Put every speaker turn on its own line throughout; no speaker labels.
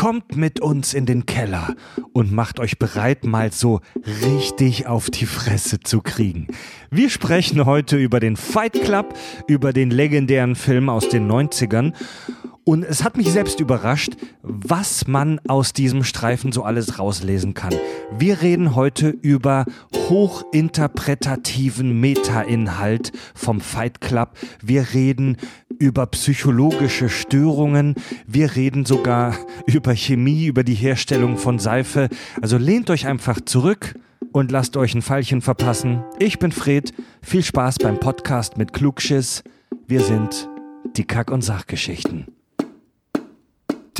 Kommt mit uns in den Keller und macht euch bereit, mal so richtig auf die Fresse zu kriegen. Wir sprechen heute über den Fight Club, über den legendären Film aus den 90ern und es hat mich selbst überrascht, was man aus diesem Streifen so alles rauslesen kann. Wir reden heute über hochinterpretativen Meta-Inhalt vom Fight Club. Wir reden über psychologische Störungen. Wir reden sogar über Chemie, über die Herstellung von Seife. Also lehnt euch einfach zurück und lasst euch ein Pfeilchen verpassen. Ich bin Fred. Viel Spaß beim Podcast mit Klugschiss. Wir sind die Kack- und Sachgeschichten.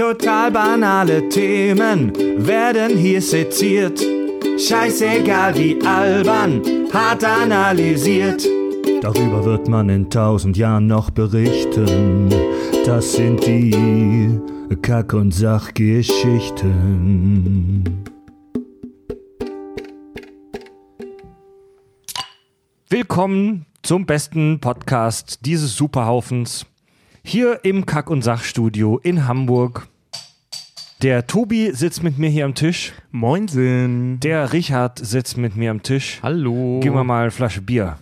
Total banale Themen werden hier seziert. Scheißegal wie albern, hart analysiert. Darüber wird man in tausend Jahren noch berichten. Das sind die Kack- und Sachgeschichten. Willkommen zum besten Podcast dieses Superhaufens. Hier im Kack- und Sachstudio in Hamburg. Der Tobi sitzt mit mir hier am Tisch.
Moinsen.
Der Richard sitzt mit mir am Tisch.
Hallo.
Gib mir mal eine Flasche Bier.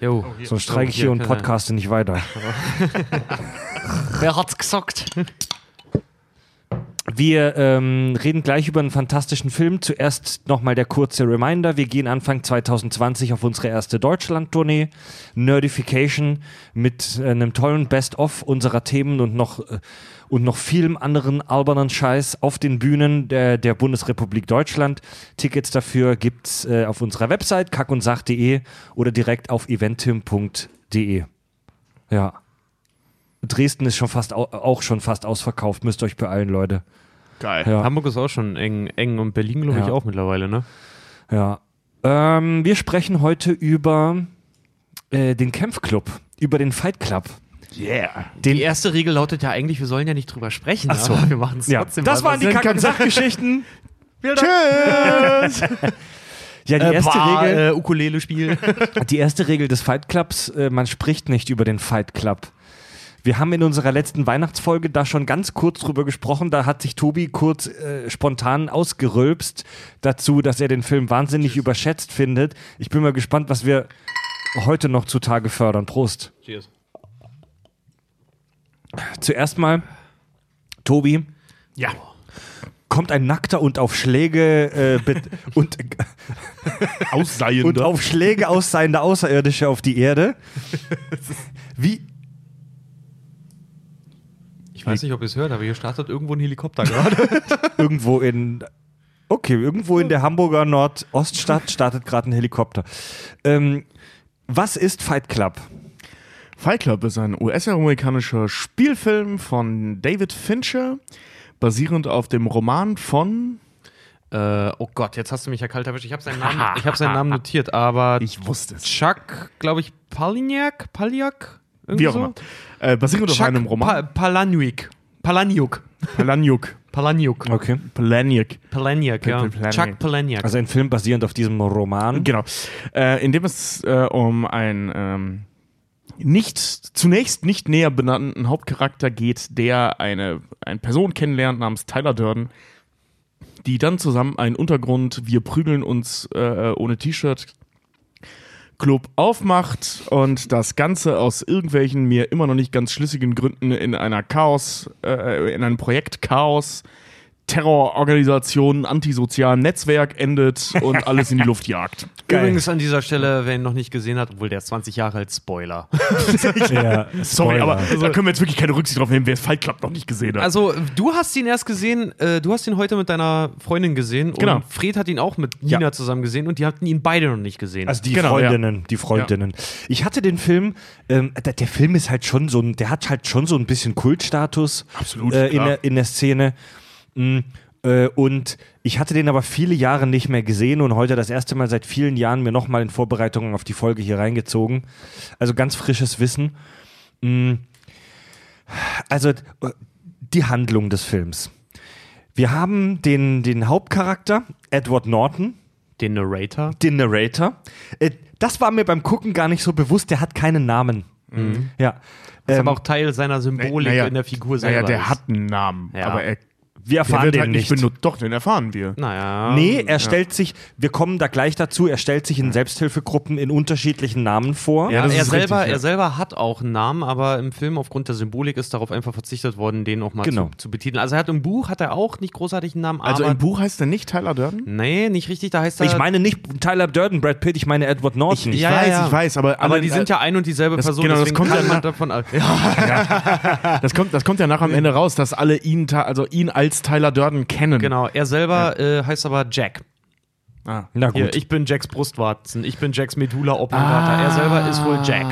Jo.
Sonst streike ich hier und podcaste nicht weiter.
Wer hat's gesagt?
Wir ähm, reden gleich über einen fantastischen Film. Zuerst nochmal der kurze Reminder. Wir gehen Anfang 2020 auf unsere erste Deutschland-Tournee. Nerdification mit einem tollen Best-of unserer Themen und noch, äh, und noch vielem anderen albernen Scheiß auf den Bühnen der, der Bundesrepublik Deutschland. Tickets dafür gibt's äh, auf unserer Website kackundsach.de oder direkt auf eventim.de. Ja. Dresden ist schon fast au auch schon fast ausverkauft. Müsst ihr euch beeilen, Leute.
Geil.
Ja.
Hamburg ist auch schon eng, eng und Berlin, glaube ich,
Ja.
auch mittlerweile, ne?
Ja. Ähm, wir sprechen heute über äh, den Kämpfclub, über den Fight Club.
Yeah.
Den,
Die erste Regel lautet ja eigentlich, wir sollen ja nicht drüber sprechen,
Ach so.
aber wir machen es
ja,
trotzdem.
das waren die
sind
Kack- und Sachgeschichten.
Tschüss.
Ja, die
äh,
erste,
Bar,
Regel,
äh, Ukulele-Spiel.
die erste Regel des Fight Clubs, äh, man spricht nicht über den Fight Club. Wir haben in unserer letzten Weihnachtsfolge da schon ganz kurz drüber gesprochen. Da hat sich Tobi kurz äh, spontan ausgerülpst dazu, dass er den Film wahnsinnig überschätzt findet. Ich bin mal gespannt, was wir heute noch zutage fördern. Prost.
Cheers.
Zuerst mal, Tobi,
Ja.
kommt ein Nackter und auf Schläge äh, und,
Ausseiende.
und auf Schläge ausseiende Außerirdische auf die Erde. Wie?
Ich weiß nicht, ob ihr es hört, aber hier startet irgendwo ein Helikopter gerade.
Irgendwo in. Okay, irgendwo in der Hamburger Nordoststadt startet gerade ein Helikopter. Ähm, was ist Fight Club?
Fight Club ist ein US-amerikanischer Spielfilm von David Fincher, basierend auf dem Roman von.
äh, oh Gott, jetzt hast du mich ja kalt erwischt. Ich habe seinen, Namen- ich hab seinen Namen notiert, aber
Ich wusste es.
Chuck, glaube ich, Paliniak? Paliak? Irgendwie
Wie auch
so?
immer. Äh, basierend auf
Chuck
einem Roman.
Pa Palaniuk. Palaniuk.
Palaniuk.
Palaniuk.
Okay.
Palaniuk.
Palaniak, ja.
Palaniuk.
Chuck Palaniak.
Also ein Film basierend auf diesem Roman.
Genau. Äh, in dem es äh, um einen ähm, nicht zunächst nicht näher benannten Hauptcharakter geht, der eine, eine Person kennenlernt namens Tyler Durden, die dann zusammen einen Untergrund, wir prügeln uns äh, ohne T-Shirt Club aufmacht und das Ganze aus irgendwelchen mir immer noch nicht ganz schlüssigen Gründen in einer Chaos, äh, in einem Projekt Chaos, Terrororganisation, antisozialen Netzwerk endet und alles in die Luft jagt.
Geil.
Übrigens an dieser Stelle, wer ihn noch nicht gesehen hat, obwohl der ist 20 Jahre alt, Spoiler.
Ja,
Sorry,
Spoiler.
aber da können wir jetzt wirklich keine Rücksicht drauf nehmen, wer Fight Club noch nicht gesehen hat.
Also, du hast ihn erst gesehen, äh, du hast ihn heute mit deiner Freundin gesehen
Genau.
und Fred hat ihn auch mit
Ja.
Nina zusammen gesehen und die hatten ihn beide noch nicht gesehen.
Also die
Genau,
Freundinnen, die Freundinnen. Ich hatte den Film, ähm, der, der Film ist halt schon so ein, der hat halt schon so ein bisschen Kultstatus
Absolut,
äh, in, der, in der Szene. Äh, und ich hatte den aber viele Jahre nicht mehr gesehen und heute das erste Mal seit vielen Jahren mir nochmal in Vorbereitungen auf die Folge hier reingezogen. Also ganz frisches Wissen. Mm, also äh, die Handlung des Films. Wir haben den, den Hauptcharakter, Edward Norton,
den Narrator.
den Narrator. Äh, das war mir beim Gucken gar nicht so bewusst, der hat keinen Namen. Ja.
Das ist
Ähm,
aber auch Teil seiner Symbolik
Naja,
in der Figur
Naja,
selber.
der
ist.
hat einen Namen,
Ja.
aber er
Wir
Der
erfahren
wird
den
halt nicht
nicht.
benutzt. Doch, den erfahren wir.
Naja.
Nee, er stellt sich, wir kommen da gleich dazu, er stellt sich in Selbsthilfegruppen in unterschiedlichen Namen vor.
Ja, das
er,
ist
selber,
richtig, ja.
er selber hat auch einen Namen, aber im Film aufgrund der Symbolik ist darauf einfach verzichtet worden, den auch mal
Genau.
zu, zu betiteln. Also er hat im Buch hat er auch nicht großartig einen Namen,
Also
aber
im Buch heißt er nicht Tyler Durden?
nee, nicht richtig. Da heißt er.
Ich meine nicht Tyler Durden, Brad Pitt, ich meine Edward Norton.
Ich
Ja, ja,
weiß,
ja.
ich weiß, aber,
aber
alle-
die sind ja ein und dieselbe
das-
Person.
genau, das kommt
kann
ja
man
nach-
davon. Ja,
das kommt, das kommt ja nachher am Ende raus, dass alle ihn, also ihn als Tyler Durden kennen.
genau. Er selber äh, heißt aber Jack.
Ah.
Na gut.
Hier, ich bin Jacks Brustwarzen, ich bin Jacks Medulla oblongata. Er selber ist wohl Jack.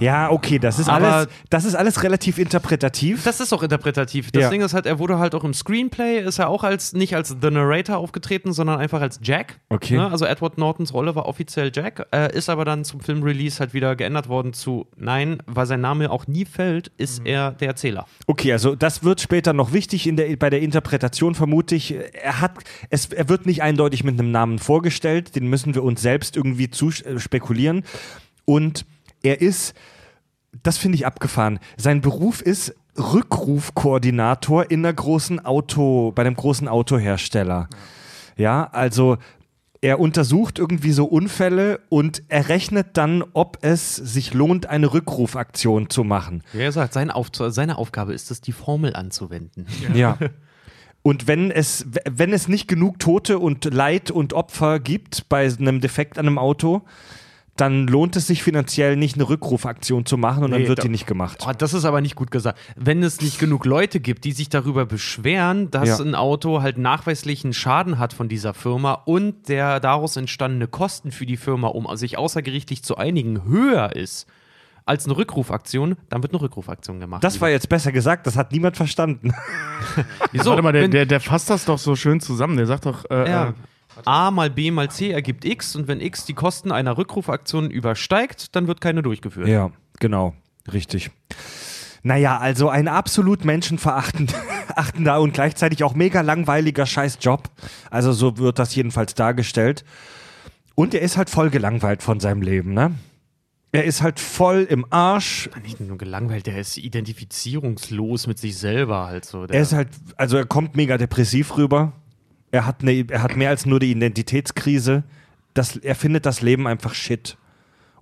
Ja, okay, das ist,
Aber-
alles, das ist alles relativ interpretativ.
Das ist auch interpretativ. Das
Ja.
Ding ist halt, er wurde halt auch im Screenplay, ist er auch als nicht als The Narrator aufgetreten, sondern einfach als Jack.
Okay.
Ne? Also Edward Nortons Rolle war offiziell Jack, äh, ist aber dann zum Filmrelease halt wieder geändert worden zu Nein, weil sein Name auch nie fällt, ist er der Erzähler.
Okay, also das wird später noch wichtig in der, bei der Interpretation, vermute ich. Er, hat, es, er wird nicht eindeutig mit einem Namen vorgestellt, den müssen wir uns selbst irgendwie zu äh, spekulieren. Und er ist, das finde ich abgefahren, sein Beruf ist Rückrufkoordinator in einer großen Auto, bei einem großen Autohersteller. Ja, also er untersucht irgendwie so Unfälle und errechnet dann, ob es sich lohnt, eine Rückrufaktion zu machen.
Wie er sagt, seine, Auf seine Aufgabe ist es, die Formel anzuwenden.
Ja. Und wenn es, wenn es nicht genug Tote und Leid und Opfer gibt bei einem Defekt an einem Auto, dann lohnt es sich finanziell nicht, eine Rückrufaktion zu machen und
Nee,
dann wird
da-
die nicht gemacht.
Oh, das ist aber nicht gut gesagt. Wenn es nicht genug Leute gibt, die sich darüber beschweren, dass
Ja.
ein Auto halt nachweislichen Schaden hat von dieser Firma und der daraus entstandene Kosten für die Firma, um sich außergerichtlich zu einigen, höher ist als eine Rückrufaktion, dann wird eine Rückrufaktion gemacht.
Das war jetzt besser gesagt, das hat niemand verstanden.
Wieso?
Warte mal, der, der, der fasst das doch so schön zusammen. Der sagt doch, äh,
ja.
äh,
A mal B mal C ergibt X und wenn X die Kosten einer Rückrufaktion übersteigt, dann wird keine durchgeführt.
Ja, genau, richtig. Naja, also ein absolut menschenverachtender und gleichzeitig auch mega langweiliger Scheißjob. Also so wird das jedenfalls dargestellt. Und er ist halt voll gelangweilt von seinem Leben, ne? Er ist halt voll im Arsch.
Nicht nur gelangweilt, der ist identifizierungslos mit sich selber halt so. Der
Er ist halt, also er kommt mega depressiv rüber. Er hat, eine, er hat mehr als nur die Identitätskrise. Das, er findet das Leben einfach shit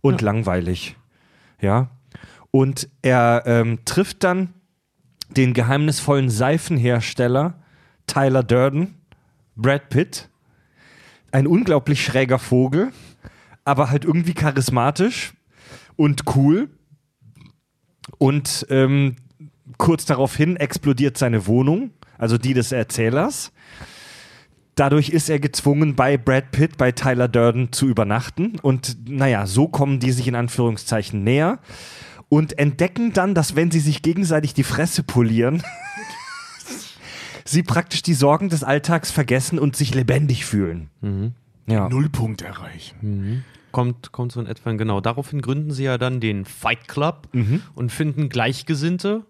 und langweilig. Ja. Und er ähm, trifft dann den geheimnisvollen Seifenhersteller Tyler Durden, Brad Pitt. Ein unglaublich schräger Vogel, aber halt irgendwie charismatisch und cool. Und ähm, kurz daraufhin explodiert seine Wohnung, also die des Erzählers. Dadurch ist er gezwungen, bei Brad Pitt, bei Tyler Durden zu übernachten. Und naja, so kommen die sich in Anführungszeichen näher und entdecken dann, dass wenn sie sich gegenseitig die Fresse polieren, sie praktisch die Sorgen des Alltags vergessen und sich lebendig fühlen. Ja.
Nullpunkt erreichen.
kommt, kommt so in etwa genau. Daraufhin gründen sie ja dann den Fight Club und finden Gleichgesinnte.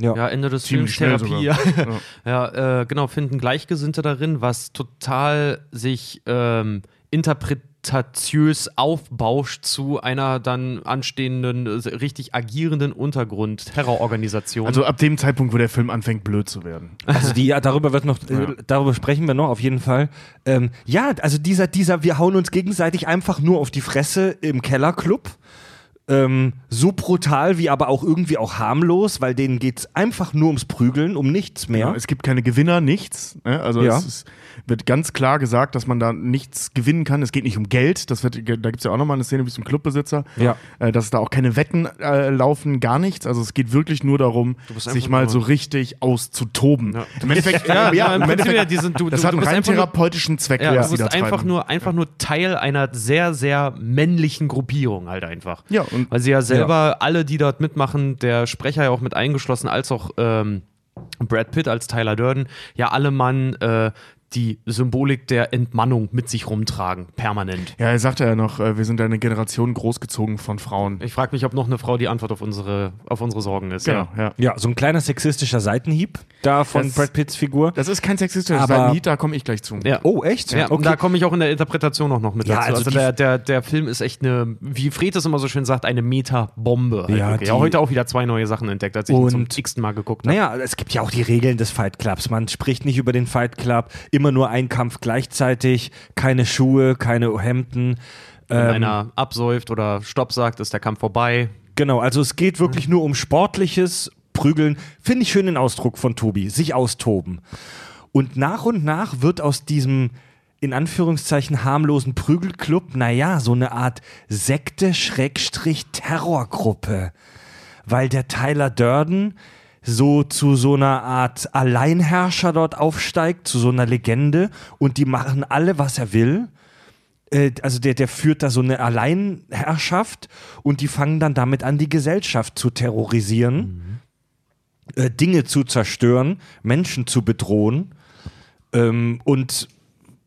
Ja.
Ja, Ende des
Ziemlich
Films Therapie.
sogar.
Ja, ja äh, genau, finden Gleichgesinnte darin, was total sich ähm, interpretatiös aufbauscht zu einer dann anstehenden, äh, richtig agierenden Untergrund-Terrororganisation.
Also ab dem Zeitpunkt, wo der Film anfängt, blöd zu werden.
Also die, ja, darüber wird noch,
Ja.
äh, darüber sprechen wir noch auf jeden Fall. Ähm, ja, also dieser, dieser, wir hauen uns gegenseitig einfach nur auf die Fresse im Kellerclub. Ähm, so brutal wie aber auch irgendwie auch harmlos, weil denen geht's einfach nur ums Prügeln, um nichts mehr.
Ja, es gibt keine Gewinner, nichts. Ne? Also
Ja.
es ist, wird ganz klar gesagt, dass man da nichts gewinnen kann. Es geht nicht um Geld. Das wird, da gibt es ja auch nochmal eine Szene wie zum Clubbesitzer.
Ja.
Äh, dass da auch keine Wetten äh, laufen, gar nichts. Also es geht wirklich nur darum, sich mal so richtig auszutoben.
Ja.
Im Endeffekt,
Ja, ja, im
Endeffekt
ja, die sind- du-
das
du-
hat einen rein
einfach nur-
therapeutischen Zweck,
ja,
was
du
sie
bist einfach nur, einfach nur Teil einer sehr, sehr männlichen Gruppierung halt einfach.
Ja, und
Weil sie ja selber, alle, die dort mitmachen, der Sprecher ja auch mit eingeschlossen, als auch ähm, Brad Pitt als Tyler Durden, ja alle Mann äh, die Symbolik der Entmannung mit sich rumtragen, permanent.
Ja, er sagte ja noch, äh, wir sind eine Generation großgezogen von Frauen.
Ich frage mich, ob noch eine Frau die Antwort auf unsere, auf unsere Sorgen ist.
Genau, ja.
Ja, so ein kleiner sexistischer Seitenhieb da von
Das-
Brad Pitts Figur.
Das ist kein sexistisches
Aber-
Seitenhieb, da komme ich gleich zu.
Ja.
Oh, echt?
Ja, und da komme ich auch in der Interpretation auch noch mit
Ja,
dazu.
also
Also, der, der, der Film ist echt eine, wie Fred es immer so schön sagt, eine Meta-Bombe. Halt
Ja,
ja, heute auch wieder zwei neue Sachen entdeckt, als ich ihn zum x-ten Mal geguckt habe.
Naja, es gibt ja auch die Regeln des Fight Clubs. Man spricht nicht über den Fight Club, immer nur ein Kampf gleichzeitig, keine Schuhe, keine Hemden.
Wenn
Ähm,
einer absäuft oder Stopp sagt, ist der Kampf vorbei.
Genau, also es geht wirklich nur um sportliches Prügeln. Finde ich schön den Ausdruck von Tobi, sich austoben. Und nach und nach wird aus diesem in Anführungszeichen harmlosen Prügelclub, naja, so eine Art Sekte-Terrorgruppe. Weil der Tyler Durden so zu so einer Art Alleinherrscher dort aufsteigt, zu so einer Legende und die machen alle, was er will äh, also der, der führt da so eine Alleinherrschaft und die fangen dann damit an, die Gesellschaft zu terrorisieren, äh, Dinge zu zerstören, Menschen zu bedrohen ähm, und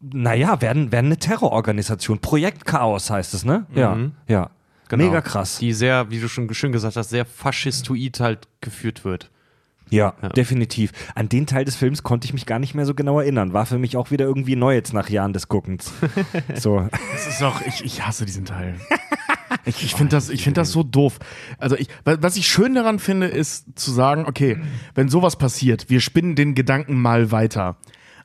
naja, werden, werden eine Terrororganisation. Projekt Chaos heißt es, ne? Ja, ja.
Genau.
Mega krass.
Die sehr, wie du schon schön gesagt hast, sehr faschistoid halt geführt wird.
Ja, definitiv. An den Teil des Films konnte ich mich gar nicht mehr so genau erinnern. War für mich auch wieder irgendwie neu jetzt nach Jahren des Guckens. so.
Das ist auch, ich, ich hasse diesen Teil. Ich, ich finde das, ich find das so doof. Also ich, wa- was ich schön daran finde, ist zu sagen, okay, wenn sowas passiert, wir spinnen den Gedanken mal weiter.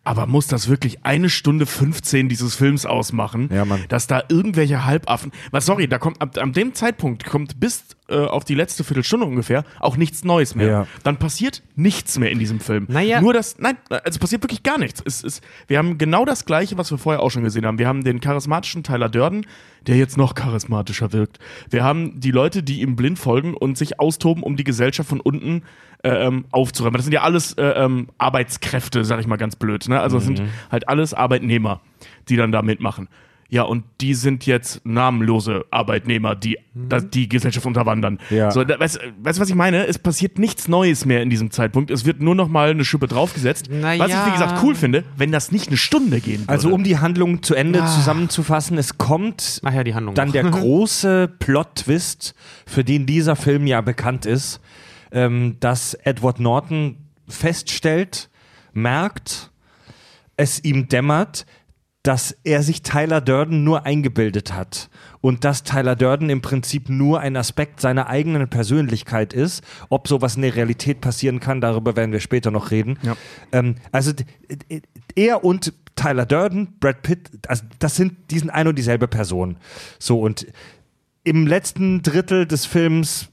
Aber muss das wirklich eine Stunde 15 dieses Films ausmachen,
Ja,
dass da irgendwelche Halbaffen, was sorry, da kommt ab, ab dem Zeitpunkt kommt bis äh, auf die letzte Viertelstunde ungefähr auch nichts Neues mehr.
Ja.
Dann passiert nichts mehr in diesem Film.
Naja.
Nur das, nein, also passiert wirklich gar nichts. Es ist, wir haben genau das Gleiche, was wir vorher auch schon gesehen haben. Wir haben den charismatischen Tyler Durden, der jetzt noch charismatischer wirkt. Wir haben die Leute, die ihm blind folgen und sich austoben, um die Gesellschaft von unten äh, ähm, aufzuräumen. Das sind ja alles äh, ähm, Arbeitskräfte, sag ich mal ganz blöd. Ne? Also das sind halt alles Arbeitnehmer, die dann da mitmachen. Ja, und die sind jetzt namenlose Arbeitnehmer, die da, die Gesellschaft unterwandern.
Ja.
So, da, weißt weißt du, was ich meine? Es passiert nichts Neues mehr in diesem Zeitpunkt. Es wird nur noch mal eine Schippe draufgesetzt.
Na
was ich, wie gesagt, cool finde, wenn das nicht eine Stunde gehen würde.
Also um die Handlung zu Ende zusammenzufassen, es kommt
ja,
dann
noch.
der große Plot-Twist, für den dieser Film ja bekannt ist, ähm, dass Edward Norton feststellt, merkt, es ihm dämmert, dass er sich Tyler Durden nur eingebildet hat und dass Tyler Durden im Prinzip nur ein Aspekt seiner eigenen Persönlichkeit ist. Ob sowas in der Realität passieren kann, darüber werden wir später noch reden.
Ja.
Ähm, also er und Tyler Durden, Brad Pitt, also das sind, die sind ein und dieselbe Person. So und im letzten Drittel des Films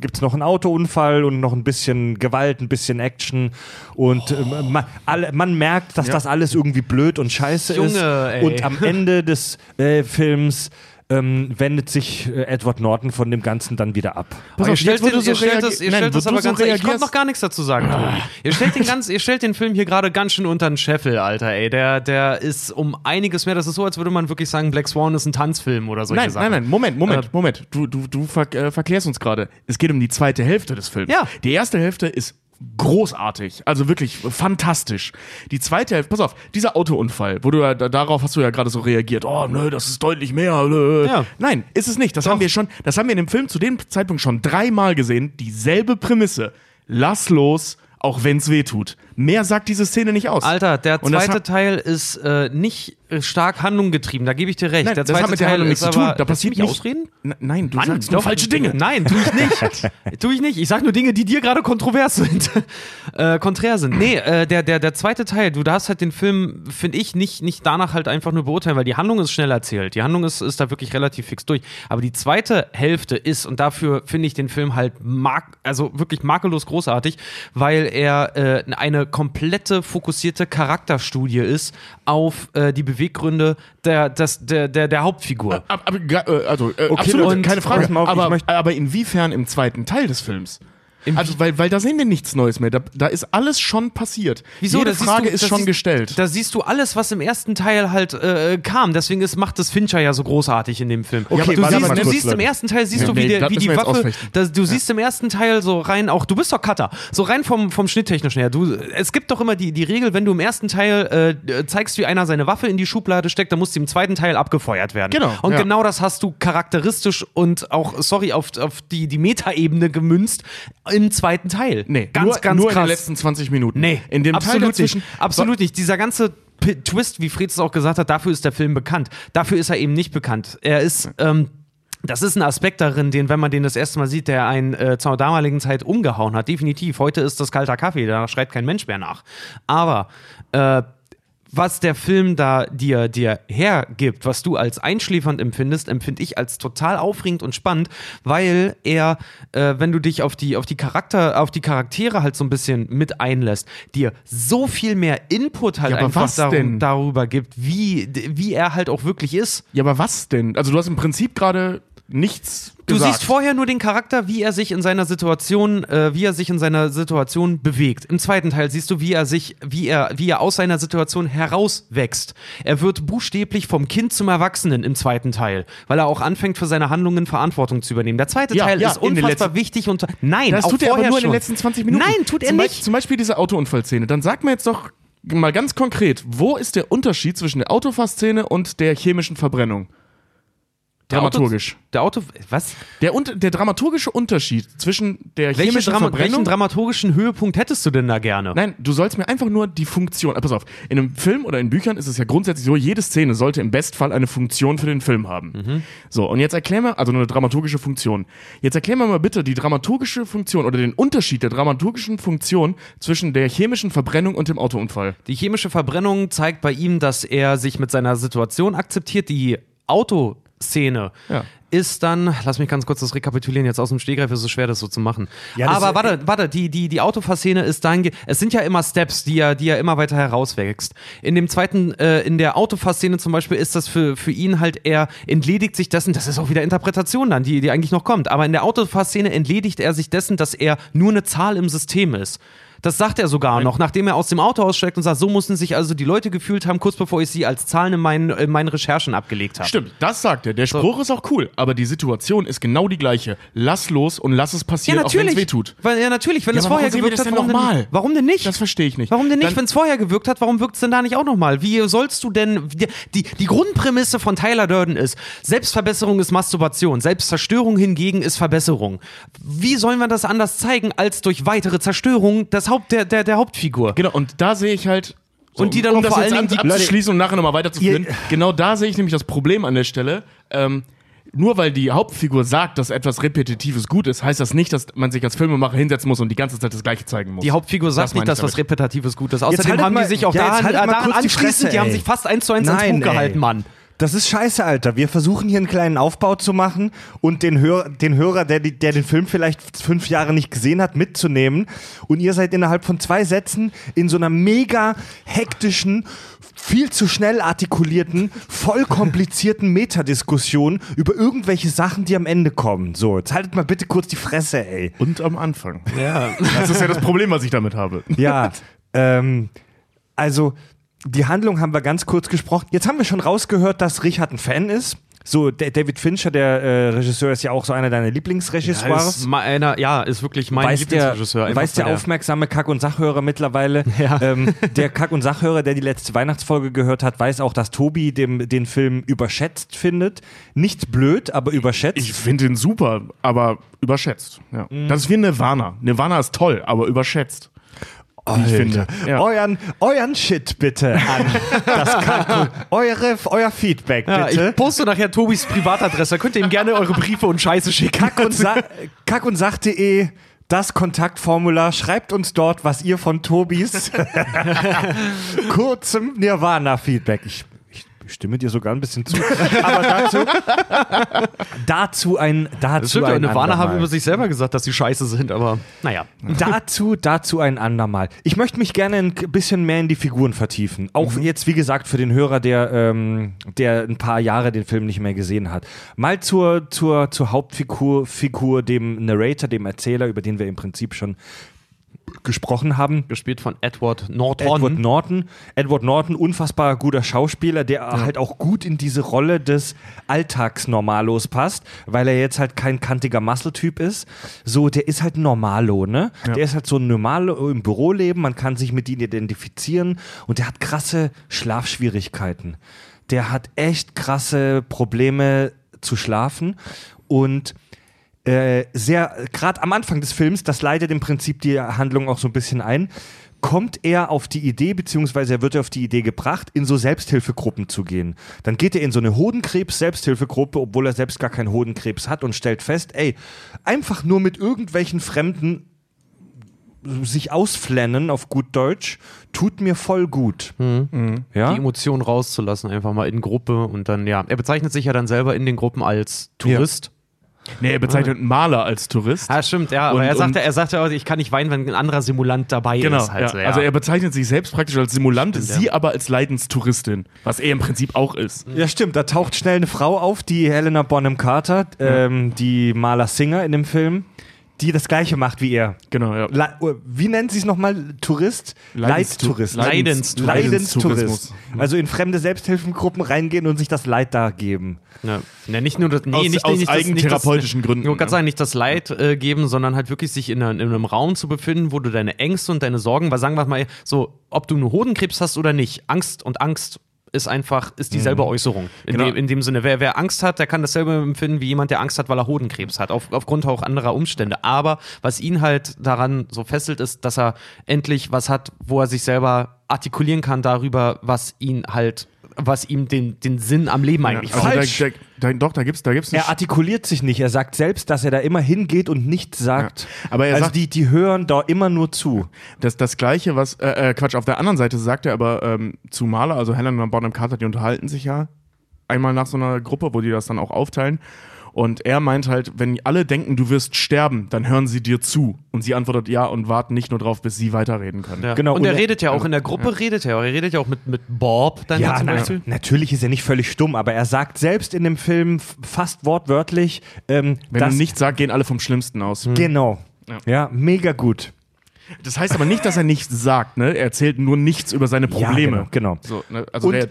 gibt es noch einen Autounfall und noch ein bisschen Gewalt, ein bisschen Action und äh, man, alle, man merkt, dass
Ja.
das alles irgendwie blöd und scheiße ist.
Junge, ey.
Und am Ende des äh, Films ähm, wendet sich äh, Edward Norton von dem Ganzen dann wieder ab.
Pass
ihr
auf,
stellt,
jetzt, wo
den,
so
ihr stellt das, ihr
Nein,
stellt das aber
so
ganz, ich konnte
reagierst-
noch gar nichts dazu sagen, Tobi. Ihr stellt den ganz, ihr stellt den Film hier gerade ganz schön unter den Scheffel, Alter, ey. Der, der ist um einiges mehr, das ist so, als würde man wirklich sagen, Black Swan ist ein Tanzfilm oder solche
Nein,
Sachen.
nein, nein, Moment, Moment,
Äh,
Moment. Du, du, du äh, verklärst uns gerade. Es geht um die zweite Hälfte des Films.
Ja.
Die erste Hälfte ist großartig, also wirklich fantastisch. Die zweite Hälfte, pass auf, dieser Autounfall, wo du ja, da- darauf hast du ja gerade so reagiert, oh nö, das ist deutlich mehr. Nö.
Ja.
Nein, ist es nicht. Das haben wir schon, das haben wir in dem Film zu dem Zeitpunkt schon dreimal gesehen. Dieselbe Prämisse. Lass los, auch wenn's weh tut. Mehr sagt diese Szene nicht aus.
Alter, der
das
zweite Teil ist äh, nicht äh, stark handlungsgetrieben, da gebe ich dir recht.
Nein,
der
das
zweite
hat mit der Handlung nichts zu tun. Da passiert nicht-
ausreden?
N nein, du
Mann,
sagst nur
doch.
falsche Dinge.
Nein, tue ich nicht. tue ich nicht. Ich sag nur Dinge, die dir gerade kontrovers sind. äh, konträr sind. Nee, äh, der, der, der zweite Teil, du darfst halt den Film, finde ich, nicht, nicht danach halt einfach nur beurteilen, weil die Handlung ist schnell erzählt. Die Handlung ist, ist da wirklich relativ fix durch. Aber die zweite Hälfte ist, und dafür finde ich den Film halt also wirklich makellos großartig, weil er äh, eine komplette fokussierte Charakterstudie ist auf äh, die Beweggründe der, das, der, der, der Hauptfigur.
Aber, aber, äh, also, äh,
Okay,
absolut,
und-
keine Frage.
auf,
aber,
möchte-
aber inwiefern im zweiten Teil des Films?
Im
Also, weil, weil da sehen wir nichts Neues mehr. Da, da ist alles schon passiert. Jede
Da siehst
Frage
du-
ist schon
siehst-
gestellt.
Da siehst du alles, was im ersten Teil halt äh, kam. Deswegen ist, macht das Fincher ja so großartig in dem Film.
Okay,
du siehst, du siehst im ersten Teil siehst
Ja,
du, wie,
nee,
der, wie die Waffe. Das, du siehst im ersten Teil so rein auch. Du bist doch Cutter. So rein vom, vom schnitttechnischen her. Du, es gibt doch immer die, die Regel, wenn du im ersten Teil äh, zeigst, wie einer seine Waffe in die Schublade steckt, dann muss die im zweiten Teil abgefeuert werden.
Genau,
Und
ja.
genau das hast du charakteristisch und auch, sorry, auf, auf die, die Metaebene gemünzt im zweiten Teil.
Nee,
ganz,
nur,
ganz
nur
krass.
in den letzten 20 Minuten.
Nee,
in dem
absolut
Teil dazwischen.
nicht. Absolut nicht. Dieser ganze P Twist, wie Fred es auch gesagt hat, dafür ist der Film bekannt. Dafür ist er eben nicht bekannt. Er ist. Ähm, das ist ein Aspekt darin, den, wenn man den das erste Mal sieht, der einen äh, zur damaligen Zeit umgehauen hat. Definitiv. Heute ist das kalter Kaffee, da schreit kein Mensch mehr nach. Aber äh, was der Film da dir, dir hergibt, was du als einschläfernd empfindest, empfinde ich als total aufregend und spannend, weil er, äh, wenn du dich auf die, auf die Charakter, auf die Charaktere halt so ein bisschen mit einlässt, dir so viel mehr Input halt
Ja,
einfach darum, darüber gibt, wie, wie er halt auch wirklich ist.
Ja, aber was denn? Also, du hast im Prinzip gerade nichts
Du
gesagt.
siehst vorher nur den Charakter, wie er sich in seiner Situation, äh, wie er sich in seiner Situation bewegt. Im zweiten Teil siehst du, wie er sich, wie er, wie er aus seiner Situation herauswächst. Er wird buchstäblich vom Kind zum Erwachsenen im zweiten Teil, weil er auch anfängt, für seine Handlungen Verantwortung zu übernehmen. Der zweite
Ja,
Teil
ja,
ist
in
unfassbar wichtig und nein,
Das
auch
tut er aber
vorher
nur in
schon.
den letzten 20 Minuten.
Nein, tut er
zum
nicht.
Zum Beispiel diese Autounfallszene. Dann sag mir jetzt doch mal ganz konkret, wo ist der Unterschied zwischen der Autofahrszene und der chemischen Verbrennung?
Der
Dramaturgisch.
Auto, der Auto, was?
Der, der dramaturgische Unterschied zwischen der
Welche
chemischen
Drama,
Verbrennung
welchen dramaturgischen Höhepunkt hättest du denn da gerne?
Nein, du sollst mir einfach nur die Funktion. Ah, pass auf, in einem Film oder in Büchern ist es ja grundsätzlich so, jede Szene sollte im Bestfall eine Funktion für den Film haben.
Mhm.
So, und jetzt erklär mir, also eine dramaturgische Funktion. Jetzt erklär mir mal bitte die dramaturgische Funktion oder den Unterschied der dramaturgischen Funktion zwischen der chemischen Verbrennung und dem Autounfall.
Die chemische Verbrennung zeigt bei ihm, dass er sich mit seiner Situation akzeptiert. Die Autoszene
Ja.
ist dann, lass mich ganz kurz das rekapitulieren, jetzt aus dem Stegreif ist es schwer, das so zu machen.
Ja,
Aber warte, warte, die, die, die Autofahrszene ist dann, es sind ja immer Steps, die er, die er immer weiter herauswächst. In dem zweiten, äh, in der Autofahrszene zum Beispiel ist das für, für ihn halt, er entledigt sich dessen, das ist auch wieder Interpretation dann, die, die eigentlich noch kommt, aber in der Autofahrszene entledigt er sich dessen, dass er nur eine Zahl im System ist. Das sagt er sogar noch, nachdem er aus dem Auto aussteigt und sagt, so mussten sich also die Leute gefühlt haben, kurz bevor ich sie als Zahlen in meinen, in meinen Recherchen abgelegt habe.
Stimmt, das sagt er. Der Spruch ist auch cool, aber die Situation ist genau die gleiche. Lass los und lass es
Ja,
passieren, auch wenn es weh tut.
Weil, ja, natürlich. Wenn
Ja,
es vorher gewirkt hat, warum denn, warum denn nicht?
Das verstehe ich nicht.
Warum denn nicht? Wenn es vorher gewirkt hat, warum wirkt es denn da nicht auch nochmal? Wie sollst du denn. Die, die, die Grundprämisse von Tyler Durden ist: Selbstverbesserung ist Masturbation, Selbstzerstörung hingegen ist Verbesserung. Wie sollen wir das anders zeigen, als durch weitere Zerstörung des Haupt, der, der, der Hauptfigur?
Genau, und da sehe ich halt.
Und die dann
um
auch
das
vor
jetzt
allen Dingen die-
abzuschließen und nachher nochmal weiterzuführen.
Ihr-
Genau da sehe ich nämlich das Problem an der Stelle. Ähm, nur weil die Hauptfigur sagt, dass etwas Repetitives gut ist, heißt das nicht, dass man sich als Filmemacher hinsetzen muss und die ganze Zeit das Gleiche zeigen muss.
Die Hauptfigur sagt
Das
nicht, dass was. Repetitives gut ist. Außerdem haben
mal-
die sich auch
ja, jetzt
daran,
mal
daran
kurz die
anschließend,
Fresse,
die haben sich fast eins zu eins
Nein,
Buch gehalten. Mann.
Das ist scheiße, Alter. Wir versuchen hier einen kleinen Aufbau zu machen und den, Hör den Hörer, der, der den Film vielleicht fünf Jahre nicht gesehen hat, mitzunehmen. Und ihr seid innerhalb von zwei Sätzen in so einer mega hektischen, viel zu schnell artikulierten, voll komplizierten Metadiskussion über irgendwelche Sachen, die am Ende kommen. So, jetzt haltet mal bitte kurz die Fresse, ey.
Und am Anfang. Ja. Das ist ja das Problem, was ich damit habe.
Ja, ähm, also die Handlung haben wir ganz kurz gesprochen. Jetzt haben wir schon rausgehört, dass Richard ein Fan ist. So, der David Fincher, der äh, Regisseur, ist ja auch so einer deiner Lieblingsregisseure.
ist meiner, ja, ist wirklich mein
weiß der,
Lieblingsregisseur. einfach
weiß der aufmerksame Kack- und Sachhörer mittlerweile.
Ja.
Ähm, der Kack- und Sachhörer, der die letzte Weihnachtsfolge gehört hat, weiß auch, dass Tobi dem, den Film überschätzt findet. Nicht blöd, aber überschätzt.
Ich finde ihn super, aber überschätzt. Ja.
Mhm.
Das ist wie Nirvana. Nirvana ist toll, aber überschätzt. Wie ich finde. Ja.
Euren, euren Shit bitte an das Kack- eure, euer Feedback
Ja,
bitte.
ich poste nachher Tobis Privatadresse. Da könnt ihr ihm gerne eure Briefe und Scheiße schicken.
Kack und, Sa Kack und Sach.de, das Kontaktformular. Schreibt uns dort, was ihr von Tobis kurzem Nirvana-Feedback. Ich, ich, stimme dir sogar ein bisschen zu. Aber dazu, dazu ein, dazu
Das stimmt,
ein
Nirvana haben über sich selber gesagt, dass sie scheiße sind, aber naja.
dazu, dazu ein andermal. Ich möchte mich gerne ein bisschen mehr in die Figuren vertiefen. Auch jetzt, wie gesagt, für den Hörer, der, ähm, der ein paar Jahre den Film nicht mehr gesehen hat. Mal zur, zur, zur Hauptfigur, Figur, dem Narrator, dem Erzähler, über den wir im Prinzip schon gesprochen haben.
Gespielt von Edward Norton.
Edward Norton. Edward Norton, unfassbar guter Schauspieler, der halt auch gut in diese Rolle des Alltagsnormalos passt, weil er jetzt halt kein kantiger Muscle-Typ ist. So, der ist halt Normalo, ne? Der ist halt so ein Normalo im Büroleben, man kann sich mit ihm identifizieren und der hat krasse Schlafschwierigkeiten. Der hat echt krasse Probleme zu schlafen und äh, sehr, gerade am Anfang des Films, das leitet im Prinzip die Handlung auch so ein bisschen ein, kommt er auf die Idee, beziehungsweise er wird auf die Idee gebracht, in so Selbsthilfegruppen zu gehen. Dann geht er in so eine Hodenkrebs-Selbsthilfegruppe, obwohl er selbst gar keinen Hodenkrebs hat und stellt fest, ey, einfach nur mit irgendwelchen Fremden sich ausflennen, auf gut Deutsch, tut mir voll gut. Ja?
die Emotionen rauszulassen, einfach mal in Gruppe und dann, ja, er bezeichnet sich ja dann selber in den Gruppen als Tourist.
Nee, er bezeichnet einen Maler als Tourist.
Ah, stimmt, ja, aber
Und-
er sagte, er sagte auch, ich kann nicht weinen, wenn ein anderer Simulant dabei
Genau,
ist. Halt
ja.
so, ja.
also er bezeichnet sich selbst praktisch als Simulant,
Stimmt,
sie
ja.
aber als Leidenstouristin, was er im Prinzip auch ist.
Ja, stimmt. Da taucht schnell eine Frau auf, die Helena Bonham Carter, ähm, die Maler Singer in dem Film, die das gleiche macht wie er.
Genau, ja.
Le oh, wie nennt sie es nochmal? Tourist? Leidtourist.
Leidens-
Leidenstourist.
Leidenstourismus.
Also in fremde Selbsthilfengruppen reingehen und sich das Leid da geben.
Ja. Ja, nicht nur das, nee,
Aus-
nicht,
aus
nicht das-
eigentherapeutischen
das,
Gründen,
Ich wollte
ne?
sagen, nicht das Leid äh, geben, sondern halt wirklich sich in, in einem Raum zu befinden, wo du deine Ängste und deine Sorgen, weil sagen wir mal so, ob du nur Hodenkrebs hast oder nicht, Angst und Angst ist einfach, ist dieselbe Äußerung. In,
Genau.
dem, in dem Sinne, wer, wer Angst hat, der kann dasselbe empfinden wie jemand, der Angst hat, weil er Hodenkrebs hat, auf, aufgrund auch anderer Umstände. Aber was ihn halt daran so fesselt, ist, dass er endlich was hat, wo er sich selber artikulieren kann darüber, was ihn halt, was ihm den, den Sinn am Leben eigentlich
Also
Falsch.
da, da, da, doch, da gibt's, da gibt's
Er artikuliert sich nicht. Er sagt selbst, dass er da immer hingeht und nichts sagt.
Ja. Aber er
also
sagt-
die, die hören da immer nur zu.
Das, das Gleiche, was, äh, äh, Quatsch, auf der anderen Seite sagt er aber ähm, zu Maler, also Helen und Bonham Carter, die unterhalten sich ja einmal nach so einer Gruppe, wo die das dann auch aufteilen. Und er meint halt, wenn alle denken, du wirst sterben, dann hören sie dir zu. Und sie antwortet ja und warten nicht nur drauf, bis sie weiterreden können.
Ja.
Genau,
Und,
und
er
er-
redet ja auch in der Gruppe, redet er auch. Er redet ja auch mit, mit Bob dann
Ja,
zum
na,
Beispiel.
natürlich ist er nicht völlig stumm, aber er sagt selbst in dem Film fast wortwörtlich, ähm,
Wenn
dass,
er nicht sagt, gehen alle vom Schlimmsten aus.
Genau.
Ja.
Ja. mega gut.
Das heißt aber nicht, dass er nichts sagt, ne? Er erzählt nur nichts über seine Probleme.
Ja, genau. genau.
So, ne? Also
Und-
der,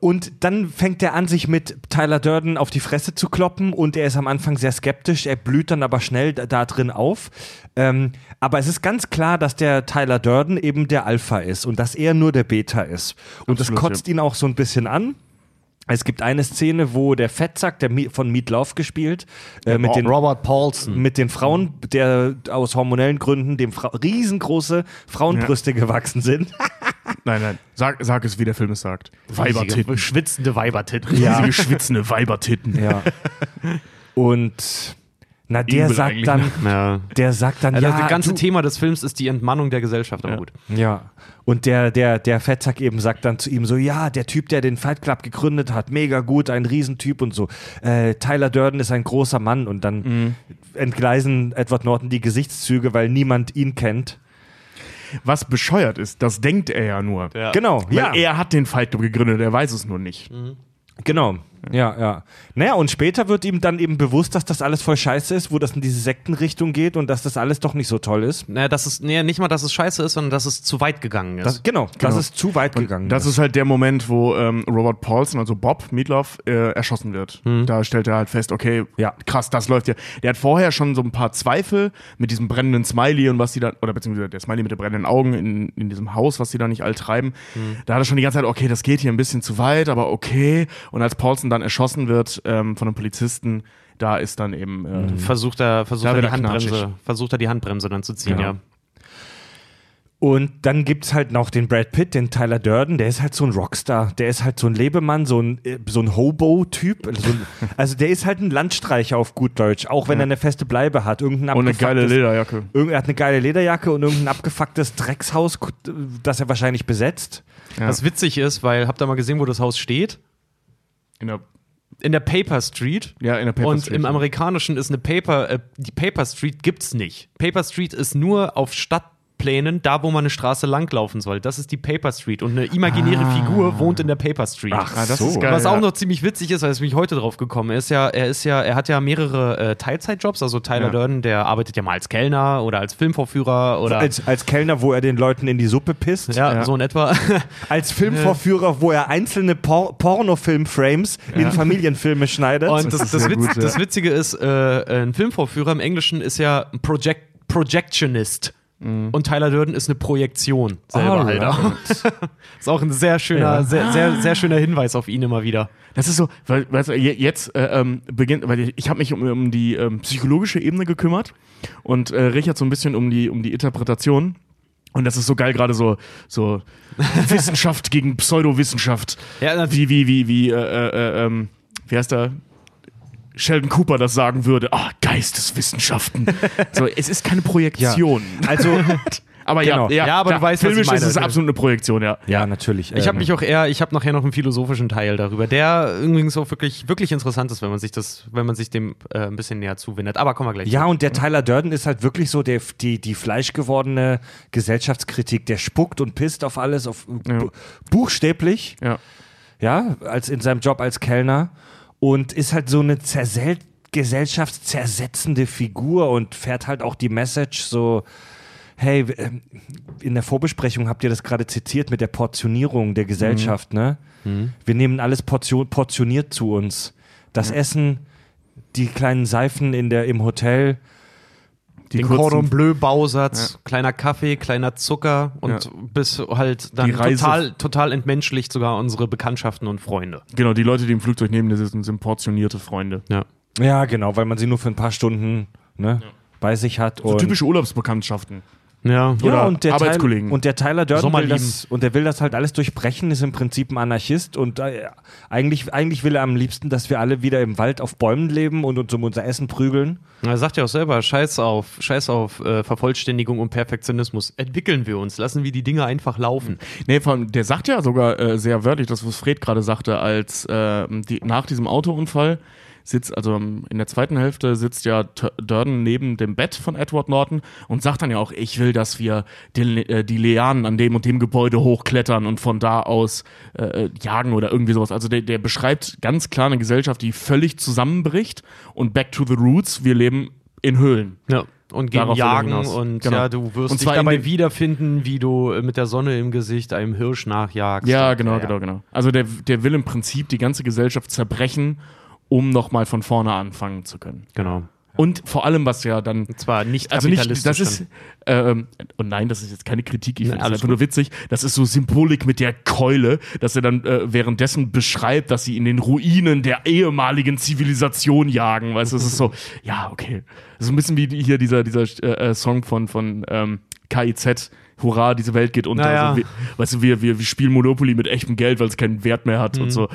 Und dann fängt er an, sich mit Tyler Durden auf die Fresse zu kloppen und er ist am Anfang sehr skeptisch, er blüht dann aber schnell da, da drin auf. Ähm, aber es ist ganz klar, dass der Tyler Durden eben der Alpha ist und dass er nur der Beta ist. Und das
Absolut,
kotzt ihn auch so ein bisschen an. Es gibt eine Szene, wo der Fettsack, der von Meatloaf gespielt, äh, mit den
Robert Paulson.
mit den Frauen, der aus hormonellen Gründen dem Fra riesengroße Frauenbrüste gewachsen sind.
nein, nein, sag, sag es, wie der Film es sagt.
Riesige,
Weibertitten.
schwitzende Weibertitten.
Riesige, schwitzende Weibertitten.
Ja. Und na, der
Übel
sagt dann,
ne?
Ja.
der sagt dann,
Also
ja,
das ganze
du,
Thema des Films ist die Entmannung der Gesellschaft, aber
Ja.
gut.
ja. Und der, der, der Fettsack eben sagt dann zu ihm so, ja, der Typ, der den Fight Club gegründet hat, mega gut, ein Riesentyp und so. Äh, Tyler Durden ist ein großer Mann und dann
Mhm.
entgleisen Edward Norton die Gesichtszüge, weil niemand ihn kennt.
Was bescheuert ist, das denkt er ja nur.
Ja.
Genau, ja.
er hat den Fight gegründet, er weiß es nur nicht.
Genau, ja, ja. Naja, und später wird ihm dann eben bewusst, dass das alles voll scheiße ist, wo das in diese Sektenrichtung geht und dass das alles doch nicht so toll ist.
Naja, das ist, nee, nicht mal, dass es scheiße ist, sondern dass es zu weit gegangen ist.
Das, genau, das
Genau.
ist zu weit gegangen.
Das ist halt der Moment, wo ähm, Robert Paulson, also Bob Meatloaf, äh, erschossen wird. Da stellt er halt fest, okay,
Ja.
krass, das läuft ja. Der hat vorher schon so ein paar Zweifel mit diesem brennenden Smiley und was die da, oder beziehungsweise der Smiley mit den brennenden Augen in, in diesem Haus, was die da nicht all treiben. Da hat er schon die ganze Zeit, okay, das geht hier ein bisschen zu weit, aber okay. Und als Paulson dann erschossen wird ähm, von einem Polizisten, da ist dann eben äh,
versucht er, versucht
Da
er die Handbremse,
knatschig.
versucht er die Handbremse dann zu ziehen,
Genau.
ja.
Und dann gibt's halt noch den Brad Pitt, den Tyler Durden, der ist halt so ein Rockstar, der ist halt so ein Lebemann, so ein, äh, so ein Hobo-Typ. Also, also der ist halt ein Landstreicher auf gut Deutsch, auch wenn er eine feste Bleibe hat. Irgendein
und eine geile Lederjacke.
Er hat eine geile Lederjacke und irgendein abgefucktes Dreckshaus, das er wahrscheinlich besetzt.
Ja.
Was witzig ist, weil, habt ihr mal gesehen, wo das Haus steht?
In der,
in der Paper Street.
ja, in der Paper
und
Street,
im
ja.
Amerikanischen ist eine Paper, äh, die Paper Street gibt's nicht. Paper Street ist nur auf Stadtplänen, da wo man eine Straße langlaufen soll. Das ist die Paper Street. Und eine imaginäre Figur wohnt in der Paper Street.
Ach,
Ah, das
so.
ist geil.
Was
ja.
auch noch ziemlich witzig ist, weil es mich heute drauf gekommen ist, ja, er ist ja, er hat ja mehrere äh, Teilzeitjobs. Also Tyler
Ja.
Durden, der arbeitet ja mal als Kellner oder als Filmvorführer oder
Als, als Kellner, wo er den Leuten in die Suppe pisst.
ja,
Ja.
so in etwa.
Als Filmvorführer, wo er einzelne Por Pornofilm-Frames in Familienfilme schneidet.
Und das, das,
sehr
Witz,
gut, ja.
das Witzige ist, äh, ein Filmvorführer im Englischen ist ja ein Project, Projectionist. Und Tyler Durden ist eine Projektion selber
Alright.
auch. ist auch ein sehr schöner,
Ja.
sehr, sehr, sehr schöner Hinweis auf ihn immer wieder.
Das ist so, weil, weißt du, jetzt äh, ähm, beginnt, weil ich, habe mich um, um die ähm, psychologische Ebene gekümmert und äh, Richard so ein bisschen um die, um die Interpretation. Und das ist so geil, gerade so, so Wissenschaft gegen Pseudowissenschaft.
Ja,
wie, wie, wie, wie, äh, äh, ähm, wie heißt der? Sheldon Cooper das sagen würde. Ah, Geisteswissenschaften. so, es ist keine Projektion.
Also,
Aber
Genau.
ja, ja,
Ja, aber du weißt, was ich
filmisch
meine.
ist es absolut eine Projektion, ja.
ja, natürlich.
Ich habe
ähm,
mich auch eher, ich habe nachher noch einen philosophischen Teil darüber, der übrigens auch wirklich, wirklich interessant ist, wenn man sich das, wenn man sich dem äh, ein bisschen näher zuwendet. Aber kommen wir gleich
Ja, und der Tyler Durden ist halt wirklich so der, die, die fleischgewordene Gesellschaftskritik. Der spuckt und pisst auf alles, auf bu buchstäblich,
ja.
ja, als in seinem Job als Kellner und ist halt so eine zersel gesellschaftszersetzende Figur und fährt halt auch die Message so. Hey, ähm, in der Vorbesprechung habt ihr das gerade zitiert mit der Portionierung der Gesellschaft, ne? Wir nehmen alles portion portioniert zu uns. Das Essen, die kleinen Seifen in der, im Hotel,
Die
den
kurzen-
Cordon Bleu Bausatz, kleiner Kaffee, kleiner Zucker und
Ja.
bis halt dann total, total entmenschlicht sogar unsere Bekanntschaften und Freunde.
Genau, die Leute, die im Flugzeug neben dir sitzen, sind portionierte Freunde.
Ja.
Ja, genau, weil man sie nur für ein paar Stunden ne, bei sich hat.
So
und
typische Urlaubsbekanntschaften.
Ja.
ja,
oder
und der
Arbeitskollegen.
Tyler, und der Tyler Durden will das, und der will das halt alles durchbrechen, ist im Prinzip ein Anarchist und äh, eigentlich, eigentlich will er am liebsten, dass wir alle wieder im Wald auf Bäumen leben und uns um unser Essen prügeln.
Er sagt ja auch selber, scheiß auf, scheiß auf äh, Vervollständigung und Perfektionismus. Entwickeln wir uns, lassen wir die Dinge einfach laufen.
Nee, vor allem, der sagt ja sogar äh, sehr wörtlich, das, was Fred gerade sagte, als ähm, die, nach diesem Autounfall sitzt, also in der zweiten Hälfte sitzt ja Durden neben dem Bett von Edward Norton und sagt dann ja auch, ich will, dass wir den, äh, die Lianen an dem und dem Gebäude hochklettern und von da aus äh, äh, jagen oder irgendwie sowas. Also der, der beschreibt ganz klar eine Gesellschaft, die völlig zusammenbricht und back to the roots, wir leben in Höhlen.
Ja. Und gehen
Darauf
jagen und
Genau.
ja, du wirst dich dabei wiederfinden, wie du äh, mit der Sonne im Gesicht einem Hirsch nachjagst.
Ja, genau,
ja,
genau, genau. Also der, der will im Prinzip die ganze Gesellschaft zerbrechen, um nochmal von vorne anfangen zu können.
Genau.
Und vor allem, was ja dann.
Und zwar nicht
Also nicht, das ist, ähm, und nein, das ist jetzt keine Kritik, ich finde das
alles
einfach nur witzig. Das ist so Symbolik mit der Keule, dass er dann äh, währenddessen beschreibt, dass sie in den Ruinen der ehemaligen Zivilisation jagen. Weißt du, es ist so, ja, okay. Ist ein bisschen wie hier dieser, dieser äh, äh, Song von, von ähm, KIZ. Hurra, diese Welt geht unter.
Naja.
Also, wir, weißt du, wir, wir, wir spielen Monopoly mit echtem Geld, weil es keinen Wert mehr hat
Mhm.
und so.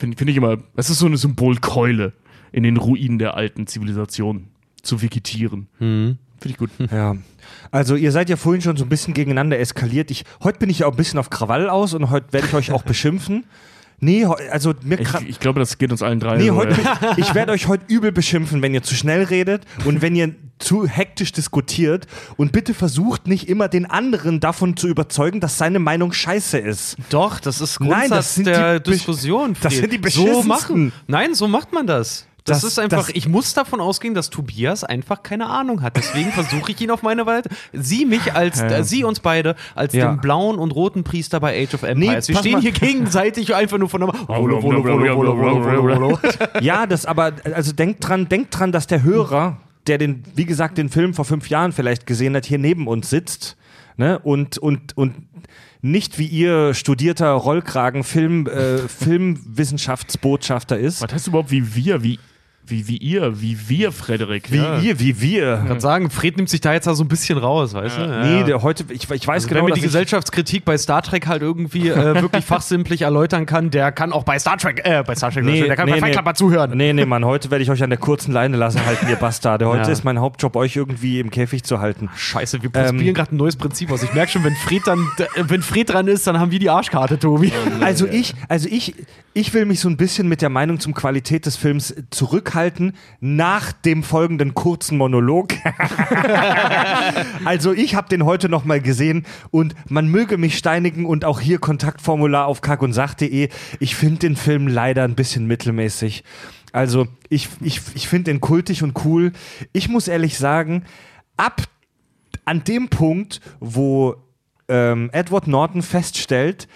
Finde find ich immer, das ist so eine Symbolkeule in den Ruinen der alten Zivilisation zu vegetieren.
Mhm.
Finde ich gut.
Ja. Also ihr seid ja vorhin schon so ein bisschen gegeneinander eskaliert. Ich, heute bin ich ja auch ein bisschen auf Krawall aus und heute werde ich euch auch beschimpfen. Nee, also mir
Ich, ich glaube, das geht uns allen drei.
Nee, heute, ich werde euch heute übel beschimpfen, wenn ihr zu schnell redet und wenn ihr zu hektisch diskutiert. Und bitte versucht nicht immer den anderen davon zu überzeugen, dass seine Meinung scheiße ist.
Doch, das ist
Nein,
Grundsatz
das sind
der
die
Diskussion.
das sind die
so machen. Nein, so macht man das. Das,
Das-
ist einfach,
das-
ich muss davon ausgehen, dass Tobias einfach keine Ahnung hat. Deswegen versuche ich ihn auf meine Weise. Sie mich als, äh, sie uns beide als
Ja.
den blauen und roten Priester bei Age of Empires. Wir
pass
stehen
mal.
hier gegenseitig einfach nur von der.
Ja, das aber, also denkt dran, denkt dran, dass der Hörer, der den, wie gesagt, den Film vor fünf Jahren vielleicht gesehen hat, hier neben uns sitzt, ne, und, und, und nicht wie ihr studierter Rollkragen Film, äh, Filmwissenschaftsbotschafter ist.
Was heißt überhaupt wie wir? Wie Wie, wie ihr, wie wir, Frederik.
Wie
ja.
ihr, wie wir.
Ich kann sagen, Fred nimmt sich da jetzt da so ein bisschen raus, weißt du? Ja.
Nee, der heute, ich, ich weiß
Also
genau,
wenn mir die Gesellschaftskritik bei Star Trek halt irgendwie äh, wirklich fachsimplich erläutern kann, der kann auch bei Star Trek, äh, bei Star Trek,
Nee,
der kann
nee,
bei Fight
nee.
Club zuhören.
Nee, nee, Mann, heute werde ich euch an der kurzen Leine lassen halten, ihr Bastarde. Heute
Ja.
ist mein Hauptjob, euch irgendwie im Käfig zu halten.
Scheiße, wir
Ähm,
probieren gerade ein neues Prinzip aus. Ich merke schon, wenn Fred dann, wenn Fred dran ist, dann haben wir die Arschkarte, Tobi.
Also ich, also ich, ich will mich so ein bisschen mit der Meinung zum Qualität des Films zurückhalten nach dem folgenden kurzen Monolog. also ich habe den heute noch mal gesehen und man möge mich steinigen und auch hier Kontaktformular auf kackundsach.de. Ich finde den Film leider ein bisschen mittelmäßig. Also ich, ich, ich finde den kultig und cool. Ich muss ehrlich sagen, ab an dem Punkt, wo ähm, Edward Norton feststellt,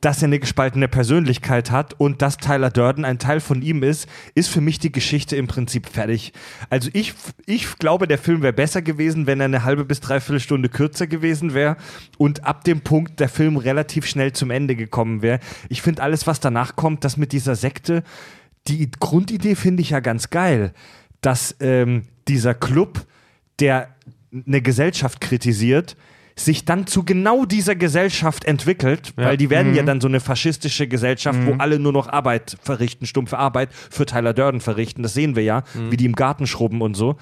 dass er eine gespaltene Persönlichkeit hat und dass Tyler Durden ein Teil von ihm ist, ist für mich die Geschichte im Prinzip fertig. Also ich, ich glaube, der Film wäre besser gewesen, wenn er eine halbe bis dreiviertel Stunde kürzer gewesen wäre und ab dem Punkt der Film relativ schnell zum Ende gekommen wäre. Ich finde alles, was danach kommt, das mit dieser Sekte, die Grundidee finde ich ja ganz geil, dass ähm, dieser Club, der eine Gesellschaft kritisiert, sich dann zu genau dieser Gesellschaft entwickelt, weil die werden ja dann so eine faschistische Gesellschaft, wo alle nur noch Arbeit verrichten, stumpfe Arbeit für Tyler Durden verrichten. Das sehen wir ja, wie die im Garten schrubben und so.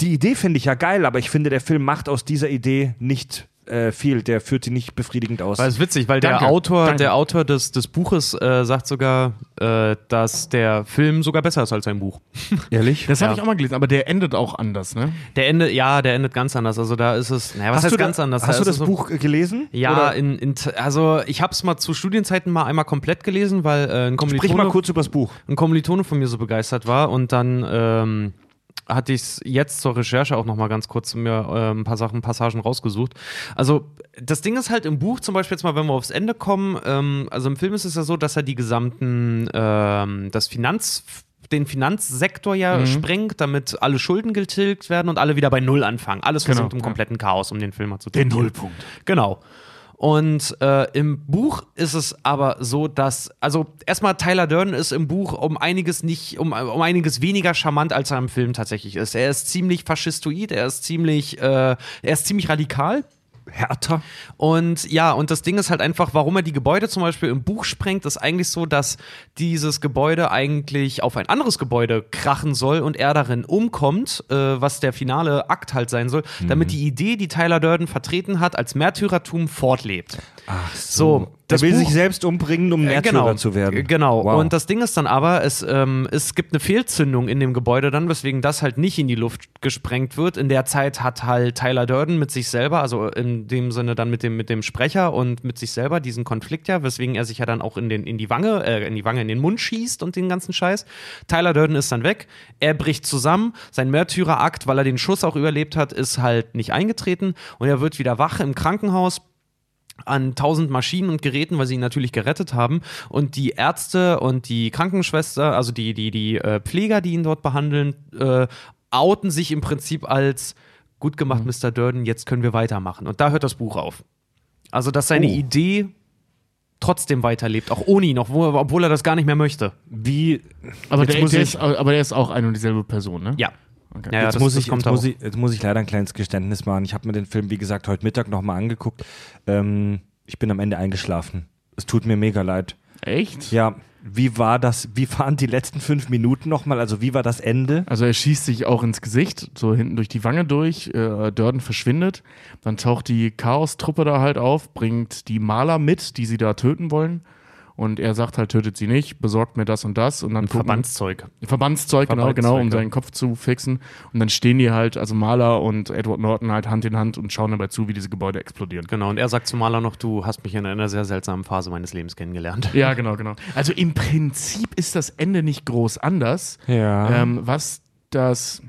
Die Idee finde ich ja geil, aber ich finde, der Film macht aus dieser Idee nicht äh, viel. Der führt sie nicht befriedigend aus.
Weil es ist witzig, weil der
Danke,
Autor,
danke.
der Autor des, des Buches äh, sagt sogar, äh, dass der Film sogar besser ist als sein Buch.
Ehrlich?
Das habe
Ja.
ich auch mal gelesen, aber der endet auch anders, ne?
Der Ende, ja, der endet ganz anders. Also da ist es, naja, was heißt
du da-
ganz anders?
Hast
Da
du das
so-
Buch gelesen?
Ja, in, in, also ich habe es mal zu Studienzeiten mal einmal komplett gelesen, weil äh, ein,
Sprich mal
Kommilitone,
kurz übers Buch.
ein Kommilitone von mir so begeistert war und dann ähm, hatte ich es jetzt zur Recherche auch noch mal ganz kurz mir äh, ein paar Sachen, Passagen rausgesucht. Also das Ding ist halt im Buch zum Beispiel jetzt mal, wenn wir aufs Ende kommen, ähm, also im Film ist es ja so, dass er die gesamten, ähm, das Finanz den Finanzsektor ja sprengt, damit alle Schulden getilgt werden und alle wieder bei Null anfangen. Alles
Genau,
versinkt im
ja.
kompletten Chaos, um den Film mal zu
Der
zitieren.
Nullpunkt.
Genau. Und äh, im Buch ist es aber so, dass, also erstmal Tyler Durden ist im Buch um einiges nicht, um, um einiges weniger charmant, als er im Film tatsächlich ist. Er ist ziemlich faschistoid, er ist ziemlich, äh, er ist ziemlich radikal.
Härter.
Und ja, und das Ding ist halt einfach, warum er die Gebäude zum Beispiel im Buch sprengt, ist eigentlich so, dass dieses Gebäude eigentlich auf ein anderes Gebäude krachen soll und er darin umkommt, äh, was der finale Akt halt sein soll, damit die Idee, die Tyler Durden vertreten hat, als Märtyrertum fortlebt.
Ach
So,
Das
das
will
Buch-
sich selbst umbringen, um
Äh,
Märtyrer zu werden.
Äh, Genau.
Wow.
Und das Ding ist dann aber, es, ähm, es gibt eine Fehlzündung in dem Gebäude dann, weswegen das halt nicht in die Luft gesprengt wird. In der Zeit hat halt Tyler Durden mit sich selber, also in dem Sinne dann mit dem, mit dem Sprecher und mit sich selber diesen Konflikt ja, weswegen er sich ja dann auch in, den, in die Wange, äh, in die Wange, in den Mund schießt und den ganzen Scheiß. Tyler Durden ist dann weg, er bricht zusammen, sein Märtyrerakt, weil er den Schuss auch überlebt hat, ist halt nicht eingetreten und er wird wieder wach im Krankenhaus an tausend Maschinen und Geräten, weil sie ihn natürlich gerettet haben. Und die Ärzte und die Krankenschwester, also die, die, die äh, Pfleger, die ihn dort behandeln, äh, outen sich im Prinzip als gut gemacht, Mr. Durden, jetzt können wir weitermachen. Und da hört das Buch auf. Also, dass seine
Oh.
Idee trotzdem weiterlebt, auch ohne ihn, obwohl, er das gar nicht mehr möchte.
Wie.
Aber
Jetzt
der, der ist, aber der ist auch eine und dieselbe Person, ne?
Ja.
Okay.
Ja,
jetzt,
das-
muss ich, jetzt, muss ich, jetzt muss ich leider ein kleines Geständnis machen. Ich habe mir den Film, wie gesagt, heute Mittag nochmal angeguckt. Ähm, ich bin am Ende eingeschlafen. Es tut mir mega leid.
Echt?
Ja, wie war das? Wie waren die letzten fünf Minuten nochmal? Also, wie war das Ende?
Also er schießt sich auch ins Gesicht, so hinten durch die Wange durch. Äh, Durden verschwindet. Dann taucht die Chaos-Truppe da halt auf, bringt die Maler mit, die sie da töten wollen. Und er sagt halt, tötet sie nicht, besorgt mir das und das. Und dann gucken-
Verbandszeug.
Verbandszeug, genau,
Verbandszeug,
genau, um seinen Kopf zu fixen. Und dann stehen die halt, also Maler und Edward Norton halt Hand in Hand und schauen dabei zu, wie diese Gebäude explodieren.
Genau, und er sagt zu Maler noch, du hast mich in einer sehr seltsamen Phase meines Lebens kennengelernt.
Ja, genau, genau. Also im Prinzip ist das Ende nicht groß anders.
Ja.
Ähm, was das.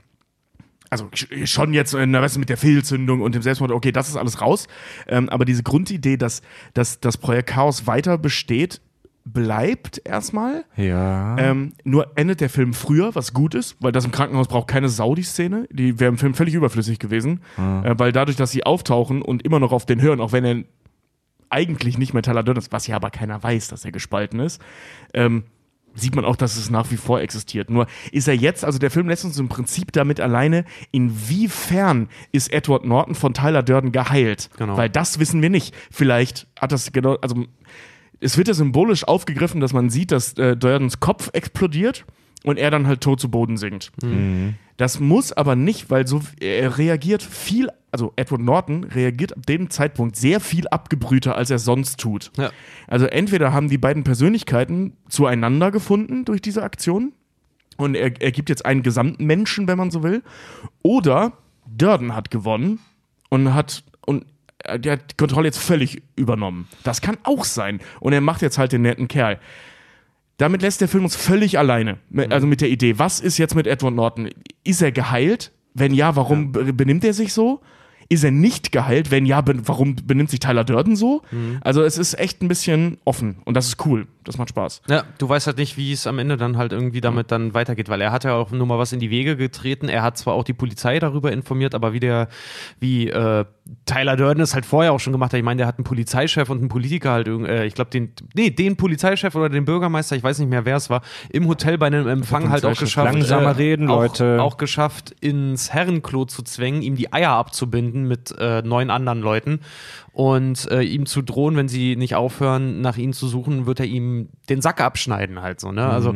Also sch- schon jetzt na, weißt du, mit der Fehlzündung und dem Selbstmord, okay, das ist alles raus. Ähm, aber diese Grundidee, dass, dass das Projekt Chaos weiter besteht, bleibt erstmal.
ja.
Ähm, nur endet der Film früher, was gut ist, weil das im Krankenhaus braucht keine Sau, die Szene. Die wäre im Film völlig überflüssig gewesen. Äh, weil dadurch, dass sie auftauchen und immer noch auf den hören, auch wenn er eigentlich nicht mehr Tyler Durden ist, was ja aber keiner weiß, dass er gespalten ist, ähm, sieht man auch, dass es nach wie vor existiert. Nur ist er jetzt, also der Film lässt uns im Prinzip damit alleine, inwiefern ist Edward Norton von Tyler Durden geheilt?
Genau.
Weil das wissen wir nicht. Vielleicht hat das genau, also es wird ja symbolisch aufgegriffen, dass man sieht, dass äh, Durdens Kopf explodiert und er dann halt tot zu Boden sinkt. Das muss aber nicht, weil so er reagiert viel, also Edward Norton reagiert ab dem Zeitpunkt sehr viel abgebrühter, als er sonst tut.
Ja.
Also entweder haben die beiden Persönlichkeiten zueinander gefunden durch diese Aktion und er, er gibt jetzt einen gesamten Menschen, wenn man so will, oder Durden hat gewonnen und hat der hat die Kontrolle jetzt völlig übernommen. Das kann auch sein. Und er macht jetzt halt den netten Kerl. Damit lässt der Film uns völlig alleine. Mit- Also mit der Idee, was ist jetzt mit Edward Norton? Ist er geheilt? Wenn ja, warum be- benimmt er sich so? Ist er nicht geheilt? Wenn ja, warum benimmt sich Tyler Durden so? Also es ist echt ein bisschen offen und das ist cool. Das macht Spaß.
Ja, du weißt halt nicht, wie es am Ende dann halt irgendwie damit dann weitergeht, weil er hat ja auch nur mal was in die Wege getreten. Er hat zwar auch die Polizei darüber informiert, aber wie der, wie äh, Tyler Durden es halt vorher auch schon gemacht hat. Ich meine, der hat einen Polizeichef und einen Politiker halt, irgend- äh, ich glaube, den, nee, den Polizeichef oder den Bürgermeister, ich weiß nicht mehr, wer es war, im Hotel bei einem Empfang halt auch geschafft.
Langsamer reden,
auch,
Leute.
Auch geschafft, ins Herrenklo zu zwängen, ihm die Eier abzubinden mit äh, neun anderen Leuten und äh, ihm zu drohen, wenn sie nicht aufhören, nach ihnen zu suchen, wird er ihm den Sack abschneiden halt so. Ne? Also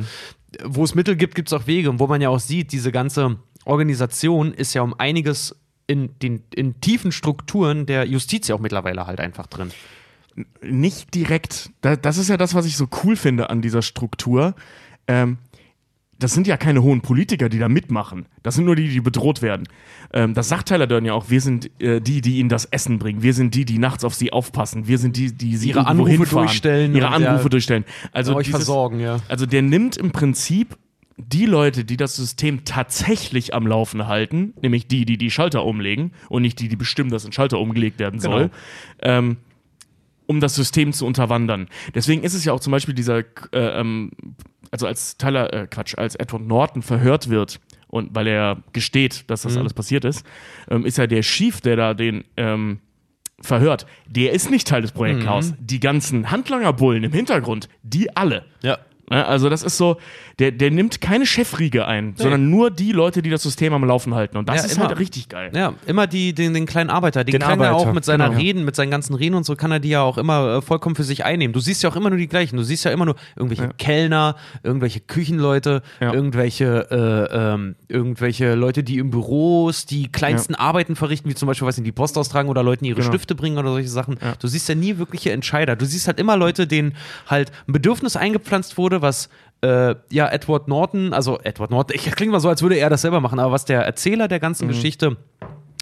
wo es Mittel gibt, gibt es auch Wege und wo man ja auch sieht, diese ganze Organisation ist ja um einiges in den in tiefen Strukturen der Justiz ja auch mittlerweile halt einfach drin.
nicht direkt. Da, das ist ja das, was ich so cool finde an dieser Struktur. Ähm, das sind ja keine hohen Politiker, die da mitmachen. Das sind nur die, die bedroht werden. Ähm, das sagt Tyler Durden ja auch. Wir sind äh, die, die ihnen das Essen bringen. Wir sind die, die nachts auf sie aufpassen. Wir sind die, die sie
Ihre Anrufe
hinfahren.
durchstellen
Ihre Anrufe
ja,
durchstellen. Also
euch
dieses-
versorgen, ja.
Also der nimmt im Prinzip die Leute, die das System tatsächlich am Laufen halten, nämlich die, die die Schalter umlegen und nicht die, die bestimmen, dass ein Schalter umgelegt werden soll,
Genau.
ähm, um das System zu unterwandern. Deswegen ist es ja auch zum Beispiel dieser, äh, ähm, also als Tyler, äh, Quatsch, als Edward Norton verhört wird und weil er gesteht, dass das alles passiert ist, ähm, ist ja der Chief, der da den ähm, verhört, der ist nicht Teil des Projektchaos. Die ganzen Handlangerbullen im Hintergrund, die alle.
Ja.
Ja, Also das ist so, der, der nimmt keine Chefriege ein, sondern nur die Leute, die das System am Laufen halten. Und das
Ja,
ist
immer.
halt richtig geil.
Ja, immer die, den, den kleinen Arbeiter. Den,
Den
kann er
Arbeiter,
auch mit seiner
genau.
Reden, mit seinen ganzen Reden und so, kann er die ja auch immer äh, vollkommen für sich einnehmen. Du siehst ja auch immer nur die gleichen. Du siehst ja immer nur irgendwelche Kellner, irgendwelche Küchenleute,
Ja.
irgendwelche, äh, ähm, irgendwelche Leute, die im Büros die kleinsten Arbeiten verrichten, wie zum Beispiel, weiß nicht, die Post austragen oder Leuten ihre
Genau.
Stifte bringen oder solche Sachen. Du siehst ja nie wirkliche Entscheider. Du siehst halt immer Leute, denen halt ein Bedürfnis eingepflanzt wurde, was äh, ja, Edward Norton, also Edward Norton, ich klingt mal so, als würde er das selber machen, aber was der Erzähler der
Mhm.
ganzen Geschichte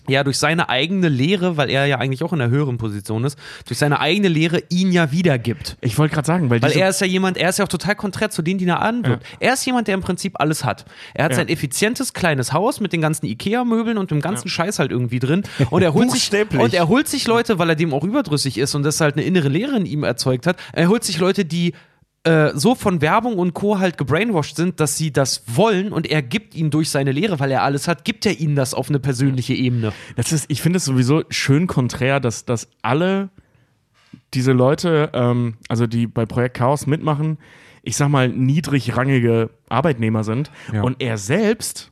ja durch seine eigene Lehre, weil er ja eigentlich auch in einer höheren Position ist, durch seine eigene Lehre ihn ja wiedergibt.
Ich wollte gerade sagen, weil,
Weil er ist ja jemand, er ist ja auch total konträr zu denen, die er anwirbt. Er ist jemand, der im Prinzip alles hat. Er hat
Ja.
sein effizientes kleines Haus mit den ganzen Ikea-Möbeln und dem ganzen Scheiß halt irgendwie drin. Und er holt sich und er holt sich Leute, weil er dem auch überdrüssig ist und das halt eine innere Lehre in ihm erzeugt hat. Er holt sich Leute, die äh, so von Werbung und Co. halt gebrainwashed sind, dass sie das wollen und er gibt ihnen durch seine Lehre, weil er alles hat, gibt er ihnen das auf eine persönliche Ebene.
das ist, ich finde es sowieso schön konträr, dass, dass alle diese Leute, ähm, also die bei Projekt Chaos mitmachen, ich sag mal, niedrigrangige Arbeitnehmer sind
Ja.
und er selbst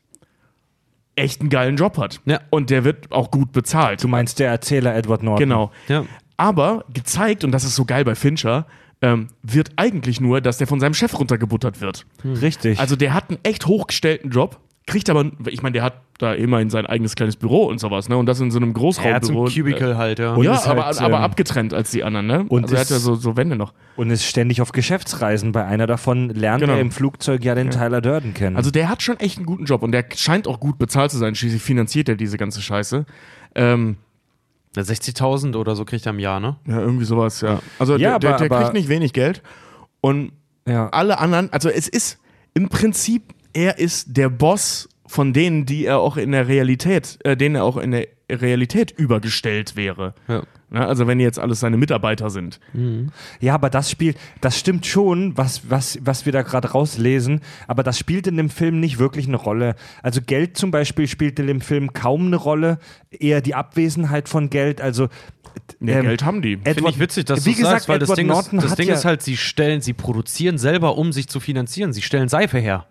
echt einen geilen Job hat.
Ja.
Und der wird auch gut bezahlt.
Du meinst der Erzähler Edward Norton.
Genau.
Ja.
Aber gezeigt, und das ist so geil bei Fincher, ähm, wird eigentlich nur, dass der von seinem Chef runtergebuttert wird.
Richtig.
Also der hat einen echt hochgestellten Job, kriegt aber, ich meine, der hat da immerhin sein eigenes kleines Büro und sowas, ne? Und das in so einem
Er hat so
Großraumbüro.
ein Cubicle halt, ja.
Und
ja,
ist
aber,
halt,
aber
ähm,
abgetrennt als die anderen, ne?
und
also er hat ja so, so Wände noch.
und ist ständig auf Geschäftsreisen. Bei einer davon lernt
Genau.
er im Flugzeug ja den Tyler Durden kennen.
Also der hat schon echt einen guten Job und der scheint auch gut bezahlt zu sein. Schließlich finanziert er diese ganze Scheiße. Ähm,
60.000 oder so kriegt er im Jahr, ne?
ja, irgendwie sowas, ja. Also
Ja,
der, der,
aber-
der
aber-
kriegt nicht wenig Geld. Und
ja.
alle anderen, also es ist im Prinzip, er ist der Boss von denen, die er auch in der Realität, äh, denen er auch in der Realität übergestellt wäre.
Ja.
Ne? Also wenn jetzt alles seine Mitarbeiter sind.
Ja, aber das spielt, das stimmt schon, was, was, was wir da gerade rauslesen, aber das spielt in dem Film nicht wirklich eine Rolle. Also Geld zum Beispiel spielt in dem Film kaum eine Rolle, eher die Abwesenheit von Geld. Also
Ja,
ähm,
Geld haben die.
Finde ich witzig, dass du
gesagt,
sagst, weil das
Edward
Ding,
Norton
ist, das Ding
ja-
ist halt, sie stellen, sie produzieren selber, um sich zu finanzieren. Sie stellen Seife her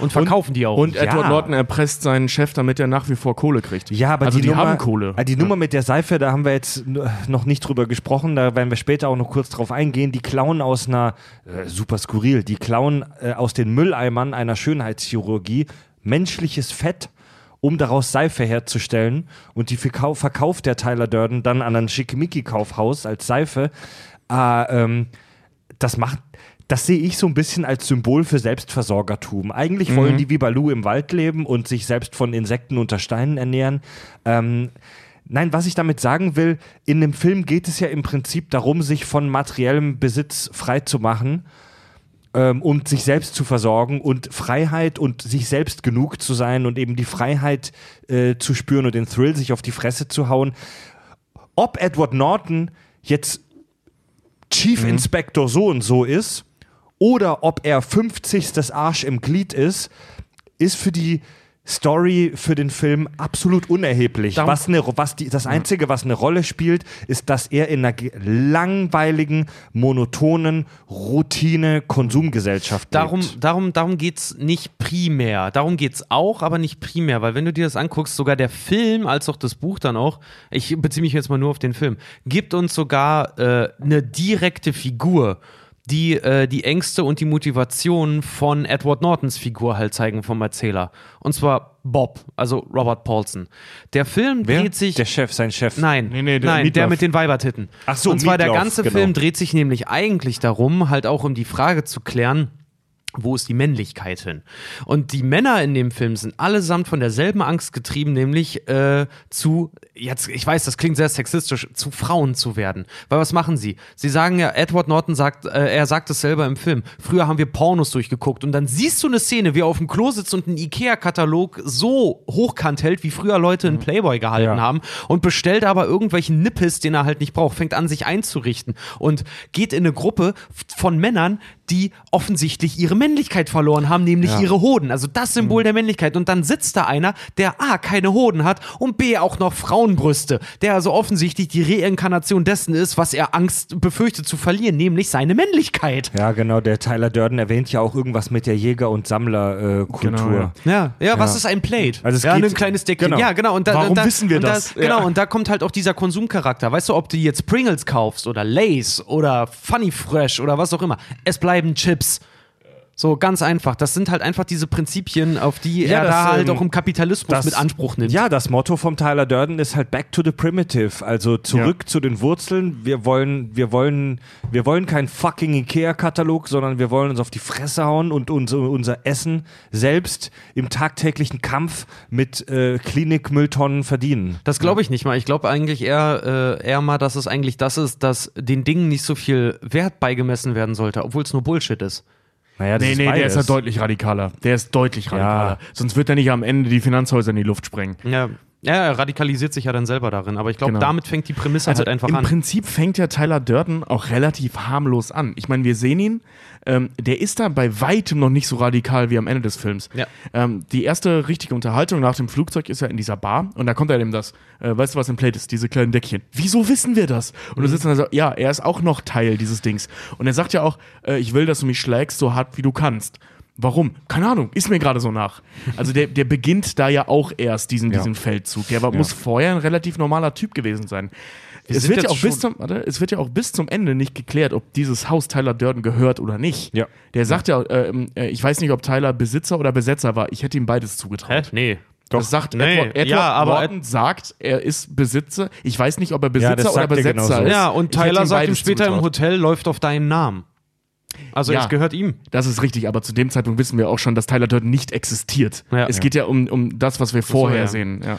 und verkaufen die auch.
Und
Ja.
Edward Norton erpresst seinen Chef, damit er nach wie vor Kohle kriegt.
Ja, aber
also
die,
die,
Nummer,
haben Kohle.
äh, Die Nummer mit der Seife, da haben wir jetzt n- noch nicht drüber gesprochen, da werden wir später auch noch kurz drauf eingehen. Die klauen aus einer, äh, super skurril, die klauen äh, aus den Mülleimern einer Schönheitschirurgie menschliches Fett, um daraus Seife herzustellen. Und die verkau verkauft der Tyler Durden dann an ein Schickimicki-Kaufhaus als Seife. Äh, ähm, das macht. Das sehe ich so ein bisschen als Symbol für Selbstversorgertum. Eigentlich wollen die wie Balu im Wald leben und sich selbst von Insekten unter Steinen ernähren. Ähm, nein, was ich damit sagen will, in dem Film geht es ja im Prinzip darum, sich von materiellem Besitz frei zu machen ähm, und sich selbst zu versorgen und Freiheit und sich selbst genug zu sein und eben die Freiheit äh, zu spüren und den Thrill, sich auf die Fresse zu hauen. Ob Edward Norton jetzt Chief Inspector so und so ist oder ob er 50. das Arsch im Glied ist, ist für die Story für den Film absolut unerheblich.
Darum-
Was eine, was die, das Einzige, was eine Rolle spielt, ist, dass er in einer ge- langweiligen, monotonen Routine-Konsumgesellschaft
Darum,
lebt.
darum, darum geht es nicht primär. Darum geht es auch, aber nicht primär, weil wenn du dir das anguckst, sogar der Film als auch das Buch dann auch, ich beziehe mich jetzt mal nur auf den Film, gibt uns sogar äh, eine direkte Figur, die äh, die Ängste und die Motivation von Edward Nortons Figur halt zeigen vom Erzähler. Und zwar Bob, also Robert Paulson. Der Film
Wer?
dreht sich.
Der Chef, sein Chef.
Nein,
Nee, nee, der
nein, der mit den Weibertitten.
Ach so,
Und zwar der
Meatloaf,
ganze
genau.
Film dreht sich nämlich eigentlich darum, halt auch um die Frage zu klären, wo ist die Männlichkeit hin? Und die Männer in dem Film sind allesamt von derselben Angst getrieben, nämlich äh, zu, jetzt, ich weiß, das klingt sehr sexistisch, zu Frauen zu werden. Weil was machen sie? Sie sagen ja, Edward Norton sagt, äh, er sagt es selber im Film, früher haben wir Pornos durchgeguckt und dann siehst du eine Szene, wie er auf dem Klo sitzt und einen Ikea-Katalog so hochkant hält, wie früher Leute einen Playboy gehalten
Ja.
haben und bestellt aber irgendwelchen Nippes, den er halt nicht braucht, fängt an, sich einzurichten und geht in eine Gruppe von Männern, die offensichtlich ihre Männlichkeit verloren haben, nämlich
Ja.
ihre Hoden. Also das Symbol der Männlichkeit. Und dann sitzt da einer, der A, keine Hoden hat und B, auch noch Frauenbrüste, der also offensichtlich die Reinkarnation dessen ist, was er Angst befürchtet zu verlieren, nämlich seine Männlichkeit.
Ja, genau. Der Tyler Durden erwähnt ja auch irgendwas mit der Jäger- und Sammlerkultur.
Genau, ja.
Ja, ja, was ist ein Plate?
Also es
ja,
geht-
ein kleines Deckchen.
genau.
Ja, genau. Und da,
Warum
und da,
wissen wir
und
das?
Da, genau,
Ja.
und da kommt halt auch dieser Konsumcharakter. Weißt du, ob du jetzt Pringles kaufst oder Lays oder Funny Fresh oder was auch immer. Es bleiben Chips. So ganz einfach. Das sind halt einfach diese Prinzipien, auf die
Ja,
er
das,
da halt
ähm,
auch im Kapitalismus
das-
mit Anspruch nimmt.
Ja, das Motto vom Tyler Durden ist halt Back to the Primitive, also zurück
Ja.
zu den Wurzeln. Wir wollen, wir wollen, wir wollen keinen fucking Ikea-Katalog, sondern wir wollen uns auf die Fresse hauen und unser, unser Essen selbst im tagtäglichen Kampf mit äh, Klinikmülltonnen verdienen.
Das glaube ich nicht mal. Ich glaube eigentlich eher, äh, eher mal, dass es eigentlich das ist, dass den Dingen nicht so viel Wert beigemessen werden sollte, obwohl es nur Bullshit ist.
Naja, das
Nee,
ist
nee, der
beides.
ist ja deutlich radikaler. Der ist deutlich radikaler. Sonst wird er nicht am Ende die Finanzhäuser in die Luft sprengen.
Ja, ja, er radikalisiert sich ja dann selber darin. Aber ich glaube,
Genau.
damit fängt die Prämisse
Also
halt einfach
im
an.
Prinzip fängt ja Tyler Durden auch relativ harmlos an. Ich meine, wir sehen ihn, ähm, der ist da bei weitem noch nicht so radikal wie am Ende des Films.
Ja.
Ähm, die erste richtige Unterhaltung nach dem Flugzeug ist ja in dieser Bar und da kommt er eben das, äh, weißt du, was im Plate ist? Diese kleinen Deckchen. Wieso wissen wir das? Und
Mhm.
du sitzt dann so, ja, er ist auch noch Teil dieses Dings. Und er sagt ja auch, äh, ich will, dass du mich schlägst so hart wie du kannst. Warum? Keine Ahnung, ist mir gerade so nach. Also der, der beginnt da ja auch erst diesen,
Ja.
diesen Feldzug. Der war, muss vorher ein relativ normaler Typ gewesen sein. Es
sind
wird, ja auch bis zum, warte, es wird ja auch bis zum Ende nicht geklärt, ob dieses Haus Tyler Durden gehört oder nicht.
Ja.
Der sagt ja, äh, äh, ich weiß nicht, ob Tyler Besitzer oder Besetzer war. Ich hätte ihm beides zugetraut.
Nee.
Das sagt
Nee,
Edward, Edward
ja, aber-
Norton sagt, er ist Besitzer. Ich weiß nicht, ob er
Ja,
Besitzer
das
oder
er
Besetzer ist.
Ja, und Tyler
ihm
sagt ihm später im
zugetraut.
Hotel, läuft auf deinen Namen. Also
Ja.
es gehört ihm.
Das ist richtig, aber zu dem Zeitpunkt wissen wir auch schon, dass Tyler Durden nicht existiert.
Ja.
es
Ja.
geht ja um, um das, was wir vorher
ja.
sehen. Ja.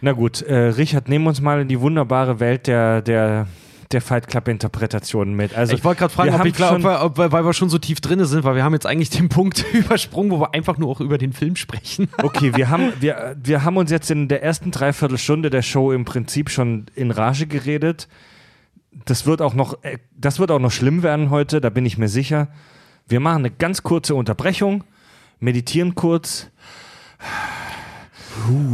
Na gut, äh, Richard, nehmen uns mal in die wunderbare Welt der, der, der Fight Club-Interpretationen mit. Also,
ich wollte gerade fragen,
wir
ob ich glaub, ob
schon-
wir, ob wir, weil wir schon so tief drin sind, weil wir haben jetzt eigentlich den Punkt übersprungen, wo wir einfach nur auch über den Film sprechen.
Okay, wir haben, wir, wir haben uns jetzt in der ersten Dreiviertelstunde der Show im Prinzip schon in Rage geredet. Das wird auch noch, äh, das wird auch noch schlimm werden heute, da bin ich mir sicher. Wir machen eine ganz kurze Unterbrechung, meditieren kurz,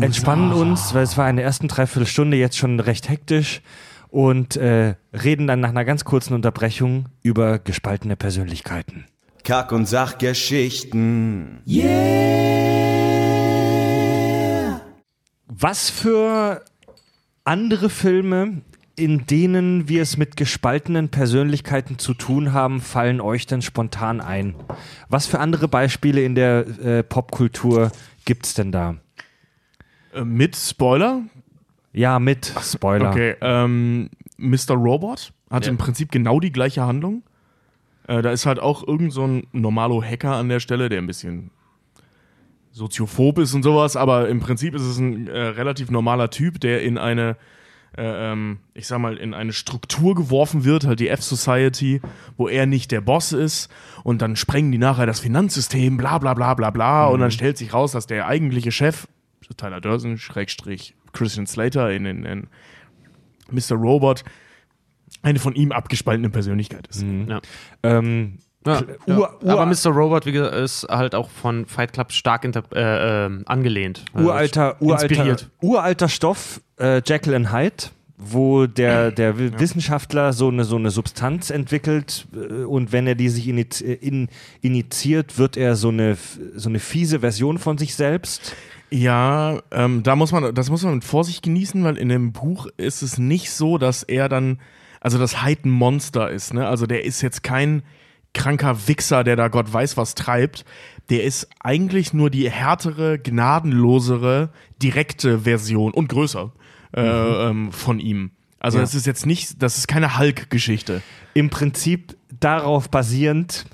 entspannen uns, weil es war in der ersten Dreiviertelstunde jetzt schon recht hektisch und äh, reden dann nach einer ganz kurzen Unterbrechung über gespaltene Persönlichkeiten.
Kack- und Sachgeschichten.
Was für andere Filme, in denen wir es mit gespaltenen Persönlichkeiten zu tun haben, fallen euch denn spontan ein? Was für andere Beispiele in der äh, Popkultur gibt es denn da?
Äh, mit Spoiler.
Ja, mit Spoiler.
Okay. Ähm, Mr. Robot hat
Ja.
im Prinzip genau die gleiche Handlung. Äh, da ist halt auch irgend so ein normalo Hacker an der Stelle, der ein bisschen soziophob ist und sowas, aber im Prinzip ist es ein äh, relativ normaler Typ, der in eine, äh, ähm, ich sag mal, in eine Struktur geworfen wird, halt die F-Society, wo er nicht der Boss ist und dann sprengen die nachher das Finanzsystem, bla bla bla bla bla und dann stellt sich raus, dass der eigentliche Chef, Tyler Durson, Schrägstrich Christian Slater in, in, in Mr. Robot, eine von ihm abgespaltene Persönlichkeit ist.
Ja.
Ähm,
Ja,
Ur-
ja.
ur-
Aber Mr. Robot wie gesagt, ist halt auch von Fight Club stark äh, ähm, angelehnt. Also
uralter, uralter,
inspiriert.
uralter Stoff, äh, Jekyll and Hyde, wo der, der Wi- Wissenschaftler so eine, so eine Substanz entwickelt äh, und wenn er die sich äh, in, initiiert, wird er so eine, so eine fiese Version von sich selbst.
Ja, ähm, da muss man, das muss man mit Vorsicht genießen, weil in dem Buch ist es nicht so, dass er dann, also das Hyde ein Monster ist, ne? Also der ist jetzt kein kranker Wichser, der da Gott weiß was treibt. Der ist eigentlich nur die härtere, gnadenlosere, direkte Version und größer äh, ähm, von ihm. Also
Ja.
es ist jetzt nicht, das ist keine Hulk-Geschichte.
Im Prinzip darauf basierend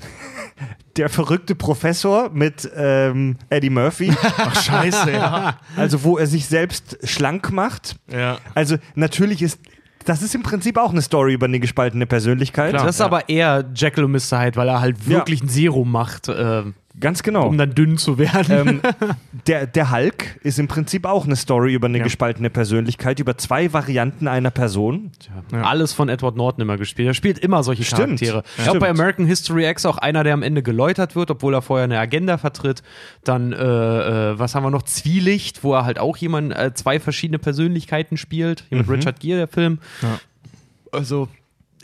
der verrückte Professor mit ähm, Eddie Murphy,
Ach scheiße, ja.
also wo er sich selbst schlank macht.
ja.
Also natürlich ist das ist im Prinzip auch eine Story über eine gespaltene Persönlichkeit.
Das ist aber eher Jekyll und Mr. Hyde, weil er halt
Ja.
wirklich ein Serum macht, äh,
Ganz genau.
um dann dünn zu werden.
ähm, der, der Hulk ist im Prinzip auch eine Story über eine
Ja.
gespaltene Persönlichkeit, über zwei Varianten einer Person.
Ja.
Alles von Edward Norton immer gespielt. Er spielt immer solche
Stimmt.
Charaktere.
Ja.
Ich glaube, bei. American History X auch einer, der am Ende geläutert wird, obwohl er vorher eine Agenda vertritt. Dann, äh, äh, was haben wir noch? Zwielicht, wo er halt auch jemand, äh, zwei verschiedene Persönlichkeiten spielt. Hier mit Richard Gere, der Film.
Ja.
Also,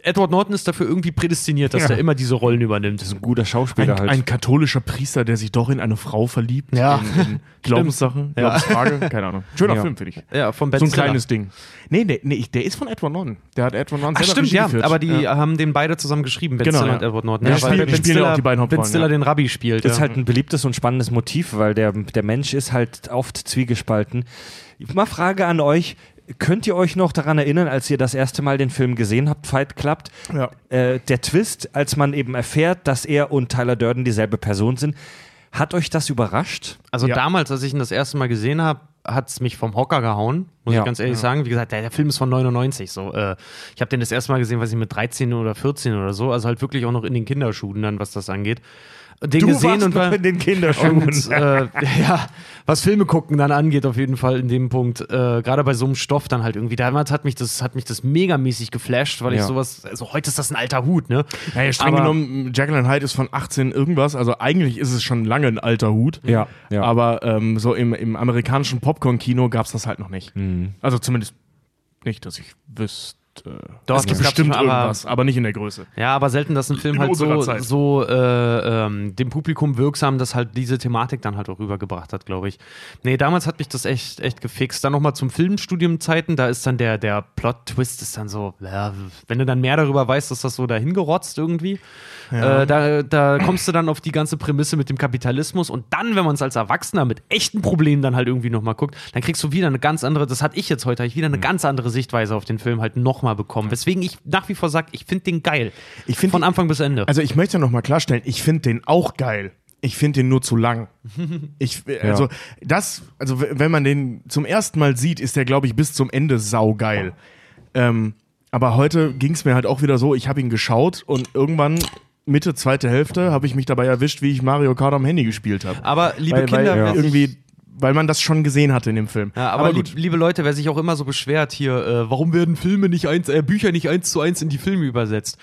Edward Norton ist dafür irgendwie prädestiniert, dass
Ja.
er immer diese Rollen übernimmt.
Das ist ein guter Schauspieler
Ein,
halt.
ein katholischer Priester, der sich doch in eine Frau verliebt.
Ja.
In, in Glaubenssache, Glaubensfrage, keine Ahnung. Schöner
Ja.
Film für dich.
Ja, von Ben
So ein
Stiller.
kleines Ding. Nee, nee, nee, ich- der ist von Edward Norton. Der hat Edward Norton
Ach
selber
stimmt, ja,
geführt.
aber die
ja.
haben den beide zusammen geschrieben, Ben
Genau,
Stiller
ja.
und Edward Norton.
Ja,
weil
spielen-
Ben Stiller,
auch die beiden
Ben
Hauptrollen,
Stiller
ja.
den Rabbi spielt.
Das ist
ja.
halt ein beliebtes und spannendes Motiv, weil der, der Mensch ist halt oft zwiegespalten. Mal Frage an euch. Könnt ihr euch noch daran erinnern, als ihr das erste Mal den Film gesehen habt, Fight Club?
Ja.
Äh, der Twist, als man eben erfährt, dass er und Tyler Durden dieselbe Person sind. Hat euch das überrascht?
Also
Ja.
damals, als ich ihn das erste Mal gesehen habe, hat es mich vom Hocker gehauen, muss
Ja.
ich ganz ehrlich sagen. Wie gesagt, der, der Film ist von 99. So, äh, ich habe den das erste Mal gesehen, weiß ich mit 13 oder 14 oder so. Also halt wirklich auch noch in den Kinderschuhen dann, was das angeht. Den gesehen und war,
in den Kinderschuhen.
und äh, ja, was Filme gucken dann angeht, auf jeden Fall in dem Punkt, äh, gerade bei so einem Stoff dann halt irgendwie, damals hat mich das, hat mich das megamäßig geflasht, weil ich
Ja.
sowas, also heute ist das ein alter Hut, ne?
Naja, streng
Aber-
genommen, and Hyde ist von 18 irgendwas, also eigentlich ist es schon lange ein alter Hut.
Ja, ja.
Aber ähm, so im, im amerikanischen Popcorn-Kino gab es das halt noch nicht.
Mhm.
Also zumindest nicht, dass ich wüsste.
Doch,
es gibt bestimmt
schon, aber-
irgendwas, aber nicht in der Größe.
Ja, aber selten, dass ein Film
In
halt so,
Zeit.
so äh, ähm, dem Publikum wirksam, das halt diese Thematik dann halt auch rübergebracht hat, glaube ich. Nee, damals hat mich das echt, echt gefixt. Dann nochmal zum Filmstudiumzeiten, da ist dann der, der Plot-Twist ist dann so, ja, wenn du dann mehr darüber weißt, ist das so dahingerotzt irgendwie. Äh, da, da kommst du dann auf die ganze Prämisse mit dem Kapitalismus und dann, wenn man es als Erwachsener mit echten Problemen dann halt irgendwie nochmal guckt, dann kriegst du wieder eine ganz andere, das hatte ich jetzt heute, ich wieder eine ganz andere Sichtweise auf den Film halt nochmal bekommen. Weswegen ich nach wie vor sage, ich finde den geil.
Ich find
Von
die-
Anfang bis Ende.
Also ich möchte noch mal klarstellen, ich finde den auch geil. Ich finde den nur zu lang. Ich, also das, also wenn man den zum ersten Mal sieht, ist der, glaube ich, bis zum Ende saugeil. Ähm, aber heute ging es mir halt auch wieder so, ich habe ihn geschaut und irgendwann Mitte, zweite Hälfte habe ich mich dabei erwischt, wie ich Mario Kart am Handy gespielt habe.
Aber liebe
weil,
Kinder,
weil
sich-
irgendwie weil man das schon gesehen hatte in dem Film.
Ja, aber, lieb, liebe Leute, wer sich auch immer so beschwert hier, äh, warum werden Filme nicht eins, äh, Bücher nicht eins zu eins in die Filme übersetzt?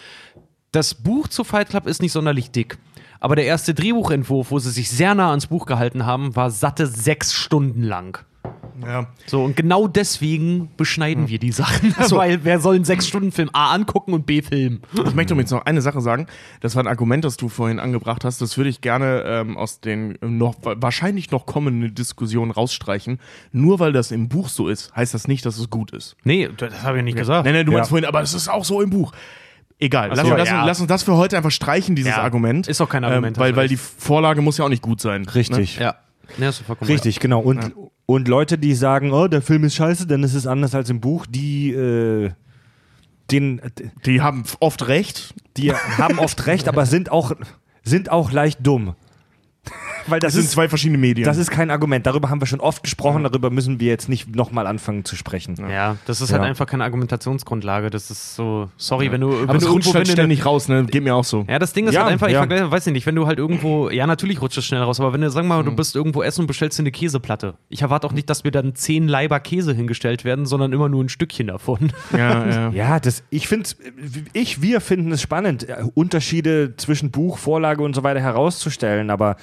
Das Buch zu Fight Club ist nicht sonderlich dick. Aber der erste Drehbuchentwurf, wo sie sich sehr nah ans Buch gehalten haben, war satte sechs Stunden lang.
Ja.
So, und genau deswegen beschneiden wir die Sachen. Weil wer soll einen Sechs-Stunden-Film A angucken und B filmen?
Ich möchte übrigens noch eine Sache sagen. Das war ein Argument, das du vorhin angebracht hast. Das würde ich gerne ähm, aus den noch wahrscheinlich noch kommenden Diskussionen rausstreichen. Nur weil das im Buch so ist, heißt das nicht, dass es gut ist.
Nee, das habe ich nicht gesagt.
Nein, nein, du
Ja.
meinst vorhin, aber es ist auch so im Buch. Egal, lass,
so,
lass,
ja.
lass uns das für heute einfach streichen, dieses
Ja,
Argument.
ist doch kein Argument,
Ähm, weil, weil die Vorlage muss ja auch nicht gut sein.
Richtig.
Ja. Nee, hast du vollkommen
Richtig, genau. Und, und Leute, die sagen, oh, der Film ist scheiße, denn es ist anders als im Buch, die, äh, den,
Die haben oft recht.
die haben oft recht, aber sind auch, sind auch leicht dumm. Weil
Das,
das,
sind
ist,
zwei verschiedene Medien.
das ist kein Argument. Darüber haben wir schon oft gesprochen, darüber müssen wir jetzt nicht nochmal anfangen zu sprechen.
Ja, das ist halt einfach keine Argumentationsgrundlage. Das ist so, sorry, wenn du,
aber
wenn
es
du
rutscht
irgendwo
halt
wenn du-
ständig raus, ne? Geht mir auch so.
Ja, das Ding ist
Ja,
halt einfach, ich vergleiche, weiß ich nicht, wenn du halt irgendwo, ja, natürlich rutscht es schnell raus, aber wenn du, sag mal,
Mhm.
du bist irgendwo essen und bestellst dir eine Käseplatte. Ich erwarte auch nicht, dass mir dann zehn Leiber Käse hingestellt werden, sondern immer nur ein Stückchen davon.
Ja, ja.
Ja, das, ich finde ich, wir finden es spannend, äh, Unterschiede zwischen Buch, Vorlage und so weiter herauszustellen, aber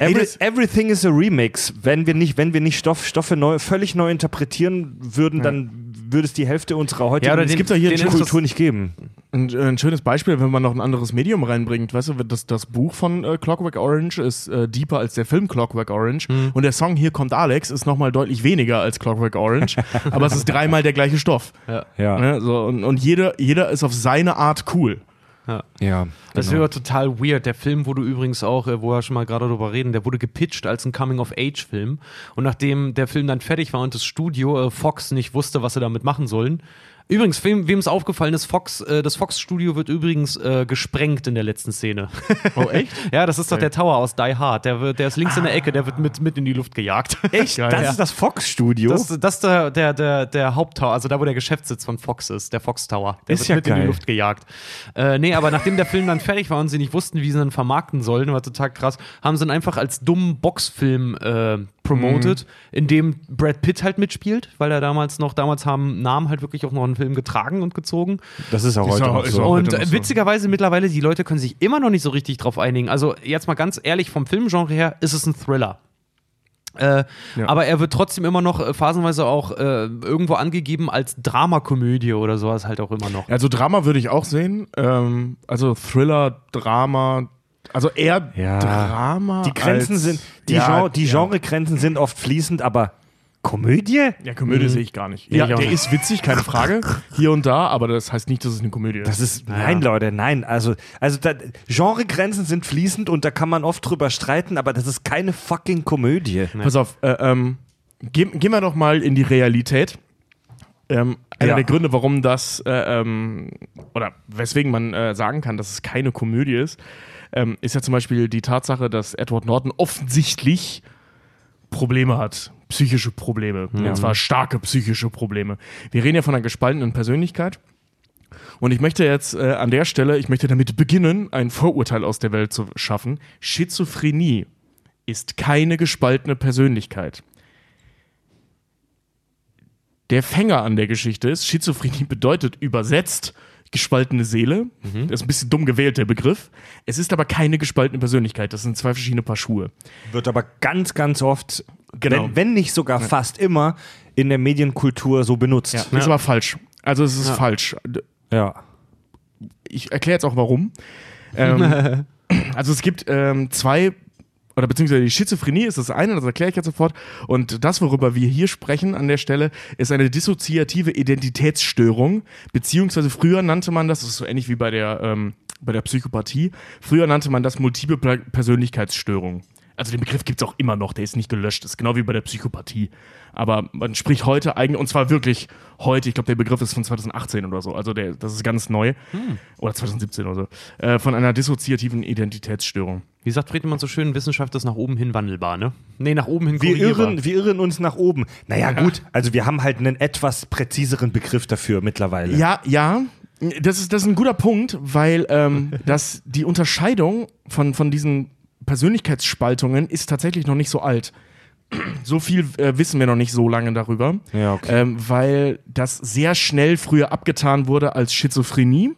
every, everything is a remix. Wenn wir nicht, wenn wir nicht Stoff, Stoffe neu, völlig neu interpretieren würden, dann würde es die Hälfte unserer heutigen
Ja, den-
gibt doch hier
den
Kultur nicht geben.
Ein, ein schönes Beispiel, wenn man noch ein anderes Medium reinbringt. Weißt du, das, das Buch von äh, Clockwork Orange ist äh, deeper als der Film Clockwork Orange. Und der Song Hier kommt Alex ist nochmal deutlich weniger als Clockwork Orange. aber es ist dreimal der gleiche Stoff.
Ja,
Ne? So, und und jeder, jeder ist auf seine Art cool.
Ja.
Das
genau.
wäre total weird. Der Film wurde übrigens auch, äh, wo wir schon mal gerade drüber reden, der wurde gepitcht als ein Coming-of-Age-Film. Und nachdem der Film dann fertig war und das Studio äh, Fox nicht wusste, was sie damit machen sollen. Übrigens, wem es aufgefallen ist, Fox, äh, das Fox-Studio wird übrigens äh, gesprengt in der letzten Szene.
Oh, echt?
ja, das ist doch der Tower aus Die Hard. Der, wird, der ist links in der Ecke, der wird mit, mit in die Luft gejagt.
Echt?
Geil.
Das
Ja.
ist das Fox-Studio?
Das, das ist der, der, der, der Haupttower, also da, wo der Geschäftssitz von Fox ist, der Fox Tower. Der
Ist
wird
ja
mit in
geil.
die Luft gejagt. Äh, nee, aber nachdem der Film dann fertig war und sie nicht wussten, wie sie ihn vermarkten sollen, war total krass, haben sie ihn einfach als dummen Boxfilm äh, promoted, in dem Brad Pitt halt mitspielt, weil er damals noch, damals haben Namen halt wirklich auch noch einen Film getragen und gezogen.
das ist auch
Ist
heute
auch-
noch so.
auch-
Und
heute noch
äh,
so.
witzigerweise mittlerweile, die Leute können sich immer noch nicht so richtig drauf einigen. Also jetzt mal ganz ehrlich, vom Filmgenre her ist es ein Thriller. Äh,
Ja.
Aber er wird trotzdem immer noch äh, phasenweise auch äh, irgendwo angegeben als Dramakomödie oder sowas halt auch immer noch.
Also Drama würde ich auch sehen. Ähm, also Thriller, Drama, also eher
Ja.
Drama.
Die Grenzen
als,
sind, die,
ja,
Genre, die
ja.
Genregrenzen sind oft fließend, aber Komödie?
Ja, Komödie sehe ich gar nicht.
Nee,
Ja,
auch
der
nicht.
ist witzig, keine Frage. Hier und da, aber das heißt nicht, dass es eine Komödie ist.
Das ist, nein, Leute, nein. Also, also da, Genregrenzen sind fließend und da kann man oft drüber streiten, aber das ist keine fucking Komödie.
Pass auf, äh, ähm, gehen, gehen wir doch mal in die Realität. Ähm, einer
Ja.
der Gründe, warum das, äh, ähm, oder weswegen man äh, sagen kann, dass es keine Komödie ist, ähm, ist ja zum Beispiel die Tatsache, dass Edward Norton offensichtlich Probleme hat. Psychische Probleme. Und zwar starke psychische Probleme. Wir reden ja von einer gespaltenen Persönlichkeit. Und ich möchte jetzt äh, an der Stelle, ich möchte damit beginnen, ein Vorurteil aus der Welt zu schaffen. Schizophrenie ist keine gespaltene Persönlichkeit. Der Fänger an der Geschichte ist, Schizophrenie bedeutet übersetzt gespaltene Seele. Das ist ein bisschen dumm gewählt, der Begriff. Es ist aber keine gespaltene Persönlichkeit. Das sind zwei verschiedene Paar Schuhe.
Wird aber ganz, ganz oft,
Genau.
wenn, wenn nicht sogar fast immer, in der Medienkultur so benutzt.
Das ist aber falsch. Also es ist falsch.
Ja.
ich erkläre jetzt auch warum. Ähm, also es gibt ähm, zwei, oder beziehungsweise die Schizophrenie ist das eine, das erkläre ich jetzt sofort. Und das, worüber wir hier sprechen an der Stelle, ist eine dissoziative Identitätsstörung. Beziehungsweise früher nannte man das, das ist so ähnlich wie bei der, ähm, bei der Psychopathie, früher nannte man das Multiple Persönlichkeitsstörung. Also den Begriff gibt es auch immer noch, der ist nicht gelöscht, das ist genau wie bei der Psychopathie. Aber man spricht heute eigentlich, und zwar wirklich heute, ich glaube, der Begriff ist von 2018 oder so, also der, das ist ganz neu, oder 2017 oder so, äh, von einer dissoziativen Identitätsstörung.
Wie sagt Friedemann so schön, Wissenschaft ist nach oben hin wandelbar, ne? Nee, nach oben hin
Wir
korrigierbar.
irren, wir irren uns nach oben. Naja, gut, also wir haben halt einen etwas präziseren Begriff dafür mittlerweile.
Ja, ja. Das ist, das ist ein guter Punkt, weil ähm, das, die Unterscheidung von, von diesen Persönlichkeitsspaltungen ist tatsächlich noch nicht so alt. So viel äh, wissen wir noch nicht so lange darüber,
Ja, okay.
ähm, weil das sehr schnell früher abgetan wurde als Schizophrenie.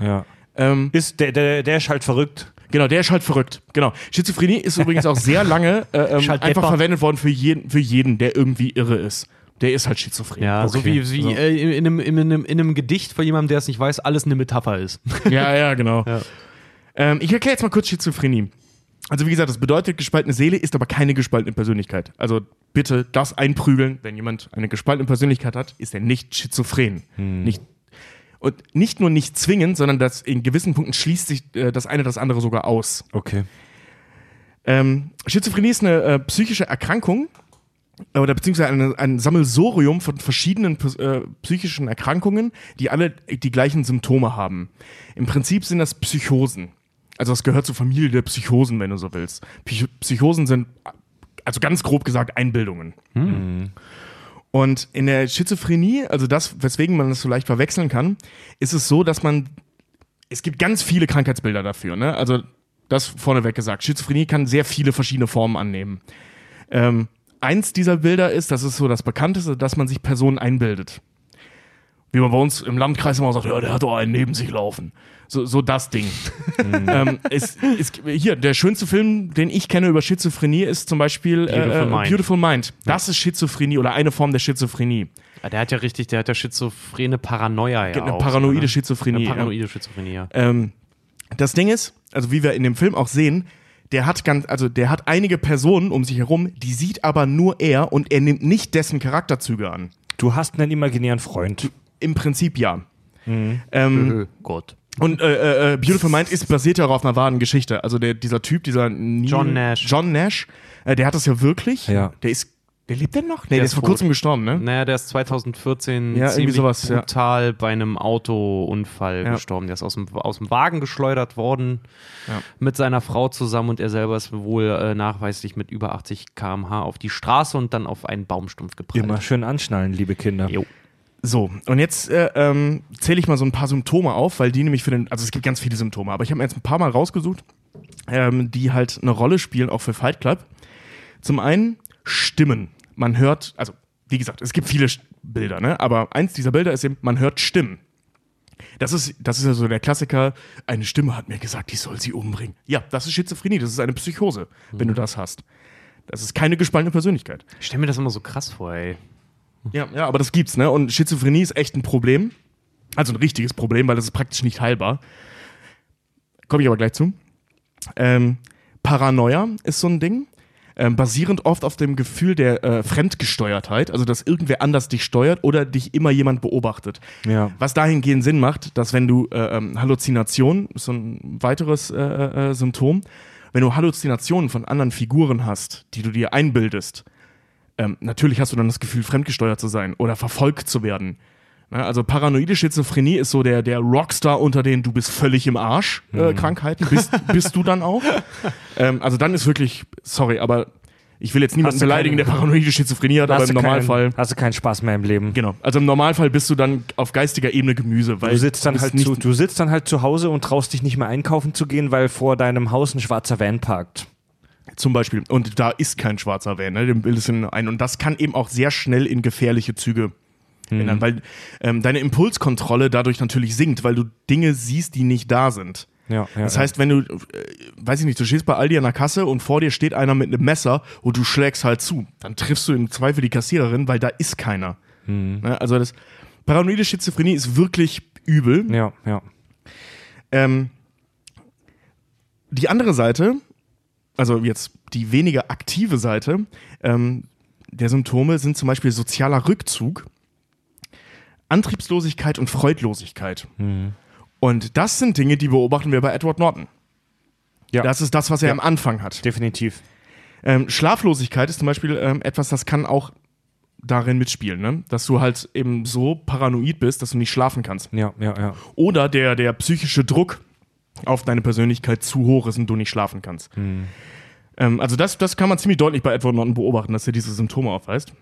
Ja.
Ähm,
Ist, der, der, der ist halt verrückt.
Genau, der ist halt verrückt. Genau. Schizophrenie ist übrigens auch sehr lange äh, ähm, einfach verwendet worden für jeden, für jeden, der irgendwie irre ist. Der ist halt schizophren.
Ja, so
Okay.
wie, wie
So.
äh, in, einem, in, einem, in einem Gedicht von jemandem, der es nicht weiß, alles eine Metapher ist.
Ja, ja, genau.
Ja.
Ähm, ich erkläre jetzt mal kurz Schizophrenie. Also wie gesagt, das bedeutet gespaltene Seele, ist aber keine gespaltene Persönlichkeit. Also bitte das einprügeln, wenn jemand eine gespaltene Persönlichkeit hat, ist er nicht schizophren. Nicht, und nicht nur nicht zwingend, sondern das in gewissen Punkten schließt sich äh, das eine das andere sogar aus.
Okay.
Ähm, Schizophrenie ist eine äh, psychische Erkrankung äh, oder beziehungsweise eine, ein Sammelsorium von verschiedenen äh, psychischen Erkrankungen, die alle die gleichen Symptome haben. Im Prinzip sind das Psychosen. Also das gehört zur Familie der Psychosen, wenn du so willst. Psych Psychosen sind, also ganz grob gesagt, Einbildungen. Und in der Schizophrenie, also das, weswegen man das so leicht verwechseln kann, ist es so, dass man, es gibt ganz viele Krankheitsbilder dafür, ne? Also das vorneweg gesagt. Schizophrenie kann sehr viele verschiedene Formen annehmen. Ähm, eins dieser Bilder ist, das ist so das bekannteste, dass man sich Personen einbildet. Wie man bei uns im Landkreis immer sagt, ja, der hat doch einen neben sich laufen. So, so das Ding. ähm, ist, ist, hier, der schönste Film, den ich kenne über Schizophrenie, ist zum Beispiel
Beautiful
äh,
Mind.
Beautiful Mind. Das ist Schizophrenie oder eine Form der Schizophrenie.
Ja, der hat ja richtig, der hat ja schizophrene Paranoia. Ja
Eine
auch,
paranoide
ne?
Schizophrenie.
Eine paranoide Schizophrenie, ja.
Ähm, das Ding ist, also wie wir in dem Film auch sehen, der hat ganz, also der hat einige Personen um sich herum, die sieht aber nur er und er nimmt nicht dessen Charakterzüge an.
Du hast einen imaginären Freund.
Im Prinzip ja.
Mhm.
Ähm,
Gott.
und äh, äh, Beautiful Mind ist basiert ja auch auf einer wahren Geschichte. Also der, dieser Typ, dieser Neil,
John Nash.
John Nash, äh, der hat das ja wirklich.
Ja.
Der ist, der lebt denn noch? Nee, der,
Der
ist
ist
vor kurzem gestorben, ne?
Naja, der ist 2014
Ja, irgendwie
ziemlich
sowas, ja.
brutal bei einem Autounfall
Ja.
gestorben. Der ist aus dem, aus dem Wagen geschleudert worden
Ja.
mit seiner Frau zusammen und er selber ist wohl äh, nachweislich mit über 80 km/h auf die Straße und dann auf einen Baumstumpf geprallt.
Immer schön anschnallen, liebe Kinder.
Jo.
So, und jetzt äh, ähm, zähle ich mal so ein paar Symptome auf, weil die nämlich für den, also es gibt ganz viele Symptome, aber ich habe mir jetzt ein paar Mal rausgesucht, ähm, die halt eine Rolle spielen, auch für Fight Club. Zum einen Stimmen. Man hört, also wie gesagt, es gibt viele Bilder, ne? aber eins dieser Bilder ist eben, man hört Stimmen. Das ist, das ist ja so der Klassiker, eine Stimme hat mir gesagt, ich soll sie umbringen. Ja, das ist Schizophrenie, das ist eine Psychose, wenn du das hast. Das ist keine gespaltene Persönlichkeit.
Ich stelle mir das immer so krass vor, ey.
Ja, ja, aber das gibt's, ne? Und Schizophrenie ist echt ein Problem. Also ein richtiges Problem, weil das ist praktisch nicht heilbar. Komme ich aber gleich zu. Ähm, Paranoia ist so ein Ding. Ähm, basierend oft auf dem Gefühl der äh, Fremdgesteuertheit, also dass irgendwer anders dich steuert oder dich immer jemand beobachtet.
Ja.
Was dahingehend Sinn macht, dass wenn du äh, ähm, Halluzination, ist so ein weiteres äh, äh, Symptom, wenn du Halluzinationen von anderen Figuren hast, die du dir einbildest, ähm, natürlich hast du dann das Gefühl, fremdgesteuert zu sein oder verfolgt zu werden. Ne, also paranoide Schizophrenie ist so der, der Rockstar unter den du bist völlig im Arsch äh, Krankheiten. Bist, bist du dann auch? ähm, also dann ist wirklich, sorry, aber ich will jetzt niemanden beleidigen,
keine-
der paranoide Schizophrenie hat, aber im
du keinen-
Normalfall.
hast du keinen Spaß mehr im Leben.
Genau. Also im Normalfall bist du dann auf geistiger Ebene Gemüse, weil
Du sitzt, dann halt zu, du sitzt dann halt zu Hause und traust dich nicht mehr einkaufen zu gehen, weil vor deinem Haus ein schwarzer Van parkt.
Zum Beispiel. Und da ist kein schwarzer Van, ne? Den bildest du ein. Und das kann eben auch sehr schnell in gefährliche Züge ändern, weil ähm, deine Impulskontrolle dadurch natürlich sinkt, weil du Dinge siehst, die nicht da sind.
Ja, ja,
Das heißt, wenn du, äh, weiß ich nicht, du stehst bei Aldi an der Kasse und vor dir steht einer mit einem Messer und du schlägst halt zu, dann triffst du im Zweifel die Kassiererin, weil da ist keiner. Ne? Also das paranoide Schizophrenie ist wirklich übel.
ja, ja.
Ähm, die andere Seite, also jetzt die weniger aktive Seite ähm, der Symptome sind zum Beispiel sozialer Rückzug, Antriebslosigkeit und Freudlosigkeit. Und das sind Dinge, die beobachten wir bei Edward Norton.
Ja.
Das ist das, was er
Ja.
am Anfang hat.
Definitiv.
Ähm, Schlaflosigkeit ist zum Beispiel ähm, etwas, das kann auch darin mitspielen, ne? dass du halt eben so paranoid bist, dass du nicht schlafen kannst.
Ja, ja, ja.
oder der, der psychische Druck auf deine Persönlichkeit zu hoch ist und du nicht schlafen kannst. Ähm, also das, das kann man ziemlich deutlich bei Edward Norton beobachten, dass er diese Symptome aufweist.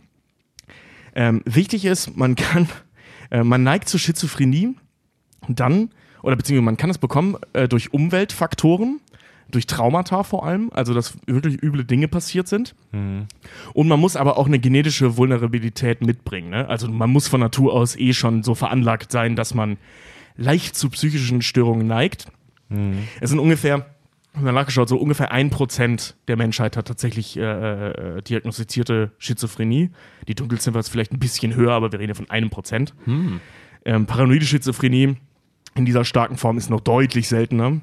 Ähm, wichtig ist, man kann, äh, man neigt zur Schizophrenie dann, oder beziehungsweise man kann es bekommen äh, durch Umweltfaktoren, durch Traumata vor allem, also dass wirklich üble Dinge passiert sind. Und man muss aber auch eine genetische Vulnerabilität mitbringen. Ne? Also man muss von Natur aus eh schon so veranlagt sein, dass man leicht zu psychischen Störungen neigt. Es sind ungefähr, ich habe mal nachgeschaut, so ungefähr ein Prozent der Menschheit hat tatsächlich äh, äh, diagnostizierte Schizophrenie. Die Dunkelziffer ist vielleicht ein bisschen höher, aber wir reden von einem Prozent. Ähm, paranoide Schizophrenie in dieser starken Form ist noch deutlich seltener.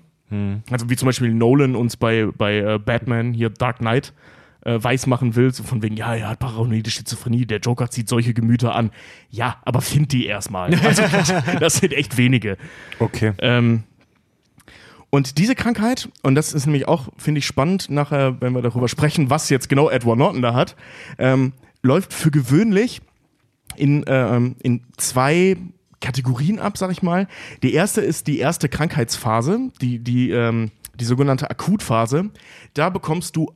Also wie zum Beispiel Nolan uns bei, bei äh, Batman, hier Dark Knight, äh, weismachen will, so von wegen, ja, er hat paranoide Schizophrenie, der Joker zieht solche Gemüter an. Ja, aber find die erstmal. Also, das, das sind echt wenige.
Okay.
Ähm, und diese Krankheit, und das ist nämlich auch, finde ich, spannend, nachher, wenn wir darüber sprechen, was jetzt genau Edward Norton da hat, ähm, läuft für gewöhnlich in, ähm, in zwei Kategorien ab, sag ich mal. Die erste ist die erste Krankheitsphase, die, die, ähm, die sogenannte Akutphase. Da bekommst du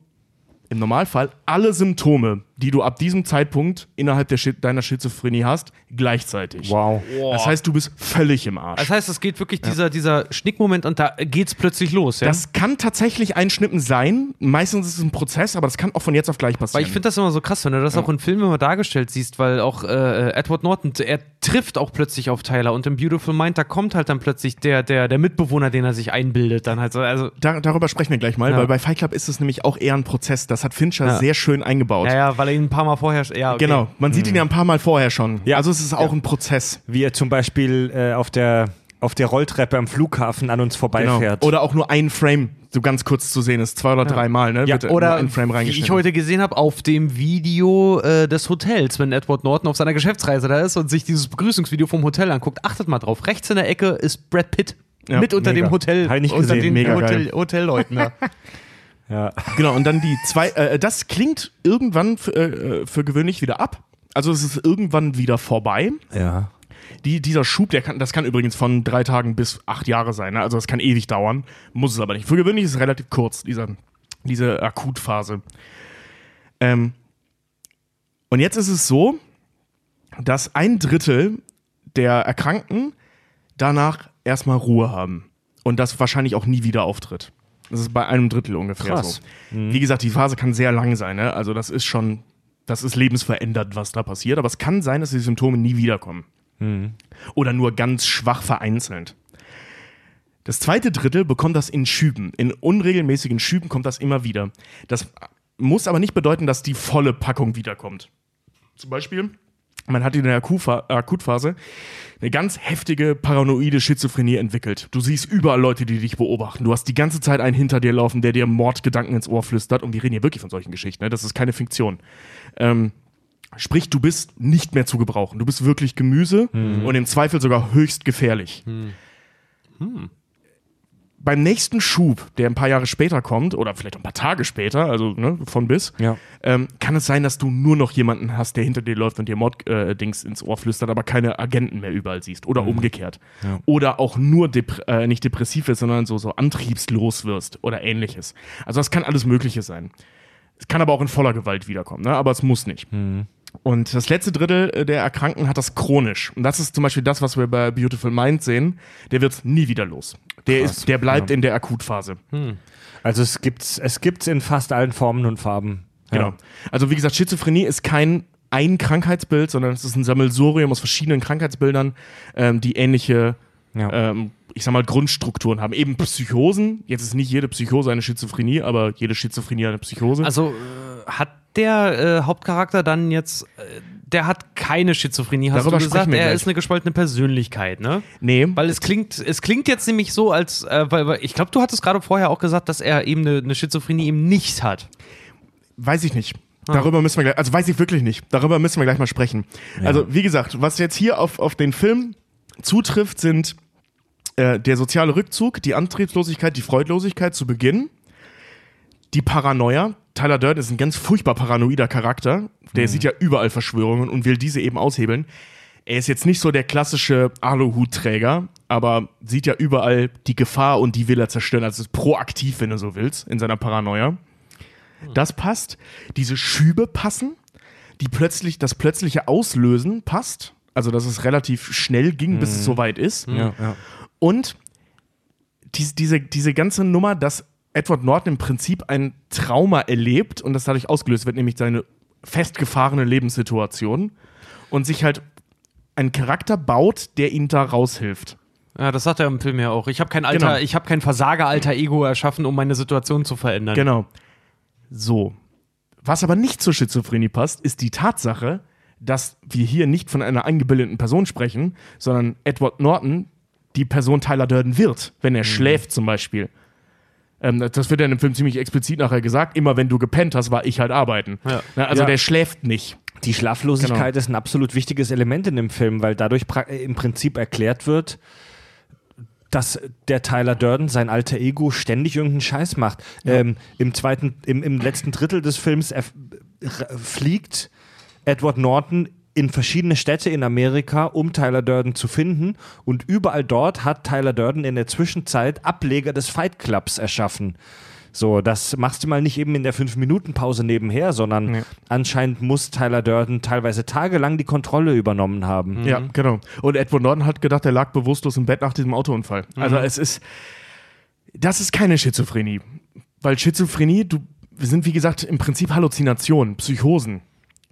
im Normalfall alle Symptome, die du ab diesem Zeitpunkt innerhalb der Schi deiner Schizophrenie hast, gleichzeitig.
Wow.
Das heißt, du bist völlig im Arsch.
Das heißt, es geht wirklich dieser, dieser Schnickmoment und da geht's plötzlich los, ja?
Das kann tatsächlich ein Schnippen sein. Meistens ist es ein Prozess, aber das kann auch von jetzt auf gleich passieren.
Weil ich finde das immer so krass, wenn du das auch in Filmen immer dargestellt siehst, weil auch äh, Edward Norton, er trifft auch plötzlich auf Tyler und im Beautiful Mind, da kommt halt dann plötzlich der, der, der Mitbewohner, den er sich einbildet, dann halt so, also,
da, darüber sprechen wir gleich mal,
Ja.
weil bei Fight Club ist es nämlich auch eher ein Prozess. Das hat Fincher
Ja.
sehr schön eingebaut.
ja, ja, weil er ihn ein paar Mal vorher, ja, okay.
Genau, man sieht ihn ja ein paar Mal vorher schon.
Ja.
Also es ist auch ein Prozess.
Wie er zum Beispiel äh, auf, der, auf der Rolltreppe am Flughafen an uns
Genau.
vorbeifährt.
Oder auch nur ein Frame so ganz kurz zu sehen ist. Zwei oder drei Mal, ne?
Ja,
wird
Oder
ein Frame
wie ich
reingeschnitten.
heute gesehen habe, auf dem Video äh, des Hotels, wenn Edward Norton auf seiner Geschäftsreise da ist und sich dieses Begrüßungsvideo vom Hotel anguckt, achtet mal drauf. Rechts in der Ecke ist Brad Pitt.
Ja,
mit unter
mega.
dem Hotel,
ich nicht
unter
gesehen.
den
Mega
Hotel. Hotelleuten. Ja.
Genau, und dann die zwei, äh, das klingt irgendwann für, äh, für gewöhnlich wieder ab. Also es ist irgendwann wieder vorbei.
ja.
Die, dieser Schub, der kann, das kann übrigens von drei Tagen bis acht Jahre sein. Ne? Also das kann ewig dauern, muss es aber nicht. Für gewöhnlich ist es relativ kurz, dieser, diese Akutphase. Ähm, und jetzt ist es so, dass ein Drittel der Erkrankten danach erstmal Ruhe haben. Und das wahrscheinlich auch nie wieder auftritt. Das ist bei einem Drittel ungefähr
Krass.
so. Wie gesagt, die Phase kann sehr lang sein. Ne? Also das ist schon, das ist lebensverändert, was da passiert. Aber es kann sein, dass die Symptome nie wiederkommen. Oder nur ganz schwach vereinzelt. Das zweite Drittel bekommt das in Schüben. In unregelmäßigen Schüben kommt das immer wieder. Das muss aber nicht bedeuten, dass die volle Packung wiederkommt. Zum Beispiel, man hat in der Akutpha- Akutphase eine ganz heftige paranoide Schizophrenie entwickelt. Du siehst überall Leute, die dich beobachten. Du hast die ganze Zeit einen hinter dir laufen, der dir Mordgedanken ins Ohr flüstert. Und wir reden hier wirklich von solchen Geschichten. Ne? Das ist keine Fiktion. Ähm, sprich, du bist nicht mehr zu gebrauchen. Du bist wirklich Gemüse und im Zweifel sogar höchst gefährlich. Beim nächsten Schub, der ein paar Jahre später kommt, oder vielleicht ein paar Tage später, also ne, von bis,
Ja.
ähm, kann es sein, dass du nur noch jemanden hast, der hinter dir läuft und dir Mord-Dings äh, ins Ohr flüstert, aber keine Agenten mehr überall siehst. Oder umgekehrt.
Ja.
Oder auch nur äh, nicht depressiv wirst, sondern so, so antriebslos wirst oder ähnliches. Also das kann alles Mögliche sein. Es kann aber auch in voller Gewalt wiederkommen, ne? aber es muss nicht. Und das letzte Drittel äh, der Erkrankten hat das chronisch. Und das ist zum Beispiel das, was wir bei Beautiful Mind sehen. Der wird nie wieder los. Der,
Krass.
ist, der bleibt in der Akutphase.
Also es gibt's, es gibt's in fast allen Formen und Farben.
Genau. Also wie gesagt, Schizophrenie ist kein ein Krankheitsbild, sondern es ist ein Sammelsurium aus verschiedenen Krankheitsbildern, ähm, die ähnliche,
Ja.
ähm, ich sag mal, Grundstrukturen haben. Eben Psychosen. Jetzt ist nicht jede Psychose eine Schizophrenie, aber jede Schizophrenie eine Psychose.
Also äh, hat der äh, Hauptcharakter dann jetzt, äh, der hat keine Schizophrenie, hast
Darüber
du gesagt, er
gleich.
ist eine gespaltene Persönlichkeit, ne?
nee,
Weil es klingt, es klingt jetzt nämlich so, als, äh, weil, weil ich glaube, du hattest gerade vorher auch gesagt, dass er eben eine, eine Schizophrenie eben nicht hat.
Weiß ich nicht. Darüber müssen wir gleich, also weiß ich wirklich nicht. Darüber müssen wir gleich mal sprechen. Also, wie gesagt, was jetzt hier auf, auf den Film zutrifft, sind äh, der soziale Rückzug, die Antriebslosigkeit, die Freudlosigkeit zu Beginn, die Paranoia. Tyler Durden ist ein ganz furchtbar paranoider Charakter. Der sieht ja überall Verschwörungen und will diese eben aushebeln. Er ist jetzt nicht so der klassische Aluhutträger, aber sieht ja überall die Gefahr und die will er zerstören. Also ist proaktiv, wenn du so willst, in seiner Paranoia. Das passt. Diese Schübe passen. Die plötzlich, das plötzliche Auslösen passt. Also, dass es relativ schnell ging, bis es soweit ist.
ja, ja.
Und dies, diese, diese ganze Nummer, dass Edward Norton im Prinzip ein Trauma erlebt und das dadurch ausgelöst wird, nämlich seine festgefahrene Lebenssituation und sich halt einen Charakter baut, der ihn da raushilft.
Ja, das sagt er im Film ja auch. Ich habe kein Alter,
Genau.
ich habe kein Versager-alter Ego erschaffen, um meine Situation zu verändern.
Genau. So. Was aber nicht zur Schizophrenie passt, ist die Tatsache, dass wir hier nicht von einer eingebildeten Person sprechen, sondern Edward Norton die Person Tyler Durden wird, wenn er schläft zum Beispiel. Ähm, das wird ja in dem Film ziemlich explizit nachher gesagt. Immer wenn du gepennt hast, war ich halt arbeiten.
Ja.
Na, also
Ja.
der schläft nicht.
Die Schlaflosigkeit
Genau.
ist ein absolut wichtiges Element in dem Film, weil dadurch äh, im Prinzip erklärt wird, dass der Tyler Durden, sein alter Ego, ständig irgendeinen Scheiß macht. Ähm, Im zweiten, im, im letzten Drittel des Films fliegt Edward Norton in verschiedene Städte in Amerika, um Tyler Durden zu finden. Und überall dort hat Tyler Durden in der Zwischenzeit Ableger des Fight Clubs erschaffen. So, das machst du mal nicht eben in der 5-Minuten-Pause nebenher, sondern
Nee.
anscheinend muss Tyler Durden teilweise tagelang die Kontrolle übernommen haben.
Ja, genau. Und Edward Norton hat gedacht, er lag bewusstlos im Bett nach diesem Autounfall. Also es ist, das ist keine Schizophrenie. Weil Schizophrenie, du, wir sind wie gesagt im Prinzip Halluzinationen, Psychosen.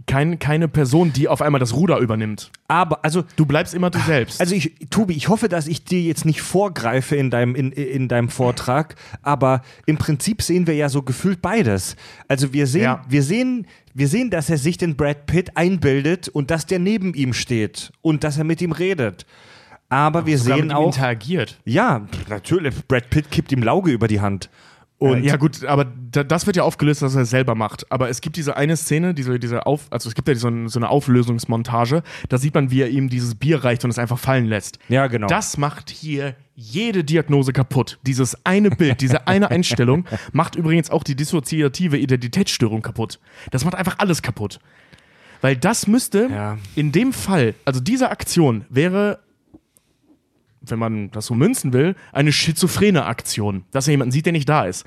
Kein, keine Person, die auf einmal das Ruder übernimmt.
Aber, also,
Du bleibst immer du selbst.
also ich, Tobi, ich hoffe, dass ich dir jetzt nicht vorgreife in deinem, in, in deinem Vortrag, aber im Prinzip sehen wir ja so gefühlt beides. Also wir sehen,
Ja.
wir sehen, wir sehen, dass er sich den Brad Pitt einbildet und dass der neben ihm steht und dass er mit ihm redet. Aber wir
Sogar
sehen
mit ihm
auch,
interagiert.
ja, natürlich, Brad Pitt kippt ihm Lauge über die Hand. Und
Äh, ja gut, aber da, das wird ja aufgelöst, dass er es selber macht. Aber es gibt diese eine Szene, diese, diese Auf, also es gibt ja so eine Auflösungsmontage, da sieht man, wie er ihm dieses Bier reicht und es einfach fallen lässt.
Ja, genau.
Das macht hier jede Diagnose kaputt. Dieses eine Bild, diese eine Einstellung macht übrigens auch die dissoziative Identitätsstörung kaputt. Das macht einfach alles kaputt. Weil das müsste
Ja.
in dem Fall, also diese Aktion wäre wenn man das so münzen will, eine schizophrene Aktion, dass er jemanden sieht, der nicht da ist.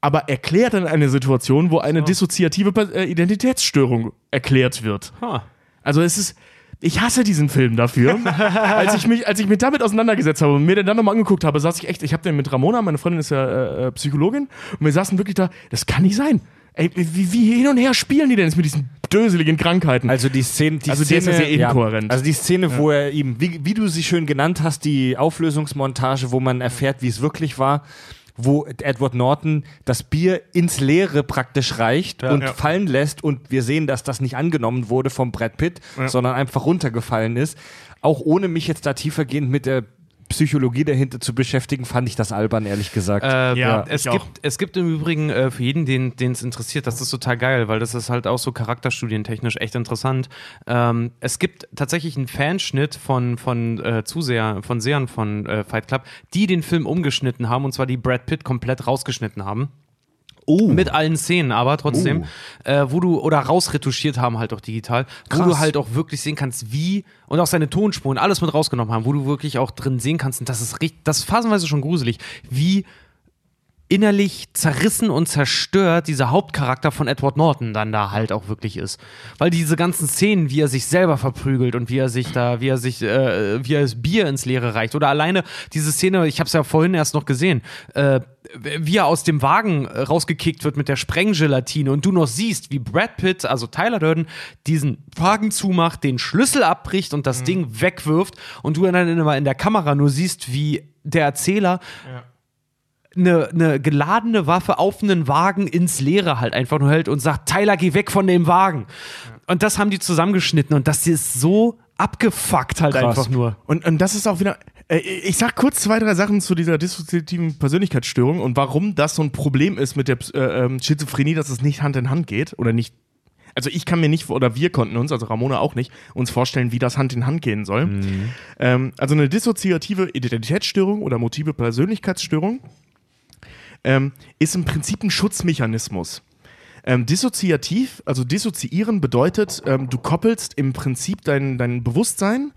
Aber erklärt dann eine Situation, wo eine dissoziative Per- äh, Identitätsstörung erklärt wird.
Ha.
Also es ist, ich hasse diesen Film dafür. als, ich mich, als ich mich damit auseinandergesetzt habe und mir den dann nochmal angeguckt habe, saß ich echt, ich habe den mit Ramona, meine Freundin ist ja äh, äh, Psychologin, und wir saßen wirklich da, das kann nicht sein. Ey, wie, wie hin und her spielen die denn jetzt mit diesen döseligen Krankheiten?
Also die Szene, die
Also
Szene,
ist ja sehr inkohärent.
Also die Szene, wo er ihm, wie, wie du sie schön genannt hast, die Auflösungsmontage, wo man erfährt, wie es wirklich war, wo Edward Norton das Bier ins Leere praktisch reicht und
Ja.
fallen lässt und wir sehen, dass das nicht angenommen wurde vom Brad Pitt, sondern einfach runtergefallen ist. Auch ohne mich jetzt da tiefergehend mit der Psychologie dahinter zu beschäftigen, fand ich das albern, ehrlich gesagt.
Äh,
Ja,
es,
ich
gibt,
auch.
es gibt im Übrigen äh, für jeden, den es interessiert, das ist total geil, weil das ist halt auch so charakterstudientechnisch echt interessant. Ähm, es gibt tatsächlich einen Fanschnitt von, von äh, Zuseher, von Sehern von äh, Fight Club, die den Film umgeschnitten haben und zwar die Brad Pitt komplett rausgeschnitten haben.
Oh,
Mit allen Szenen, aber trotzdem, äh, wo du, oder rausretuschiert haben halt auch digital, wo
Krass.
du halt auch wirklich sehen kannst, wie, und auch seine Tonspuren, alles mit rausgenommen haben, wo du wirklich auch drin sehen kannst, und das ist richtig, das ist phasenweise schon gruselig, wie innerlich zerrissen und zerstört dieser Hauptcharakter von Edward Norton dann da halt auch wirklich ist. Weil diese ganzen Szenen, wie er sich selber verprügelt und wie er sich da, wie er sich, äh, wie er das Bier ins Leere reicht. Oder alleine diese Szene, ich habe es ja vorhin erst noch gesehen, äh, wie er aus dem Wagen äh, rausgekickt wird mit der Sprenggelatine und du noch siehst, wie Brad Pitt, also Tyler Durden, diesen Wagen zumacht, den Schlüssel abbricht und das Ding wegwirft und du dann immer in der Kamera nur siehst, wie der Erzähler eine, eine geladene Waffe auf einen Wagen ins Leere halt einfach nur hält und sagt, Tyler, geh weg von dem Wagen. Und das haben die zusammengeschnitten und das ist so abgefuckt halt
Krass.
einfach nur.
Und, und das ist auch wieder. äh, Ich sag kurz zwei, drei Sachen zu dieser dissoziativen Persönlichkeitsstörung und warum das so ein Problem ist mit der äh, ähm, Schizophrenie, dass es nicht Hand in Hand geht oder nicht. Also ich kann mir nicht, oder wir konnten uns, also Ramona auch nicht, uns vorstellen, wie das Hand in Hand gehen soll. Ähm, also eine dissoziative Identitätsstörung oder motive Persönlichkeitsstörung ähm, ist im Prinzip ein Schutzmechanismus. Ähm, dissoziativ, also dissoziieren bedeutet, ähm, du koppelst im Prinzip dein, dein Bewusstsein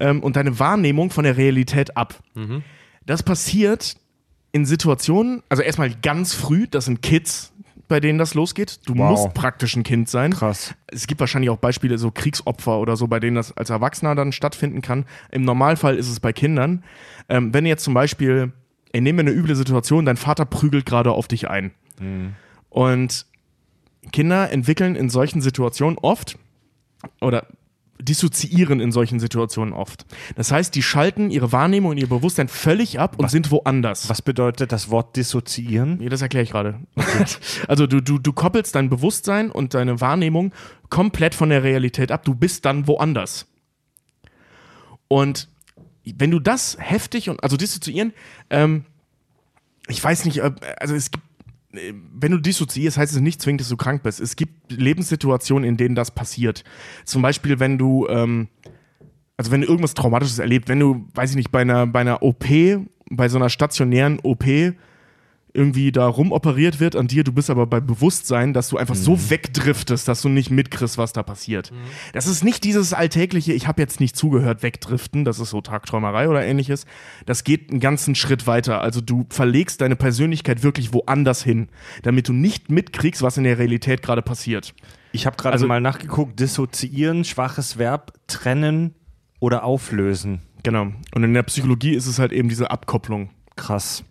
ähm, und deine Wahrnehmung von der Realität ab. Das passiert in Situationen, also erstmal ganz früh, das sind Kids, bei denen das losgeht. Du
Wow.
musst praktisch ein Kind sein.
Krass.
Es gibt wahrscheinlich auch Beispiele, so Kriegsopfer oder so, bei denen das als Erwachsener dann stattfinden kann. Im Normalfall ist es bei Kindern. Ähm, wenn jetzt zum Beispiel ey, nehmen wir eine üble Situation, dein Vater prügelt gerade auf dich ein. Und Kinder entwickeln in solchen Situationen oft oder dissoziieren in solchen Situationen oft. Das heißt, die schalten ihre Wahrnehmung und ihr Bewusstsein völlig ab und sind woanders.
Was bedeutet das Wort dissoziieren?
Nee, das erkläre ich gerade. also du, du, du koppelst dein Bewusstsein und deine Wahrnehmung komplett von der Realität ab. Du bist dann woanders. Und wenn du das heftig und also dissoziieren, ähm, ich weiß nicht, also es gibt, äh, wenn du dissoziierst, heißt es nicht zwingend, dass du krank bist. Es gibt Lebenssituationen, in denen das passiert. Zum Beispiel, wenn du, ähm, also wenn du irgendwas Traumatisches erlebt, wenn du, weiß ich nicht, bei einer, bei einer OP, bei so einer stationären OP irgendwie da rumoperiert wird an dir, du bist aber bei Bewusstsein, dass du einfach
Mhm.
so wegdriftest, dass du nicht mitkriegst, was da passiert. Das ist nicht dieses alltägliche, ich habe jetzt nicht zugehört, wegdriften, das ist so Tagträumerei oder ähnliches. Das geht einen ganzen Schritt weiter. Also du verlegst deine Persönlichkeit wirklich woanders hin, damit du nicht mitkriegst, was in der Realität gerade passiert.
Ich habe gerade
Also-
mal nachgeguckt. Dissoziieren, schwaches Verb, trennen oder auflösen.
Genau. Und in der Psychologie ist es halt eben diese Abkopplung.
Krass.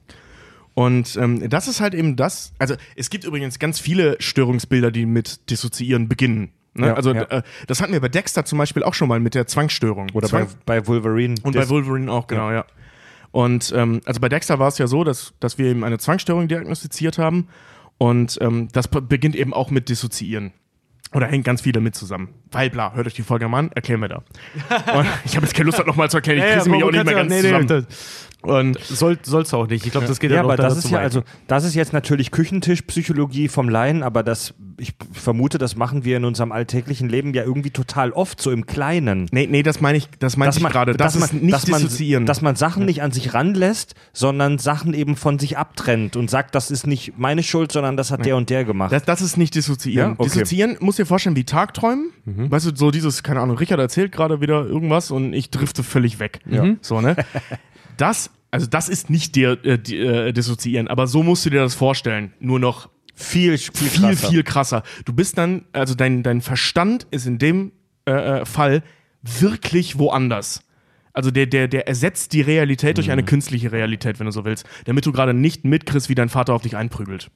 Und ähm, das ist halt eben das. Also es gibt übrigens ganz viele Störungsbilder, die mit Dissoziieren beginnen. Ne?
Ja,
also
ja.
Äh, das hatten wir bei Dexter zum Beispiel auch schon mal mit der Zwangsstörung.
Oder
Zwang
bei, bei Wolverine.
und
Dis-
bei Wolverine auch, genau, ja. Und ähm, also bei Dexter war es ja so, dass, dass wir ihm eine Zwangsstörung diagnostiziert haben. Und ähm, das beginnt eben auch mit Dissoziieren. Oder hängt ganz viel damit zusammen. Weil, bla, hört euch die Folge mal an, erklären wir da. Und ich habe jetzt keine Lust, das nochmal zu erklären. Ich kriege mich auch nicht mehr ganz zusammen. Und
Soll, soll's auch nicht. Ich glaube, das geht
Ja,
dann
aber
auch
das ist ja,
weit.
also, das ist jetzt natürlich Küchentischpsychologie vom Laien, aber das, ich vermute, das machen wir in unserem alltäglichen Leben ja irgendwie total oft, so im Kleinen.
nee, nee, das meine ich, das meine ich gerade. Das
dass
ist
man,
nicht
dass man,
dissoziieren.
Dass man Sachen nicht an sich ranlässt, sondern Sachen eben von sich abtrennt und sagt, das ist nicht meine Schuld, sondern das hat der und der gemacht.
Das, das ist nicht dissoziieren.
Ja? Okay.
Dissoziieren muss dir vorstellen wie Tagträumen. Weißt du, so dieses, keine Ahnung, Richard erzählt gerade wieder irgendwas und ich drifte völlig weg. So, ne? Das, also das ist nicht der, äh, die, äh, Dissoziieren, aber so musst du dir das vorstellen. Nur noch
viel, viel,
viel,
krasser.
viel krasser. Du bist dann, also dein, dein Verstand ist in dem äh, äh, Fall wirklich woanders. Also der, der, der ersetzt die Realität durch eine künstliche Realität, wenn du so willst, damit du gerade nicht mitkriegst, wie dein Vater auf dich einprügelt.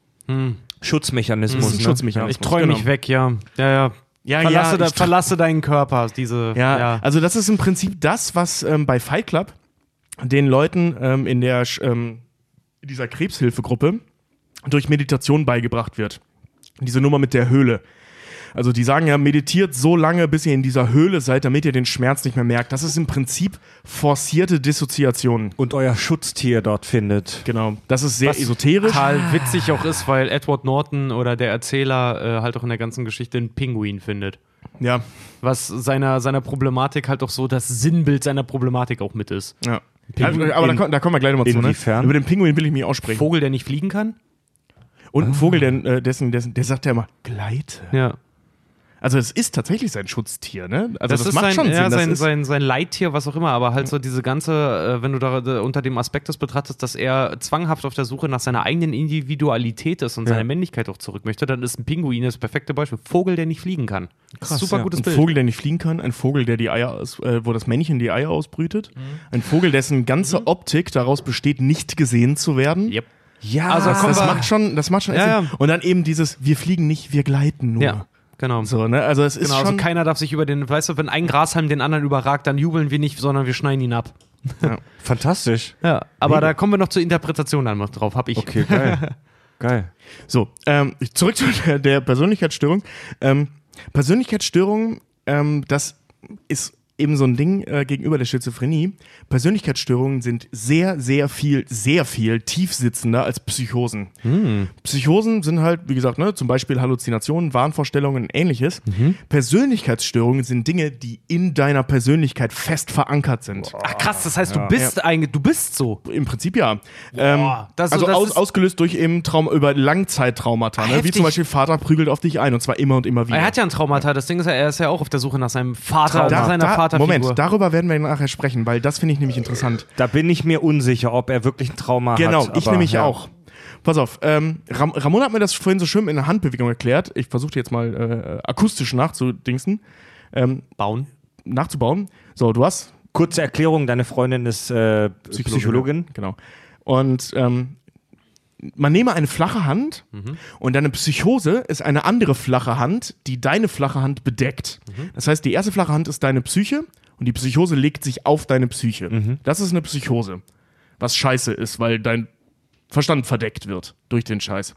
Schutzmechanismus.
Das ist ein
ne?
Schutzmechanismus.
ich träume mich
genau.
weg, ja. Ja, ja.
Ja,
verlasse,
ja,
da,
ich-
verlasse deinen Körper, diese.
Ja, also das ist im Prinzip das, was ähm, bei Fight Club den Leuten ähm, in der ähm, in dieser Krebshilfegruppe durch Meditation beigebracht wird. Diese Nummer mit der Höhle. Also die sagen ja, meditiert so lange, bis ihr in dieser Höhle seid, damit ihr den Schmerz nicht mehr merkt. Das ist im Prinzip forcierte Dissoziation.
Und euer Schutztier dort findet.
Genau. Das ist sehr
Was
esoterisch.
total witzig auch ist, weil Edward Norton oder der Erzähler äh, halt auch in der ganzen Geschichte einen Pinguin findet.
Ja.
Was seiner, seiner Problematik halt auch so das Sinnbild seiner Problematik auch mit ist.
ja.
Pinguin
aber da, da kommen wir gleich nochmal zu. Ne? Über den Pinguin will ich mich aussprechen.
Vogel, der nicht fliegen kann?
Und ein Vogel, der, äh, dessen, dessen, der sagt ja immer, gleite.
Ja.
Also es ist tatsächlich sein Schutztier, ne? Also das,
ist
macht
sein,
schon Sinn.
ja,
das
sein, sein, sein Leittier, was auch immer, aber halt so diese ganze, äh, wenn du da da unter dem Aspekt das betrachtest, dass er zwanghaft auf der Suche nach seiner eigenen Individualität ist und
Ja.
seiner Männlichkeit auch zurück möchte, dann ist ein Pinguin das perfekte Beispiel. Vogel, der nicht fliegen kann.
Krass,
Super
ja.
gutes
ein
Bild.
Vogel, der nicht fliegen kann, ein Vogel, der die Eier aus, äh, wo das Männchen die Eier ausbrütet,
Mhm.
ein Vogel, dessen ganze Optik daraus besteht, nicht gesehen zu werden.
Yep.
Ja,
Also
Das, das macht schon, das macht schon
Ja,
Sinn.
ja.
Und dann eben dieses, wir fliegen nicht, wir gleiten nur.
Ja, genau.
So, ne? Also es ist
Genau, also
schon.
keiner darf sich über den, weißt du, wenn ein Grashalm den anderen überragt, dann jubeln wir nicht, sondern wir schneiden ihn ab.
fantastisch.
Ja, aber da kommen wir noch zur Interpretation dann noch drauf, hab ich.
Okay, geil. geil.
So, ähm, zurück zu der, der Persönlichkeitsstörung. Ähm, Persönlichkeitsstörung, ähm, das ist eben so ein Ding äh, gegenüber der Schizophrenie. Persönlichkeitsstörungen sind sehr, sehr viel, sehr viel tiefsitzender als Psychosen. Psychosen sind halt, wie gesagt, ne, zum Beispiel Halluzinationen, Wahnvorstellungen und ähnliches. Persönlichkeitsstörungen sind Dinge, die in deiner Persönlichkeit fest verankert sind.
Ach krass, das heißt, du bist eigentlich, du bist so.
Im Prinzip ja. Ähm,
das-
also
das
aus, ausgelöst durch eben Traum über Langzeittraumata. Ne? Wie zum Beispiel Vater prügelt auf dich ein und zwar immer und immer wieder.
Er hat ja ein Traumata. Das Ding ist ja, er ist ja auch auf der Suche nach seinem Vater, nach
da,
seiner
da,
Vaterfigur.
Moment, darüber werden wir nachher sprechen, weil das finde ich nämlich interessant.
Da bin ich mir unsicher, ob er wirklich ein Trauma
Genau,
hat.
ich
aber,
nämlich
ja.
auch. Pass auf, ähm, Ram Ramon hat mir das vorhin so schön in der Handbewegung erklärt. Ich versuche jetzt mal äh, akustisch nachzudingsen, ähm,
bauen.
nachzubauen. So, du hast
Kurze Erklärung, deine Freundin ist äh, Psychologin.
Genau. Und ähm, man nehme eine flache Hand und deine Psychose ist eine andere flache Hand, die deine flache Hand bedeckt. Das heißt, die erste flache Hand ist deine Psyche und die Psychose legt sich auf deine Psyche. Das ist eine Psychose. Was scheiße ist, weil dein Verstand verdeckt wird durch den Scheiß.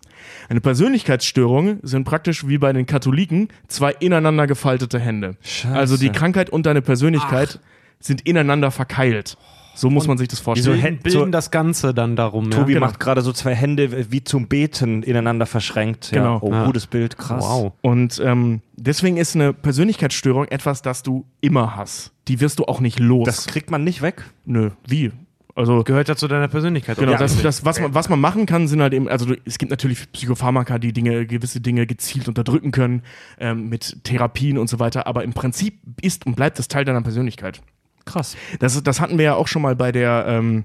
Eine Persönlichkeitsstörung sind praktisch wie bei den Katholiken zwei ineinander gefaltete Hände.
Scheiße.
Also die Krankheit und deine Persönlichkeit sind ineinander verkeilt. So muss man sich das
Wieso
vorstellen.
Hä-
Bilden
so-
das Ganze dann darum.
Tobi
ja.
macht gerade so zwei Hände wie zum Beten ineinander verschränkt. Ja.
Genau.
Oh,
Ja.
gutes Bild, krass.
Wow.
Und ähm, deswegen ist eine Persönlichkeitsstörung etwas, das du immer hast. Die wirst du auch nicht los.
Das kriegt man nicht weg.
Nö, wie? Also
Gehört ja zu deiner Persönlichkeit.
Genau,
oder?
das, das, was, man, was man machen kann, sind halt eben, also du- es gibt natürlich Psychopharmaka, die Dinge, gewisse Dinge gezielt unterdrücken können, ähm, mit Therapien und so weiter, aber im Prinzip ist und bleibt das Teil deiner Persönlichkeit.
Krass.
Das, das hatten wir ja auch schon mal bei der, ähm,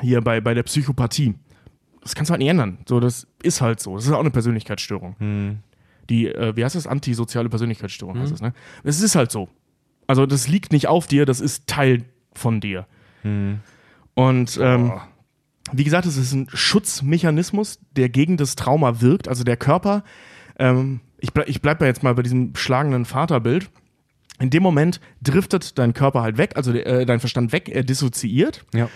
hier bei, bei der Psychopathie. Das kannst du halt nicht ändern. So, das ist halt so. Das ist auch eine Persönlichkeitsstörung. Die, äh, wie heißt das? Antisoziale Persönlichkeitsstörung heißt das, ne? Es ist halt so. Also das liegt nicht auf dir, das ist Teil von dir. Und ähm, wie gesagt, es ist ein Schutzmechanismus, der gegen das Trauma wirkt. Also der Körper, ähm, ich, ble ich bleibe jetzt mal bei diesem schlagenden Vaterbild. In dem Moment driftet dein Körper halt weg, also äh, dein Verstand weg, er dissoziiert.
Ja.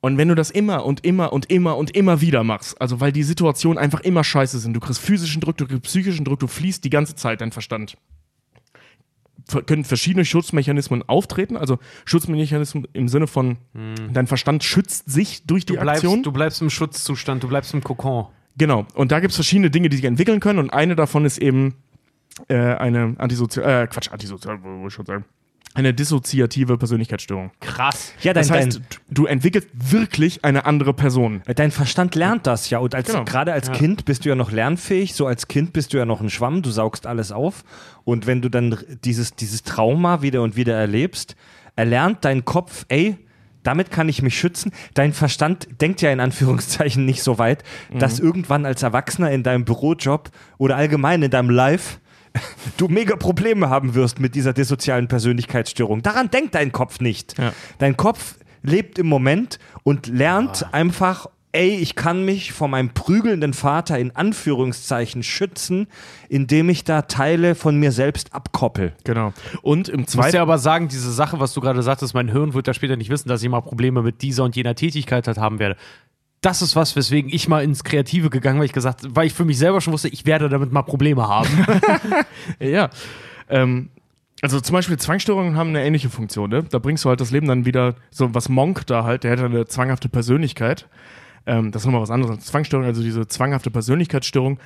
Und wenn du das immer und immer und immer und immer wieder machst, also weil die Situationen einfach immer scheiße sind, du kriegst physischen Druck, du kriegst psychischen Druck, du fließt die ganze Zeit dein Verstand. Ver- Können verschiedene Schutzmechanismen auftreten, also Schutzmechanismen im Sinne von, dein Verstand schützt sich durch die
du, bleibst,
Aktion.
du bleibst im Schutzzustand, du bleibst im Kokon.
Genau. Und da gibt es verschiedene Dinge, die sich entwickeln können. Und eine davon ist eben äh, eine antisozial, äh, Quatsch, antisozial, wollte ich schon sagen. Eine dissoziative Persönlichkeitsstörung.
Krass.
Ja, dein,
Das heißt, du entwickelst wirklich eine andere Person.
dein, Verstand lernt das ja. Und als,
Genau.
gerade als Kind bist du ja noch lernfähig. So als Kind bist du ja noch ein Schwamm. Du saugst alles auf. Und wenn du dann dieses, dieses Trauma wieder und wieder erlebst, erlernt dein Kopf, ey, damit kann ich mich schützen. Dein Verstand denkt ja in Anführungszeichen nicht so weit, dass irgendwann als Erwachsener in deinem Bürojob oder allgemein in deinem Life du mega Probleme haben wirst mit dieser dissozialen Persönlichkeitsstörung. Daran denkt dein Kopf nicht.
Ja.
Dein Kopf lebt im Moment und lernt einfach, ey, ich kann mich vor meinem prügelnden Vater in Anführungszeichen schützen, indem ich da Teile von mir selbst abkoppel.
Genau. Und im
Ich muss
zweiten.
dir aber sagen, diese Sache, was du gerade sagtest, mein Hirn wird ja später nicht wissen, dass ich mal Probleme mit dieser und jener Tätigkeit halt haben werde. Das ist was, weswegen ich mal ins Kreative gegangen bin, weil ich gesagt, weil ich für mich selber schon wusste, ich werde damit mal Probleme haben.
Ja. Ähm, also zum Beispiel Zwangsstörungen haben eine ähnliche Funktion. Ne? Da bringst du halt das Leben dann wieder, so was Monk da halt, der hat eine zwanghafte Persönlichkeit. Ähm, das ist nochmal was anderes. Zwangsstörung, also diese zwanghafte Persönlichkeitsstörung.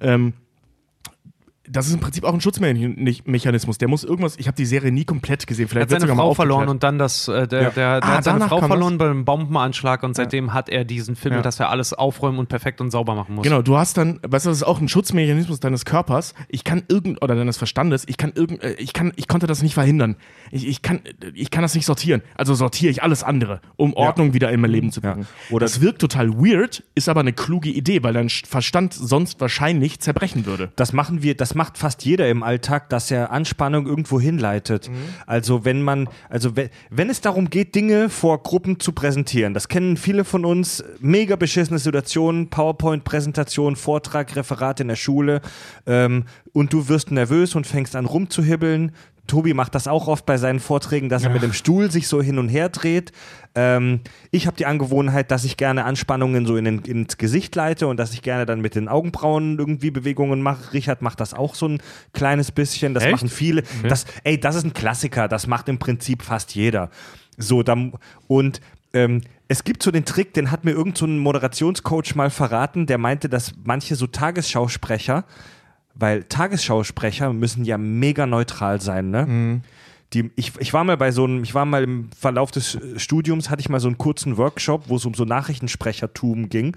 Ähm, das ist im Prinzip auch ein Schutzmechanismus. Der muss irgendwas, ich habe die Serie nie komplett gesehen.
Er
Vielleicht
hat seine
sogar mal
Frau verloren und dann das, äh, der,
Ja.
der, der
Ah,
hat seine Frau verloren beim Bombenanschlag und seitdem hat er diesen Film,
Ja.
dass er alles aufräumen und perfekt und sauber machen muss.
Genau, du hast dann, weißt du, das ist auch ein Schutzmechanismus deines Körpers. Ich kann irgend oder deines Verstandes, ich kann irgend, äh, ich kann, ich konnte das nicht verhindern. Ich, ich kann, ich kann das nicht sortieren. Also sortiere ich alles andere, um Ordnung wieder in mein Leben zu bringen.
Ja. Oder-
das wirkt total weird, ist aber eine kluge Idee, weil dein Verstand sonst wahrscheinlich zerbrechen würde.
Das machen wir, das macht fast jeder im Alltag, dass er Anspannung irgendwo hinleitet. Also wenn man, also wenn, wenn es darum geht, Dinge vor Gruppen zu präsentieren, das kennen viele von uns, mega beschissene Situationen, PowerPoint-Präsentation, Vortrag, Referat in der Schule ähm, und du wirst nervös und fängst an rumzuhibbeln. Tobi macht das auch oft bei seinen Vorträgen, dass er mit dem Stuhl sich so hin und her dreht. Ähm, ich habe die Angewohnheit, dass ich gerne Anspannungen so in den, ins Gesicht leite und dass ich gerne dann mit den Augenbrauen irgendwie Bewegungen mache. Richard macht das auch so ein kleines bisschen. Das
Echt?
machen viele. Das, ey, das ist ein Klassiker. Das macht im Prinzip fast jeder. So, dann, und ähm, es gibt so den Trick, den hat mir irgend so ein Moderationscoach mal verraten, der meinte, dass manche so Tagesschausprecher, weil Tagesschausprecher müssen ja mega neutral sein, ne? Die, ich, ich war mal bei so einem, ich war mal im Verlauf des äh, Studiums, hatte ich mal so einen kurzen Workshop, wo es um so Nachrichtensprechertum ging.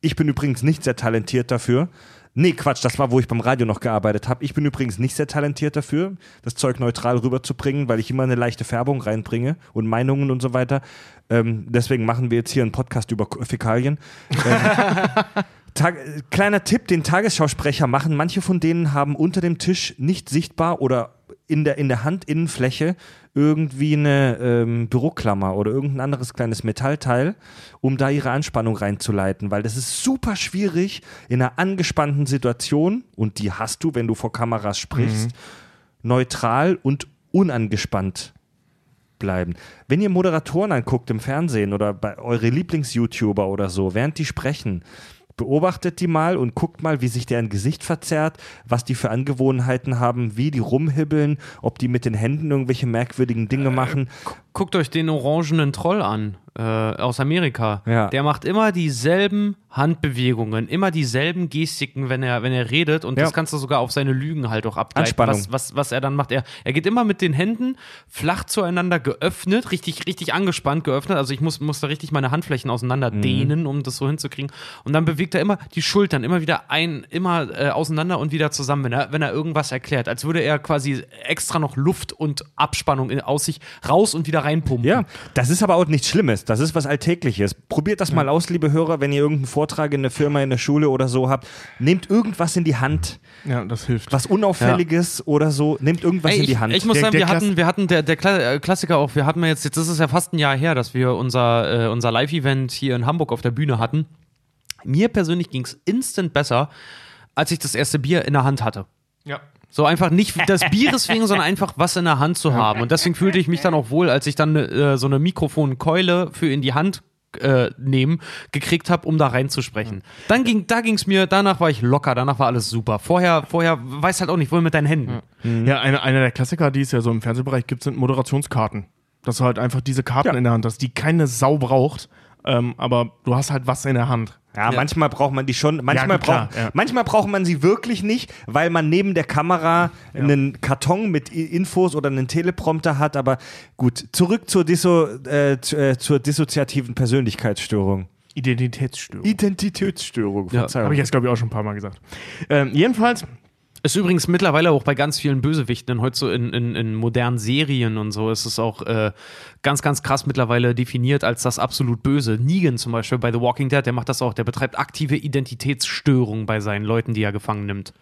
Ich bin übrigens nicht sehr talentiert dafür. Nee, Quatsch, das war, wo ich beim Radio noch gearbeitet habe. Ich bin übrigens nicht sehr talentiert dafür, das Zeug neutral rüberzubringen, weil ich immer eine leichte Färbung reinbringe und Meinungen und so weiter. Ähm, deswegen machen wir jetzt hier einen Podcast über Fäkalien. Ähm, äh, kleiner Tipp, den Tagesschausprecher machen. Manche von denen haben unter dem Tisch nicht sichtbar oder in der, in der Handinnenfläche irgendwie eine ähm, Büroklammer oder irgendein anderes kleines Metallteil, um da ihre Anspannung reinzuleiten, weil das ist super schwierig in einer angespannten Situation, und die hast du, wenn du vor Kameras sprichst, neutral und unangespannt bleiben. Wenn ihr Moderatoren anguckt im Fernsehen oder bei eure Lieblings-YouTuber oder so, während die sprechen, beobachtet die mal und guckt mal, wie sich deren Gesicht verzerrt, was die für Angewohnheiten haben, wie die rumhibbeln, ob die mit den Händen irgendwelche merkwürdigen Dinge machen.
Guckt euch den orangenen Troll an äh, aus Amerika.
Ja.
Der macht immer dieselben Handbewegungen, immer dieselben Gestiken, wenn er, wenn er redet. Und
Ja.
das kannst du sogar auf seine Lügen halt auch ableiten,
Anspannung.
was, was, was er dann macht. Er, er geht immer mit den Händen flach zueinander geöffnet, richtig, richtig angespannt geöffnet. Also ich muss, muss da richtig meine Handflächen auseinander
Mhm.
dehnen, um das so hinzukriegen. Und dann bewegt er immer die Schultern immer wieder ein, immer äh, auseinander und wieder zusammen, wenn er, wenn er irgendwas erklärt. Als würde er quasi extra noch Luft und Abspannung in, aus sich raus und wieder reinpumpen.
Ja, das ist aber auch nichts Schlimmes. Das ist was Alltägliches. Probiert das mal aus, liebe Hörer, wenn ihr irgendeinen Vortrag in der Firma, in der Schule oder so habt. Nehmt irgendwas in die Hand,
Ja, das hilft.
was Unauffälliges oder so. Nehmt irgendwas
Ey,
in die
ich,
Hand.
ich muss
Der-
sagen,
der
wir hatten, wir hatten der, der Kla äh, Klassiker auch, wir hatten jetzt, jetzt ist es ja fast ein Jahr her, dass wir unser, äh, unser Live-Event hier in Hamburg auf der Bühne hatten. Mir persönlich ging es instant besser, als ich das erste Bier in der Hand hatte.
ja.
So einfach nicht des Bieres wegen, sondern einfach was in der Hand zu haben. Und deswegen fühlte ich mich dann auch wohl, als ich dann äh, so eine Mikrofonkeule für in die Hand äh, nehmen gekriegt habe, um da reinzusprechen. Dann ging, da ging es mir, danach war ich locker, danach war alles super. Vorher, vorher weiß halt auch nicht, wohl mit deinen Händen.
Ja, eine, einer der Klassiker, die es ja so im Fernsehbereich gibt, sind Moderationskarten. Dass du halt einfach diese Karten
Ja.
in der Hand hast, die keine Sau braucht, ähm, aber du hast halt was in der Hand.
Ja, manchmal braucht man die schon. Manchmal,
klar,
braucht,
ja.
manchmal braucht man sie wirklich nicht, weil man neben der Kamera einen Karton mit Infos oder einen Teleprompter hat. Aber gut, zurück zur, Disso, äh, äh, zur dissoziativen Persönlichkeitsstörung.
Identitätsstörung.
Identitätsstörung,
Ja,
Verzeihung.
Habe ich jetzt, glaube ich, auch schon ein paar Mal gesagt. Ähm, jedenfalls,
Ist übrigens mittlerweile auch bei ganz vielen Bösewichten, heute so in, in, in modernen Serien und so, ist es auch äh, ganz, ganz krass mittlerweile definiert als das absolut Böse. Negan zum Beispiel bei The Walking Dead, der macht das auch, der betreibt aktive Identitätsstörungen bei seinen Leuten, die er gefangen nimmt.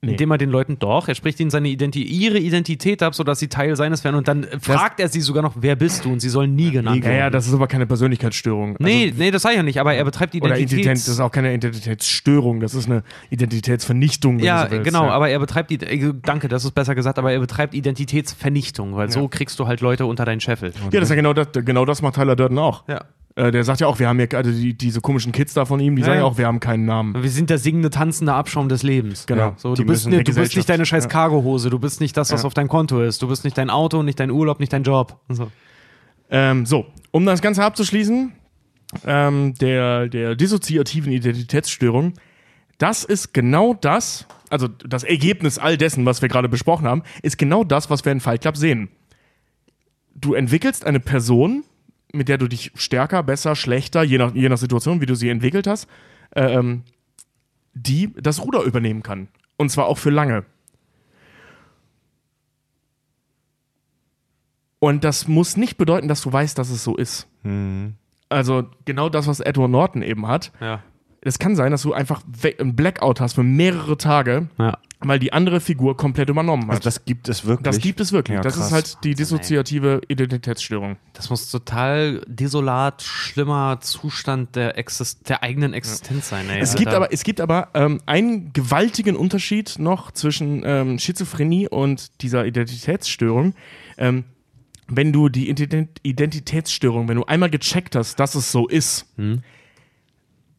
Nee.
Indem er den Leuten doch, er spricht ihnen seine Identi ihre Identität ab, sodass sie Teil seines werden und dann äh, fragt er sie sogar noch, wer bist du? Und sie sollen nie genannt
ja,
werden.
ja, das ist aber keine Persönlichkeitsstörung.
nee, nee, das sei ja nicht, aber er betreibt
Also, oder
Identitäts...
Identität, das ist auch keine Identitätsstörung, das ist eine Identitätsvernichtung. wenn
Ja,
du so willst,
genau,
ja.
aber er betreibt die, äh, danke, das ist besser gesagt, aber er betreibt Identitätsvernichtung, weil so kriegst du halt Leute unter deinen Scheffel.
Ja, das ist ja genau das, genau das macht Tyler Durden auch.
Ja.
Äh, der sagt ja auch, wir haben ja, also die, diese komischen Kids da von ihm, die sagen ja
ja.
auch, wir haben keinen Namen.
Wir sind der singende, tanzende Abschaum des Lebens.
Genau.
So,
Die
du bist, du bist nicht deine scheiß
ja.
Cargohose, du bist nicht das, was
Ja.
auf deinem Konto ist, du bist nicht dein Auto, nicht dein Urlaub, nicht dein Job. So.
Ähm, so, um das Ganze abzuschließen, ähm, der, der dissoziativen Identitätsstörung, das ist genau das, also das Ergebnis all dessen, was wir gerade besprochen haben, ist genau das, was wir in Fight Club sehen. Du entwickelst eine Person, mit der du dich stärker, besser, schlechter, je nach, je nach Situation, wie du sie entwickelt hast, äh, ähm, die das Ruder übernehmen kann. Und zwar auch für lange. Und das muss nicht bedeuten, dass du weißt, dass es so ist. Also genau das, was Edward Norton eben hat.
Ja.
Es kann sein, dass du einfach ein Blackout hast für mehrere Tage,
Ja.
Weil die andere Figur komplett übernommen hat.
Also das gibt es wirklich.
das gibt es wirklich.
Ja,
das
krass.
ist halt die dissoziative Identitätsstörung.
Das muss total desolat, schlimmer Zustand der, Exist der eigenen Existenz sein. Ey,
Es gibt aber, es gibt aber ähm, einen gewaltigen Unterschied noch zwischen ähm, Schizophrenie und dieser Identitätsstörung. Ähm, wenn du die Ident Identitätsstörung, wenn du einmal gecheckt hast, dass es so ist,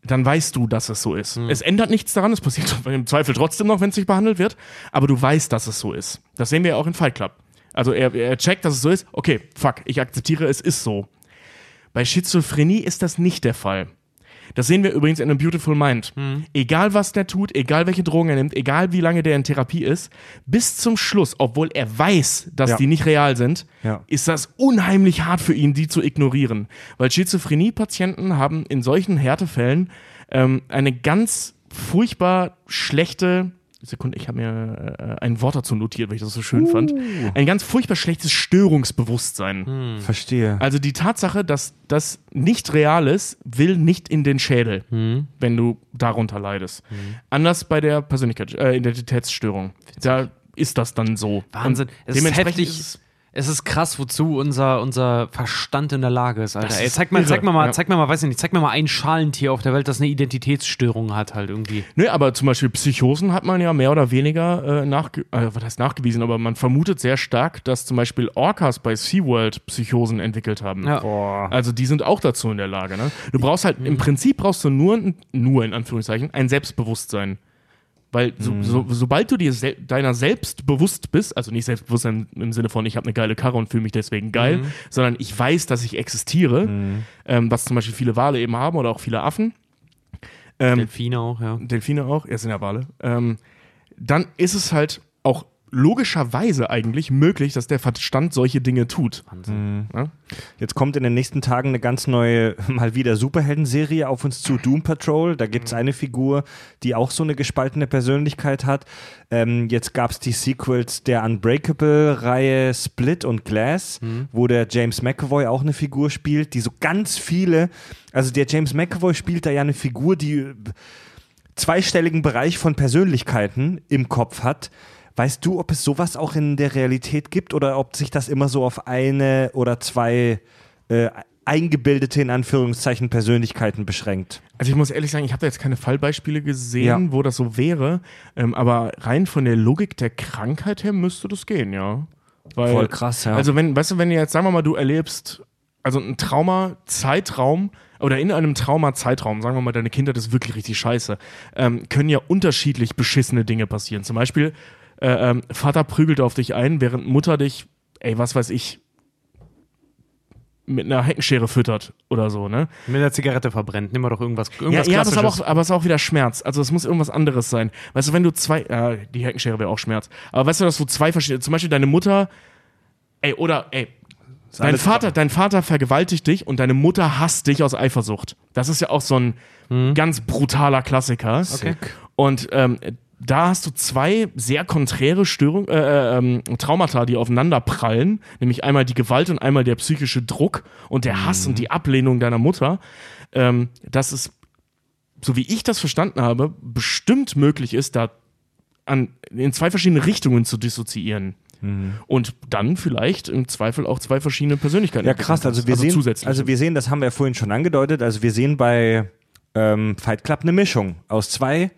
dann weißt du, dass es so ist. Es ändert nichts daran, es passiert im Zweifel trotzdem noch, wenn es nicht behandelt wird, aber du weißt, dass es so ist. Das sehen wir ja auch in Fight Club. Also er, er checkt, dass es so ist, okay, fuck, ich akzeptiere, es ist so. Bei Schizophrenie ist das nicht der Fall. Das sehen wir übrigens in A Beautiful Mind. Egal was der tut, egal welche Drogen er nimmt, egal wie lange der in Therapie ist, bis zum Schluss, obwohl er weiß, dass
Ja.
die nicht real sind,
Ja.
ist das unheimlich hart für ihn, die zu ignorieren. Weil Schizophrenie-Patienten haben in solchen Härtefällen ähm, eine ganz furchtbar schlechte Sekunde, ich habe mir äh, ein Wort dazu notiert, weil ich das so schön fand. Ein ganz furchtbar schlechtes Störungsbewusstsein.
Verstehe.
Also die Tatsache, dass das nicht real ist, will nicht in den Schädel, wenn du darunter leidest. Anders bei der Persönlichkeit, äh, Identitätsstörung. Da ist das dann so.
Wahnsinn.
Und
Es ist
dementsprechend
heftig.
ist es-
ist krass, wozu unser, unser Verstand in der Lage ist, Alter. Ey, zeig, mal,
irre,
zeig, mir mal,
ja.
zeig mir mal, weiß ich nicht, zeig mir mal ein Schalentier auf der Welt, das eine Identitätsstörung hat, halt irgendwie.
Nö, aber zum Beispiel Psychosen hat man ja mehr oder weniger äh, nachge äh, was heißt nachgewiesen, aber man vermutet sehr stark, dass zum Beispiel Orcas bei SeaWorld Psychosen entwickelt haben.
Ja.
Also die sind auch dazu in der Lage. Ne? Du brauchst halt, im Prinzip brauchst du nur, nur in Anführungszeichen, ein Selbstbewusstsein. Weil so, so, sobald du dir sel deiner selbst bewusst bist, also nicht Selbstbewusstsein im Sinne von, ich habe eine geile Karre und fühle mich deswegen geil, sondern ich weiß, dass ich existiere, ähm, was zum Beispiel viele Wale eben haben oder auch viele Affen. Ähm,
Delfine auch, ja.
Delfine auch, er sind ja Wale, ähm, dann ist es halt auch logischerweise eigentlich möglich, dass der Verstand solche Dinge tut. Ja?
Jetzt kommt in den nächsten Tagen eine ganz neue, mal wieder Superhelden-Serie auf uns zu, Doom Patrol. Da gibt es eine Figur, die auch so eine gespaltene Persönlichkeit hat. Ähm, jetzt gab es die Sequels der Unbreakable-Reihe Split und Glass, wo der James McAvoy auch eine Figur spielt, die so ganz viele, also der James McAvoy spielt da ja eine Figur, die zweistelligen Bereich von Persönlichkeiten im Kopf hat. Weißt du, ob es sowas auch in der Realität gibt oder ob sich das immer so auf eine oder zwei äh, eingebildete, in Anführungszeichen, Persönlichkeiten beschränkt?
Also ich muss ehrlich sagen, ich habe da jetzt keine Fallbeispiele gesehen,
Ja.
wo das so wäre, ähm, aber rein von der Logik der Krankheit her müsste das gehen, ja. Weil,
Voll krass, ja.
Also wenn, weißt du, wenn jetzt, sagen wir mal, du erlebst, also ein Trauma-Zeitraum oder in einem Trauma-Zeitraum, sagen wir mal, deine Kindheit ist wirklich richtig scheiße, ähm, können ja unterschiedlich beschissene Dinge passieren. Zum Beispiel, äh, ähm, Vater prügelt auf dich ein, während Mutter dich, ey, was weiß ich, mit einer Heckenschere füttert oder so, ne?
Mit der Zigarette verbrennt. Nimm mal doch irgendwas,
Ja,
irgendwas
ja das ist aber, auch, aber es ist auch wieder Schmerz. Also es muss irgendwas anderes sein. Weißt du, wenn du zwei, äh, die Heckenschere wäre auch Schmerz. Aber weißt du, dass du zwei verschiedene, zum Beispiel deine Mutter, ey, oder, ey, dein Vater, dein Vater vergewaltigt dich und deine Mutter hasst dich aus Eifersucht. Das ist ja auch so ein ganz brutaler Klassiker.
Okay.
Und ähm, da hast du zwei sehr konträre Störungen, äh, ähm, Traumata, die aufeinander prallen, nämlich einmal die Gewalt und einmal der psychische Druck und der Hass und die Ablehnung deiner Mutter. Ähm, dass es, so wie ich das verstanden habe, bestimmt möglich ist, da an, in zwei verschiedene Richtungen zu dissoziieren. Und dann vielleicht im Zweifel auch zwei verschiedene Persönlichkeiten.
Ja, krass. Also wir, sehen,
zusätzlich.
also wir sehen, das haben wir ja vorhin schon angedeutet, also wir sehen bei ähm, Fight Club eine Mischung aus zwei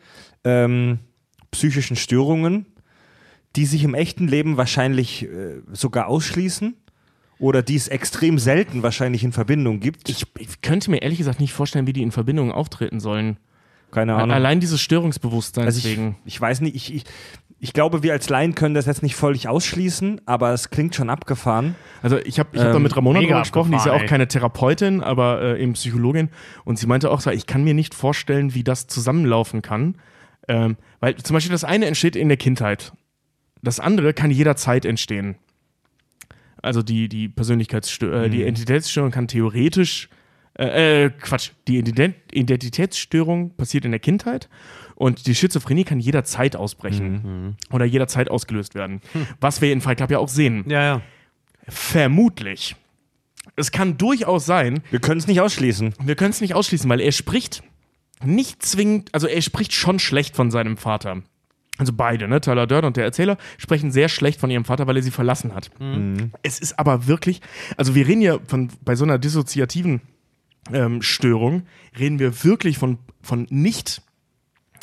ähm, psychischen Störungen, die sich im echten Leben wahrscheinlich äh, sogar ausschließen oder die es extrem selten wahrscheinlich in Verbindung gibt.
ich, ich könnte mir ehrlich gesagt nicht vorstellen, wie die in Verbindung auftreten sollen.
Keine Ahnung.
Allein dieses Störungsbewusstsein
Also ich,
deswegen.
ich weiß nicht, ich, ich, ich glaube, wir als Laien können das jetzt nicht völlig ausschließen, aber es klingt schon abgefahren.
Also ich habe ich hab da
Ähm,
mit Ramona drüber gesprochen, die ist ja auch
ey.
keine Therapeutin, aber äh, eben Psychologin. Und sie meinte auch so, ich kann mir nicht vorstellen, wie das zusammenlaufen kann. Ähm, weil zum Beispiel das eine entsteht in der Kindheit. Das andere kann jederzeit entstehen. Also die, die Persönlichkeitsstörung, äh, die Identitätsstörung kann theoretisch, äh, äh, Quatsch, die Ident Identitätsstörung passiert in der Kindheit und die Schizophrenie kann jederzeit ausbrechen oder jederzeit ausgelöst werden. Was wir in Fight Club ja auch sehen.
Ja, ja.
Vermutlich. Es kann durchaus sein,
Wir können es nicht ausschließen.
wir können es nicht ausschließen, weil er spricht nicht zwingend, also er spricht schon schlecht von seinem Vater. Also beide, ne? Tyler Durden und der Erzähler sprechen sehr schlecht von ihrem Vater, weil er sie verlassen hat. Es ist aber wirklich, also wir reden ja von, bei so einer dissoziativen ähm, Störung, reden wir wirklich von, von nicht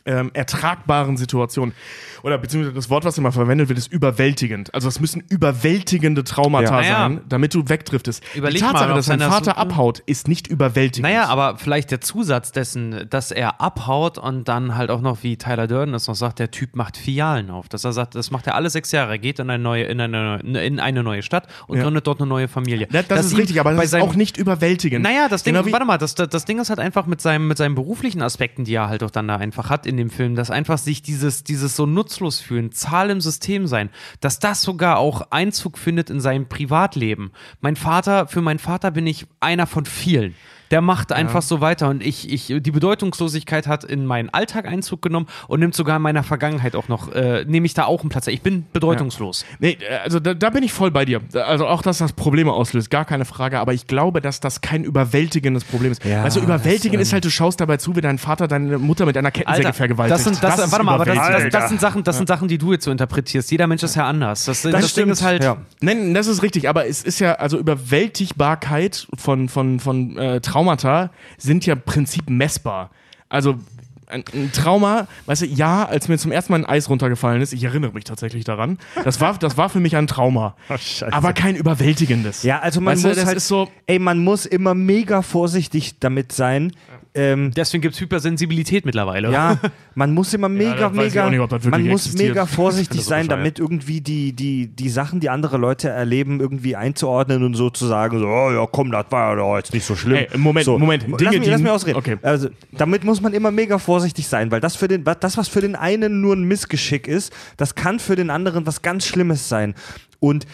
ähm, ertragbaren Situationen. Oder beziehungsweise das Wort, was immer verwendet wird, ist überwältigend. Also es müssen überwältigende Traumata
Ja.
sein, damit du wegdriftest.
Überleg
Die Tatsache,
mal,
dass dein Vater
Suche-
abhaut, ist nicht überwältigend.
Naja, aber vielleicht der Zusatz dessen, dass er abhaut und dann halt auch noch, wie Tyler Durden das noch sagt, der Typ macht Filialen auf. Dass er sagt, das macht er alle sechs Jahre. Er geht in eine neue, in eine, in eine neue Stadt und
Ja.
gründet dort eine neue Familie.
das, das ist richtig, aber das ist
seinem-
auch nicht überwältigend.
Naja, das Ding,
Genau
warte mal, das, das, das Ding ist halt einfach mit, seinem, mit seinen beruflichen Aspekten, die er halt auch dann da einfach hat in dem Film, dass einfach sich dieses, dieses so nutzlos fühlen, Zahl im System sein, dass das sogar auch Einzug findet in sein Privatleben. Mein Vater, für meinen Vater bin ich einer von vielen. Der macht einfach so weiter und ich, ich, die Bedeutungslosigkeit hat in meinen Alltag Einzug genommen und nimmt sogar in meiner Vergangenheit auch noch, äh, nehme ich da auch einen Platz. Ich bin bedeutungslos.
Nee, äh, also da, da bin ich voll bei dir. Also auch, dass das Probleme auslöst, gar keine Frage. Aber ich glaube, dass das kein überwältigendes Problem ist.
Ja,
du, überwältigend
das,
ist halt, du schaust dabei zu, wie dein Vater deine Mutter mit einer Kettensäge vergewaltigt.
das sind, das,
ist
warte mal, aber das, das, das sind Sachen, das sind Sachen, die du jetzt so interpretierst. Jeder Mensch ist ja anders. Das, das, Ding
stimmt.
ist halt.
Ja.
Nein, das ist richtig, aber es ist ja, also Überwältigbarkeit von, von, von äh, Traumata sind ja im Prinzip messbar. Also ein, ein Trauma, weißt du, ja, als mir zum ersten Mal ein Eis runtergefallen ist, ich erinnere mich tatsächlich daran, das war, das war für mich ein Trauma.
Scheiße.
aber kein überwältigendes.
Ja, also man
Weißt du,
muss
das
halt,
so-
ey, man muss immer mega vorsichtig damit sein. Ähm,
Deswegen gibt es Hypersensibilität mittlerweile.
ja, man muss immer mega,
ich
mega,
nicht,
man muss
existiert.
mega vorsichtig sein,
bescheuert.
damit irgendwie die, die, die Sachen, die andere Leute erleben, irgendwie einzuordnen und so zu sagen, so, oh ja, komm, das war ja doch jetzt nicht so schlimm.
Ey, Moment,
so.
Moment,
lass,
Dinge,
mich, lass mich ausreden.
okay.
Also, damit muss man immer mega vorsichtig sein, weil das für den, das, was für den einen nur ein Missgeschick ist, das kann für den anderen was ganz Schlimmes sein. Und,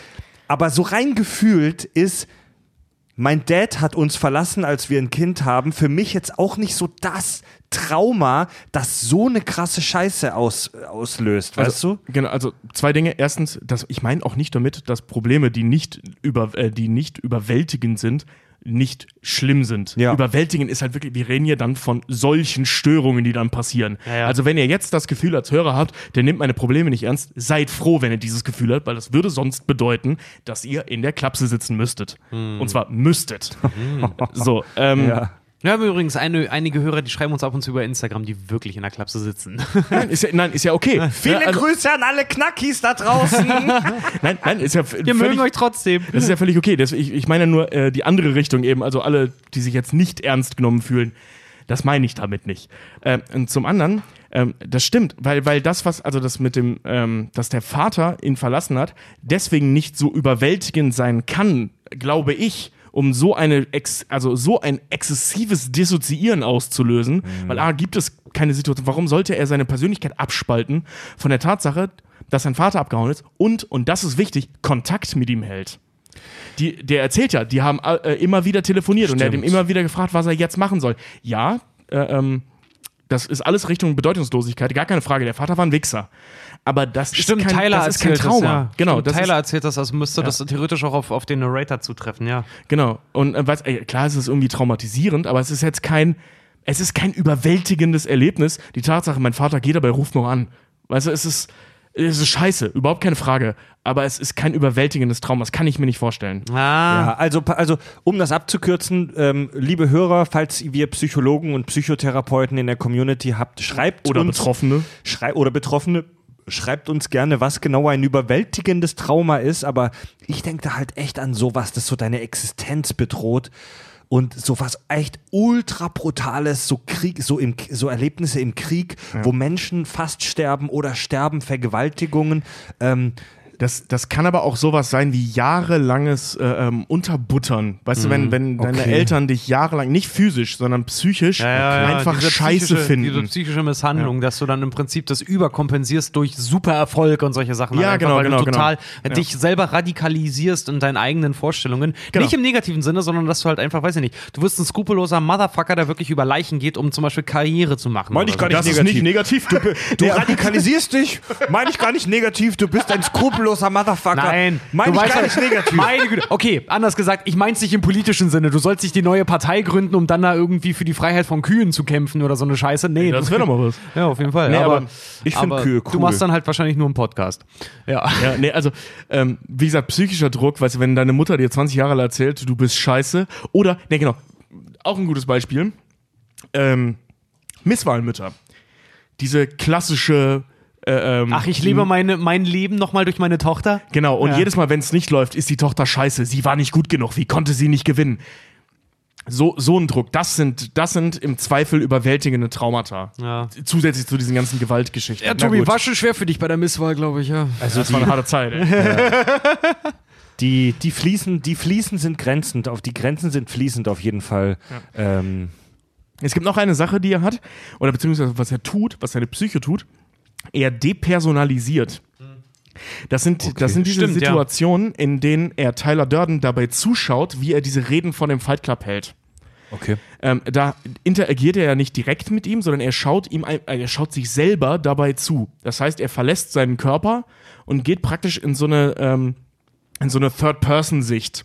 aber so rein gefühlt ist, mein Dad hat uns verlassen, als wir ein Kind haben. Für mich jetzt auch nicht so das Trauma, das so eine krasse Scheiße aus, auslöst, weißt
also,
du?
Genau, also zwei Dinge. Erstens, dass, ich meine auch nicht damit, dass Probleme, die nicht, über, äh, die nicht überwältigend sind, nicht schlimm sind.
Ja.
Überwältigend ist halt wirklich, wir reden hier dann von solchen Störungen, die dann passieren.
Ja, ja.
Also wenn ihr jetzt das Gefühl als Hörer habt, der nimmt meine Probleme nicht ernst, seid froh, wenn ihr dieses Gefühl habt, weil das würde sonst bedeuten, dass ihr in der Klapse sitzen müsstet. Und zwar müsstet. so, ähm,
Ja.
Wir haben übrigens eine, einige Hörer, die schreiben uns ab und zu über Instagram, die wirklich in der Klapse sitzen.
nein, ist ja, nein, ist ja okay.
Viele
ja, also,
Grüße an alle Knackis da draußen.
nein, nein, ist ja
Wir mögen euch trotzdem.
Das ist ja völlig okay. Das, ich, ich meine nur äh, die andere Richtung eben, also alle, die sich jetzt nicht ernst genommen fühlen. Das meine ich damit nicht. Ähm, und zum anderen, ähm, das stimmt, weil, weil das, was, also das mit dem, ähm, dass der Vater ihn verlassen hat, deswegen nicht so überwältigend sein kann, glaube ich, um so eine, ex, also so ein exzessives Dissoziieren auszulösen, weil A, gibt es keine Situation, warum sollte er seine Persönlichkeit abspalten von der Tatsache, dass sein Vater abgehauen ist und, und das ist wichtig, Kontakt mit ihm hält. Die, der erzählt ja, die haben äh, immer wieder telefoniert und er hat ihm
Stimmt.
immer wieder gefragt, was er jetzt machen soll. Ja, äh, ähm, das ist alles Richtung Bedeutungslosigkeit, gar keine Frage. Der Vater war ein Wichser. Aber das
Stimmt,
ist kein,
Tyler
das ist kein Trauma.
das, ja.
Genau,
Stimmt,
das
Tyler
ist,
erzählt das, also müsste das theoretisch auch auf, auf den Narrator zutreffen, ja.
genau. Und äh, weiß, ey, klar ist es irgendwie traumatisierend, aber es ist jetzt kein, es ist kein überwältigendes Erlebnis. Die Tatsache, mein Vater geht dabei, ruft noch an. Weißt du, es ist, es ist scheiße, überhaupt keine Frage. Aber es ist kein überwältigendes Trauma, das kann ich mir nicht vorstellen.
Ah,
Ja, also, also um das abzukürzen, ähm, liebe Hörer, falls ihr Psychologen und Psychotherapeuten in der Community habt, schreibt
Oder
uns,
Betroffene.
Schrei oder Betroffene, schreibt uns gerne, was genau ein überwältigendes Trauma ist, aber ich denke da halt echt an sowas, das so deine Existenz bedroht und sowas echt ultra brutales, so Krieg, so im, so Erlebnisse im Krieg, wo Menschen fast sterben oder sterben, Vergewaltigungen. Ähm,
Das, das kann aber auch sowas sein wie jahrelanges äh, ähm, Unterbuttern. Weißt du, wenn, wenn deine
okay.
Eltern dich jahrelang, nicht physisch, sondern psychisch
Ja, ja, ja,
einfach scheiße finden.
Diese psychische Misshandlung, dass du dann im Prinzip das überkompensierst durch Supererfolg und solche Sachen.
Ja,
Einfach,
genau,
weil
genau,
du total
genau.
dich selber radikalisierst in deinen eigenen Vorstellungen.
Genau.
Nicht im negativen Sinne, sondern dass du halt einfach, weiß ich nicht, du wirst ein skrupelloser Motherfucker, der wirklich über Leichen geht, um zum Beispiel Karriere zu machen.
Meine ich gar
so.
nicht
das ist nicht negativ. Du,
Du radikalisierst dich, meine ich gar nicht negativ, du bist ein skrupelloser Motherfucker.
Nein,
meine
du
ich
weißt
gar nicht negativ.
Meine Güte. Okay, anders gesagt, ich mein's nicht im politischen Sinne. Du sollst nicht die neue Partei gründen, um dann da irgendwie für die Freiheit von Kühen zu kämpfen oder so eine Scheiße. Nee,
das
du-
wäre doch mal was.
Ja, auf jeden Fall.
Nee,
aber,
aber
ich find
aber
Kühe
Du
cool.
machst dann halt wahrscheinlich nur einen Podcast. Ja.
Ja, nee, also, ähm, wie gesagt, psychischer Druck, weißt du, wenn deine Mutter dir 20 Jahre lang erzählt, du bist scheiße. Oder, nee, genau, auch ein gutes Beispiel. Ähm, Misswahlmütter. Diese klassische. Äh, ähm,
Ach, ich lebe meine, mein Leben nochmal durch meine Tochter?
Genau, und
Ja.
jedes Mal, wenn es nicht läuft, ist die Tochter scheiße. Sie war nicht gut genug. Wie konnte sie nicht gewinnen? So, so ein Druck, das sind, das sind im Zweifel überwältigende Traumata.
Ja.
Zusätzlich zu diesen ganzen Gewaltgeschichten.
Ja, Tobi, war schon schwer für dich bei der Misswahl, glaube ich, ja.
Also das war eine harte Zeit. Ey.
Die, die, Fliesen, die Fliesen sind grenzend, auf die Grenzen sind fließend auf jeden Fall. Ähm,
Es gibt noch eine Sache, die er hat, oder beziehungsweise was er tut, was seine Psyche tut. Er depersonalisiert. Das sind, das sind diese
Stimmt, ja.
Situationen, in denen er Tyler Durden dabei zuschaut, wie er diese Reden von dem Fight Club hält.
Okay.
Ähm, da interagiert er ja nicht direkt mit ihm, sondern er schaut ihm, äh, er schaut sich selber dabei zu. Das heißt, er verlässt seinen Körper und geht praktisch in so eine, ähm, in so eine Third-Person-Sicht.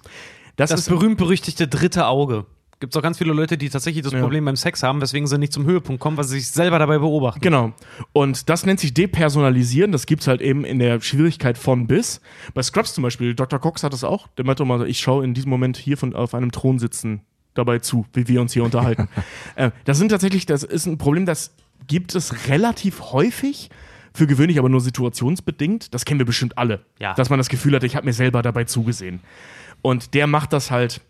Das,
Das berühmt-berüchtigte dritte Auge. Gibt es auch ganz viele Leute, die tatsächlich das
Ja.
Problem beim Sex haben, weswegen sie nicht zum Höhepunkt kommen, weil sie sich selber dabei beobachten.
Genau. Und das nennt sich Depersonalisieren. Das gibt's halt eben in der Schwierigkeit von bis. Bei Scrubs zum Beispiel, Dr. Cox hat das auch. Der meinte mal, ich schaue in diesem Moment hier von, auf einem Thron sitzen dabei zu, wie wir uns hier unterhalten. äh, das sind tatsächlich, das ist ein Problem, das gibt es relativ häufig. Für gewöhnlich aber nur situationsbedingt. Das kennen wir bestimmt alle.
Ja.
Dass man das Gefühl hat, ich habe mir selber dabei zugesehen. Und der macht das halt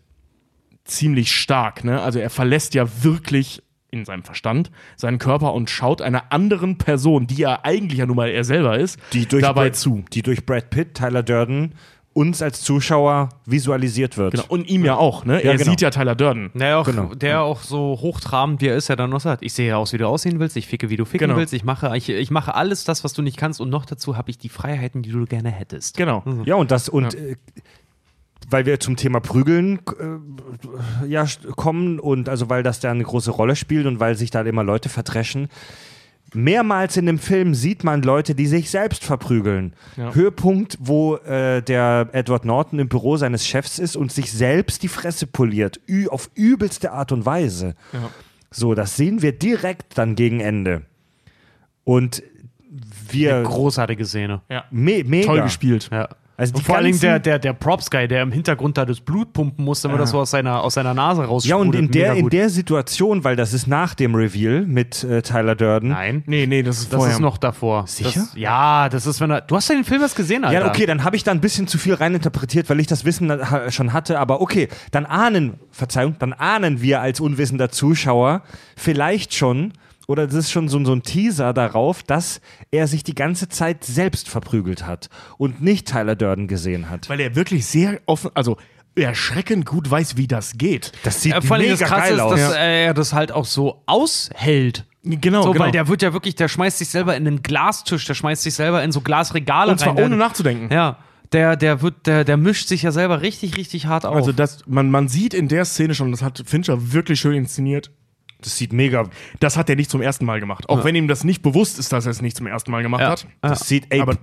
ziemlich stark. Ne? Also er verlässt ja wirklich in seinem Verstand seinen Körper und schaut einer anderen Person, die ja eigentlich ja nun mal er selber ist,
Die durch
dabei
Brad,
zu.
Die durch Brad Pitt, Tyler Durden uns als Zuschauer visualisiert wird.
Genau. Und ihm ja auch. Ne? er
genau.
sieht ja Tyler Durden.
Der auch,
Genau.
der auch so hochtrabend wie er ist, ja dann noch sagt, ich sehe aus, wie du aussehen willst, ich ficke, wie du ficken
Genau.
willst, ich mache, ich, ich mache alles das, was du nicht kannst und noch dazu habe ich die Freiheiten, die du gerne hättest.
Genau.
Ja, und das, und
Ja.
äh, weil wir zum Thema Prügeln äh, ja, kommen und also weil das da eine große Rolle spielt und weil sich da immer Leute verdreschen. Mehrmals in dem Film sieht man Leute, die sich selbst verprügeln.
Ja.
Höhepunkt, wo äh, der Edward Norton im Büro seines Chefs ist und sich selbst die Fresse poliert. Ü auf übelste Art und Weise.
Ja.
So, das sehen wir direkt dann gegen Ende. Und wir.
Großartige Szene.
Ja.
Me mega.
Toll gespielt.
Ja.
Also
vor allen Dingen der, der, der Props-Guy, der im Hintergrund da das Blut pumpen muss, damit das so aus seiner, aus seiner Nase raus
Ja, und in der, in der Situation, weil das ist nach dem Reveal mit äh, Tyler Durden.
Nein.
Nee, nee, das ist
Das
vorher.
ist noch davor.
Sicher?
Das, ja, das ist, wenn er. Du hast ja den Film erst gesehen, Alter.
Ja, okay, dann habe ich da ein bisschen zu viel reininterpretiert, weil ich das Wissen schon hatte. Aber okay, dann ahnen, Verzeihung, dann ahnen wir als unwissender Zuschauer vielleicht schon, oder das ist schon so, so ein Teaser darauf, dass er sich die ganze Zeit selbst verprügelt hat und nicht Tyler Durden gesehen hat.
Weil er wirklich sehr offen, also erschreckend gut weiß, wie das geht.
Das sieht
Ja, vor allem
mega
das
geil
ist,
aus.
dass er das halt auch so aushält.
Genau,
So,
genau.
weil der wird ja wirklich, der schmeißt sich selber in einen Glastisch, der schmeißt sich selber in so Glasregale
Und zwar
rein.
ohne nachzudenken.
Ja, der, der wird, der, der mischt sich ja selber richtig, richtig hart auf.
Also das, man, man sieht in der Szene schon, das hat Fincher wirklich schön inszeniert.
Das sieht mega.
Das hat er nicht zum ersten Mal gemacht. Auch wenn ihm das nicht bewusst ist, dass er es nicht zum ersten Mal gemacht
Ja.
hat.
Das sieht, ey,
Aber-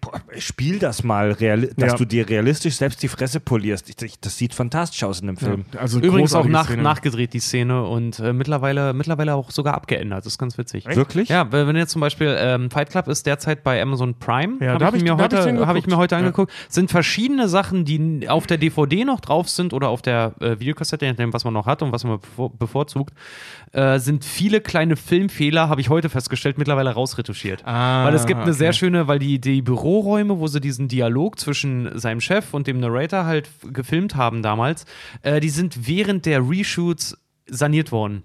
boah, spiel das mal, dass
Ja.
du dir realistisch selbst die Fresse polierst. Ich, ich, das sieht fantastisch aus in dem Film.
Also
Übrigens auch nach, nachgedreht, die Szene, und äh, mittlerweile, mittlerweile auch sogar abgeändert. Das ist ganz witzig.
Wirklich?
Ja, weil wenn jetzt zum Beispiel ähm, Fight Club ist derzeit bei Amazon Prime,
Ja,
hab
da hab
ich, mir
da hab
heute, habe ich mir heute
Ja.
angeguckt, sind verschiedene Sachen, die auf der DVD noch drauf sind oder auf der äh, Videokassette, je nachdem, was man noch hat und was man bevor, bevorzugt, äh, sind viele kleine Filmfehler, habe ich heute festgestellt, mittlerweile rausretuschiert.
Ah,
weil es gibt eine
okay.
sehr schöne, weil die, die Büroräume, wo sie diesen Dialog zwischen seinem Chef und dem Narrator halt gefilmt haben damals, äh, die sind während der Reshoots saniert worden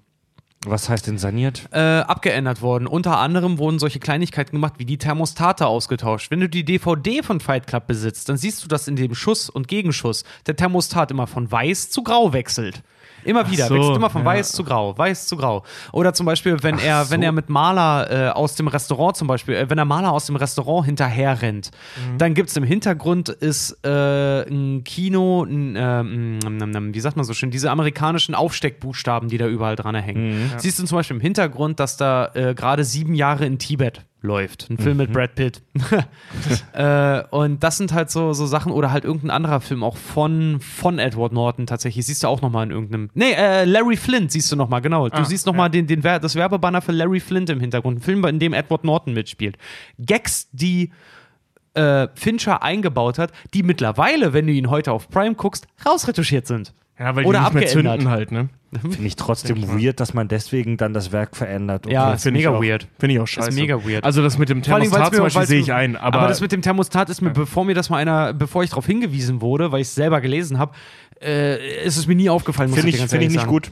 Was heißt denn saniert?
äh, abgeändert worden. Unter anderem wurden solche Kleinigkeiten gemacht, wie die Thermostate ausgetauscht. Wenn du die DVD von Fight Club besitzt, dann siehst du, dass in dem Schuss und Gegenschuss der Thermostat immer von weiß zu grau wechselt. Immer wieder,
so,
wechselt immer von
ja.
weiß zu grau, weiß zu grau. Oder zum Beispiel, wenn er, wenn er mit Maler äh, aus dem Restaurant zum Beispiel, äh, wenn er Maler aus dem Restaurant hinterher rennt,
Mhm.
dann gibt es im Hintergrund ist äh, ein Kino, ein, äh, mm, mm, mm, wie sagt man so schön, diese amerikanischen Aufsteckbuchstaben, die da überall dran hängen.
Mhm.
Siehst du zum Beispiel im Hintergrund, dass da äh, gerade sieben Jahre in Tibet läuft. Ein Film mit Brad Pitt. äh, und das sind halt so, so Sachen, oder halt irgendein anderer Film, auch von, von Edward Norton tatsächlich. Siehst du auch nochmal in irgendeinem. Nee, äh, Larry Flint siehst du nochmal, genau. Du
Ah,
siehst nochmal den, den, Wer- das Werbebanner für Larry Flint im Hintergrund. Ein Film, in dem Edward Norton mitspielt. Gags, die äh, Fincher eingebaut hat, die mittlerweile, wenn du ihn heute auf Prime guckst, rausretuschiert sind.
Ja, weil
Oder
die nicht mehr
abgeändert.
zünden halt, ne?
Finde ich trotzdem weird, dass man deswegen dann das Werk verändert.
Ja,
Okay.
ist
Finde ich
mega
auch.
weird.
Finde ich auch scheiße.
mega weird.
Also das mit dem
Vor allem,
Thermostat zum Beispiel sehe ich ein. Aber,
aber das mit dem Thermostat ist mir, bevor mir das mal einer, bevor ich darauf hingewiesen wurde, weil ich es selber gelesen habe, äh, ist es mir nie aufgefallen.
Finde ich,
ganz
finde ich nicht
sagen.
gut.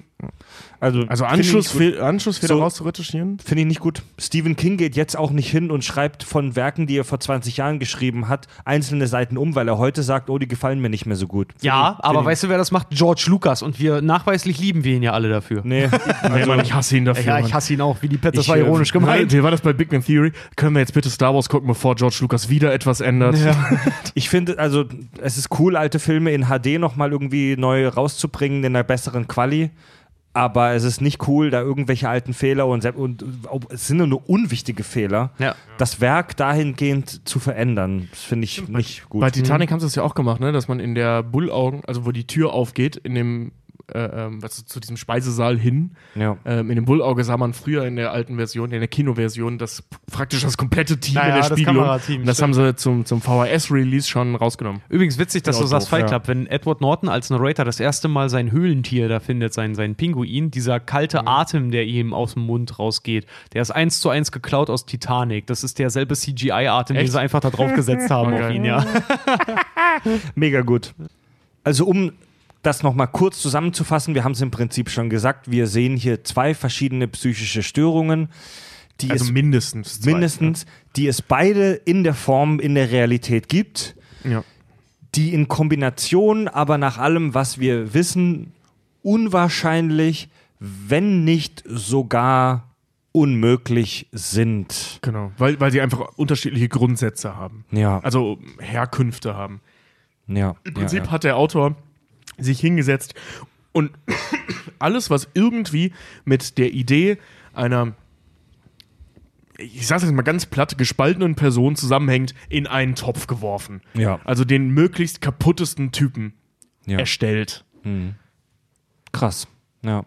Also,
also. Anschlussfehler
So-
rauszuretuschieren?
Finde ich nicht gut. Stephen King geht jetzt auch nicht hin und schreibt von Werken, die er vor 20 Jahren geschrieben hat, einzelne Seiten um, weil er heute sagt, oh, die gefallen mir nicht mehr so gut. Finde
Ja,
ich-
aber
ich-
weißt du, wer das macht? George Lucas. Und wir nachweislich lieben wir ihn ja alle dafür.
Nee,
Nee, Mann, ich hasse ihn dafür.
ja,
Mann.
ich hasse ihn auch, wie die Pet, das
Ich,
war
äh,
ironisch gemeint.
Wie war das bei Big Bang Theory? Können wir jetzt bitte Star Wars gucken, bevor George Lucas wieder etwas ändert?
ich finde, also es ist cool, alte Filme in HD nochmal irgendwie neu rauszubringen, in einer besseren Quali. Aber es ist nicht cool, da irgendwelche alten Fehler und, und es sind nur unwichtige Fehler,
Ja.
das Werk dahingehend zu verändern. Das finde ich nicht gut.
Bei Titanic haben sie es ja auch gemacht, ne? dass man in der Bullaugen, also wo die Tür aufgeht, in dem, äh, was, zu diesem Speisesaal hin,
ja.
ähm, in dem Bullauge sah man früher in der alten Version, in der Kinoversion, das praktisch das komplette Team
Ja,
in
ja,
der
das
Spiegelung.
Kamerateam,
Und das
stimmt.
haben sie zum, zum VHS-Release schon rausgenommen.
Übrigens witzig, dass
Genau
du sagst
doof,
Fight
ja.
Club, wenn Edward Norton als Narrator das erste Mal sein Höhlentier da findet, sein, sein Pinguin, dieser kalte
Mhm.
Atem, der ihm aus dem Mund rausgeht, der ist eins zu eins geklaut aus Titanic. Das ist derselbe CGI-Atem, den sie einfach da drauf gesetzt haben
Oh,
auf ihn, ja.
Mega gut. Also um das nochmal kurz zusammenzufassen, wir haben es im Prinzip schon gesagt, wir sehen hier zwei verschiedene psychische Störungen, die
Also
es
mindestens. Zwei,
mindestens, die es beide in der Form in der Realität gibt,
Ja.
die in Kombination aber nach allem, was wir wissen, unwahrscheinlich, wenn nicht sogar unmöglich sind.
Genau, weil, weil sie einfach unterschiedliche Grundsätze haben.
Ja,
Also Herkünfte haben.
ja.
Im Prinzip
ja, ja.
hat der Autor sich hingesetzt und alles, was irgendwie mit der Idee einer, ich sag's jetzt mal ganz platt, gespaltenen Person zusammenhängt, in einen Topf geworfen.
Ja.
Also den möglichst kaputtesten Typen
Ja.
erstellt.
Krass. Ja.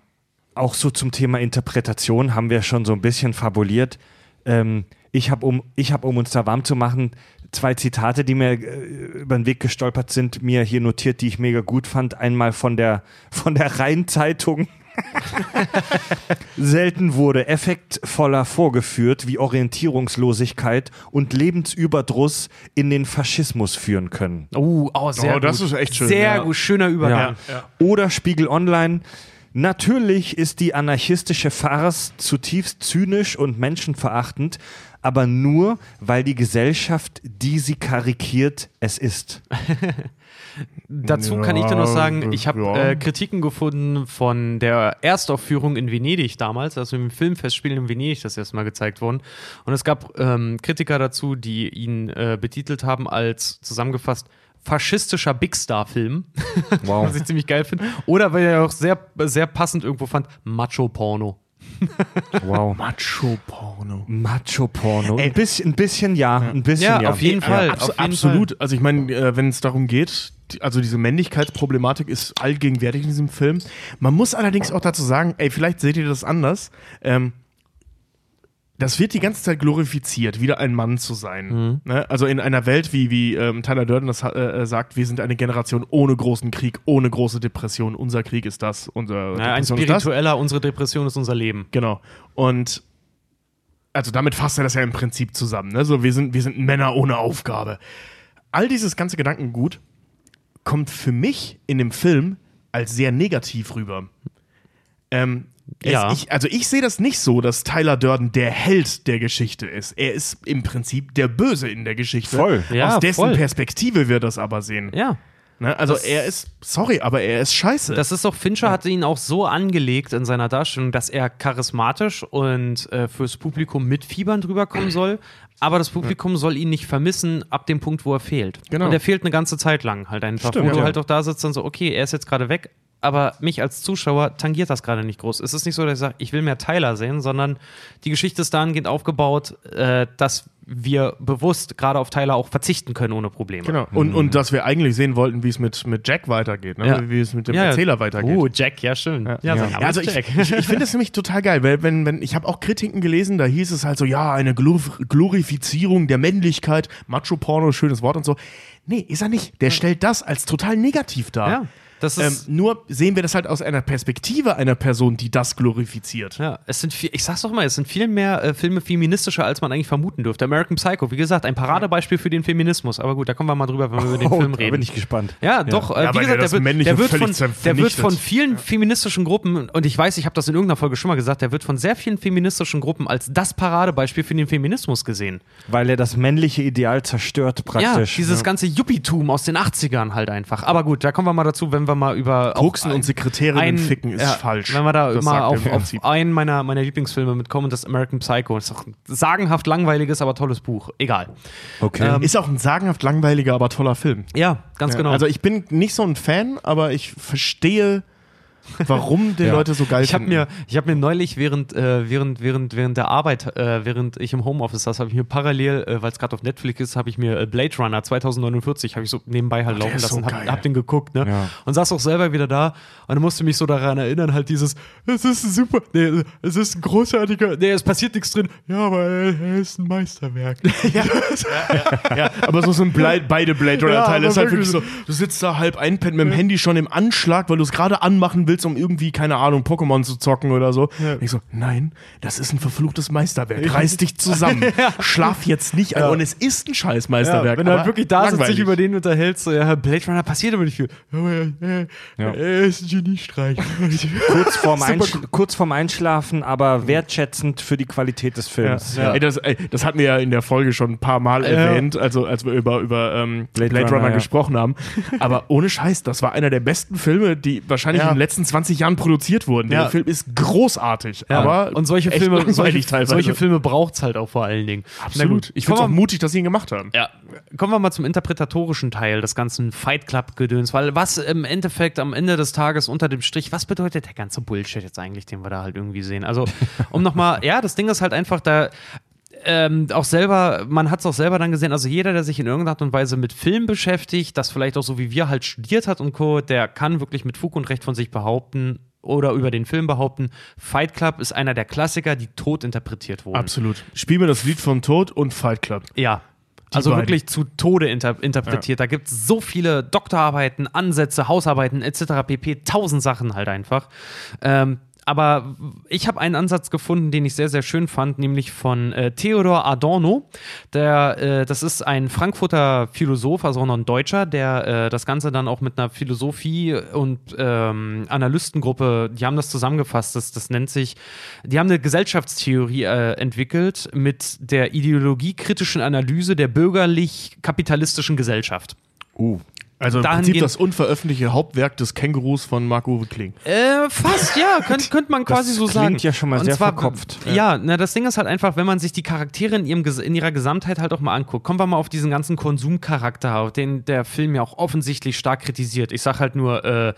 Auch so zum Thema Interpretation haben wir schon so ein bisschen fabuliert. Ähm, ich habe, um, ich hab, um uns da warm zu machen, zwei Zitate, die mir äh, über den Weg gestolpert sind, mir hier notiert, die ich mega gut fand. Einmal von der, von der Rhein-Zeitung. Selten wurde effektvoller vorgeführt, wie Orientierungslosigkeit und Lebensüberdruss in den Faschismus führen können.
Oh, oh, sehr
Oh, das
gut.
ist echt schön,
Sehr
ja.
gut, schöner Übergang.
Oder Spiegel Online. Natürlich ist die anarchistische Farce zutiefst zynisch und menschenverachtend, aber nur, weil die Gesellschaft, die sie karikiert, es ist.
Dazu
Ja,
kann ich dir noch sagen, ich habe
ja.
äh, Kritiken gefunden von der Erstaufführung in Venedig damals, also im Filmfestspiel in Venedig das erste Mal gezeigt worden. Und es gab ähm, Kritiker dazu, die ihn äh, betitelt haben als zusammengefasst faschistischer Big Star-Film,
Wow.
was ich ziemlich geil finde. Oder weil er auch sehr, sehr passend irgendwo fand, Macho-Porno.
Wow.
Macho-Porno.
Macho-Porno. Ein bisschen, ein bisschen ja, ein bisschen
Ja,
ja.
auf jeden Fall.
Abs
auf jeden
absolut. Also ich meine, äh, wenn es darum geht, die, also diese Männlichkeitsproblematik ist allgegenwärtig in diesem Film. Man muss allerdings auch dazu sagen, ey, vielleicht seht ihr das anders. Ähm, das wird die ganze Zeit glorifiziert, wieder ein Mann zu sein. Ne? Also in einer Welt, wie, wie ähm, Tyler Durden das äh, sagt, wir sind eine Generation ohne großen Krieg, ohne große Depression. Unser Krieg ist das, unser
Ja, ein
Depression ist das.
spiritueller, unsere Depression ist unser Leben.
Genau. Und also damit fasst er das ja im Prinzip zusammen. Ne? So, wir, sind, wir sind Männer ohne Aufgabe. All dieses ganze Gedankengut kommt für mich in dem Film als sehr negativ rüber. Ähm, es-
Ja.
Ich, also ich sehe das nicht so, dass Tyler Durden der Held der Geschichte ist. Er ist im Prinzip der Böse in der Geschichte.
Voll.
Ja,
Aus dessen
voll.
Perspektive wir das aber sehen.
Ja.
Ne? Also
Das-
er ist, sorry, aber er ist scheiße.
Das ist doch, Fincher hatte ihn auch so angelegt in seiner Darstellung, dass er charismatisch und äh, fürs Publikum mit Fiebern drüber kommen soll. Aber das Publikum soll ihn nicht vermissen ab dem Punkt, wo er fehlt.
Genau.
Und er fehlt eine ganze Zeit lang halt einfach.
Stimmt,
wo du
ja.
halt auch da sitzt und so, okay, er ist jetzt gerade weg, aber mich als Zuschauer tangiert das gerade nicht groß. Es ist nicht so, dass ich sage, ich will mehr Tyler sehen, sondern die Geschichte ist dahingehend aufgebaut, äh, dass wir bewusst gerade auf Tyler auch verzichten können ohne Probleme.
Genau. Und, und dass wir eigentlich sehen wollten, wie es mit, mit Jack weitergeht, ne?
Ja.
wie es mit dem
Ja, ja.
Erzähler weitergeht.
Oh, Jack, ja, schön. Ja,
Ja, also
ist
ich, ich, ich finde das nämlich total geil, weil wenn, wenn ich habe auch Kritiken gelesen, da hieß es halt so, ja, eine Glor- Glorifizierung der Männlichkeit, Macho-Porno, schönes Wort und so. Nee, ist er nicht. Der stellt das als total negativ dar.
Ja,
Ähm,
ist.
nur sehen wir das halt aus einer Perspektive einer Person, die das glorifiziert.
Ja, es sind viel, ich sag's doch mal, es sind viel mehr äh, Filme feministischer, als man eigentlich vermuten dürfte. American Psycho, wie gesagt, ein Paradebeispiel für den Feminismus. Aber gut, da kommen wir mal drüber, wenn wir über den
Oh,
Film
da
reden.
bin ich gespannt.
Ja, doch. Äh,
Ja,
wie
der
gesagt, der wird, der, wird von, der wird von vielen feministischen Gruppen, und ich weiß, ich habe das in irgendeiner Folge schon mal gesagt, der wird von sehr vielen feministischen Gruppen als das Paradebeispiel für den Feminismus gesehen.
Weil er das männliche Ideal zerstört praktisch.
ja, dieses ganze Yuppietum aus den 80ern halt einfach. Aber gut, da kommen wir mal dazu, wenn wir mal über.
Koksen und Sekretärinnen ficken ist falsch.
Wenn wir da
Das
mal auf, auf einen meiner, meiner Lieblingsfilme mitkommen, das American Psycho. Das ist auch ein sagenhaft langweiliges, aber tolles Buch. Egal.
Okay.
Ähm,
Ist auch ein sagenhaft langweiliger, aber toller Film.
Ja, ganz
Ja,
genau.
Also ich bin nicht so ein Fan, aber ich verstehe warum den
Ja.
Leute so geil
Ich habe
finden.
mir, ich hab mir neulich während, äh, während, während, während der Arbeit, äh, während ich im Homeoffice saß, habe ich mir parallel, äh, weil es gerade auf Netflix ist, habe ich mir äh, Blade Runner 2049, habe ich so nebenbei halt
der
laufen
ist
lassen,
so
hab, hab den geguckt, ne?
Ja.
Und saß auch selber wieder da und musste mich so daran erinnern, halt dieses, es ist ein super, nee, es ist ein großartiger, nee, es passiert nichts drin, ja, aber er, ist ein Meisterwerk. ja.
Ja, aber so sind Blei- beide Blade
aber
das ist halt
wirklich
so, du sitzt da halb einpennt mit dem Handy schon im Anschlag, weil du es gerade anmachen willst, um irgendwie, keine Ahnung, Pokémon zu zocken oder so. Und ich so, nein, das ist ein verfluchtes Meisterwerk. Reiß dich zusammen. Schlaf jetzt nicht ein. Und es ist ein scheiß
Ja,
Meisterwerk.
wenn du halt wirklich da sitzt, sich über den unterhältst, so, ja, Blade Runner passiert aber nicht viel. Er,
Ja.
er ist ein Geniestreich.
Kurz vorm, Einsch kurz vorm Einschlafen, aber wertschätzend für die Qualität des Films.
Ja. Ey, das, ey, das hatten wir ja in der Folge schon ein paar Mal erwähnt, also als wir über, über ähm, Blade,
Blade
Runner,
Runner, ja.
gesprochen haben. Aber ohne Scheiß, das war einer der besten Filme, die wahrscheinlich
Ja.
in den letzten 20 Jahren produziert wurden.
Ja.
Der Film ist großartig,
Ja,
aber
und solche Filme, solche,
teilweise.
solche Filme braucht es halt auch vor allen Dingen.
Absolut. Ich finde es auch mutig, dass sie ihn gemacht haben.
Ja, kommen wir mal zum interpretatorischen Teil des ganzen Fight Club-Gedöns, weil was im Endeffekt am Ende des Tages unter dem Strich, was bedeutet der ganze Bullshit jetzt eigentlich, den wir da halt irgendwie sehen? Also, um nochmal, ja, das Ding ist halt einfach da. Ähm, auch selber, man hat es auch selber dann gesehen, also jeder, der sich in irgendeiner Art und Weise mit Film beschäftigt, das vielleicht auch so wie wir halt studiert hat und Co., der kann wirklich mit Fug und Recht von sich behaupten oder über den Film behaupten, Fight Club ist einer der Klassiker, die tot interpretiert wurden.
Absolut. Spiel mir das Lied von Tod und Fight Club.
Ja. Also
beiden.
wirklich zu Tode inter interpretiert. Da gibt es so viele Doktorarbeiten, Ansätze, Hausarbeiten etc. pp. Tausend Sachen halt einfach. Ähm, aber ich habe einen Ansatz gefunden, den ich sehr, sehr schön fand, nämlich von äh, Theodor Adorno. Der, äh, das ist ein Frankfurter Philosoph, also auch noch ein Deutscher, der äh, das Ganze dann auch mit einer Philosophie- und ähm, Analystengruppe, die haben das zusammengefasst. Das, das nennt sich, die haben eine Gesellschaftstheorie äh, entwickelt mit der ideologiekritischen Analyse der bürgerlich-kapitalistischen Gesellschaft.
Uh. Also im Prinzip das unveröffentlichte Hauptwerk des Kängurus von Marco Kling.
Äh, fast, ja, könnte könnt man quasi so
klingt
sagen.
ja schon mal
Und
sehr
zwar,
verkopft.
Ja, na, das Ding ist halt einfach, wenn man sich die Charaktere in, ihrem, in ihrer Gesamtheit halt auch mal anguckt, kommen wir mal auf diesen ganzen Konsumcharakter, den der Film ja auch offensichtlich stark kritisiert. Ich sag halt nur äh,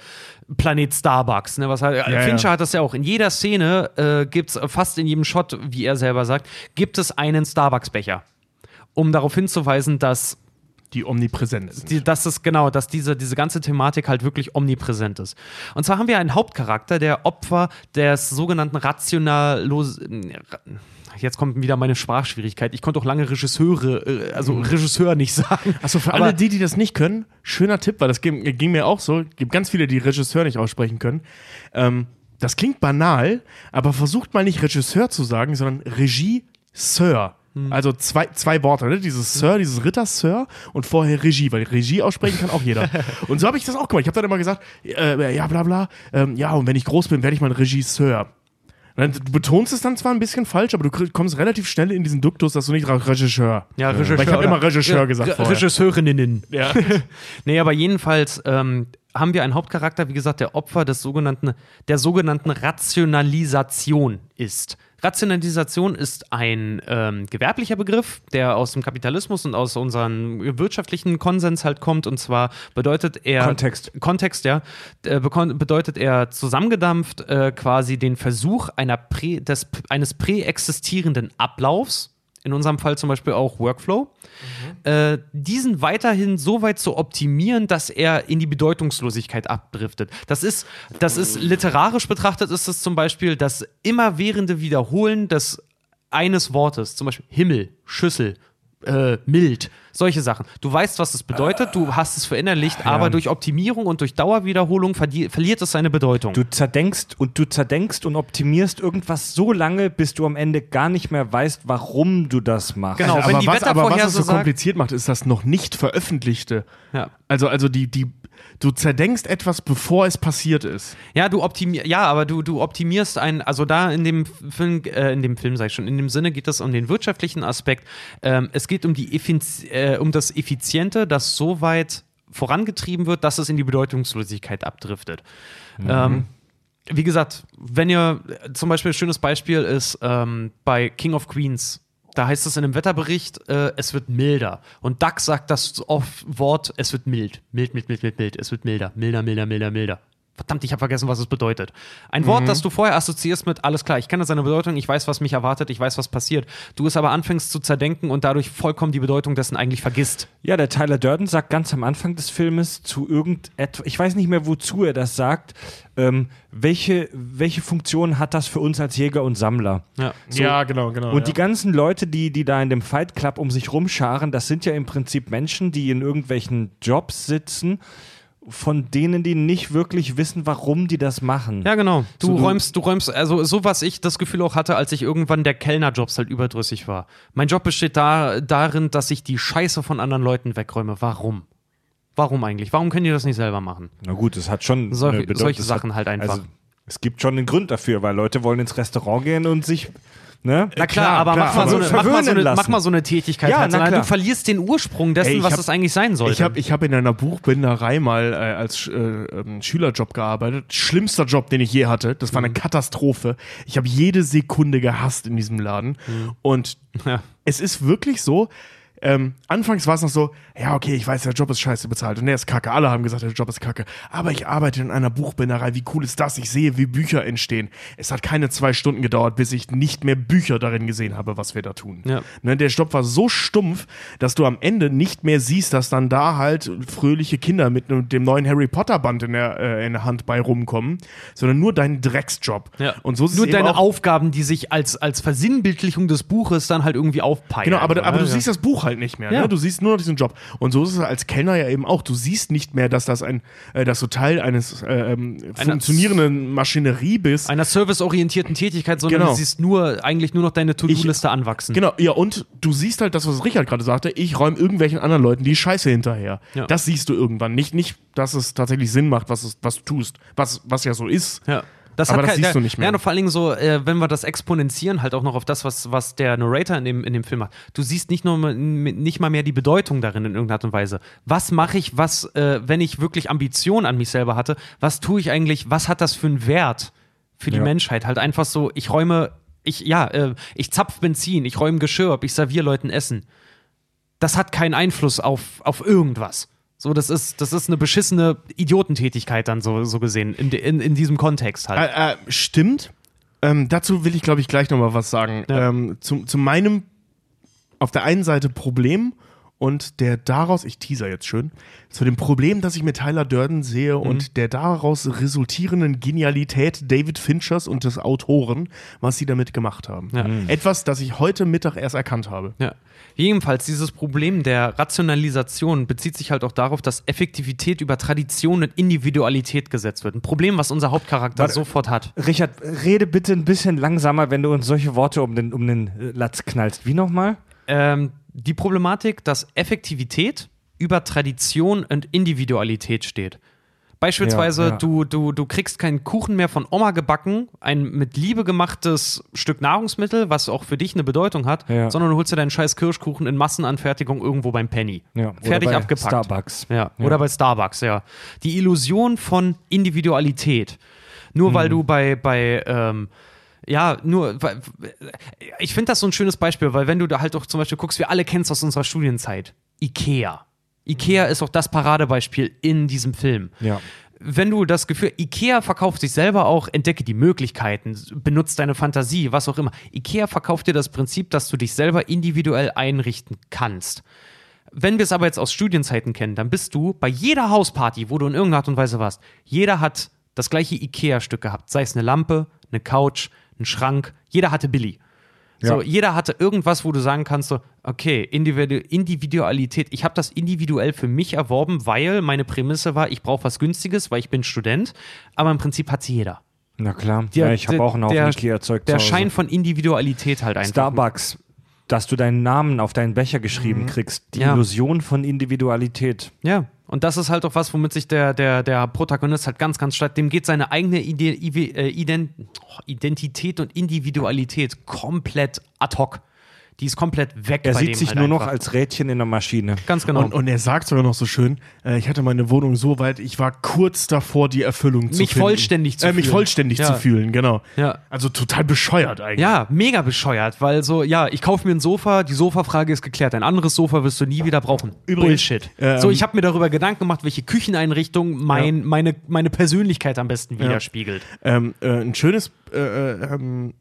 Planet Starbucks, ne, was halt,
Ja,
Fincher
ja.
hat das ja auch. In jeder Szene äh, gibt's fast in jedem Shot, wie er selber sagt, gibt es einen Starbucks-Becher. Um darauf hinzuweisen, dass
Die omnipräsent sind.
die, dass es genau, dass diese, diese ganze Thematik halt wirklich omnipräsent ist. Und zwar haben wir einen Hauptcharakter, der Opfer des sogenannten rationallos. Jetzt kommt wieder meine Sprachschwierigkeit. Ich konnte auch lange Regisseure, äh, also Regisseur nicht sagen.
Achso, für
Aber-
alle die, die das nicht können, schöner Tipp, weil das ging, ging mir auch so. Gibt ganz viele, die Regisseur nicht aussprechen können. Ähm, das klingt banal, aber versucht mal nicht Regisseur zu sagen, sondern Regie-Sir. Also zwei, zwei Worte, ne? Dieses Sir, dieses Ritter Sir und vorher Regie, weil Regie aussprechen kann auch jeder. und so habe ich das auch gemacht. Ich habe dann immer gesagt, äh, ja, bla bla, ähm, ja, und wenn ich groß bin, werde ich mal ein Regisseur. Dann, du betonst es dann zwar ein bisschen falsch, aber du kommst relativ schnell in diesen Duktus, dass du nicht Regisseur.
Ja, Regisseur.
Weil ich habe immer Regisseur gesagt vorher.
Regisseurinnen.
Ja.
Nee, aber jedenfalls ähm, haben wir einen Hauptcharakter, wie gesagt, der Opfer des sogenannten, der sogenannten Rationalisation ist. Rationalisation ist ein ähm, gewerblicher Begriff, der aus dem Kapitalismus und aus unserem wirtschaftlichen Konsens halt kommt. Und zwar bedeutet er.
Kontext.
Kontext, ja. Äh, bedeutet er zusammengedampft äh, quasi den Versuch einer prä des, eines präexistierenden Ablaufs, in unserem Fall zum Beispiel auch Workflow, äh, diesen weiterhin so weit zu optimieren, dass er in die Bedeutungslosigkeit abdriftet. Das ist, das ist literarisch betrachtet, ist es zum Beispiel das immerwährende Wiederholen des eines Wortes, zum Beispiel Himmel, Schüssel, äh, mild, solche Sachen. Du weißt, was es bedeutet, du hast es verinnerlicht, aber durch Optimierung und durch Dauerwiederholung verliert es seine Bedeutung.
Du zerdenkst und du zerdenkst und optimierst irgendwas so lange, bis du am Ende gar nicht mehr weißt, warum du das machst.
Genau.
aber,
wenn die
was, aber was es so kompliziert macht, ist das noch nicht veröffentlichte.
Ja.
Also, also die, die, du zerdenkst etwas, bevor es passiert ist.
Ja, du optimierst, ja, aber du, du optimierst ein, also da in dem Film, äh, in dem Film sag ich schon, in dem Sinne geht es um den wirtschaftlichen Aspekt. Ähm, es geht um die Effiz äh, um das Effiziente, das so weit vorangetrieben wird, dass es in die Bedeutungslosigkeit abdriftet. Ähm, wie gesagt, wenn ihr zum Beispiel ein schönes Beispiel ist ähm, bei King of Queens. Da heißt es in einem Wetterbericht, äh, es wird milder. Und Duck sagt das oft Wort, es wird mild. Mild, mild, mild, mild, mild. Es wird milder. Milder, milder, milder, milder. Verdammt, ich habe vergessen, was es bedeutet. Ein Wort, das du vorher assoziierst mit, alles klar, ich kenne seine Bedeutung, ich weiß, was mich erwartet, ich weiß, was passiert. Du es aber anfängst zu zerdenken und dadurch vollkommen die Bedeutung dessen eigentlich vergisst.
Ja, der Tyler Durden sagt ganz am Anfang des Filmes zu irgendetwas, ich weiß nicht mehr, wozu er das sagt, ähm, welche, welche Funktion hat das für uns als Jäger und Sammler?
Ja.
Ja, genau, genau.
Und
ja.
die ganzen Leute, die, die da in dem Fight Club um sich rumscharen, das sind ja im Prinzip Menschen, die in irgendwelchen Jobs sitzen, von denen die nicht wirklich wissen, warum die das machen.
Ja, genau. Du
So, du-
räumst, du räumst, also so was ich das Gefühl auch hatte, als ich irgendwann der Kellnerjobs halt überdrüssig war. Mein Job besteht da, darin, dass ich die Scheiße von anderen Leuten wegräume. Warum? Warum eigentlich? Warum können die das nicht selber machen?
Na gut, es hat schon
Solche-
eine Bedeutung.
solche Sachen halt einfach.
Also, es gibt schon einen Grund dafür, weil Leute wollen ins Restaurant gehen und sich Ne?
Na klar, aber mach, mal so eine, mach, mal so eine, mach mal so eine Tätigkeit.
Ja,
halt.
na klar.
Du verlierst den Ursprung dessen,
Ey,
was
hab-
es eigentlich sein sollte.
Ich habe ich hab in einer Buchbinderei mal äh, als äh, ähm, Schülerjob gearbeitet. Schlimmster Job, den ich je hatte. Das war eine Katastrophe. Ich habe jede Sekunde gehasst in diesem Laden. Und
Ja.
es ist wirklich so. Ähm, anfangs war es noch so, ja, okay, ich weiß, der Job ist scheiße bezahlt und der ist kacke. Alle haben gesagt, der Job ist kacke. Aber ich arbeite in einer Buchbinderei. Wie cool ist das? Ich sehe, wie Bücher entstehen. Es hat keine zwei Stunden gedauert, bis ich nicht mehr Bücher darin gesehen habe, was wir da tun.
Ja.
Ne, der Stopp war so stumpf, dass du am Ende nicht mehr siehst, dass dann da halt fröhliche Kinder mit ne- dem neuen Harry Potter Band in der, äh, in der Hand bei rumkommen, sondern nur deinen Drecksjob.
Ja.
Und so
Nur deine Aufgaben, die sich als, als Versinnbildlichung des Buches dann halt irgendwie aufpeilen.
Genau, aber, aber du
Ja.
siehst das Buch halt nicht mehr.
Ja.
Ne? Du siehst nur noch diesen Job. Und so ist es als Kellner ja eben auch. Du siehst nicht mehr, dass das ein, äh, dass du Teil eines äh, ähm, funktionierenden Maschinerie bist.
einer serviceorientierten Tätigkeit, sondern
Genau.
du siehst nur, eigentlich nur noch deine To-Do-Liste anwachsen.
Genau, ja, und du siehst halt das, was Richard gerade sagte, ich räume irgendwelchen anderen Leuten die Scheiße hinterher.
Ja.
Das siehst du irgendwann. Nicht, nicht, dass es tatsächlich Sinn macht, was, es, was du tust, was, was ja so ist.
Ja. Das
Aber
hat
das
kein-
siehst du nicht mehr.
Ja, und vor allen Dingen so, äh, wenn wir das exponentieren, halt auch noch auf das, was, was der Narrator in dem, in dem Film macht. Du siehst nicht, nur, mal- nicht mal mehr die Bedeutung darin in irgendeiner Art und Weise. Was mache ich, was, äh, wenn ich wirklich Ambition an mich selber hatte, was tue ich eigentlich, was hat das für einen Wert für die
Ja.
Menschheit? Halt einfach so, ich räume, ich, ja, äh, ich zapf Benzin, ich räume Geschirr ab, ich serviere Leuten Essen. Das hat keinen Einfluss auf, auf irgendwas. So, das ist, das ist eine beschissene Idiotentätigkeit dann so, so gesehen, in, in, in diesem Kontext halt.
Äh, äh, stimmt. Ähm, dazu will ich, glaube ich, gleich nochmal was sagen.
Ja.
Ähm, zu, zu meinem auf der einen Seite Problem und der daraus, ich teaser jetzt schön, zu dem Problem, das ich mit Tyler Durden sehe
Mhm.
und der daraus resultierenden Genialität David Finchers und des Autoren, was sie damit gemacht haben.
Ja.
Etwas, das ich heute Mittag erst erkannt habe.
Ja. Jedenfalls, dieses Problem der Rationalisation bezieht sich halt auch darauf, dass Effektivität über Tradition und Individualität gesetzt wird. Ein Problem, was unser Hauptcharakter
Warte.
sofort hat.
Richard, rede bitte ein bisschen langsamer, wenn du uns solche Worte um den, um den Latz knallst. Wie nochmal?
Ähm, die Problematik, dass Effektivität über Tradition und Individualität steht. Beispielsweise,
Ja, ja.
Du, du, du kriegst keinen Kuchen mehr von Oma gebacken, ein mit Liebe gemachtes Stück Nahrungsmittel, was auch für dich eine Bedeutung hat,
Ja.
sondern du holst dir deinen scheiß Kirschkuchen in Massenanfertigung irgendwo beim Penny. Fertig
bei
abgepackt.
Starbucks.
Ja. oder bei Starbucks, ja. Die Illusion von Individualität. Nur
Mhm.
weil du bei, bei ähm, ja, nur, weil, ich finde das so ein schönes Beispiel, weil wenn du da halt doch zum Beispiel guckst, wir alle kennen es aus unserer Studienzeit. Ikea. Ikea ist auch das Paradebeispiel in diesem Film.
Ja.
Wenn du das Gefühl, Ikea verkauft sich selber auch, entdecke die Möglichkeiten, benutzt deine Fantasie, was auch immer. Ikea verkauft dir das Prinzip, dass du dich selber individuell einrichten kannst. Wenn wir es aber jetzt aus Studienzeiten kennen, dann bist du bei jeder Hausparty, wo du in irgendeiner Art und Weise warst, jeder hat das gleiche Ikea-Stück gehabt. Sei es eine Lampe, eine Couch, ein Schrank. Jeder hatte Billy. So,
Ja.
jeder hatte irgendwas, wo du sagen kannst, so, okay, Individu Individualität. Ich habe das individuell für mich erworben, weil meine Prämisse war, ich brauche was Günstiges, weil ich bin Student. Aber im Prinzip hat sie jeder.
Na klar.
Der-
ja, ich habe auch einen Haufen Ikea-Zeug
Der. Schein von Individualität halt einfach.
Starbucks, dass du deinen Namen auf deinen Becher geschrieben kriegst. Die
Mhm. Ja.
Illusion von Individualität.
Ja, und das ist halt auch was, womit sich der, der, der Protagonist halt ganz, ganz stark, dem geht seine eigene Ide äh, Ident oh, Identität und Individualität komplett ad hoc. Die ist komplett weg
Er
bei
sieht
dem
sich
halt
nur noch
einfach.
als Rädchen in der Maschine.
Ganz genau.
Und, und er sagt sogar noch so schön, äh, ich hatte meine Wohnung so weit, ich war kurz davor, die Erfüllung zu
Mich
finden.
vollständig zu
äh, Mich
fühlen.
vollständig
Ja.
zu fühlen, genau.
Ja.
Also total bescheuert eigentlich.
Ja, mega bescheuert, weil so, ja, ich kaufe mir ein Sofa, die Sofafrage ist geklärt. Ein anderes Sofa wirst du nie wieder brauchen.
Übrigens,
Bullshit.
ähm,
so, ich habe mir darüber Gedanken gemacht, welche Kücheneinrichtung mein, meine, meine Persönlichkeit am besten widerspiegelt.
Ähm, äh, ein schönes, äh, äh, ähm,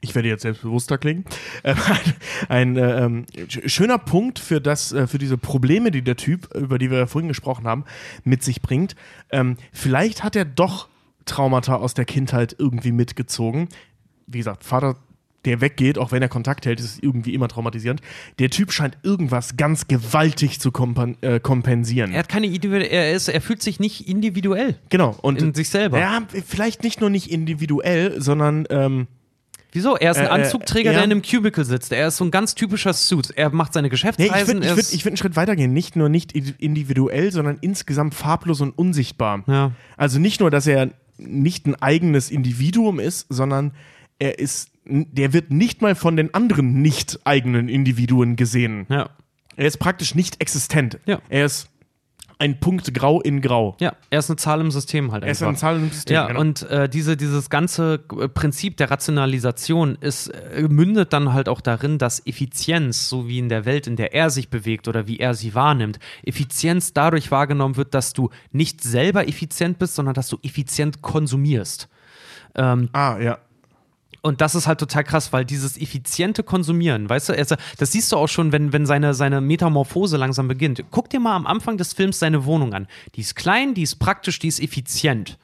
ich werde jetzt selbstbewusster klingen, ähm, ein, ein äh, ähm, sch- schöner Punkt für das, äh, für diese Probleme, die der Typ, über die wir vorhin gesprochen haben, mit sich bringt. Ähm, vielleicht hat er doch Traumata aus der Kindheit irgendwie mitgezogen. Wie gesagt, Vater, der weggeht, auch wenn er Kontakt hält, ist irgendwie immer traumatisierend. Der Typ scheint irgendwas ganz gewaltig zu kompen äh, kompensieren.
Er hat keine Idee, er, ist, er fühlt sich nicht individuell.
genau. Und
in sich selber.
Ja, vielleicht nicht nur nicht individuell, sondern ähm,
Wieso? Er ist ein
Äh, äh,
Anzugträger,
ja.
der in einem Cubicle sitzt. Er ist so ein ganz typischer Suit. Er macht seine
nee, ich
Geschäftsreisen.
würde ich
er
würd, würd einen Schritt weitergehen. Nicht nur nicht individuell, sondern insgesamt farblos und unsichtbar.
Ja.
Also nicht nur, dass er nicht ein eigenes Individuum ist, sondern er ist, der wird nicht mal von den anderen nicht eigenen Individuen gesehen.
ja.
Er ist praktisch nicht existent.
Ja.
Er ist ein Punkt grau in grau.
Ja, er ist eine Zahl im System halt
Er ist
einfach.
ein Zahlen im System.
Ja,
genau.
und äh, diese, dieses ganze äh, Prinzip der Rationalisation ist, äh, mündet dann halt auch darin, dass Effizienz, so wie in der Welt, in der er sich bewegt oder wie er sie wahrnimmt, Effizienz dadurch wahrgenommen wird, dass du nicht selber effizient bist, sondern dass du effizient konsumierst. Ähm,
ah, ja.
Und das ist halt total krass, weil dieses effiziente Konsumieren, weißt du, ist- das siehst du auch schon, wenn, wenn seine, seine Metamorphose langsam beginnt. Guck dir mal am Anfang des Films seine Wohnung an. Die ist klein, die ist praktisch, die ist effizient.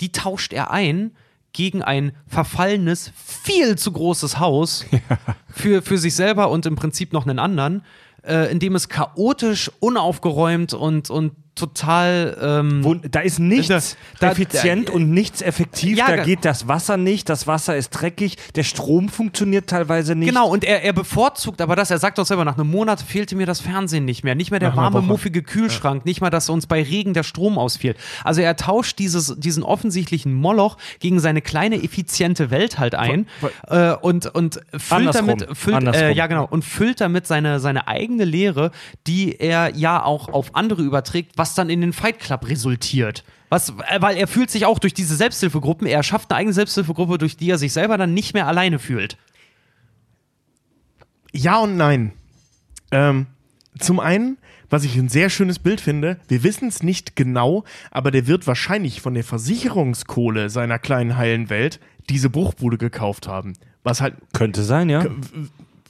Die tauscht er ein gegen ein verfallenes, viel zu großes Haus für, für sich selber und im Prinzip noch einen anderen, äh, in dem es chaotisch, unaufgeräumt und, und total. Ähm,
Wo, da ist nichts
Da-
effizient
da-
und nichts effektiv.
Ja,
da
ge-
geht das Wasser nicht, das Wasser ist dreckig, der Strom funktioniert teilweise nicht.
Genau, und er, er bevorzugt aber das, er sagt doch selber, nach einem Monat fehlte mir das Fernsehen nicht mehr, nicht mehr der
Nach
warme, muffige Kühlschrank, nicht mal, dass uns bei Regen der Strom ausfiel. Also er tauscht dieses, diesen offensichtlichen Moloch gegen seine kleine, effiziente Welt halt ein äh, und, und füllt
Andersrum,
damit, füllt, äh, ja genau, und füllt damit seine, seine eigene Lehre, die er ja auch auf andere überträgt, was dann in den Fight Club resultiert. Was, äh, weil er fühlt sich auch durch diese Selbsthilfegruppen, er schafft eine eigene Selbsthilfegruppe, durch die er sich selber dann nicht mehr alleine fühlt.
Ja und nein. Ähm, zum einen, was ich ein sehr schönes Bild finde, wir wissen es nicht genau, aber der wird wahrscheinlich von der Versicherungskohle seiner kleinen heilen Welt diese Bruchbude gekauft haben. Was halt,
Könnte sein, ja.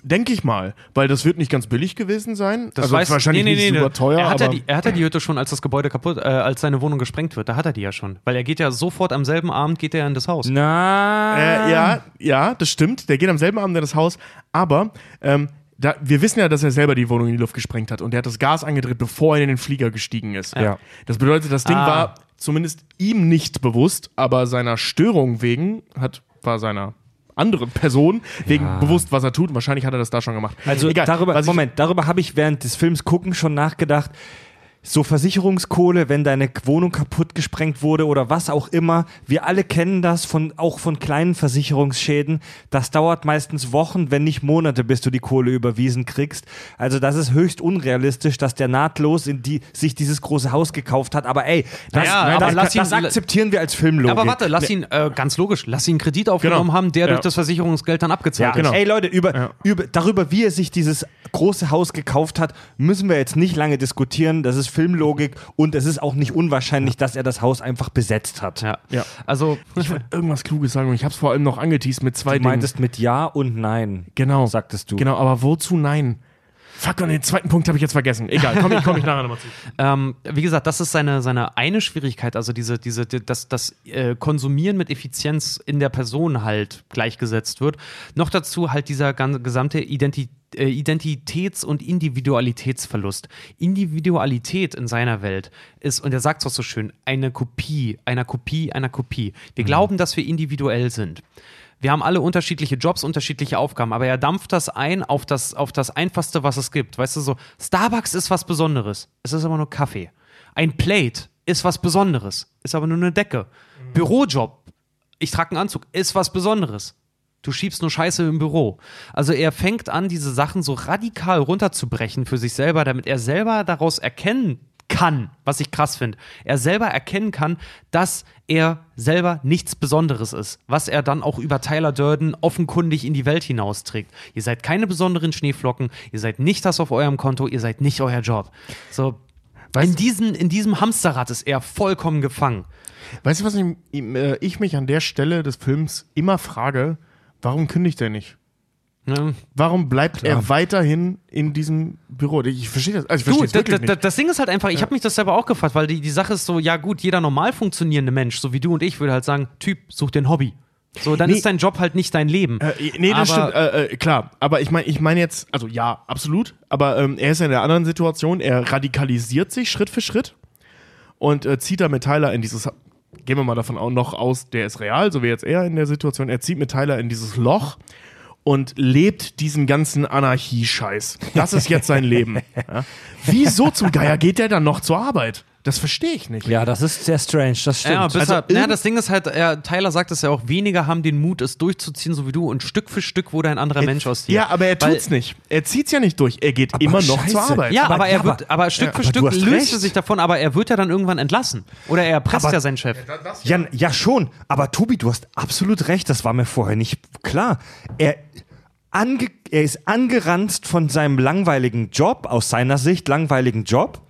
Denke ich mal, weil das wird nicht ganz billig gewesen sein.
Das
also
weiß
wahrscheinlich
nee, nee,
nicht
nee,
super teuer,
er hat, ja die, er hat ja die Hütte schon, als das Gebäude kaputt, äh, als seine Wohnung gesprengt wird. Da hat er die ja schon. Weil er geht ja sofort am selben Abend geht er in das Haus.
Na.
Äh, ja, ja, das stimmt. Der geht am selben Abend in das Haus. Aber ähm, da, wir wissen ja, dass er selber die Wohnung in die Luft gesprengt hat und er hat das Gas angedreht, bevor er in den Flieger gestiegen ist.
Ja.
Das bedeutet, das Ding
Ah.
war zumindest ihm nicht bewusst, aber seiner Störung wegen hat war seiner anderen Person wegen bewusst, was er tut. Wahrscheinlich hat er das da schon gemacht.
Also
Egal,
darüber, Moment, darüber habe ich während des Films gucken schon nachgedacht. So Versicherungskohle, wenn deine Wohnung kaputt gesprengt wurde oder was auch immer. Wir alle kennen das von, auch von kleinen Versicherungsschäden. Das dauert meistens Wochen, wenn nicht Monate, bis du die Kohle überwiesen kriegst. Also das ist höchst unrealistisch, dass der nahtlos in die, sich dieses große Haus gekauft hat. Aber ey, das,
Naja,
das,
aber
das,
lass ihn-
das akzeptieren wir als Filmlogik.
Aber warte, lass ihn, äh, ganz logisch, lass ihn einen Kredit aufgenommen
Genau.
haben, der
Ja.
durch das Versicherungsgeld dann
Ja,
abgezahlt
genau.
ey Leute, über,
Ja.
über, darüber, wie er sich dieses große Haus gekauft hat, müssen wir jetzt nicht lange diskutieren. Das ist Filmlogik und es ist auch nicht unwahrscheinlich, dass er das Haus einfach besetzt hat.
Ja.
Ja.
Also,
ich wollte irgendwas Kluges sagen und ich habe es vor allem noch angeteased mit zwei
Du
Dingen.
meintest mit Ja und Nein.
Genau.
Sagtest du.
Genau, aber wozu nein? Fuck, und den zweiten Punkt habe ich jetzt vergessen. Egal, komme ich, komm ich nachher nochmal zu.
ähm, wie gesagt, das ist seine, seine eine Schwierigkeit, also diese, diese, die- das, das äh, Konsumieren mit Effizienz in der Person halt gleichgesetzt wird. Noch dazu halt dieser ganze, gesamte Identi äh, Identitäts- und Individualitätsverlust. Individualität in seiner Welt ist, und er sagt es auch so schön, eine Kopie, einer Kopie, einer Kopie. Wir glauben, dass wir individuell sind. Wir haben alle unterschiedliche Jobs, unterschiedliche Aufgaben, aber er dampft das ein auf das, auf das Einfachste, was es gibt. Weißt du, so, Starbucks ist was Besonderes. Es ist aber nur Kaffee. Ein Plate ist was Besonderes. Ist aber nur eine Decke. Bürojob, ich trage einen Anzug, ist was Besonderes. Du schiebst nur Scheiße im Büro. Also er fängt an, diese Sachen so radikal runterzubrechen für sich selber, damit er selber daraus erkennen kann, was ich krass finde. Er selber erkennen kann, dass er selber nichts Besonderes ist, was er dann auch über Tyler Durden offenkundig in die Welt hinausträgt. Ihr seid keine besonderen Schneeflocken, ihr seid nicht das auf eurem Konto, ihr seid nicht euer Job. So, in, diesen, in diesem Hamsterrad ist er vollkommen gefangen.
Weißt du, was ich, äh, ich mich an der Stelle des Films immer frage? Warum kündigt er nicht?
Ja.
Warum bleibt er weiterhin in diesem Büro? Ich verstehe das. Also ich
Du,
verstehe es
da,
wirklich nicht.
das Ding ist halt einfach, ich habe mich das selber auch gefragt, weil die, die Sache ist so, ja gut, jeder normal funktionierende Mensch, so wie du und ich, würde halt sagen, Typ, such dir ein Hobby. So, dann
Nee.
ist dein Job halt nicht dein Leben.
Äh, nee, das
Aber-
stimmt. Äh, äh, klar, aber ich meine, ich meine jetzt, also ja, absolut. Aber ähm, er ist ja in der anderen Situation. Er radikalisiert sich Schritt für Schritt und äh, zieht da mit Tyler in dieses. Gehen wir mal davon auch noch aus, der ist real, so wie jetzt er in der Situation. Er zieht mit Tyler in dieses Loch und lebt diesen ganzen Anarchie-Scheiß. Das ist jetzt sein Leben. Ja? Wieso zum Geier geht der dann noch zur Arbeit? Das verstehe ich nicht.
Ja, das ist sehr strange, das stimmt.
Ja,
Also
er, ja, das Ding ist halt, er, Tyler sagt es ja auch, weniger haben den Mut, es durchzuziehen, so wie du, und Stück für Stück wurde ein anderer Mensch aus dir.
Ja, aber er
Weil-
tut's nicht. Er zieht's ja nicht durch. Er geht immer noch
scheiße.
zur Arbeit.
Ja,
Aber-
aber, er
ja,
wird, aber Stück
ja,
für
aber
Stück löst
recht.
er sich davon, aber er wird ja dann irgendwann entlassen. Oder er erpresst
Aber-
ja seinen Chef.
Ja, ja, schon. Aber Tobi, du hast absolut recht. Das war mir vorher nicht klar. Er, ange, er ist angeranzt von seinem langweiligen Job, aus seiner Sicht langweiligen Job.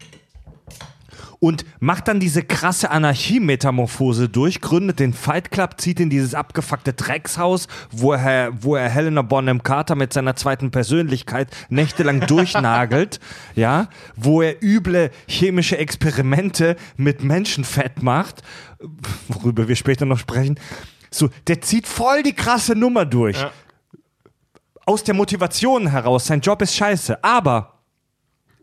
Und macht dann diese krasse Anarchie-Metamorphose durch, gründet den Fight Club, zieht in dieses abgefuckte Dreckshaus, wo er, wo er Helena Bonham Carter mit seiner zweiten Persönlichkeit nächtelang durchnagelt, ja, wo er üble chemische Experimente mit Menschenfett macht, worüber wir später noch sprechen. So, der zieht voll die krasse Nummer durch. Aus der Motivation heraus, sein Job ist scheiße, aber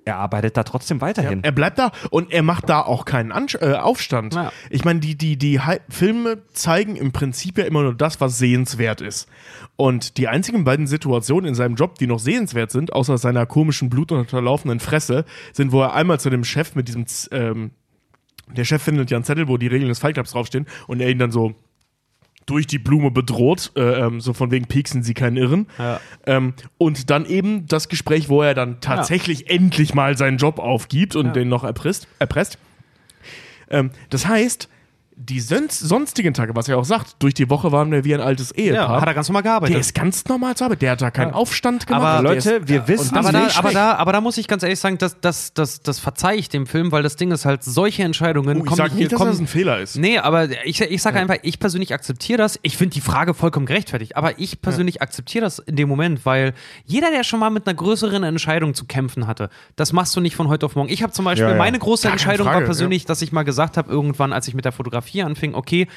er arbeitet da trotzdem weiterhin.
Er bleibt da und er macht da auch keinen Ansch äh, Aufstand.
Ja.
Ich meine, die, die, die Hi- Filme zeigen im Prinzip ja immer nur das, was sehenswert ist. Und die einzigen beiden Situationen in seinem Job, die noch sehenswert sind, außer seiner komischen, blutunterlaufenden Fresse, sind, wo er einmal zu dem Chef mit diesem, ähm, der Chef findet ja einen Zettel, wo die Regeln des Fight Clubs draufstehen und er ihn dann so durch die Blume bedroht, äh, ähm, so von wegen pieksen sie keinen Irren.
Ja.
Ähm, und dann eben das Gespräch, wo er dann tatsächlich endlich mal seinen Job aufgibt und den noch erpresst. erpresst. Ähm, das heißt, die sonst, sonstigen Tage, was er auch sagt, durch die Woche waren wir wie ein altes Ehepaar.
Ja, hat er ganz normal gearbeitet.
der ist ganz normal zur Arbeit. Der hat da keinen Aufstand gemacht.
Aber
Leute,
ist,
wir wissen,
aber, da, aber, da, aber da muss ich ganz ehrlich sagen, das, das, das, das verzeihe ich dem Film, weil das Ding ist halt, solche Entscheidungen
Oh, ich
kommen
sag nicht, dass
kommen,
das ein Fehler ist.
Nee, aber ich, ich sage einfach, ich persönlich akzeptiere das. Ich finde die Frage vollkommen gerechtfertigt, aber ich persönlich akzeptiere das in dem Moment, weil jeder, der schon mal mit einer größeren Entscheidung zu kämpfen hatte, das machst du nicht von heute auf morgen. Ich habe zum Beispiel,
Ja, ja.
meine große Entscheidung
Frage,
war persönlich, dass ich mal gesagt habe, irgendwann, als ich mit der Fotografie anfing, okay,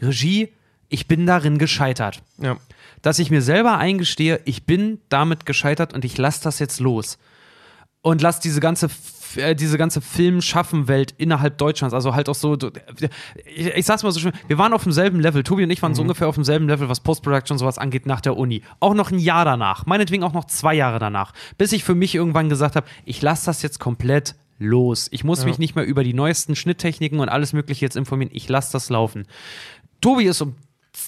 Regie, ich bin darin gescheitert
Ja.
dass ich mir selber eingestehe, ich bin damit gescheitert und ich lasse das jetzt los. Und lass diese ganze, äh, diese ganze Film-Schaffen-Welt innerhalb Deutschlands, also halt auch so, ich, ich sag's mal so schön, wir waren auf demselben Level, Tobi und ich waren so ungefähr auf demselben Level, was Post-Production sowas angeht, nach der Uni. Auch noch ein Jahr danach, meinetwegen auch noch zwei Jahre danach, bis ich für mich irgendwann gesagt habe, ich lasse das jetzt komplett los. Ich muss mich nicht mehr über die neuesten Schnitttechniken und alles Mögliche jetzt informieren, ich lasse das laufen. Tobi ist um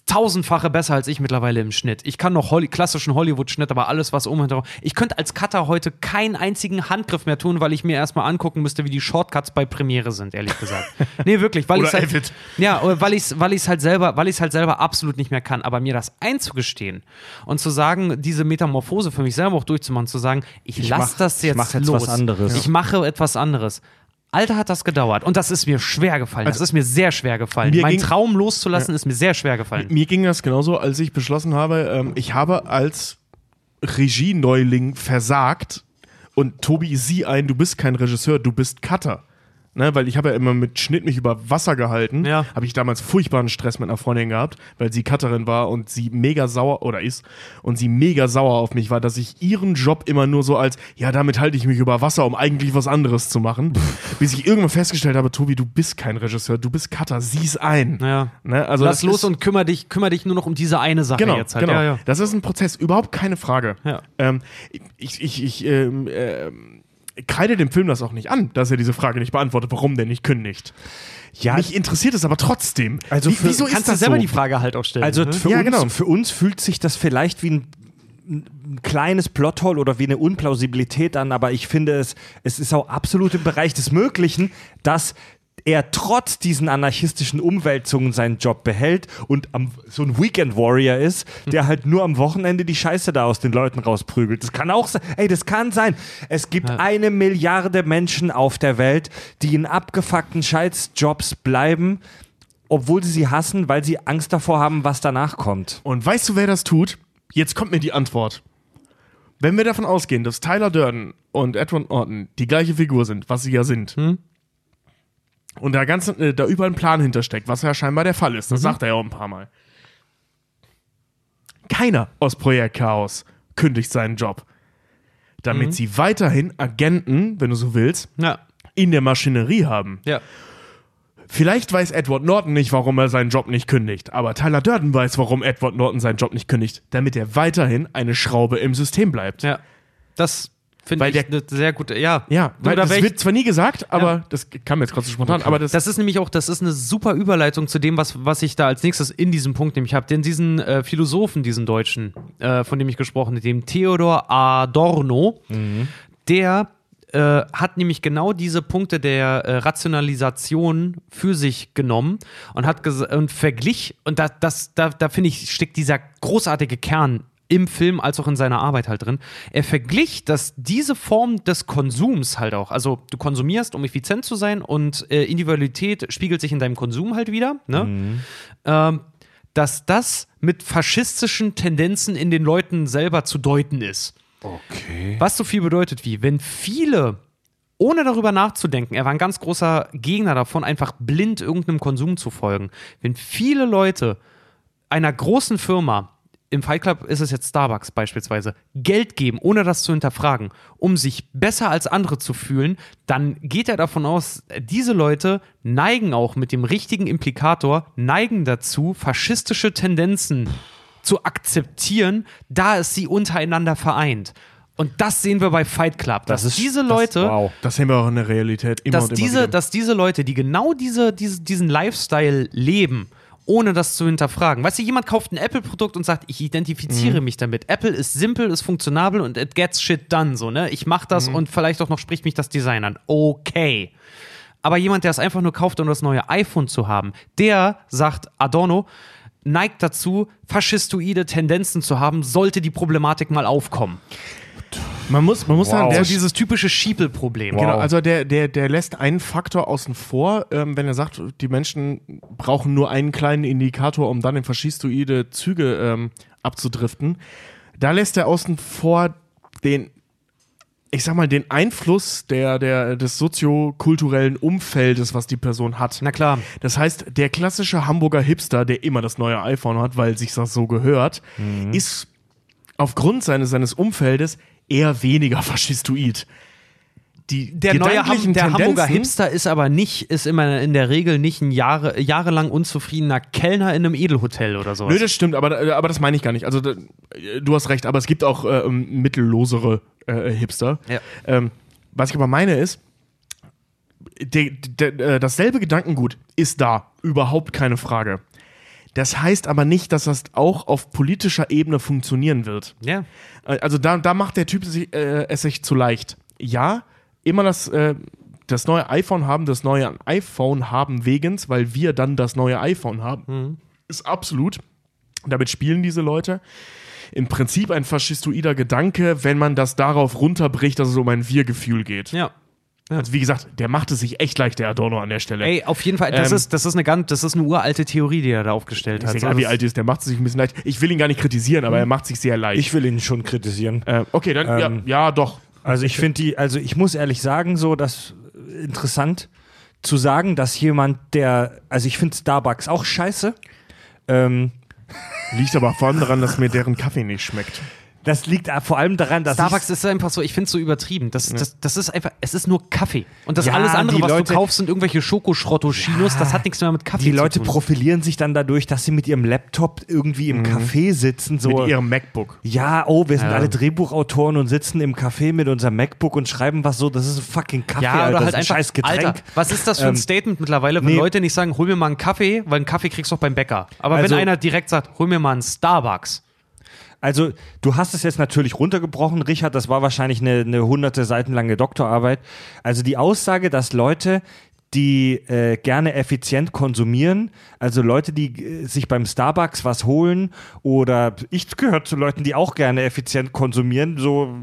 tausendfache besser als ich mittlerweile im Schnitt. Ich kann noch Holly klassischen Hollywood-Schnitt, aber alles, was um herum. Ich könnte als Cutter heute keinen einzigen Handgriff mehr tun, weil ich mir erstmal angucken müsste, wie die Shortcuts bei Premiere sind, ehrlich gesagt. nee, wirklich, weil ich halt, ja, weil ich weil ich's halt selber, weil ich halt selber absolut nicht mehr kann, aber mir das einzugestehen und zu sagen, diese Metamorphose für mich selber auch durchzumachen, zu sagen, ich,
Ich
lass
mach-
das
ich
jetzt
mach jetzt
los.
was anderes.
Ich mache etwas anderes. Alter, hat das gedauert. Und das ist mir schwer gefallen. das ist mir sehr schwer gefallen.
mir
Mein
ging-
Traum loszulassen ist mir sehr schwer gefallen.
Mir ging das genauso, als ich beschlossen habe, ähm, ich habe als Regieneuling versagt und Tobi, sieh ein, du bist kein Regisseur, du bist Cutter. Ne, weil ich habe ja immer mit Schnitt mich über Wasser gehalten.
Ja.
Habe ich damals furchtbaren Stress mit einer Freundin gehabt, weil sie Cutterin war und sie mega sauer oder ist und sie mega sauer auf mich war, dass ich ihren Job immer nur so als, ja, damit halte ich mich über Wasser, um eigentlich was anderes zu machen. bis ich irgendwann festgestellt habe, Tobi, du bist kein Regisseur, du bist Cutter, sieh's ein.
Ja.
Ne, also
Lass los und kümmere dich, kümmere dich nur noch um diese eine Sache
Genau,
jetzt halt.
genau.
Ja, ja.
Das ist ein Prozess, überhaupt keine Frage.
Ja.
Ähm, ich, ich, ich, ähm, ähm, kreide dem Film das auch nicht an, dass er diese Frage nicht beantwortet, warum der nicht kündigt.
Ja,
Mich interessiert es aber trotzdem.
Also für-
wieso
Kannst
ist
du selber
so?
die Frage halt auch stellen.
Also
ne?
für,
Ja,
uns,
genau.
für uns fühlt sich das vielleicht wie ein, ein kleines Plothole oder wie eine Unplausibilität an, aber ich finde es, es ist auch absolut im Bereich des Möglichen, dass er trotz diesen anarchistischen Umwälzungen seinen Job behält und am, so ein Weekend Warrior ist, der halt nur am Wochenende die Scheiße da aus den Leuten rausprügelt. Das kann auch sein. Ey, das kann sein. Es gibt eine Milliarde Menschen auf der Welt, die in abgefuckten Scheißjobs bleiben, obwohl sie sie hassen, weil sie Angst davor haben, was danach kommt.
Und weißt du, wer das tut? Jetzt kommt mir die Antwort. Wenn wir davon ausgehen, dass Tyler Durden und Edward Norton die gleiche Figur sind, was sie ja sind, und da, ganz, äh, da überall ein Plan hintersteckt, was ja scheinbar der Fall ist, das sagt er ja auch ein paar Mal. Keiner aus Projekt Chaos kündigt seinen Job. Damit sie weiterhin Agenten, wenn du so willst,
ja.
in der Maschinerie haben.
Ja.
Vielleicht weiß Edward Norton nicht, warum er seinen Job nicht kündigt, aber Tyler Durden weiß, warum Edward Norton seinen Job nicht kündigt, damit er weiterhin eine Schraube im System bleibt.
Ja. Das finde ich eine sehr gute, ja.
Ja,
Du,
weil
da
das wird zwar nie gesagt, aber das kam jetzt gerade so spontan, aber das,
Das ist nämlich auch, das ist eine super Überleitung zu dem, was, was ich da als nächstes in diesem Punkt nämlich habe. Denn diesen äh, Philosophen, diesen Deutschen, äh, von dem ich gesprochen habe, dem Theodor Adorno, der äh, hat nämlich genau diese Punkte der äh, Rationalisation für sich genommen und hat und verglich, und da, das, da, da finde ich, steckt dieser großartige Kern im Film als auch in seiner Arbeit halt drin. Er verglich, dass diese Form des Konsums halt auch, also du konsumierst, um effizient zu sein und äh, Individualität spiegelt sich in deinem Konsum halt wieder, ne? Ähm, dass das mit faschistischen Tendenzen in den Leuten selber zu deuten ist.
Okay.
Was so viel bedeutet wie, wenn viele, ohne darüber nachzudenken, er war ein ganz großer Gegner davon, einfach blind irgendeinem Konsum zu folgen. Wenn viele Leute einer großen Firma, im Fight Club ist es jetzt Starbucks beispielsweise, Geld geben, ohne das zu hinterfragen, um sich besser als andere zu fühlen, dann geht er davon aus, diese Leute neigen auch mit dem richtigen Implikator, neigen dazu, faschistische Tendenzen zu akzeptieren, da es sie untereinander vereint. Und das sehen wir bei Fight Club, dass
Das ist-
diese
das-
Leute,
wow.
das sehen wir auch in der Realität immer
dass
und immer
diese,
wieder.
dass diese Leute, die genau diese, diese, diesen Lifestyle leben, ohne das zu hinterfragen. Weißt du, jemand kauft ein Apple-Produkt und sagt, ich
Mhm.
identifiziere mich damit. Apple ist simpel, ist funktionabel und it gets shit done. So, ne? Ich mache das
Mhm.
und vielleicht auch noch spricht mich das Design an. Okay. Aber jemand, der es einfach nur kauft, um das neue iPhone zu haben, der, sagt Adorno, neigt dazu, faschistoide Tendenzen zu haben, sollte die Problematik mal aufkommen.
Man muss, man muss sagen,
Wow.
der,
So dieses typische Schiepel-Problem.
Wow.
Genau, also der, der, der lässt einen Faktor außen vor, ähm, wenn er sagt, die Menschen brauchen nur einen kleinen Indikator, um dann in faschistoide Züge ähm, abzudriften. Da lässt er außen vor den, ich sag mal, den Einfluss der, der, des soziokulturellen Umfeldes, was die Person hat.
Na klar.
Das heißt, der klassische Hamburger Hipster, der immer das neue iPhone hat, weil sich das so gehört, ist aufgrund seines, seines Umfeldes eher weniger faschistoid. Die
Der neue Ham der Hamburger Hipster ist aber nicht, ist immer in der Regel nicht ein Jahre, jahrelang unzufriedener Kellner in einem Edelhotel oder sowas.
Nö, das stimmt, aber, aber das meine ich gar nicht. Also, da, du hast recht, aber es gibt auch äh, ähm, mittellosere äh, Hipster.
Ja.
Ähm, was ich aber meine ist, der, der, äh, dasselbe Gedankengut ist da, überhaupt keine Frage. Das heißt aber nicht, dass das auch auf politischer Ebene funktionieren wird.
ja.
Äh, Also da, da macht der Typ sich, äh, es sich zu leicht. Ja, immer das, äh, das neue iPhone haben, das neue iPhone haben wegens, weil wir dann das neue iPhone haben. Ist absolut. Damit spielen diese Leute. Im Prinzip ein faschistoider Gedanke, wenn man das darauf runterbricht, dass es um ein Wir-Gefühl geht.
Ja.
Also wie gesagt, der macht es sich echt leicht, der Adorno an der Stelle.
Ey, auf jeden Fall, das,
Ähm,
ist, das ist eine ganz, das ist eine uralte Theorie, die er da aufgestellt
ist
hat.
egal,
So,
wie alt er ist, der macht es sich ein bisschen leicht. Ich will ihn gar nicht kritisieren, aber er macht sich sehr leicht.
Ich will ihn schon kritisieren.
äh, okay, dann
Ähm,
ja, ja, doch.
Also ich finde die, also ich muss ehrlich sagen, so das interessant zu sagen, dass jemand, der, also ich finde Starbucks auch scheiße. Ähm,
Liegt aber vor allem daran, dass mir deren Kaffee nicht schmeckt.
Das liegt vor allem daran, dass
Starbucks ist einfach so, ich finde es so übertrieben. Das, das, das ist einfach, es ist nur Kaffee. Und das
Ja,
alles andere,
die
was
Leute-
du kaufst, sind irgendwelche Schokoschrotto-Chinos, das hat nichts mehr mit Kaffee
die
zu
Leute
tun.
profilieren sich dann dadurch, dass sie mit ihrem Laptop irgendwie im Café sitzen. So,
Mit ihrem MacBook.
ja, oh, wir sind
Ja.
alle Drehbuchautoren und sitzen im Café mit unserem MacBook und schreiben was so. Das ist ein fucking Kaffee,
Ja,
Alter.
oder
das
halt
ist ein
einfach,
scheiß Getränk.
Alter, was ist das für ein
Ähm,
Statement mittlerweile, wenn
nee.
Leute nicht sagen, hol mir mal einen Kaffee, weil einen Kaffee kriegst du auch beim Bäcker. Aber
Also-
wenn einer direkt sagt, hol mir mal einen Starbucks.
Also, du hast es jetzt natürlich runtergebrochen, Richard. Das war wahrscheinlich eine, eine hunderte Seiten lange Doktorarbeit. Also die Aussage, dass Leute, die äh, gerne effizient konsumieren, also Leute, die äh, sich beim Starbucks was holen oder ich gehöre zu Leuten, die auch gerne effizient konsumieren, so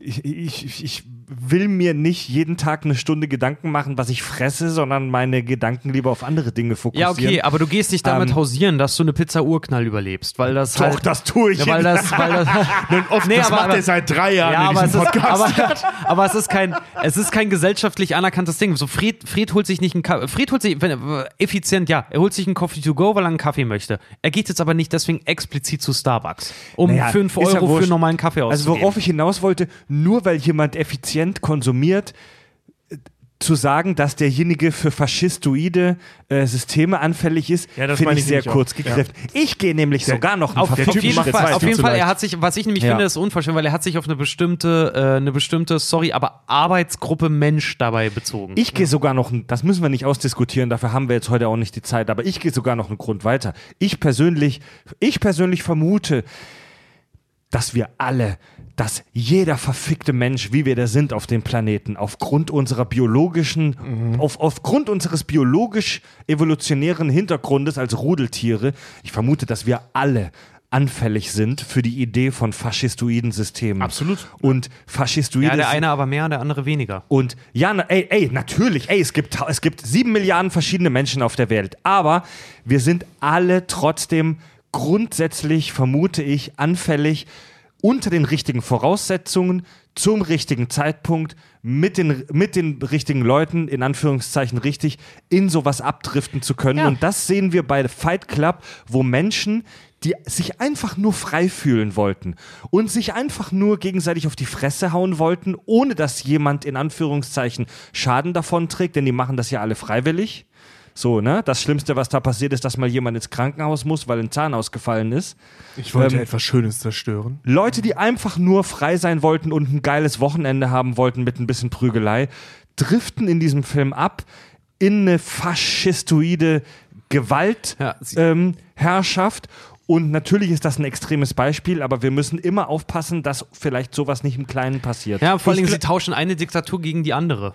ich, ich, ich will mir nicht jeden Tag eine Stunde Gedanken machen, was ich fresse, sondern meine Gedanken lieber auf andere Dinge fokussieren.
Ja, okay, aber du gehst nicht damit
Ähm,
hausieren, dass du eine Pizza Urknall überlebst, weil das
Doch,
halt,
das tue ich.
ja, weil das, weil das,
Oft,
Nee,
das
aber-
macht
aber-
er seit drei Jahren
ja,
in
aber es,
diesem
ist,
Podcast.
aber, aber es ist kein, es ist kein gesellschaftlich anerkanntes Ding. So Fred, Fred holt sich nicht einen Kaffee, Fred holt sich, wenn, er- effizient, ja, er holt sich einen Coffee to go, weil er einen Kaffee möchte. Er geht jetzt aber nicht deswegen explizit zu Starbucks, um
Naja,
5
ist ja
Euro für normalen Kaffee
Also
auszugeben.
worauf ich hinaus wollte, nur weil jemand effizient konsumiert, äh, zu sagen, dass derjenige für faschistoide äh, Systeme anfällig ist,
Ja,
finde ich sehr kurz gegriffen. Ich gehe nämlich sogar noch
Auf,
der
auf
Typ
jeden Fall, auf jeden Fall, er hat sich, was ich nämlich
Ja.
finde, ist unverschämt, weil er hat sich auf eine bestimmte, äh, eine bestimmte, sorry, aber Arbeitsgruppe Mensch dabei bezogen.
Ich gehe sogar noch, das müssen wir nicht ausdiskutieren, dafür haben wir jetzt heute auch nicht die Zeit, aber ich gehe sogar noch einen Grund weiter. Ich persönlich, ich persönlich vermute, dass wir alle, dass jeder verfickte Mensch, wie wir da sind auf dem Planeten, aufgrund unserer biologischen, auf, aufgrund unseres biologisch-evolutionären Hintergrundes als Rudeltiere, ich vermute, dass wir alle anfällig sind für die Idee von faschistoiden Systemen.
Absolut.
Und faschistoide
ja, der eine aber mehr, der andere weniger.
und ja, na, ey, ey, natürlich, ey, es gibt, es gibt sieben Milliarden verschiedene Menschen auf der Welt. Aber wir sind alle trotzdem grundsätzlich, vermute ich, anfällig unter den richtigen Voraussetzungen, zum richtigen Zeitpunkt, mit den, mit den richtigen Leuten, in Anführungszeichen richtig, in sowas abdriften zu können.
Ja.
Und das sehen wir bei Fight Club, wo Menschen, die sich einfach nur frei fühlen wollten und sich einfach nur gegenseitig auf die Fresse hauen wollten, ohne dass jemand in Anführungszeichen Schaden davon trägt, denn die machen das ja alle freiwillig. So, ne? Das Schlimmste, was da passiert, ist, dass mal jemand ins Krankenhaus muss, weil ein Zahn ausgefallen ist.
Ich wollte
Ähm,
etwas Schönes zerstören.
Leute, die einfach nur frei sein wollten und ein geiles Wochenende haben wollten mit ein bisschen Prügelei, driften in diesem Film ab in eine faschistoide Gewaltherrschaft.
Ja,
ähm, und natürlich ist das ein extremes Beispiel, aber wir müssen immer aufpassen, dass vielleicht sowas nicht im Kleinen passiert.
Ja, vor allem, sie tauschen eine Diktatur gegen die andere.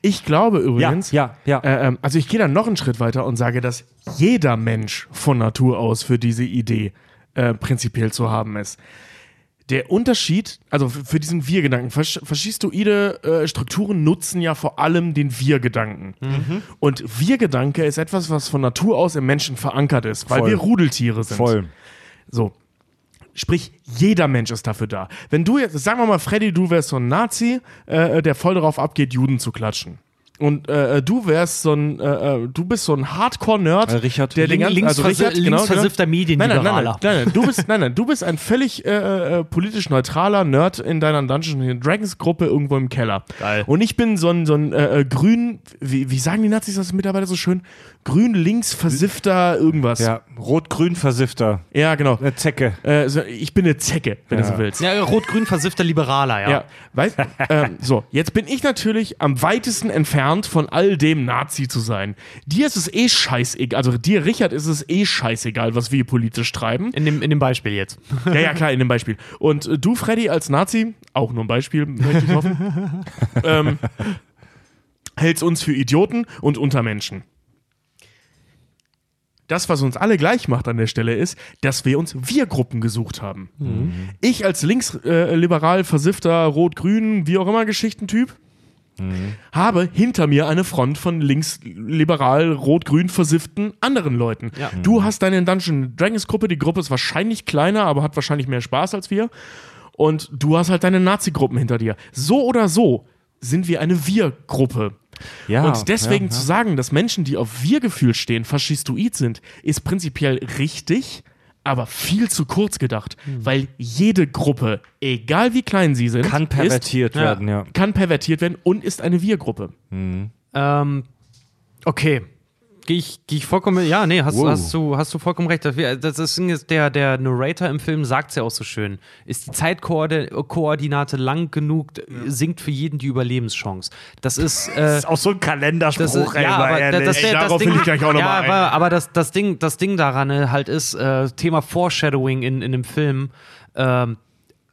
Ich glaube
ja,
übrigens,
ja, ja.
Äh, ähm, also ich gehe dann noch einen Schritt weiter und sage, dass jeder Mensch von Natur aus für diese Idee äh, prinzipiell zu haben ist. Der Unterschied, also für diesen Wir-Gedanken, fasch faschistoide äh, Strukturen nutzen ja vor allem den Wir-Gedanken. Und Wir-Gedanke ist etwas, was von Natur aus im Menschen verankert ist, weil
Voll.
wir Rudeltiere sind.
Voll.
So. Sprich, jeder Mensch ist dafür da. Wenn du jetzt, sagen wir mal, Freddy, du wärst so ein Nazi, äh, der voll darauf abgeht, Juden zu klatschen. Und äh, du wärst so ein, äh, äh, du bist so ein Hardcore-Nerd,
Äh, Richard.
der den ganzen,
Links-
also Richard,
linksversi-
genau,
linksversiffter
genau. Nein, nein, nein, nein,
Medienliberaler.
nein, nein, du bist, nein, nein, du bist ein völlig äh, äh, politisch neutraler Nerd in deiner Dungeons and Dragons Gruppe irgendwo im Keller.
Geil.
Und ich bin so ein, so ein äh, äh, grün, wie, wie sagen die Nazis das mittlerweile so schön? Grün, links, versiffter, irgendwas.
Ja, rot-grün versiffter.
ja genau.
Eine Zecke.
Äh, so, ich bin eine Zecke, wenn
Ja.
du so willst.
Ja, rot-grün versiffter Liberaler, ja.
Ja, weißt ähm, so, jetzt bin ich natürlich am weitesten entfernt von all dem Nazi zu sein. Dir ist es eh scheißegal, also dir, Richard, ist es eh scheißegal, was wir politisch treiben.
In, dem, in dem Beispiel jetzt.
Ja, ja, klar, in dem Beispiel. Und äh, du, Freddy, als Nazi, auch nur ein Beispiel, möchte ich hoffen, ähm, hältst uns für Idioten und Untermenschen. Das, was uns alle gleich macht an der Stelle, ist, dass wir uns Wir-Gruppen gesucht haben. Ich als linksliberal versiffter, rot-grün, wie auch immer Geschichtentyp, habe hinter mir eine Front von linksliberal, rot-grün versifften anderen Leuten.
Ja.
Du hast deine Dungeon Dragons Gruppe, die Gruppe ist wahrscheinlich kleiner, aber hat wahrscheinlich mehr Spaß als wir. Und du hast halt deine Nazi-Gruppen hinter dir. So oder so sind wir eine Wir-Gruppe.
Ja,
Und deswegen
ja,
zu sagen, dass Menschen, die auf Wir-Gefühl stehen, faschistoid sind, ist prinzipiell richtig, aber viel zu kurz gedacht, weil jede Gruppe, egal wie klein sie sind,
Kann pervertiert
ja.
werden, ja.
ist, kann pervertiert werden und ist eine Wir-Gruppe.
Ähm, okay. Gehe ich, geh ich vollkommen, ja, nee, hast,
Wow.
hast, du, hast du vollkommen recht. Das, ist, der, der Narrator im Film sagt es ja auch so schön. Ist die Zeitkoordinate lang genug, sinkt für jeden die Überlebenschance. Das ist, äh,
Das ist auch so ein
das
Kalenderspruch,
ist, ja, aber
ehrlich.
das,
Ey,
das, das
darauf
Ding,
will ich gleich auch noch
ja, aber, aber das, das, Ding, das Ding daran äh, halt ist, äh, Thema Foreshadowing in, in dem Film, ähm,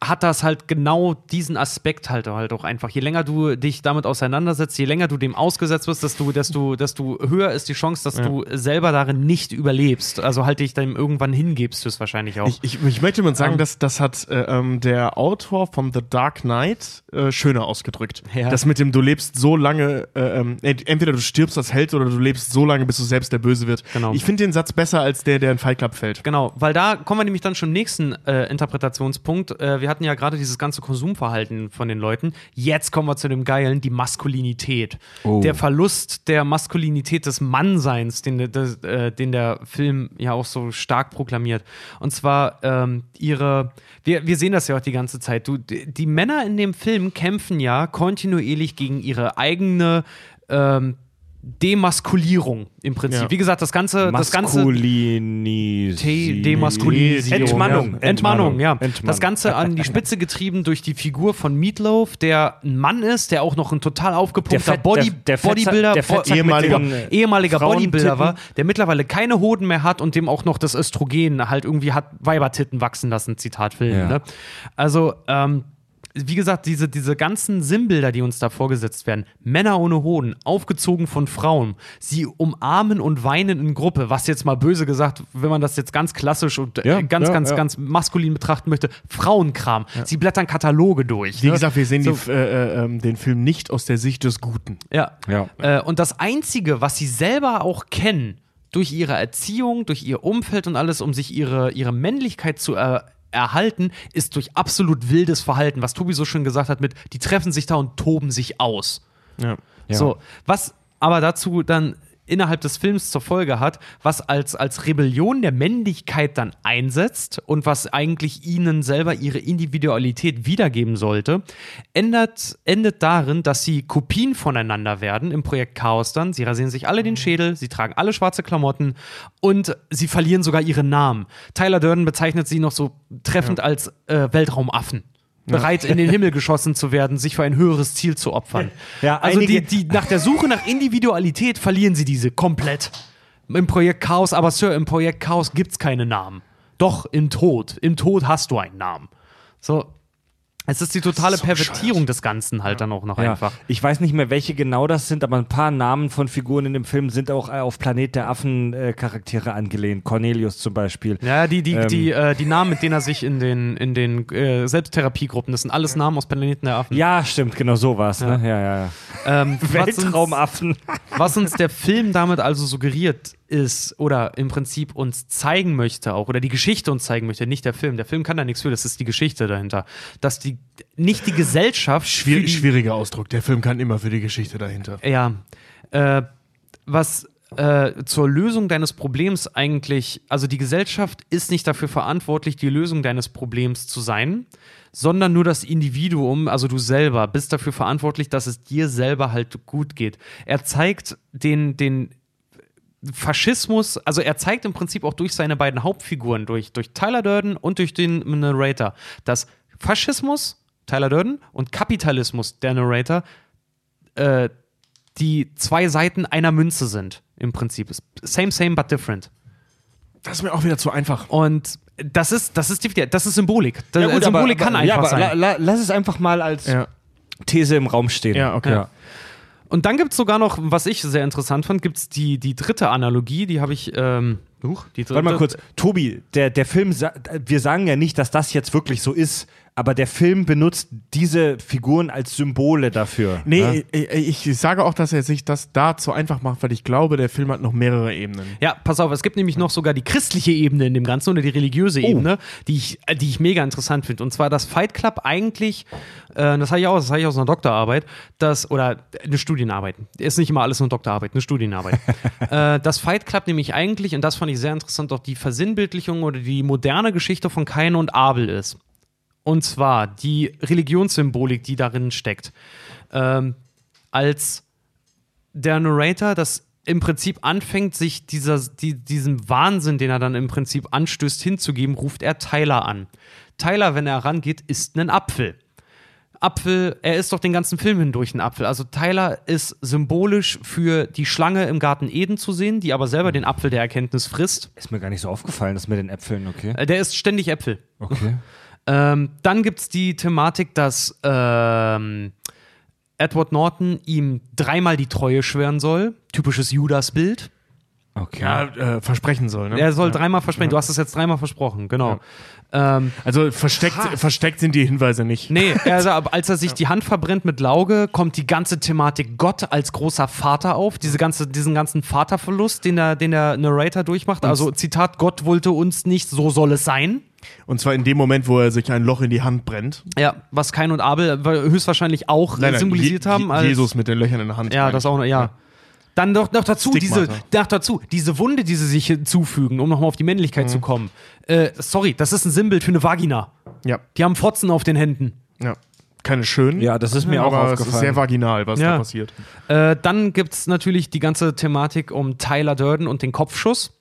hat das halt genau diesen Aspekt halt, halt auch einfach. Je länger du dich damit auseinandersetzt, je länger du dem ausgesetzt wirst, desto, desto, desto höher ist die Chance, dass du selber darin nicht überlebst. Also halt dich dann irgendwann hingebst, höchstwahrscheinlich auch.
Ich, ich, ich möchte mal sagen,
Ähm.
dass das hat äh, ähm, der Autor von The Dark Knight äh, schöner ausgedrückt.
Ja.
Das mit dem, du lebst so lange, äh, ähm, ent- entweder du stirbst als Held oder du lebst so lange, bis du selbst der Böse wird.
Genau.
Ich finde den Satz besser als der, der in Fight Club fällt.
Genau, weil da kommen wir nämlich dann schon nächsten äh, Interpretationspunkt. Äh, wir hatten ja gerade dieses ganze Konsumverhalten von den Leuten. Jetzt kommen wir zu dem Geilen, die Maskulinität. Der Verlust der Maskulinität des Mannseins, den, des, äh, den der Film ja auch so stark proklamiert. Und zwar ähm, ihre, wir, wir sehen das ja auch die ganze Zeit. Du, die, die Männer in dem Film kämpfen ja kontinuierlich gegen ihre eigene ähm, Demaskulierung im Prinzip.
Ja.
Wie gesagt, das ganze, das ganze Demaskulinisierung.
Entmannung.
Ja. Entmannung, ja.
Entmannung.
Das Ganze an die Spitze getrieben durch die Figur von Meatloaf, der ein Mann ist, der auch noch ein total aufgepumpter Body,
der- der
Bodybuilder,
der Fettsack
ehemaliger, ehemaliger. Bodybuilder war, der mittlerweile keine Hoden mehr hat und dem auch noch das Östrogen halt irgendwie hat Weibertitten wachsen lassen, Zitat Film.
Ja.
Ne? Also, ähm, wie gesagt, diese, diese ganzen Sinnbilder, die uns da vorgesetzt werden, Männer ohne Hoden, aufgezogen von Frauen, sie umarmen und weinen in Gruppe, was jetzt mal böse gesagt, wenn man das jetzt ganz klassisch und äh,
Ja,
ganz,
ja,
ganz,
ja.
ganz maskulin betrachten möchte, Frauenkram. Sie blättern Kataloge durch.
Wie
ne?
gesagt, wir sehen
So.
die, äh, äh, ähm, den Film nicht aus der Sicht des Guten.
Ja.
Ja.
Äh, und das Einzige, was sie selber auch kennen, durch ihre Erziehung, durch ihr Umfeld und alles, um sich ihre, ihre Männlichkeit zu er erhalten, ist durch absolut wildes Verhalten, was Tobi so schön gesagt hat, mit, die treffen sich da und toben sich aus.
Ja.
Ja.
So, was aber dazu dann innerhalb des Films zur Folge hat, was als, als Rebellion der Männlichkeit dann einsetzt und was eigentlich ihnen selber ihre Individualität wiedergeben sollte, ändert, endet darin, dass sie Kopien voneinander werden im Projekt Chaos dann. Sie rasieren sich alle den Schädel, sie tragen alle schwarze Klamotten und sie verlieren sogar ihre Namen. Tyler Durden bezeichnet sie noch so treffend als äh, Weltraumaffen. Bereit in den Himmel geschossen zu werden, sich für ein höheres Ziel zu opfern.
Ja,
also die, die, nach der Suche nach Individualität verlieren sie diese komplett. Im Projekt Chaos, aber Sir, im Projekt Chaos gibt's keine Namen. Doch, im Tod. Im Tod hast du einen Namen. So. Es ist die totale
so
Pervertierung des Ganzen halt dann auch noch
Ja.
einfach.
Ich weiß nicht mehr, welche genau das sind, aber ein paar Namen von Figuren in dem Film sind auch äh, auf Planet der Affen äh, Charaktere angelehnt. Cornelius zum Beispiel.
Ja, die, die,
Ähm.
die, äh, die Namen, mit denen er sich in den, in den äh, Selbsttherapiegruppen, das sind alles Namen aus Planeten der Affen.
Ja, stimmt, genau so war es. Ne? Ja, ja, ja.
Ähm, was uns-
Weltraumaffen.
Was uns der Film damit also suggeriert ist oder im Prinzip uns zeigen möchte auch oder die Geschichte uns zeigen möchte, nicht der Film. Der Film kann da nichts für, das ist die Geschichte dahinter. Dass die nicht die Gesellschaft
Schwier
die,
schwieriger Ausdruck. Der Film kann immer für die Geschichte dahinter.
ja, äh, was äh, zur Lösung deines Problems eigentlich, also die Gesellschaft ist nicht dafür verantwortlich, die Lösung deines Problems zu sein, sondern nur das Individuum, also du selber, bist dafür verantwortlich, dass es dir selber halt gut geht. Er zeigt den, den Faschismus, also er zeigt im Prinzip auch durch seine beiden Hauptfiguren, durch, durch Tyler Durden und durch den Narrator, dass Faschismus, Tyler Durden, und Kapitalismus, der Narrator, äh, die zwei Seiten einer Münze sind, im Prinzip. Same, same, but different.
Das ist mir auch wieder zu einfach.
Und das ist, das ist, definitiv- das ist Symbolik. Das,
Ja, gut,
Symbolik
aber,
kann
aber, ja,
einfach
aber
sein.
La, la, lass es einfach mal als
Ja.
These im Raum stehen.
Ja, okay.
Ja.
Und dann gibt es sogar noch, was ich sehr interessant fand, gibt es die, die dritte Analogie, die habe ich. Ähm, huch, die dritte.
Warte mal kurz, Tobi, der, der Film, wir sagen ja nicht, dass das jetzt wirklich so ist, aber der Film benutzt diese Figuren als Symbole dafür.
Nee,
ne?
ich, ich sage auch, dass er sich das da zu einfach macht, weil ich glaube, der Film hat noch mehrere Ebenen.
Ja, pass auf, es gibt nämlich noch sogar die christliche Ebene in dem Ganzen oder die religiöse Ebene, die ich, äh, die ich mega interessant finde. Und zwar, dass Fight Club eigentlich, äh, das habe ich auch, das habe ich aus einer Doktorarbeit, das, oder eine Studienarbeit, ist nicht immer alles eine Doktorarbeit, eine Studienarbeit. äh, das Fight Club nämlich eigentlich, und das fand ich sehr interessant, auch die Versinnbildlichung oder die moderne Geschichte von Kain und Abel ist. Und zwar die Religionssymbolik, die darin steckt. Ähm, als der Narrator das im Prinzip anfängt, sich dieser, die, diesem Wahnsinn, den er dann im Prinzip anstößt, hinzugeben, ruft er Tyler an. Tyler, wenn er rangeht, isst einen Apfel. Apfel, er ist doch den ganzen Film hindurch ein Apfel. Also Tyler ist symbolisch für die Schlange im Garten Eden zu sehen, die aber selber den Apfel der Erkenntnis frisst.
Ist mir gar nicht so aufgefallen, das mit den Äpfeln, okay.
Äh, Der isst ständig Äpfel.
Okay.
Ähm, dann gibt es die Thematik, dass ähm, Edward Norton ihm dreimal die Treue schwören soll. Typisches Judas-Bild.
Okay.
Ja, äh, versprechen soll, ne?
Er soll dreimal versprechen. Du hast es jetzt dreimal versprochen, genau. Ähm,
Also versteckt, versteckt sind die Hinweise nicht.
nee, also, als er sich die Hand verbrennt mit Lauge, kommt die ganze Thematik Gott als großer Vater auf. Diese ganze, diesen ganzen Vaterverlust, den der, den der Narrator durchmacht. Also, Zitat: Gott wollte uns nicht, so soll es sein.
Und zwar in dem Moment, wo er sich ein Loch in die Hand brennt.
Ja, was Kain und Abel höchstwahrscheinlich auch äh, symbolisiert
Je-
haben.
Je-
als-
Jesus mit den Löchern in der Hand.
Ja, das auch noch, ja. Dann noch, noch dazu, diese, noch dazu, diese Wunde, die sie sich hinzufügen, um nochmal auf die Männlichkeit zu kommen. Äh, sorry, das ist ein Sinnbild für eine Vagina.
Ja,
Die haben Fotzen auf den Händen.
ja. Keine schönen.
Ja, das ist mir auch
aber es ist
aufgefallen.
sehr vaginal, was
Ja.
da passiert.
Äh, dann gibt es natürlich die ganze Thematik um Tyler Durden und den Kopfschuss.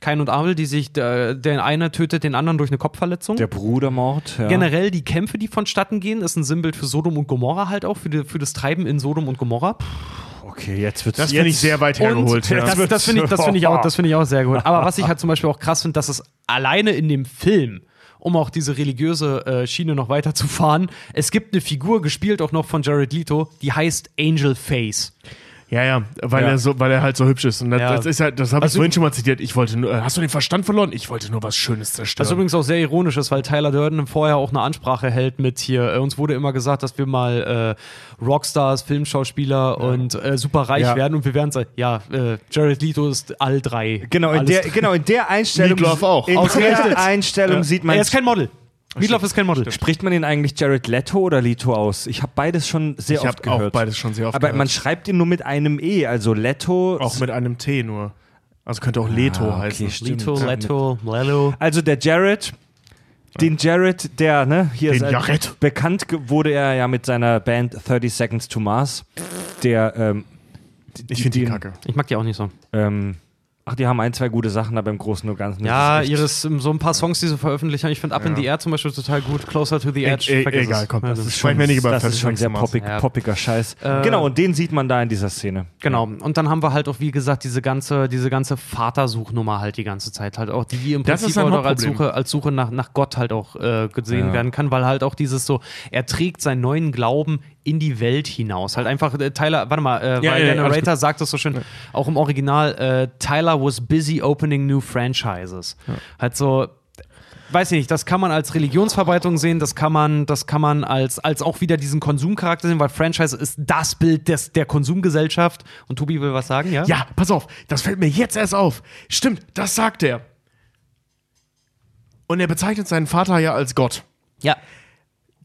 Kain und Abel, die sich, der, der eine tötet den anderen durch eine Kopfverletzung.
Der Brudermord, ja.
Generell die Kämpfe, die vonstatten gehen, ist ein Sinnbild für Sodom und Gomorra halt auch, für, die, für das Treiben in Sodom und Gomorra.
Okay, jetzt wird's
Das finde ich sehr weit hergeholt. Ja.
das, das finde ich, das finde ich, auch- das finde ich auch sehr gut. Aber was ich halt zum Beispiel auch krass finde, dass es alleine in dem Film, um auch diese religiöse äh, Schiene noch weiter zu fahren, es gibt eine Figur, gespielt auch noch von Jared Leto, die heißt Angel Face.
Ja, ja, weil,
Ja.
Er so, weil er halt so hübsch ist. Und das,
Ja.
das ist ja, das habe ich
Also-
vorhin schon mal zitiert. Ich wollte nur, hast du den Verstand verloren? Ich wollte nur was Schönes zerstören.
Was übrigens auch sehr ironisch ist, weil Tyler Durden vorher auch eine Ansprache hält mit hier, äh, uns wurde immer gesagt, dass wir mal äh, Rockstars, Filmschauspieler und äh, super reich
Ja.
werden und wir werden es, ja, äh, Jared Leto ist all drei.
Genau, in der, genau, in der Einstellung.
Meatloaf auch.
In
Ausgerechnet.
der Einstellung sieht man.
er ist kein Model. Meatloaf ist kein Model.
Spricht man ihn eigentlich Jared Leto oder Leto aus? Ich habe beides schon sehr
ich
oft
habe auch
gehört.
beides schon sehr oft
Aber
gehört.
man schreibt ihn nur mit einem E, also Leto.
auch mit einem T nur. Also könnte auch Leto
Ah, okay,
heißen.
stimmt.
Leto, Leto, Lello.
Also der Jared, den Jared, der, ne, hier
Den
ist
Jared.
bekannt wurde er ja mit seiner Band 30 Seconds to Mars. Der, ähm,
Ich finde die kacke.
Ich mag die auch nicht so.
Ähm, ach, die haben ein, zwei gute Sachen, aber im Großen und Ganzen.
Ja, ihres, so ein paar Songs, die sie veröffentlichen haben. Ich finde Up in the Air zum Beispiel total gut. Closer to the
E
Edge.
e
vergiss
egal, komm.
Ja,
Das
das
ist wir nicht über
das ist
30
schon sehr poppig,
Ja.
poppiger Scheiß.
Äh,
genau, und den sieht man da in dieser Szene.
Genau. Und dann haben wir halt auch, wie gesagt, diese ganze, diese ganze Vatersuchnummer halt die ganze Zeit halt auch, die im
Das
Prinzip
ist ein
auch als. Suche, als Suche nach, nach Gott halt auch äh, gesehen
Ja.
werden kann, weil halt auch dieses so, er trägt seinen neuen Glauben in die Welt hinaus. Halt einfach, äh, Tyler, warte mal, äh,
Ja,
weil
ja,
der
ja,
Narrator sagt das so schön, auch im Original, äh, Tyler was busy opening new franchises. Halt so, weiß ich nicht, das kann man als Religionsverbreitung sehen, das kann man, das kann man als, als auch wieder diesen Konsumcharakter sehen, weil Franchise ist das Bild des, der Konsumgesellschaft. Und Tobi will was sagen, ja?
Ja, pass auf, das fällt mir jetzt erst auf. Stimmt, das sagt er. Und er bezeichnet seinen Vater ja als Gott.
Ja.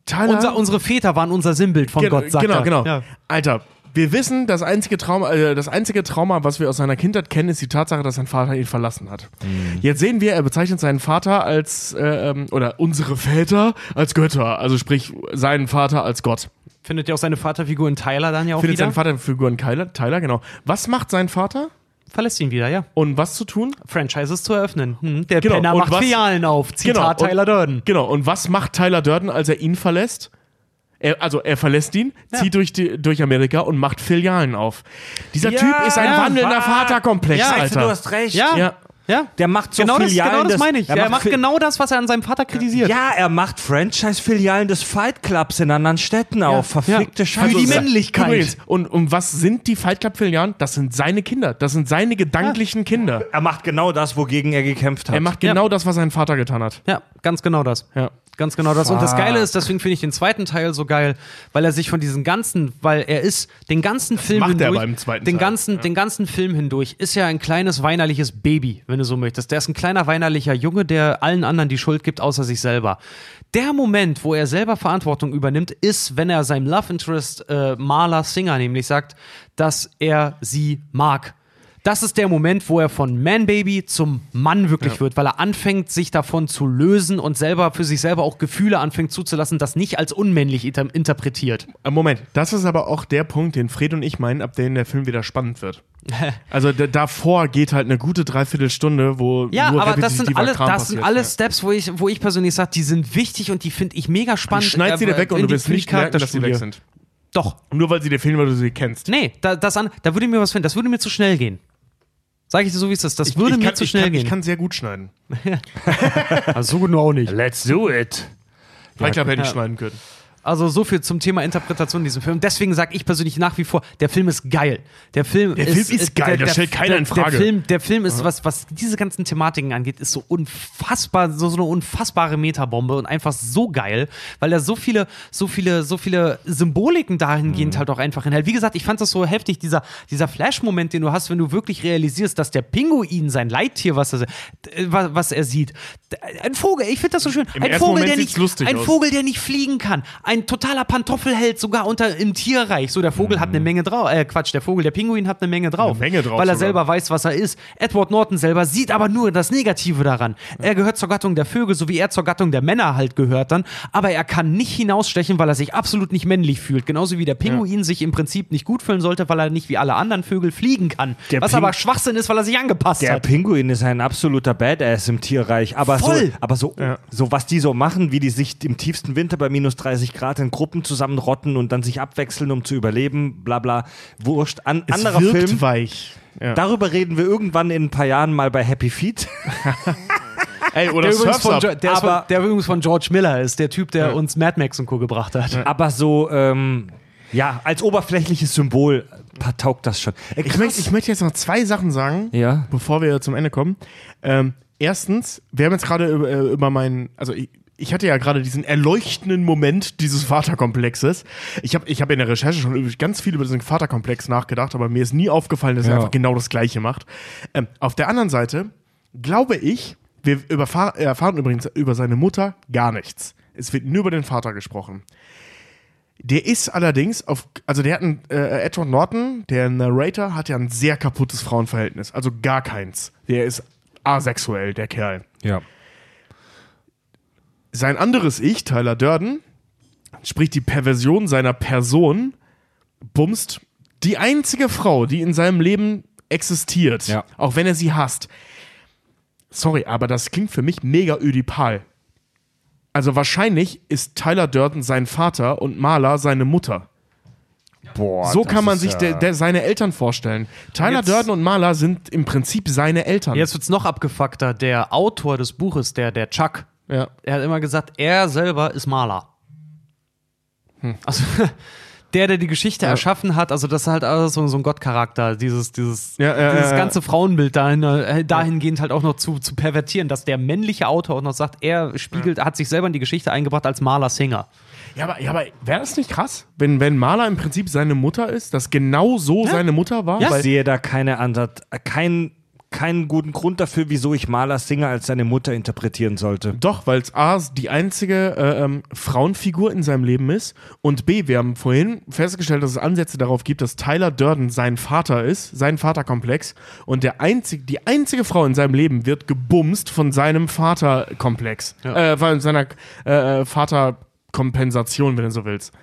Tyler,
Unser, unsere Väter waren unser Sinnbild von
Ge-
Gott, sagt
genau,
er.
genau.
Ja.
Alter, wir wissen, das einzige, Trauma, äh, das einzige Trauma, was wir aus seiner Kindheit kennen, ist die Tatsache, dass sein Vater ihn verlassen hat.
Mhm.
Jetzt sehen wir, er bezeichnet seinen Vater als, äh, ähm, oder unsere Väter als Götter. Also sprich, seinen Vater als Gott.
Findet ihr auch seine Vaterfigur in Tyler dann ja auch
Findet
wieder?
seinen Vater in Figuren Tyler, Tyler, genau. Was macht sein Vater?
Verlässt ihn wieder, ja.
Und was zu tun?
Franchises zu eröffnen. Hm, der
Genau,
Penner
und
macht
was-
Filialen auf. Zitat
und-
Tyler Durden.
Genau, und was macht Tyler Durden, als er ihn verlässt? Er, also er verlässt ihn,
Ja.
zieht durch, die, durch Amerika und macht Filialen auf. Dieser
Ja,
Typ ist ein
ja,
wandelnder
wa-
Vaterkomplex,
Ja,
Alter.
du hast recht.
Ja.
Ja.
Ja.
Der macht so
genau das,
Filialen.
genau das meine ich.
Er
Er macht genau das, was er an seinem Vater kritisiert.
Ja, er macht Franchise-Filialen des Fight Clubs in anderen Städten auf. Verfickte
Ja.
Scheiße.
Für die Männlichkeit.
Übrigens, und, und was sind die Fight Club Filialen? Das sind seine Kinder. Das sind seine gedanklichen Kinder.
Er macht genau das, wogegen er gekämpft hat.
Er macht
Ja.
genau das, was sein Vater getan hat.
Ja, ganz genau das.
Ja.
Ganz genau das. Und das Geile ist, deswegen finde ich den zweiten Teil so geil, weil er sich von diesen ganzen, weil er ist den ganzen Film
macht er
hindurch,
beim zweiten
den
Teil,
ganzen, den ganzen Film hindurch ist ja ein kleines weinerliches Baby, wenn du so möchtest. Der ist ein kleiner weinerlicher Junge, der allen anderen die Schuld gibt, außer sich selber. Der Moment, wo er selber Verantwortung übernimmt, ist, wenn er seinem Love Interest äh, Maler Singer nämlich sagt, dass er sie mag. Das ist der Moment, wo er von Man-Baby zum Mann wirklich wird, weil er anfängt, sich davon zu lösen und selber für sich selber auch Gefühle anfängt zuzulassen, das nicht als unmännlich inter interpretiert.
Äh, Moment, das ist aber auch der Punkt, den Fred und ich meinen, ab dem der Film wieder spannend wird. Also davor geht halt eine gute Dreiviertelstunde, wo
Ja,
nur
aber das sind alle,
Kram
das sind
passiert.
alle
Ja.
Steps, wo ich, wo ich persönlich sage, die sind wichtig und die finde ich mega spannend.
Schneid sie dir
äh,
weg und du wirst nicht merken, dass sie weg sind.
Doch.
Nur weil sie dir fehlen, weil du sie kennst.
Nee, da, das an, da würde mir was finden. Das würde mir zu schnell gehen. Sag ich dir so, wie es ist. Das würde
ich
mir
kann,
zu
ich
schnell
kann,
gehen.
Ich kann sehr gut schneiden.
also so gut nur auch nicht.
Let's do it.
Vielleicht hätte ich
ja.
schneiden können.
Also so viel zum Thema Interpretation in diesem Film. Deswegen sage ich persönlich nach wie vor, der Film ist geil. Der Film,
Der Film ist geil, das stellt keiner
der,
in Frage.
Der Film, der Film ist, was, was diese ganzen Thematiken angeht, ist so unfassbar, so, so eine unfassbare Metabombe und einfach so geil, weil er so viele, so viele, so viele Symboliken
Mhm.
dahingehend halt auch einfach enthält. Wie gesagt, ich fand das so heftig, dieser, dieser Flash-Moment, den du hast, wenn du wirklich realisierst, dass der Pinguin, sein Leittier, was er, äh, was er sieht, ein Vogel, ich finde das so schön,
Im
ein Vogel,
Moment
der nicht,
lustig
ein
aus.
Vogel, der nicht fliegen kann, ein totaler Pantoffelheld, sogar unter im Tierreich. So, der Vogel hat eine Menge drauf. Äh, Quatsch, der Vogel, der Pinguin hat eine Menge drauf.
Mhm. Eine Menge drauf
Weil er
sogar.
selber weiß, was er ist. Edward Norton selber sieht aber nur das Negative daran. Er gehört zur Gattung der Vögel, so wie er zur Gattung der Männer halt gehört dann. Aber er kann nicht hinausstechen, weil er sich absolut nicht männlich fühlt. Genauso wie der Pinguin sich im Prinzip nicht gut fühlen sollte, weil er nicht wie alle anderen Vögel fliegen kann.
Der
was
Ping-
aber Schwachsinn ist, weil er sich angepasst
Der
hat.
Pinguin ist ein absoluter Badass im Tierreich. Aber so,
Voll.
aber so, so, was die so machen, wie die sich im tiefsten Winter bei minus 30 Grad in Gruppen zusammenrotten und dann sich abwechseln, um zu überleben, bla bla. Wurscht. An,
Es
anderer
wirkt
Film.
weich. Ja.
Darüber reden wir irgendwann in ein paar Jahren mal bei Happy Feet.
Ey, oder
Der übrigens, von, der, ist von,
Aber-
der übrigens von George Miller ist, der Typ, der uns Mad Max und Co. gebracht hat.
Aber so, ähm, ja, als oberflächliches Symbol taugt das schon. Äh,
Ich möchte, ich möchte jetzt noch zwei Sachen sagen,
Ja.
bevor wir zum Ende kommen. Ähm, erstens, wir haben jetzt gerade über, äh, über meinen, also ich, ich hatte ja gerade diesen erleuchtenden Moment dieses Vaterkomplexes. Ich habe ich hab in der Recherche schon ganz viel über diesen Vaterkomplex nachgedacht, aber mir ist nie aufgefallen, dass er
Ja.
einfach genau das Gleiche macht. Ähm, auf der anderen Seite glaube ich, wir erfahren übrigens über seine Mutter gar nichts. Es wird nur über den Vater gesprochen. Der ist allerdings auf, also der hat ein, äh, Edward Norton, der Narrator, hat ja ein sehr kaputtes Frauenverhältnis. Also gar keins. Der ist asexuell, der Kerl.
Ja.
Sein anderes Ich, Tyler Durden, sprich die Perversion seiner Person, bumst die einzige Frau, die in seinem Leben existiert,
Ja.
auch wenn er sie hasst. Sorry, aber das klingt für mich mega ödipal. Also wahrscheinlich ist Tyler Durden sein Vater und Marla seine Mutter.
Boah,
so kann man sich
ja-
der, der, seine Eltern vorstellen. Tyler
Jetzt-
Durden und Marla sind im Prinzip seine Eltern.
Jetzt wird's noch abgefuckter. Der Autor des Buches, der, der Chuck,
Ja.
er hat immer gesagt, er selber ist Maler. Also der, der die Geschichte erschaffen hat, also das ist halt alles so, so ein Gottcharakter, dieses, dieses,
Ja, ja,
dieses
ja, ja.
ganze Frauenbild dahin, äh, dahingehend halt auch noch zu, zu pervertieren, dass der männliche Autor auch noch sagt, er spiegelt, hat sich selber in die Geschichte eingebracht als Maler-Singer.
Ja, aber, ja, aber wäre das nicht krass, wenn, wenn Marla im Prinzip seine Mutter ist, dass genau so seine Mutter war?
Ja.
Ich
Weil,
sehe da keine Ansatz, kein, keinen guten Grund dafür, wieso ich Maler Singer als seine Mutter interpretieren sollte.
doch, weil es A, die einzige äh, ähm, Frauenfigur in seinem Leben ist und B, wir haben vorhin festgestellt, dass es Ansätze darauf gibt, dass Tyler Durden sein Vater ist, sein Vaterkomplex und der einzig, die einzige Frau in seinem Leben wird gebumst von seinem Vaterkomplex, äh, von seiner äh, äh, Vaterkompensation, wenn du so willst.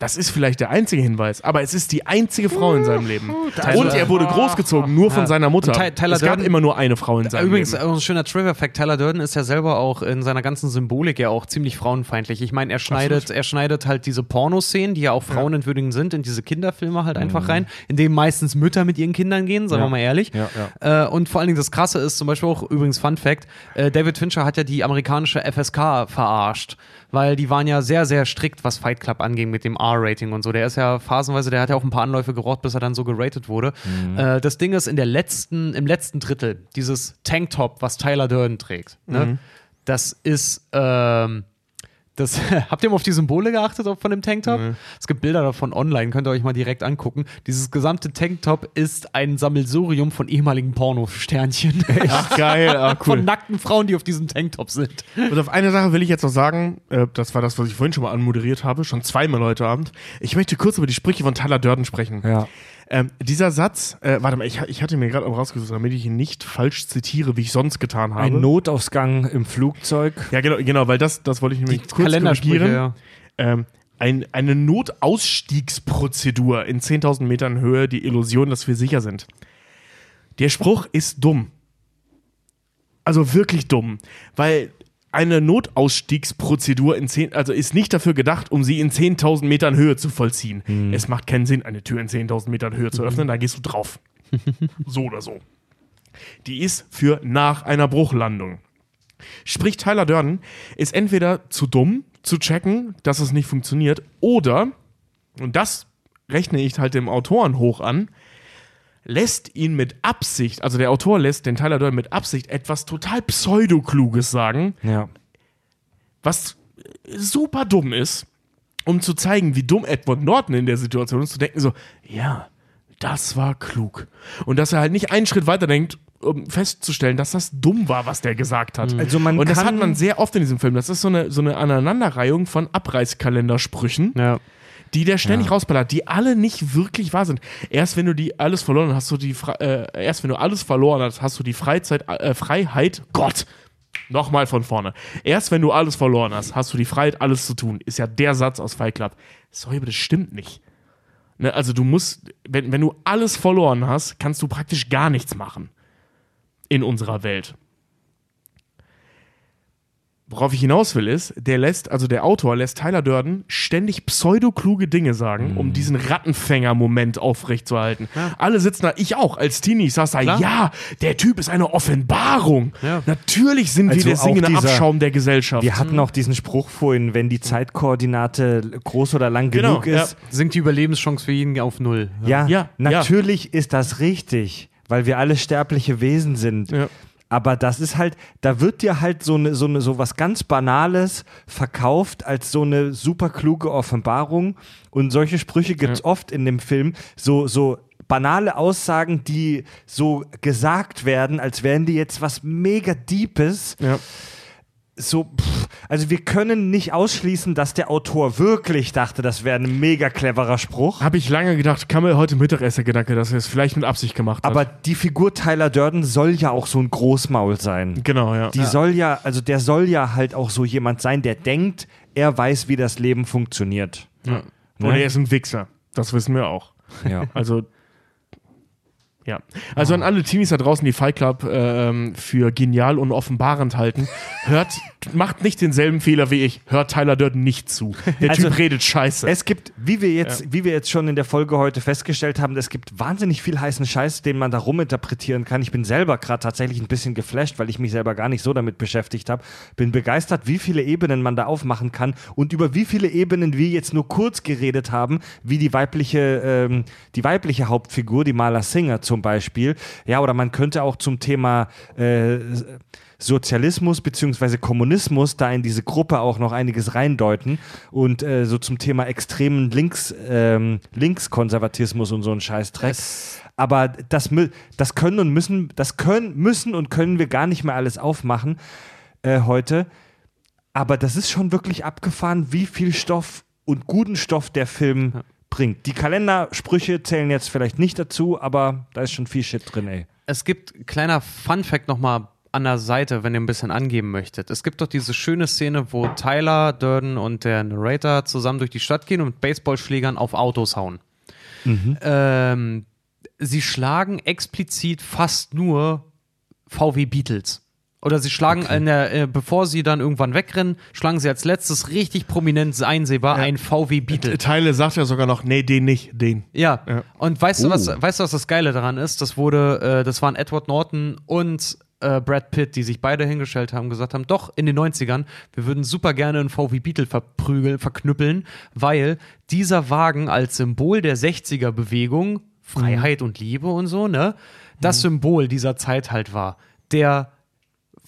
Das ist vielleicht der einzige Hinweis, aber es ist die einzige Frau in seinem Leben. Und er wurde großgezogen, nur von seiner Mutter.
Ty- Tyler
es gab
Durden-
immer nur eine Frau in seinem
Übrigens,
Leben.
auch ein schöner Trivia-Fact: Tyler Durden ist ja selber auch in seiner ganzen Symbolik ja auch ziemlich frauenfeindlich. Ich meine, er schneidet, er schneidet halt diese Pornoszenen, die ja auch frauenentwürdigend sind, in diese Kinderfilme halt einfach rein, in denen meistens Mütter mit ihren Kindern gehen, sagen
Ja.
wir mal ehrlich.
Ja,
Äh, und vor allen Dingen das Krasse ist zum Beispiel auch, übrigens Fun Fact, äh, David Fincher hat ja die amerikanische FSK verarscht, weil die waren ja sehr, sehr strikt, was Fight Club anging mit dem R-Rating und so. Der ist ja phasenweise, der hat ja auch ein paar Anläufe geraucht, bis er dann so geratet wurde. Äh, das Ding ist, in der letzten, im letzten Drittel, dieses Tanktop, was Tyler Durden trägt, ne? das ist, ähm, Das, habt ihr mal auf die Symbole geachtet von dem Tanktop? Es gibt Bilder davon online, könnt ihr euch mal direkt angucken. Dieses gesamte Tanktop ist ein Sammelsurium von ehemaligen Porno-Sternchen.
Ach, geil, ah,
Von nackten Frauen, die auf diesem Tanktop sind.
Und auf eine Sache will ich jetzt noch sagen, äh, das war das, was ich vorhin schon mal anmoderiert habe, schon zweimal heute Abend. Ich möchte kurz über die Sprüche von Tyler Durden sprechen.
Ja.
Ähm, dieser Satz, äh, warte mal, ich, ich hatte mir gerade auch rausgesucht, damit ich ihn nicht falsch zitiere, wie ich sonst getan habe.
Ein Notausgang im Flugzeug.
ja, genau, genau, weil das, das wollte ich nämlich kurz
Kalendersprüche,
korrigieren.
ja.
Ähm, ein, eine Notausstiegsprozedur in 10.000 Metern Höhe, die Illusion, dass wir sicher sind. Der Spruch ist dumm. Also wirklich dumm, weil eine Notausstiegsprozedur in 10, also ist nicht dafür gedacht, um sie in 10.000 Metern Höhe zu vollziehen. Es macht keinen Sinn, eine Tür in 10.000 Metern Höhe zu öffnen, da gehst du drauf. so oder so. Die ist für nach einer Bruchlandung. Sprich, Tyler Durden ist entweder zu dumm zu checken, dass es nicht funktioniert, oder, und das rechne ich halt dem Autoren hoch an, lässt ihn mit Absicht, also der Autor lässt den Tyler Durden mit Absicht etwas total pseudokluges sagen,
Ja.
was super dumm ist, um zu zeigen, wie dumm Edward Norton in der Situation ist, zu denken so, ja, das war klug. Und dass er halt nicht einen Schritt weiter denkt, um festzustellen, dass das dumm war, was der gesagt hat.
Also man
Und das hat man sehr oft in diesem Film. Das ist so eine, so eine Aneinanderreihung von Abreißkalendersprüchen,
Ja.
Die der ständig rausballert, die alle nicht wirklich wahr sind. Erst wenn du die alles verloren hast, hast du die äh, erst wenn du alles verloren hast, hast du die Freizeit, äh, Freiheit, Gott, nochmal von vorne. Erst wenn du alles verloren hast, hast du die Freiheit, alles zu tun. Ist ja der Satz aus Fight Club. Sorry, aber das stimmt nicht. Ne, also du musst, wenn, wenn du alles verloren hast, kannst du praktisch gar nichts machen in unserer Welt. Worauf ich hinaus will, ist, der lässt, also der Autor lässt Tyler Durden ständig pseudokluge Dinge sagen, um diesen Rattenfänger-Moment aufrechtzuerhalten. Alle sitzen da, ich auch, als Teenie, ich saß da,
Klar.
ja, der Typ ist eine Offenbarung.
Ja.
Natürlich sind
Also
wir der singende
dieser-
Abschaum der Gesellschaft.
Wir hatten auch diesen Spruch vorhin, wenn die Zeitkoordinate groß oder lang
Genau,
genug
ja.
ist.
Sinkt die Überlebenschance für jeden auf null.
Ja,
Ja,
natürlich ist das richtig, weil wir alle sterbliche Wesen sind.
Ja.
Aber das ist halt, da wird dir halt so, eine, so, eine, so was ganz Banales verkauft als so eine super kluge Offenbarung. Und solche Sprüche gibt es oft in dem Film. So, so banale Aussagen, die so gesagt werden, als wären die jetzt was mega Deepes.
Ja.
So, pff, also wir können nicht ausschließen, dass der Autor wirklich dachte, das wäre ein mega cleverer Spruch.
Habe ich lange gedacht, kam mir heute Mittag erst der Gedanke, dass er es vielleicht mit Absicht gemacht hat.
Aber die Figur Tyler Durden soll ja auch so ein Großmaul sein.
genau, ja.
Die soll ja, also der soll ja halt auch so jemand sein, der denkt, er weiß, wie das Leben funktioniert.
ja. Und er ist ein Wichser. Das wissen wir auch.
Ja.
Also, ja. Also an alle Teenies da draußen, die Fight Club ähm, für genial und offenbarend halten, hört, macht nicht denselben Fehler wie ich. Hört Tyler Durden nicht zu. Der
Also,
Typ redet scheiße.
Es gibt, wie wir jetzt, wie wir jetzt schon in der Folge heute festgestellt haben, es gibt wahnsinnig viel heißen Scheiß, den man da ruminterpretieren kann. Ich bin selber gerade tatsächlich ein bisschen geflasht, weil ich mich selber gar nicht so damit beschäftigt habe. Bin begeistert, wie viele Ebenen man da aufmachen kann und über wie viele Ebenen wir jetzt nur kurz geredet haben, wie die weibliche, ähm, die weibliche Hauptfigur, die Marla Singer zum Beispiel. Ja, oder man könnte auch zum Thema äh, Sozialismus bzw. Kommunismus da in diese Gruppe auch noch einiges reindeuten und äh, so zum Thema extremen Links, ähm, Linkskonservatismus und so ein Scheißdreck. Aber das, das können und müssen, das können, müssen und können wir gar nicht mehr alles aufmachen äh, heute. Aber das ist schon wirklich abgefahren, wie viel Stoff und guten Stoff der Film bringt. Die Kalendersprüche zählen jetzt vielleicht nicht dazu, aber da ist schon viel Shit drin, ey.
Es gibt kleiner Fun-Fact nochmal an der Seite, wenn ihr ein bisschen angeben möchtet. Es gibt doch diese schöne Szene, wo Tyler, Durden und der Narrator zusammen durch die Stadt gehen und mit Baseballschlägern auf Autos hauen. Ähm, sie schlagen explizit fast nur VW Beatles. Oder sie schlagen, in der, äh, bevor sie dann irgendwann wegrennen, schlagen sie als letztes richtig prominent einsehbar ein VW Beetle.
Teile sagt ja sogar noch, nee, den nicht, den.
Ja.
Ja.
Und weißt du, was,
Oh.
weißt du, was das Geile daran ist? Das wurde, äh, das waren Edward Norton und äh, Brad Pitt, die sich beide hingestellt haben, gesagt haben, doch, in den 90ern, wir würden super gerne einen VW Beetle verprügeln, verknüppeln, weil dieser Wagen als Symbol der 60er-Bewegung, Freiheit und Liebe und so, ne, das Symbol dieser Zeit halt war. Der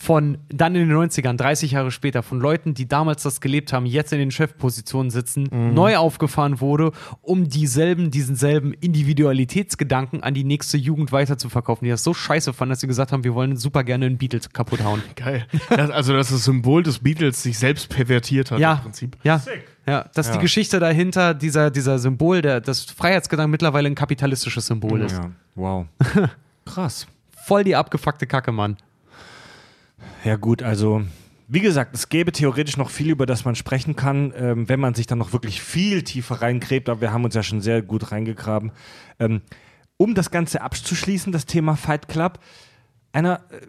von dann in den 90ern, 30 Jahre später, von Leuten, die damals das gelebt haben, jetzt in den Chefpositionen sitzen, neu aufgefahren wurde, um dieselben, diesen selben Individualitätsgedanken an die nächste Jugend weiterzuverkaufen, die das so scheiße fanden, dass sie gesagt haben, wir wollen super gerne einen Beatles kaputt hauen.
Geil. Das, also, dass das Symbol des Beatles sich selbst pervertiert hat
ja,
im Prinzip.
Ja, ja, dass die Geschichte dahinter, dieser, dieser Symbol, der, das Freiheitsgedanke mittlerweile ein kapitalistisches Symbol ist.
Ja, wow. Krass.
Voll die abgefuckte Kacke, Mann.
Ja, gut, also. Wie gesagt, es gäbe theoretisch noch viel, über das man sprechen kann, ähm, wenn man sich dann noch wirklich viel tiefer reingräbt, aber wir haben uns ja schon sehr gut reingegraben. Ähm, um das Ganze abzuschließen, das Thema Fight Club, einer, äh,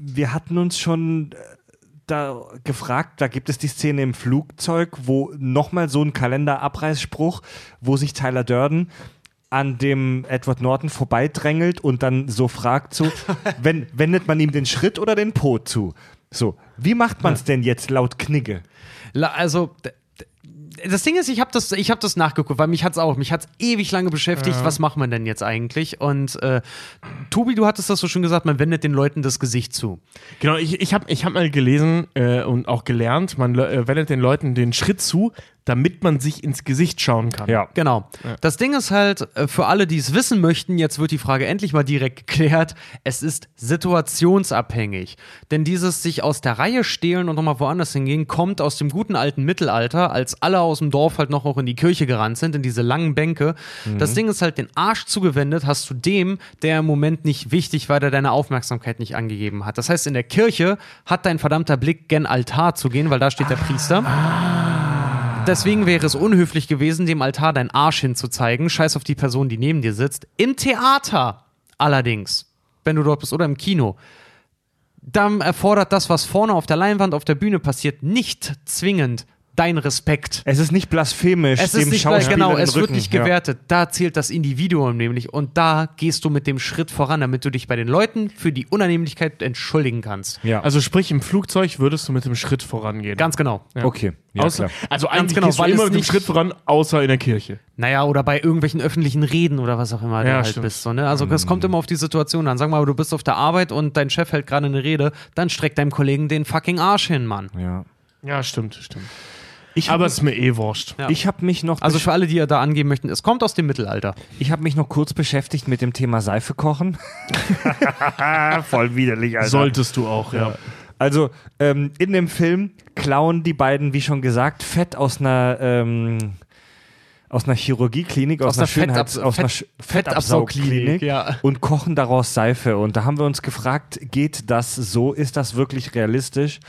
wir hatten uns schon äh, da gefragt, da gibt es die Szene im Flugzeug, wo nochmal so ein Kalenderabreißspruch, wo sich Tyler Durden an dem Edward Norton vorbeidrängelt und dann so fragt so, wenn, wendet man ihm den Schritt oder den Po zu? So, wie macht man es denn jetzt laut Knigge?
Also, das Ding ist, ich habe das, ich hab das nachgeguckt, weil mich hat's auch, mich hat's ewig lange beschäftigt, was macht man denn jetzt eigentlich? Und äh, Tobi, du hattest das so schön gesagt, man wendet den Leuten das Gesicht zu.
Genau, ich, ich habe ich hab mal gelesen äh, und auch gelernt, man äh, wendet den Leuten den Schritt zu, damit man sich ins Gesicht schauen kann.
Genau. Das Ding ist halt, äh, für alle, die es wissen möchten, jetzt wird die Frage endlich mal direkt geklärt. Es ist situationsabhängig. Denn dieses sich aus der Reihe stehlen und nochmal woanders hingehen, kommt aus dem guten alten Mittelalter, als alle aus dem Dorf halt noch auch in die Kirche gerannt sind, in diese langen Bänke. Das Ding ist halt, den Arsch zugewendet hast du dem, der im Moment nicht wichtig war, der deine Aufmerksamkeit nicht angegeben hat. Das heißt, in der Kirche hat dein verdammter Blick gen Altar zu gehen, weil da steht der Priester. Deswegen wäre es unhöflich gewesen, dem Altar deinen Arsch hinzuzeigen. Scheiß auf die Person, die neben dir sitzt. Im Theater allerdings, wenn du dort bist oder im Kino, dann erfordert das, was vorne auf der Leinwand, auf der Bühne passiert, nicht zwingend dein Respekt.
Es ist nicht blasphemisch,
Es
dem
ist nicht
Schauspieler
genau, es wird nicht
ja.
gewertet. Da zählt das Individuum nämlich und da gehst du mit dem Schritt voran, damit du dich bei den Leuten für die Unannehmlichkeit entschuldigen kannst.
Ja,
Also sprich, im Flugzeug würdest du mit dem Schritt vorangehen.
Ganz genau.
okay. Ja,
Außer,
klar.
also eigentlich
genau,
gehst du
weil
immer
es
mit dem Schritt voran, außer in der Kirche.
Naja, oder bei irgendwelchen öffentlichen Reden oder was auch immer du
Ja,
halt
stimmt.
bist. So, ne? Also es kommt immer auf die Situation an. Sag mal, du bist auf der Arbeit und dein Chef hält gerade eine Rede, dann streck deinem Kollegen den fucking Arsch hin, Mann.
Ja.
Ja, stimmt, stimmt.
Ich
Aber
habe
es ist mir eh wurscht.
Ja.
ich hab mich noch
Also für alle, die da angeben möchten, es kommt aus dem Mittelalter.
ich habe mich noch kurz beschäftigt mit dem Thema Seife kochen. Voll widerlich, Alter.
Solltest du auch, ja.
Also ähm, in dem Film klauen die beiden, wie schon gesagt, Fett aus einer ähm, aus einer Chirurgieklinik, aus,
Aus
einer Schönheits aus einer
Fett-
Fettabsaugklinik
ja.
und kochen daraus Seife. Und da haben wir uns gefragt, geht das so? Ist das wirklich realistisch?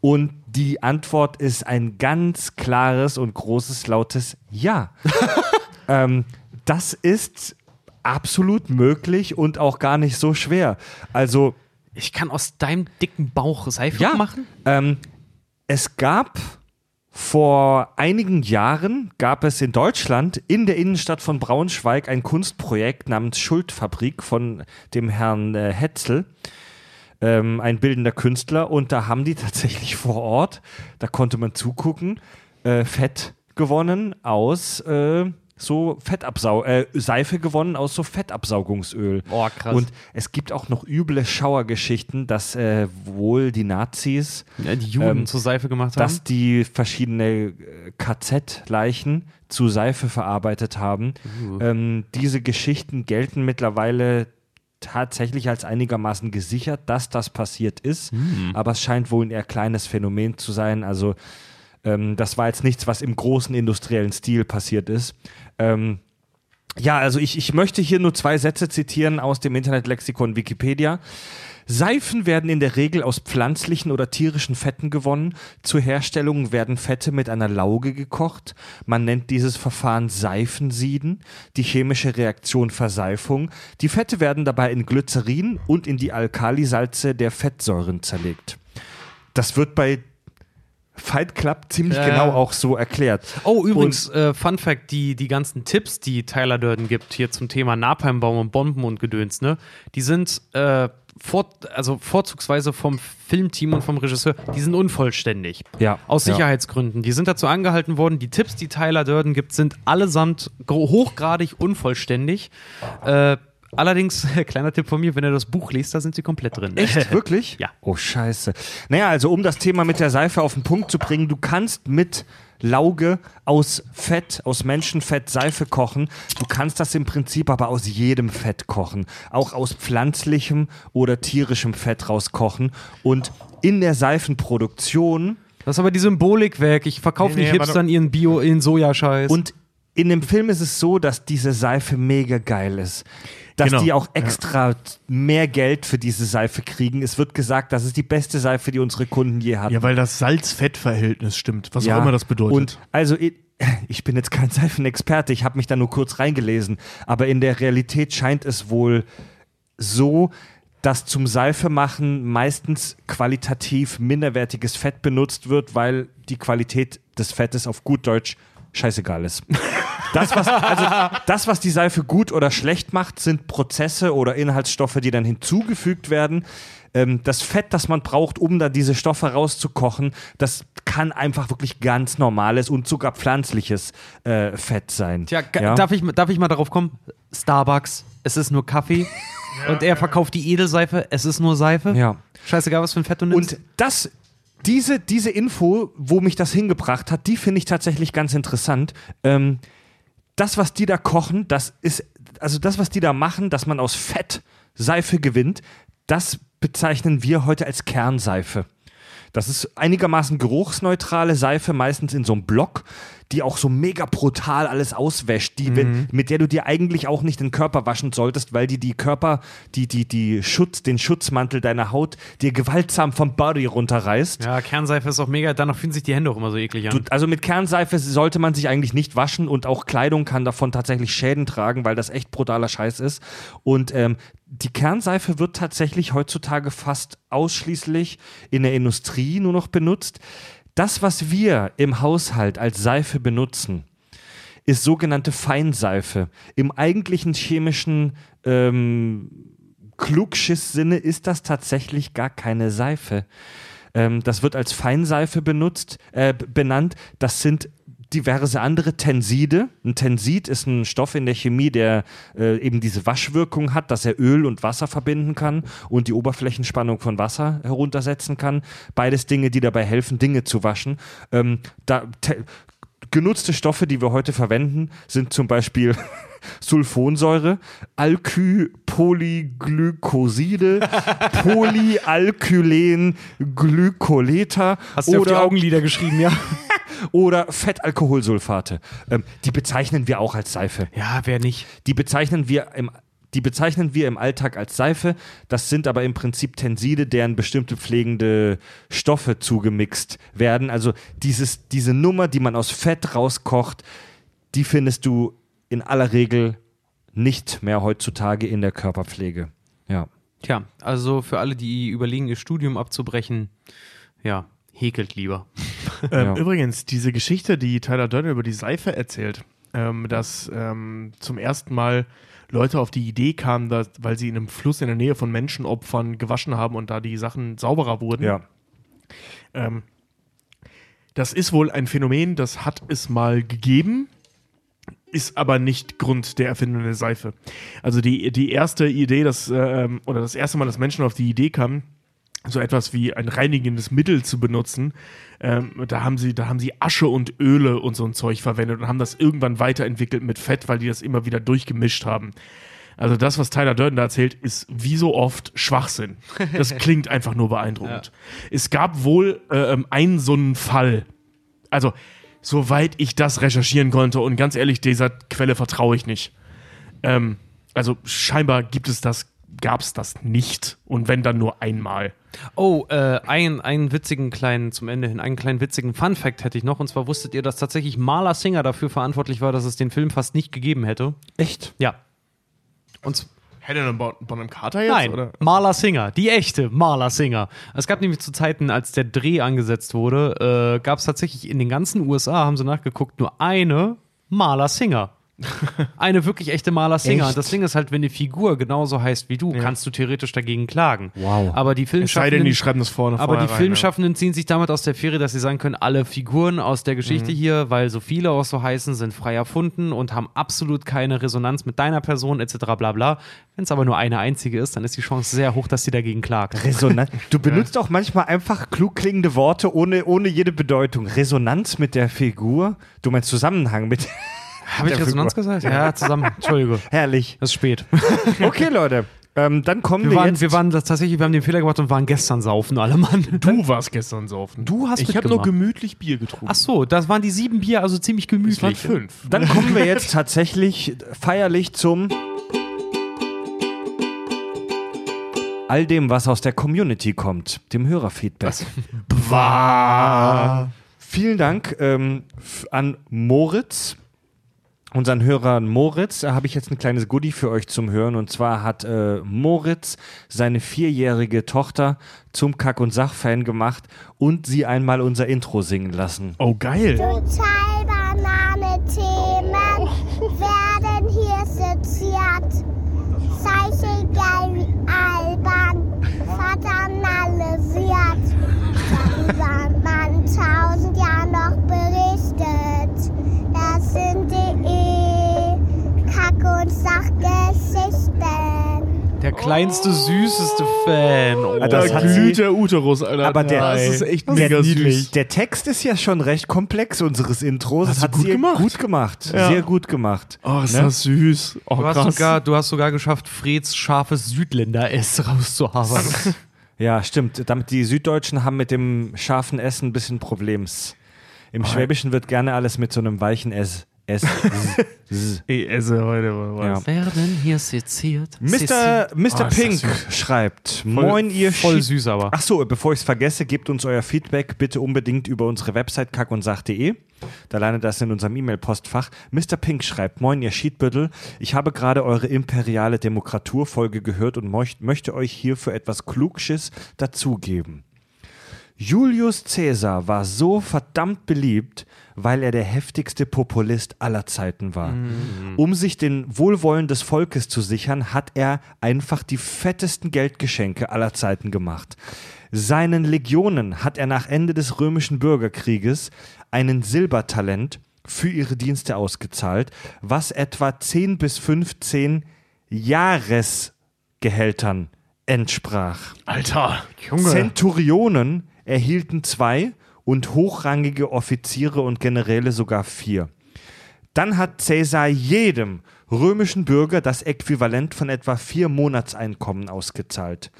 Und die Antwort ist ein ganz klares und großes, lautes Ja. ähm, das ist absolut möglich und auch gar nicht so schwer. Also
Ich kann aus deinem dicken Bauch Seife
ja,
machen?
Ähm, es gab vor einigen Jahren gab es in Deutschland in der Innenstadt von Braunschweig ein Kunstprojekt namens Schuldfabrik von dem Herrn äh, Hetzel, ähm, ein bildender Künstler. Und da haben die tatsächlich vor Ort, da konnte man zugucken, äh, Fett gewonnen aus äh, so Fettabsau äh, Seife gewonnen aus so Fettabsaugungsöl.
Oh, krass.
Und es gibt auch noch üble Schauergeschichten, dass äh, wohl die Nazis,
Ja, die Juden
ähm,
zur Seife gemacht haben.
dass die verschiedene äh, KZ-Leichen zu Seife verarbeitet haben.
Uh.
Ähm, diese Geschichten gelten mittlerweile tatsächlich als einigermaßen gesichert, dass das passiert ist.
Hm.
Aber es scheint wohl ein eher kleines Phänomen zu sein. Also ähm, das war jetzt nichts, was im großen industriellen Stil passiert ist. Ähm, ja, also ich, ich möchte hier nur zwei Sätze zitieren aus dem Internetlexikon Wikipedia. Seifen werden in der Regel aus pflanzlichen oder tierischen Fetten gewonnen. Zur Herstellung werden Fette mit einer Lauge gekocht. Man nennt dieses Verfahren Seifensieden. Die chemische Reaktion Verseifung. Die Fette werden dabei in Glycerin und in die Alkalisalze der Fettsäuren zerlegt. Das wird bei Fight Club ziemlich
Ja.
genau auch so erklärt.
Oh, übrigens, äh, Fun Fact: die, die ganzen Tipps, die Tyler Durden gibt, hier zum Thema Napalmbaum und Bomben und Gedöns, ne, die sind äh, vor, also vorzugsweise vom Filmteam und vom Regisseur, die sind unvollständig.
Ja.
Aus
Ja.
Sicherheitsgründen. Die sind dazu angehalten worden. Die Tipps, die Tyler Durden gibt, sind allesamt hochgradig unvollständig. Äh, Allerdings, kleiner Tipp von mir, wenn ihr das Buch liest, da sind sie komplett drin.
Echt? Wirklich?
Ja.
Oh, scheiße. Naja, also um das Thema mit der Seife auf den Punkt zu bringen, du kannst mit Lauge aus Fett, aus Menschenfett Seife kochen. Du kannst das im Prinzip aber aus jedem Fett kochen. Auch aus pflanzlichem oder tierischem Fett rauskochen. Und in der Seifenproduktion
Das ist aber die Symbolik weg. Ich verkaufe
Nee, nee,
nicht Hipstern ihren Bio, ihren Sojascheiß.
Und in dem Film ist es so, dass diese Seife mega geil ist. Dass
Genau.
die auch extra mehr Geld für diese Seife kriegen. Es wird gesagt, das ist die beste Seife, die unsere Kunden je hatten.
Ja, weil das Salz-Fett-Verhältnis stimmt, was
Ja.
auch immer das bedeutet.
Und also ich, ich bin jetzt kein Seifenexperte, ich habe mich da nur kurz reingelesen, aber in der Realität scheint es wohl so, dass zum Seifemachen meistens qualitativ minderwertiges Fett benutzt wird, weil die Qualität des Fettes auf gut Deutsch scheißegal ist. Das was, also, das, was die Seife gut oder schlecht macht, sind Prozesse oder Inhaltsstoffe, die dann hinzugefügt werden. Ähm, das Fett, das man braucht, um da diese Stoffe rauszukochen, das kann einfach wirklich ganz normales und sogar pflanzliches äh, Fett sein.
Tja,
Ja?
darf, ich, darf ich mal darauf kommen? Starbucks, es ist nur Kaffee. und er verkauft die Edelseife, es ist nur Seife.
Ja.
Scheißegal, was für ein Fett du nimmst.
Und das, diese, diese Info, wo mich das hingebracht hat, die finde ich tatsächlich ganz interessant. Ähm, das, was die da kochen, das ist, also das, was die da machen, dass man aus Fett Seife gewinnt, das bezeichnen wir heute als Kernseife. Das ist einigermaßen geruchsneutrale Seife, meistens in so einem Block, die auch so mega brutal alles auswäscht, die, wenn, mit der du dir eigentlich auch nicht den Körper waschen solltest, weil die die Körper, die, die, die Schutz, den Schutzmantel deiner Haut dir gewaltsam vom Body runterreißt.
ja, Kernseife ist auch mega. Danach fühlen sich die Hände auch immer so eklig an.
Du, also mit Kernseife sollte man sich eigentlich nicht waschen und auch Kleidung kann davon tatsächlich Schäden tragen, weil das echt brutaler Scheiß ist. Und ähm, die Kernseife wird tatsächlich heutzutage fast ausschließlich in der Industrie nur noch benutzt. Das, was wir im Haushalt als Seife benutzen, ist sogenannte Feinseife. Im eigentlichen chemischen ähm, Klugschiss-Sinne ist das tatsächlich gar keine Seife. Ähm, das wird als Feinseife benutzt, äh, benannt. Das sind diverse andere Tenside. Ein Tensid ist ein Stoff in der Chemie, der äh, eben diese Waschwirkung hat, dass er Öl und Wasser verbinden kann und die Oberflächenspannung von Wasser heruntersetzen kann. Beides Dinge, die dabei helfen, Dinge zu waschen. Ähm, da, te, genutzte Stoffe, die wir heute verwenden, sind zum Beispiel Sulfonsäure, Alkypolyglycoside, Polyalkylen-Glykoleta
Hast du auf die
oder,
Augenlider geschrieben, ja?
Oder Fettalkoholsulfate. Ähm, die bezeichnen wir auch als Seife.
ja, wer nicht?
Die bezeichnen wir im die bezeichnen wir im Alltag als Seife. Das sind aber im Prinzip Tenside, deren bestimmte pflegende Stoffe zugemixt werden. Also dieses, diese Nummer, die man aus Fett rauskocht, die findest du in aller Regel nicht mehr heutzutage in der Körperpflege. Ja.
Tja, also für alle, die überlegen, ihr Studium abzubrechen, ja, häkelt lieber.
Ähm,
Ja.
Übrigens, diese Geschichte, die Tyler Durden über die Seife erzählt, ähm, dass ähm, zum ersten Mal Leute auf die Idee kamen, dass, weil sie in einem Fluss in der Nähe von Menschenopfern gewaschen haben und da die Sachen sauberer wurden.
Ja.
Ähm, das ist wohl ein Phänomen, das hat es mal gegeben, ist aber nicht Grund der Erfindung der Seife. Also die, die erste Idee, dass, ähm, oder das erste Mal, dass Menschen auf die Idee kamen, so etwas wie ein reinigendes Mittel zu benutzen, ähm, da, haben sie, da haben sie Asche und Öle und so ein Zeug verwendet und haben das irgendwann weiterentwickelt mit Fett, weil die das immer wieder durchgemischt haben. Also das, was Tyler Durden da erzählt, ist wie so oft Schwachsinn. Das klingt einfach nur beeindruckend. Es gab wohl äh, ähm, einen so einen Fall. Also, soweit ich das recherchieren konnte und ganz ehrlich, dieser Quelle vertraue ich nicht. Ähm, also scheinbar gibt es das, gab es das nicht und wenn dann nur einmal.
Oh, äh, ein, einen witzigen kleinen, zum Ende hin, einen kleinen witzigen Fun-Fact hätte ich noch. Und zwar wusstet ihr, dass tatsächlich Marla Singer dafür verantwortlich war, dass es den Film fast nicht gegeben hätte?
Echt?
Ja. Und
Helena Bon- Bonham Carter jetzt?
Nein,
Oder?
Marla Singer, die echte Marla Singer. Es gab nämlich zu Zeiten, als der Dreh angesetzt wurde, äh, gab es tatsächlich in den ganzen USA, haben sie nachgeguckt, nur eine Marla Singer. Eine wirklich echte Maler-Singer.
Echt?
Das Ding ist halt, wenn eine Figur genauso heißt wie du, kannst du theoretisch dagegen klagen.
Wow.
Aber die
denn,
Filmschaffenden,
die schreiben das vorne
aber die
rein,
Filmschaffenden ziehen sich damit aus der Fähre, dass sie sagen können, alle Figuren aus der
Mhm.
Geschichte hier, weil so viele auch so heißen, sind frei erfunden und haben absolut keine Resonanz mit deiner Person etc. bla bla. Wenn es aber nur eine einzige ist, dann ist die Chance sehr hoch, dass sie dagegen klagt.
Resonanz. Du benutzt auch manchmal einfach klug klingende Worte ohne, ohne jede Bedeutung. Resonanz mit der Figur. Du meinst Zusammenhang mit.
Habe ich Resonanz
Figur.
gesagt? Ja, zusammen. Entschuldige.
Herrlich.
Es ist spät.
Okay, Leute. Ähm, dann kommen wir,
Wir waren,
jetzt.
wir waren das tatsächlich, wir haben den Fehler gemacht und waren gestern saufen, alle Mann.
Du warst gestern saufen.
Du hast
Ich habe nur gemütlich Bier getrunken.
Ach so, das waren die sieben Bier, also ziemlich
es waren
gemütlich.
fünf.
dann kommen wir jetzt tatsächlich feierlich zum all dem, was aus der Community kommt, dem Hörerfeedback. Vielen Dank ähm, an Moritz, unseren Hörer Moritz. Da habe ich jetzt ein kleines Goodie für euch zum Hören. Und zwar hat äh, Moritz seine vierjährige Tochter zum Kack- und Sach-Fan gemacht und sie einmal unser Intro singen lassen.
Oh, geil.
Total Banane-Themen werden hier seziert. Sei egal wie albern, veranalysiert. Darüber man tausend Jahren noch berichtet. Das sind die Kack- und Sachgeschichten.
Der kleinste, süßeste Fan. Oh.
Da
das
glüht der Uterus, Alter.
Aber der-
das ist echt
Der,
mega süß.
der Text ist ja schon recht komplex unseres Intros. Das
du
hat
gut
sie
gemacht.
gut gemacht.
Ja.
Sehr gut gemacht.
Oh, ist
Ne?
das süß. Oh,
Du hast, sogar, du hast sogar geschafft, Freds scharfes Südländer-S rauszuarbeiten.
Ja, stimmt. Damit die Süddeutschen haben mit dem scharfen S ein bisschen Problems. Im Schwäbischen wird gerne alles mit so einem weichen S. S. S, S.
Ich esse heute mal
Ja.
was.
Werden hier seziert.
Mr. Mr.
Oh, das
Pink schreibt: Moin, ihr
Voll süß aber.
Ach so, bevor ich es vergesse, gebt uns euer Feedback bitte unbedingt über unsere Website kackundsach.de. Da landet das in unserem E-Mail-Postfach. Mr. Pink schreibt, moin ihr Schiedbüttel, ich habe gerade eure imperiale Demokraturfolge gehört und möcht, möchte euch hierfür etwas Klugsches dazugeben. Julius Caesar war so verdammt beliebt, weil er der heftigste Populist aller Zeiten war. Um sich den Wohlwollen des Volkes zu sichern, hat er einfach die fettesten Geldgeschenke aller Zeiten gemacht. Seinen Legionen hat er nach Ende des römischen Bürgerkrieges einen Silbertalent für ihre Dienste ausgezahlt, was etwa 10 bis 15 Jahresgehältern entsprach.
Alter.
Zenturionen erhielten zwei und hochrangige Offiziere und Generäle sogar vier. Dann hat Caesar jedem römischen Bürger das Äquivalent von etwa vier Monatseinkommen ausgezahlt.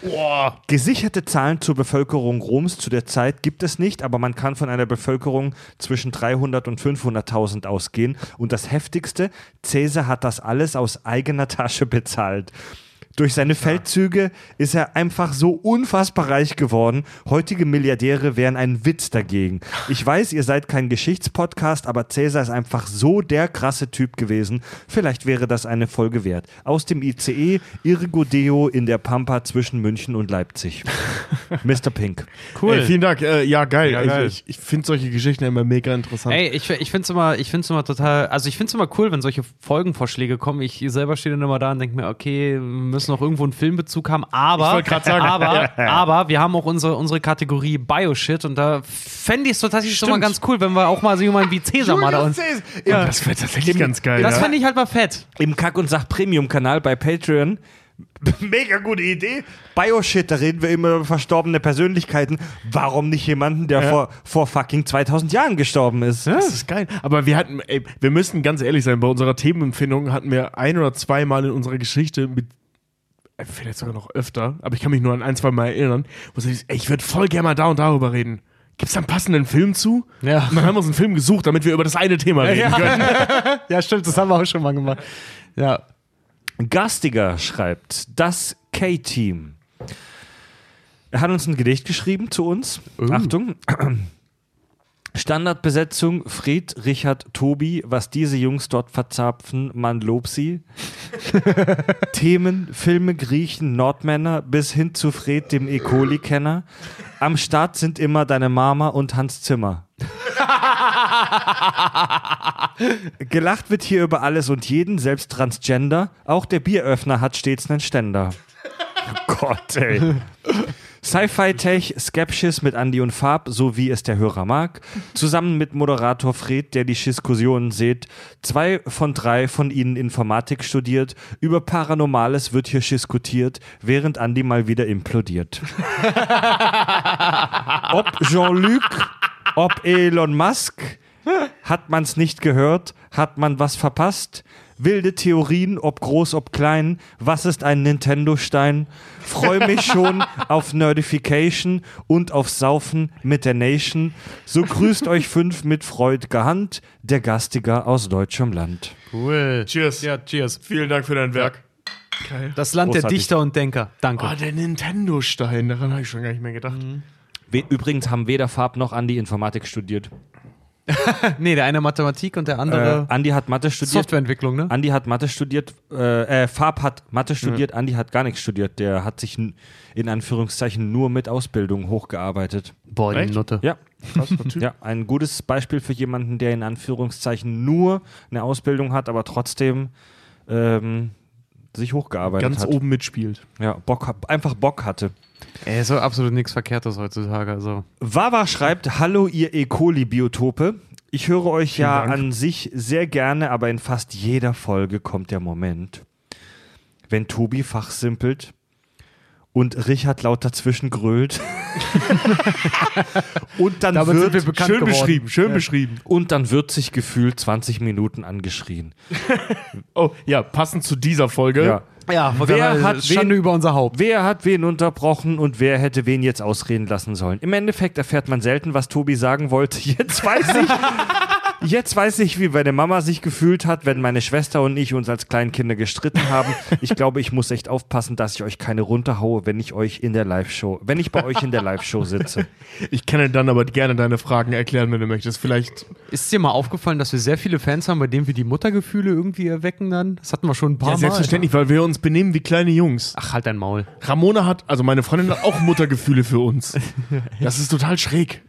Gesicherte Zahlen zur Bevölkerung Roms zu der Zeit gibt es nicht, aber man kann von einer Bevölkerung zwischen 300 und 500.000 ausgehen. Und das Heftigste, Caesar hat das alles aus eigener Tasche bezahlt. Durch seine Feldzüge ist er einfach so unfassbar reich geworden. Heutige Milliardäre wären ein Witz dagegen. Ich weiß, ihr seid kein Geschichtspodcast, aber Cäsar ist einfach so der krasse Typ gewesen. Vielleicht wäre das eine Folge wert. Aus dem ICE, Irgodeo in der Pampa zwischen München und Leipzig. Mr. Pink.
Cool.
Ey, vielen Dank. Äh, ja, geil.
Ja, geil.
Ich, ich finde solche Geschichten immer mega interessant.
Ey, ich, ich finde es immer, ich find's immer total, also ich finde es immer cool, wenn solche Folgenvorschläge kommen. Ich selber stehe dann immer da und denke mir, okay, wir müssen noch irgendwo einen Filmbezug haben, aber,
sagen.
aber, aber wir haben auch unsere, unsere Kategorie Bioshit und da fände ich es tatsächlich schon mal ganz cool, wenn wir auch mal so jemanden wie Cäsar mal da uns.
ja. Das wäre tatsächlich ganz geil.
Das
ja.
fände ich halt mal fett.
Im Kack- und Sach-Premium-Kanal bei Patreon. Mega gute Idee. Bioshit, da reden wir immer über verstorbene Persönlichkeiten. Warum nicht jemanden, der vor, vor fucking 2000 Jahren gestorben ist?
Das ist geil. Aber wir hatten, ey, wir müssen ganz ehrlich sein, bei unserer Themenempfindung hatten wir ein oder zweimal in unserer Geschichte mit, vielleicht sogar noch öfter, aber ich kann mich nur an ein, zwei Mal erinnern, wo sie ey, ich würde voll gerne mal da und darüber reden. Gibt es da einen passenden Film zu?
Ja.
Und dann haben wir uns einen Film gesucht, damit wir über das eine Thema reden können.
Ja, stimmt, das haben wir auch schon mal gemacht. Ja.
Gastiger schreibt, das K-Team. Er hat uns ein Gedicht geschrieben zu uns. Achtung. Standardbesetzung Fred, Richard, Tobi, was diese Jungs dort verzapfen, man lobt sie. Themen, Filme, Griechen, Nordmänner bis hin zu Fred, dem E. coli-Kenner. Am Start sind immer deine Mama und Hans Zimmer. Gelacht wird hier über alles und jeden, selbst Transgender. Auch der Bieröffner hat stets einen Ständer. Oh Gott, ey. Sci-Fi-Tech, Skepsis mit Andy und Farb, so wie es der Hörer mag. Zusammen mit Moderator Fred, der die Diskussionen sieht. Zwei von drei von ihnen Informatik studiert. Über Paranormales wird hier diskutiert, während Andy mal wieder implodiert. ob Jean-Luc, ob Elon Musk, hat man's nicht gehört? Hat man was verpasst? Wilde Theorien, ob groß, ob klein. Was ist ein Nintendo-Stein? Freue mich schon auf Nerdification und auf Saufen mit der Nation. So grüßt euch fünf mit freudger Hand, der Gastiger aus deutschem Land.
Cool.
Cheers.
Ja, cheers.
Vielen Dank für dein Werk. Geil.
Das Land der
Großartig.
Dichter und Denker. Danke.
Oh, der Nintendo-Stein, daran habe ich schon gar nicht mehr gedacht.
We übrigens haben weder Farb noch Andi Informatik studiert.
nee, der eine Mathematik und der andere
Äh, Andi hat Mathe studiert.
Softwareentwicklung, ne?
Andi hat Mathe studiert, äh, äh, Farb hat Mathe studiert, Andi hat gar nichts studiert. Der hat sich in Anführungszeichen nur mit Ausbildung hochgearbeitet.
Boah, die? Nutte.
Ja,
Krass,
ja, ein gutes Beispiel für jemanden, der in Anführungszeichen nur eine Ausbildung hat, aber trotzdem ähm, sich hochgearbeitet
Ganz
hat.
oben mitspielt.
Ja, Bock, hat- einfach Bock hatte.
Ey, so absolut nichts Verkehrtes heutzutage. Also.
Wawa schreibt, hallo ihr E. coli-Biotope. Ich höre euch ja
Dank.
an sich sehr gerne, aber in fast jeder Folge kommt der Moment, wenn Tobi fachsimpelt und Richard laut dazwischen grölt. und dann
Damit sind
wird
wir bekannt
schön
geworden.
beschrieben, schön beschrieben.
und dann wird sich gefühlt 20 Minuten angeschrien.
Oh, ja, passend zu dieser Folge.
Ja.
Ja,
Wer hat
Schande
wen-
über unser Haupt.
Wer hat wen unterbrochen und wer hätte wen jetzt ausreden lassen sollen? Im Endeffekt erfährt man selten, was Tobi sagen wollte. Jetzt weiß ich, jetzt weiß ich, wie meine Mama sich gefühlt hat, wenn meine Schwester und ich uns als Kleinkinder gestritten haben. Ich glaube, ich muss echt aufpassen, dass ich euch keine runterhaue, wenn ich euch in der Live-Show, wenn ich bei euch in der Live-Show sitze.
Ich kann dir dann aber gerne deine Fragen erklären, wenn du möchtest. Vielleicht.
Ist dir mal aufgefallen, dass wir sehr viele Fans haben, bei denen wir die Muttergefühle irgendwie erwecken dann? Das hatten wir schon ein paar
Ja,
Mal.
selbstverständlich, weil wir uns benehmen wie kleine Jungs.
Ach, halt dein Maul.
Ramona hat, also meine Freundin hat auch Muttergefühle für uns. Das ist total schräg.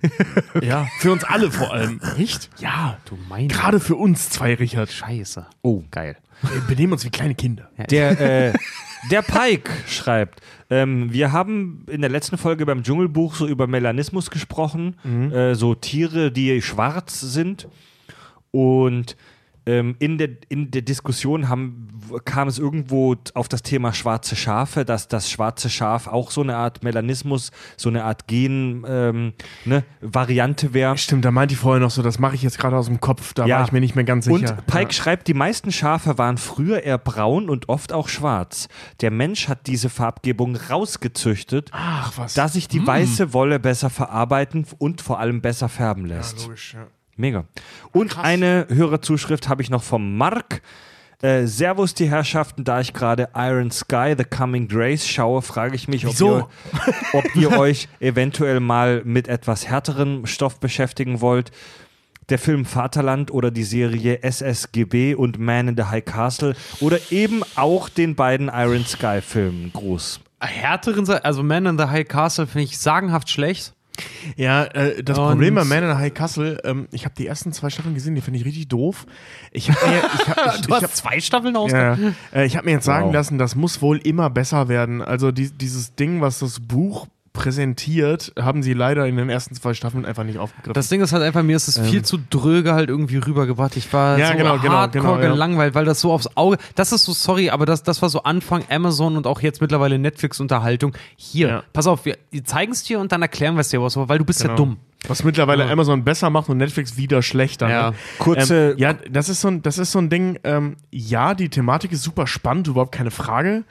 Ja, für uns alle vor allem. Echt? Ja,
Du meine
gerade für uns zwei, Richard.
Scheiße.
Oh.
Geil.
Wir benehmen uns wie kleine Kinder.
Der, äh, der Pike schreibt, ähm, wir haben in der letzten Folge beim Dschungelbuch so über Melanismus gesprochen, äh, so Tiere, die schwarz sind. Und ähm, in, der, in der Diskussion haben, kam es irgendwo auf das Thema schwarze Schafe, dass das schwarze Schaf auch so eine Art Melanismus, so eine Art Gen, ähm, ne, wäre.
Stimmt, da meinte ich vorher noch so, das mache ich jetzt gerade aus dem Kopf. Da war ich mir nicht mehr ganz sicher.
Und Pike schreibt, die meisten Schafe waren früher eher braun und oft auch schwarz. Der Mensch hat diese Farbgebung rausgezüchtet,
Ach,
da sich die weiße Wolle besser verarbeiten und vor allem besser färben lässt.
logisch, ja.
Mega. Und eine Hörerzuschrift habe ich noch vom Mark. Äh, Servus die Herrschaften, da ich gerade Iron Sky, The Coming Grace schaue, frage ich mich, ob ihr, ob ihr euch eventuell mal mit etwas härterem Stoff beschäftigen wollt. Der Film Vaterland oder die Serie SSGB und Man in the High Castle oder eben auch den beiden Iron Sky Filmen. Gruß.
Härteren, also Man in the High Castle finde ich sagenhaft schlecht.
Ja, äh, das
Und-
Problem bei Man in High Castle, ähm, ich habe die ersten zwei Staffeln gesehen, die finde ich richtig doof. Ich habe mir, ich hab, ich,
Du
ich
hast
hab,
zwei Staffeln aus.
ja, äh, ich hab mir jetzt sagen
Wow.
lassen, das muss wohl immer besser werden. Also die, dieses Ding, was das Buch präsentiert, haben sie leider in den ersten zwei Staffeln einfach nicht aufgegriffen.
Das Ding ist halt einfach, mir ist es viel zu dröge halt irgendwie rübergebracht. Ich war
Ähm. Ja,
so
genau, genau,
hardcore
genau, ja.
gelangweilt, weil das so aufs Auge, das ist so, sorry, aber das, das war so Anfang Amazon und auch jetzt mittlerweile Netflix-Unterhaltung. Hier,
Ja.
pass auf, wir zeigen es dir und dann erklären wir es dir was, weil du bist ja
Genau.
dumm.
Was mittlerweile Amazon besser macht und Netflix wieder schlechter.
Ja.
Ne?
Kurze-
Ähm, ja, das ist so ein, das ist so ein Ding. Ähm, ja, die Thematik ist super spannend, überhaupt keine Frage.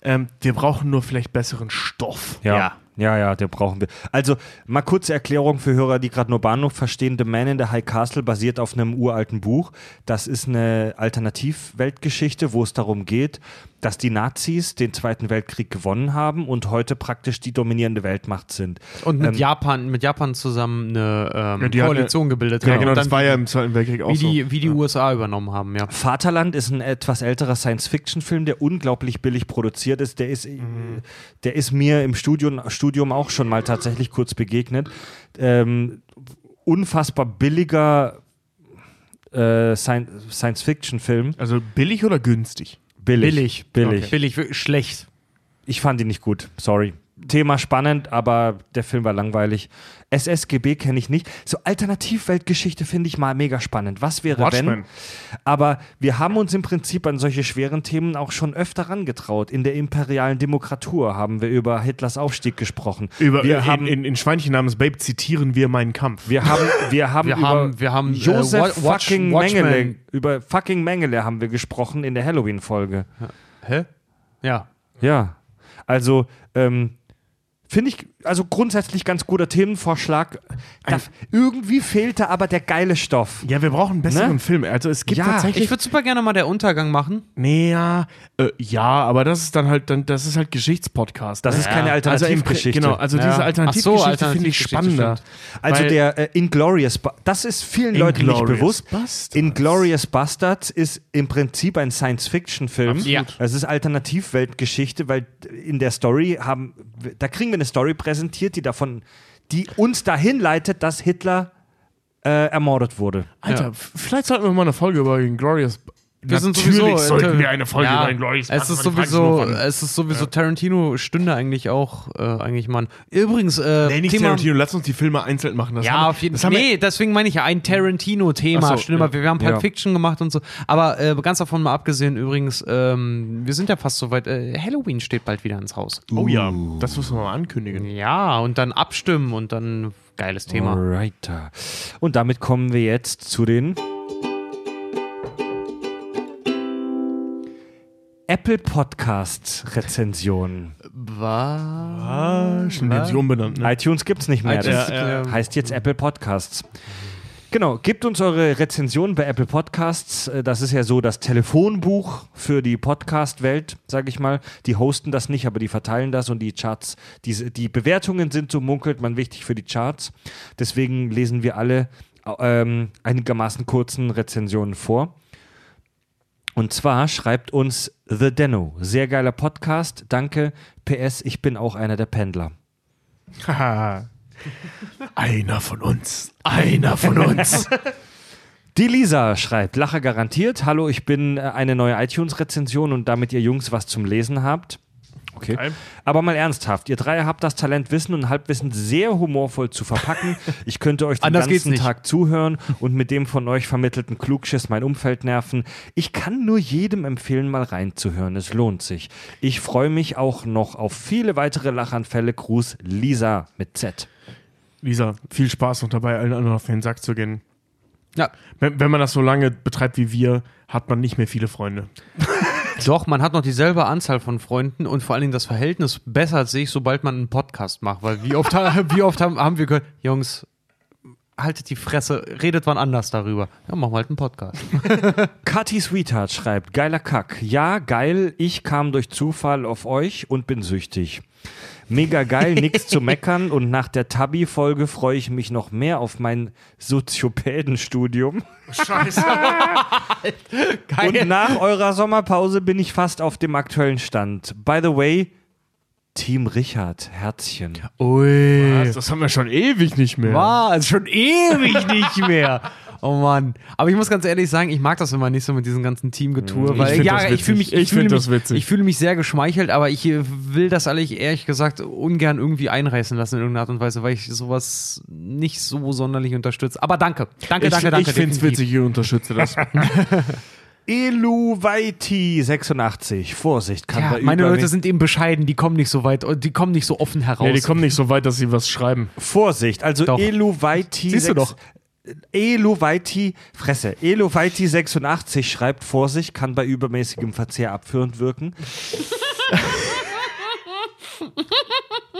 Ähm, wir brauchen nur vielleicht besseren Stoff.
Ja.
Ja.
Ja, ja, der brauchen wir. Also, mal kurze Erklärung für Hörer, die gerade nur Bahnhof verstehen. The Man in the High Castle basiert auf einem uralten Buch. Das ist eine Alternativweltgeschichte, wo es darum geht, dass die Nazis den Zweiten Weltkrieg gewonnen haben und heute praktisch die dominierende Weltmacht sind.
Und mit
Ähm,
Japan, mit Japan zusammen eine ähm,
Ja,
Koalition gebildet
Ja,
haben.
genau,
Und
das war ja im Zweiten Weltkrieg auch
wie
so.
die, wie die USA übernommen haben, ja.
Vaterland ist ein etwas älterer Science-Fiction-Film, der unglaublich billig produziert ist. Der ist, äh, der ist mir im Studium, Studium auch schon mal tatsächlich kurz begegnet. Ähm, unfassbar billiger äh, Sci- Science-Fiction-Film.
Also billig oder günstig?
Billig. Billig.
Okay. Billig, schlecht.
Ich fand ihn nicht gut, sorry. Thema spannend, aber der Film war langweilig. SSGB kenne ich nicht. So Alternativweltgeschichte finde ich mal mega spannend. Was wäre wenn?
Watchmen.
Aber wir haben uns im Prinzip an solche schweren Themen auch schon öfter rangetraut. In der imperialen Demokratur haben wir über Hitlers Aufstieg gesprochen.
Über,
wir
in,
haben
in, in Schweinchen namens Babe zitieren wir meinen Kampf.
wir haben, wir haben,
Wir
über
haben- wir haben, äh,
Josef
Wa- Watch-
fucking
Watchmen.
Mengele, über fucking Mengele haben wir gesprochen in der Halloween-Folge.
Hä? Ja.
Ja, also ähm, finde ich, also grundsätzlich ganz guter Themenvorschlag. Da, irgendwie fehlte aber der geile Stoff.
ja, wir brauchen einen besseren
Ne?
Film. Also es gibt
Ja,
tatsächlich.
Ich würde super gerne mal der Untergang machen.
nee, ja, äh, ja, aber das ist dann halt, dann, das ist halt Geschichtspodcast.
Das
ne?
ist keine
Also
Alternativgeschichte.
genau, also
Ja.
diese
Ach so,
Alternativgeschichte finde ich
Alternativgeschichte,
spannender.
stimmt.
Also der äh, Inglorious, das ist vielen Leuten nicht bewusst.
Basterds.
Inglorious Bastards ist im Prinzip ein Science-Fiction-Film.
Ja.
Es ist Alternativweltgeschichte, weil in der Story haben, da kriegen wir eine Story präsentiert, die davon, die uns dahin leitet, dass Hitler äh, ermordet wurde.
Alter,
Ja.
vielleicht sollten wir mal eine Folge über Glorious.
Wir sind
Natürlich
sowieso,
sollten wir eine Folge
ja,
über Inglourious
Es ist sowieso, es ist sowieso Tarantino stünde eigentlich auch äh, eigentlich mal. Übrigens, äh,
Nee, nicht
Thema,
Tarantino, lass uns die Filme einzeln machen. Das
Ja,
haben,
auf jeden Fall. Nee, deswegen meine ich ja ein Tarantino-Thema.
Ach so,
Stimmt,
ja.
wir, wir haben Pulp
Ja.
Fiction gemacht und so. Aber äh, ganz davon mal abgesehen, übrigens, ähm, wir sind ja fast soweit. Äh, Halloween steht bald wieder ins Haus.
Oh ja, das müssen wir mal ankündigen.
Ja, und dann abstimmen und dann geiles Thema.
Alright. Und damit kommen wir jetzt zu den Apple Podcast Rezensionen.
Was?
Ah, schon haben sie umbenannt. Ne?
iTunes gibt's nicht mehr.
iTunes,
das
ja, ja.
heißt jetzt Apple Podcasts. Genau, gebt uns eure Rezensionen bei Apple Podcasts. Äh, Das ist ja so das Telefonbuch für die Podcast-Welt, sage ich mal. Die hosten das nicht, aber die verteilen das und die Charts, diese, die Bewertungen sind, so munkelt man, wichtig für die Charts. Deswegen lesen wir alle ähm, einigermaßen kurzen Rezensionen vor. Und zwar schreibt uns The Denno. Sehr geiler Podcast. Danke. PS, ich bin auch einer der Pendler.
Haha. einer von uns. Einer von uns.
Die Lisa schreibt, Lacher garantiert. Hallo, ich bin äh, eine neue iTunes-Rezension und damit ihr Jungs was zum Lesen habt. Okay.
Okay.
Aber mal ernsthaft, ihr drei habt das Talent, Wissen und Halbwissen sehr humorvoll zu verpacken. Ich könnte euch den ganzen. Tag zuhören und mit dem von euch vermittelten Klugschiss mein Umfeld nerven. Ich kann nur jedem empfehlen, mal reinzuhören. Es lohnt sich. Ich freue mich auch noch auf viele weitere Lachanfälle. Gruß, Lisa mit Z.
Lisa, viel Spaß noch dabei, allen anderen auf den Sack zu gehen.
Ja,
Wenn, wenn man das so lange betreibt wie wir, hat man nicht mehr viele Freunde.
Doch, man hat noch dieselbe Anzahl von Freunden und vor allen Dingen das Verhältnis bessert sich, sobald man einen Podcast macht. Weil wie oft, wie oft haben, haben wir gehört, Jungs, haltet die Fresse, redet wann anders darüber. Ja, machen wir halt einen Podcast.
Kati Sweetheart schreibt, geiler Kack. Ja, geil, ich kam durch Zufall auf euch und bin süchtig. Mega geil, nix zu meckern und nach der Tabi-Folge freue ich mich noch mehr auf mein Soziopädenstudium.
Scheiße.
Und nach eurer Sommerpause bin ich fast auf dem aktuellen Stand. By the way, Team Richard, Herzchen.
Ui.
das, das haben wir schon ewig nicht mehr.
War also schon ewig nicht mehr. Oh Mann. Aber ich muss ganz ehrlich sagen, ich mag das immer nicht so mit diesem ganzen Teamgetue,
Ich
weil
find
ja,
das
ich fühle mich.
Ich
fühle mich,
das witzig.
ich fühle mich sehr geschmeichelt, aber ich äh, will das eigentlich ehrlich gesagt ungern irgendwie einreißen lassen in irgendeiner Art und Weise, weil ich sowas nicht so sonderlich unterstütze. Aber danke. Danke,
ich
danke, danke.
ich finde es witzig, ich unterstütze das.
Eluvaiti 86. Vorsicht, kann
Ja,
bei
meine Leute sind eben bescheiden, die kommen nicht so weit, die kommen nicht so offen heraus.
nee, die kommen nicht so weit, dass sie was schreiben.
Vorsicht, also
Doch.
Eluvaiti.
Siehst du doch.
Eluvaiti, Fresse, Eluvaiti 86 schreibt Vorsicht, kann bei übermäßigem Verzehr abführend wirken.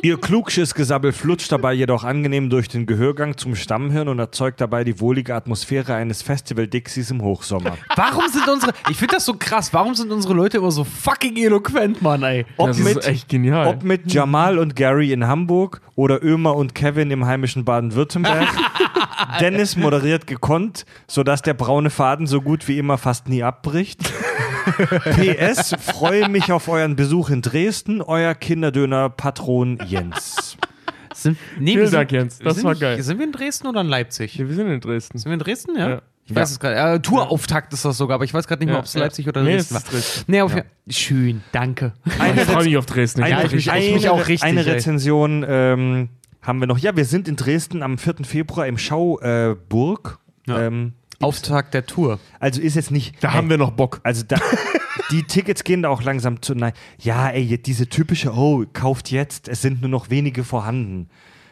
Ihr Klugschissgesabbel flutscht dabei jedoch angenehm durch den Gehörgang zum Stammhirn und erzeugt dabei die wohlige Atmosphäre eines Festival-Dixies im Hochsommer.
Warum sind unsere, ich finde das so krass, warum sind unsere Leute immer so fucking eloquent, Mann, ey?
Ob
das
mit,
ist echt genial.
ob mit Jamal und Gary in Hamburg oder Ömer und Kevin im heimischen Baden-Württemberg. Dennis moderiert gekonnt, sodass der braune Faden so gut wie immer fast nie abbricht. PS, freue mich auf euren Besuch in Dresden, euer Kinderdöner-Patron Jens.
Sind, nee,
Vielen
sind-
Dank, Jens.
wir
Das
sind
war geil.
Sind wir in Dresden oder in Leipzig?
Ja, wir sind in Dresden.
Sind wir in Dresden, ja?
Ja.
Ich weiß es gerade. Äh, Tourauftakt ist das sogar, aber ich weiß gerade nicht mehr,
Ja,
ob es
ja.
Leipzig oder
Nee,
Dresden
es
war.
ist Dresden.
Nee, auf Schön, danke.
ich freue mich auf Dresden.
Ja, ich mich-
eine,
mich auch richtig,
eine
ey.
Rezension ähm, haben wir noch. Ja, wir sind in Dresden am 4. Februar im Schauburg. Äh.
Ja.
ähm,
Auftakt der Tour.
also ist jetzt nicht.
Da haben wir noch Bock.
Also da, die Tickets gehen da auch langsam zu. Nein, ja, ey, diese typische, oh, kauft jetzt, es sind nur noch wenige vorhanden.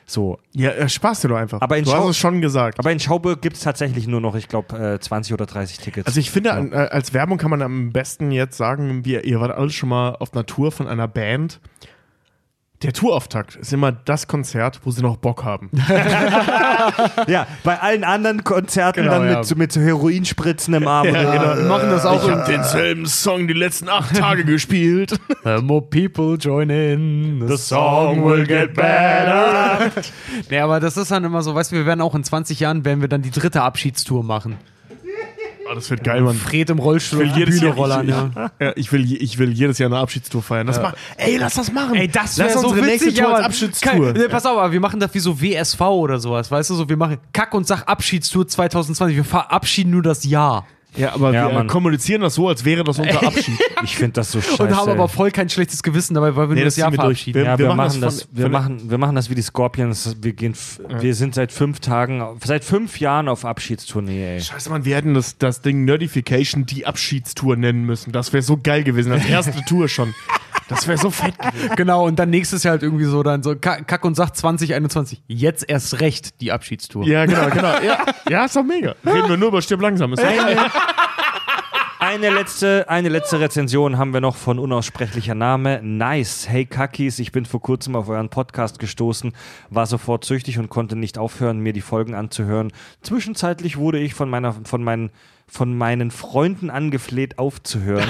So.
Ja, äh, Spaß dir doch einfach.
Aber in
du
Schau-
hast es schon gesagt.
Aber in Schauburg gibt es tatsächlich nur noch, ich glaube, äh, 20 oder 30 Tickets.
Also ich finde, an, äh, als Werbung kann man am besten jetzt sagen, wir, ihr wart alle schon mal auf einer Tour von einer Band. Der Tourauftakt ist immer das Konzert, wo sie noch Bock haben.
ja, bei allen anderen Konzerten
Genau,
dann
ja.
mit, so- mit so Heroinspritzen im Arm. oder so.
Wir machen das auch.
Ich habe denselben Song die letzten acht Tage gespielt.
Uh, more people join in. The,
song will get better.
Nee, aber das ist dann immer so, weißt du, wir werden auch in 20 Jahren, werden wir dann die dritte Abschiedstour machen.
Oh, das wird geil, Mann.
Fred im Rollstuhl
Ich will jedes
Bühne
Jahr,
rollern,
ich,
ja.
ja, ich, will, ich will jedes Jahr eine Abschiedstour feiern. Das mach, ey, lass das machen.
Ey, das wäre so
unsere nächste Tour als Abschiedstour.
Kein, nee, pass auf, aber wir machen das wie so WSV oder sowas, weißt du, so wir machen Kack und Sach Abschiedstour 2020, wir verabschieden nur das Jahr
Ja, aber
Ja,
wir
Mann.
kommunizieren das so, als wäre das unser Abschied.
Ich finde das so scheiße.
und haben aber voll kein schlechtes Gewissen dabei, weil wir
Nee,
nur das
das
Jahr
wir
verabschieden.
Wir-
Ja, wir,
machen
machen
das
das,
von-
wir,
von-
machen, wir machen das wie die Scorpions. Wir, gehen, f- wir sind seit fünf Tagen, seit fünf Jahren auf Abschiedstournee, ey.
Scheiße, Mann, wir hätten das, das Ding Nerdification die Abschiedstour nennen müssen. Das wäre so geil gewesen. Als erste Tour schon. Das wäre so fett gewesen.
Genau, und dann nächstes Jahr halt irgendwie so dann so Kack Kack und Sach 2021. Jetzt erst recht die Abschiedstour.
Ja, genau, genau. Ja, ja ist doch mega. Reden wir nur über Stirb langsam. Ist doch geil.
Eine letzte, eine letzte Rezension haben wir noch von unaussprechlicher Name. Nice. Hey Kakis, ich bin vor kurzem auf euren Podcast gestoßen, war sofort süchtig und konnte nicht aufhören, mir die Folgen anzuhören. Zwischenzeitlich wurde ich von meiner, von meinen, von meinen Freunden angefleht aufzuhören,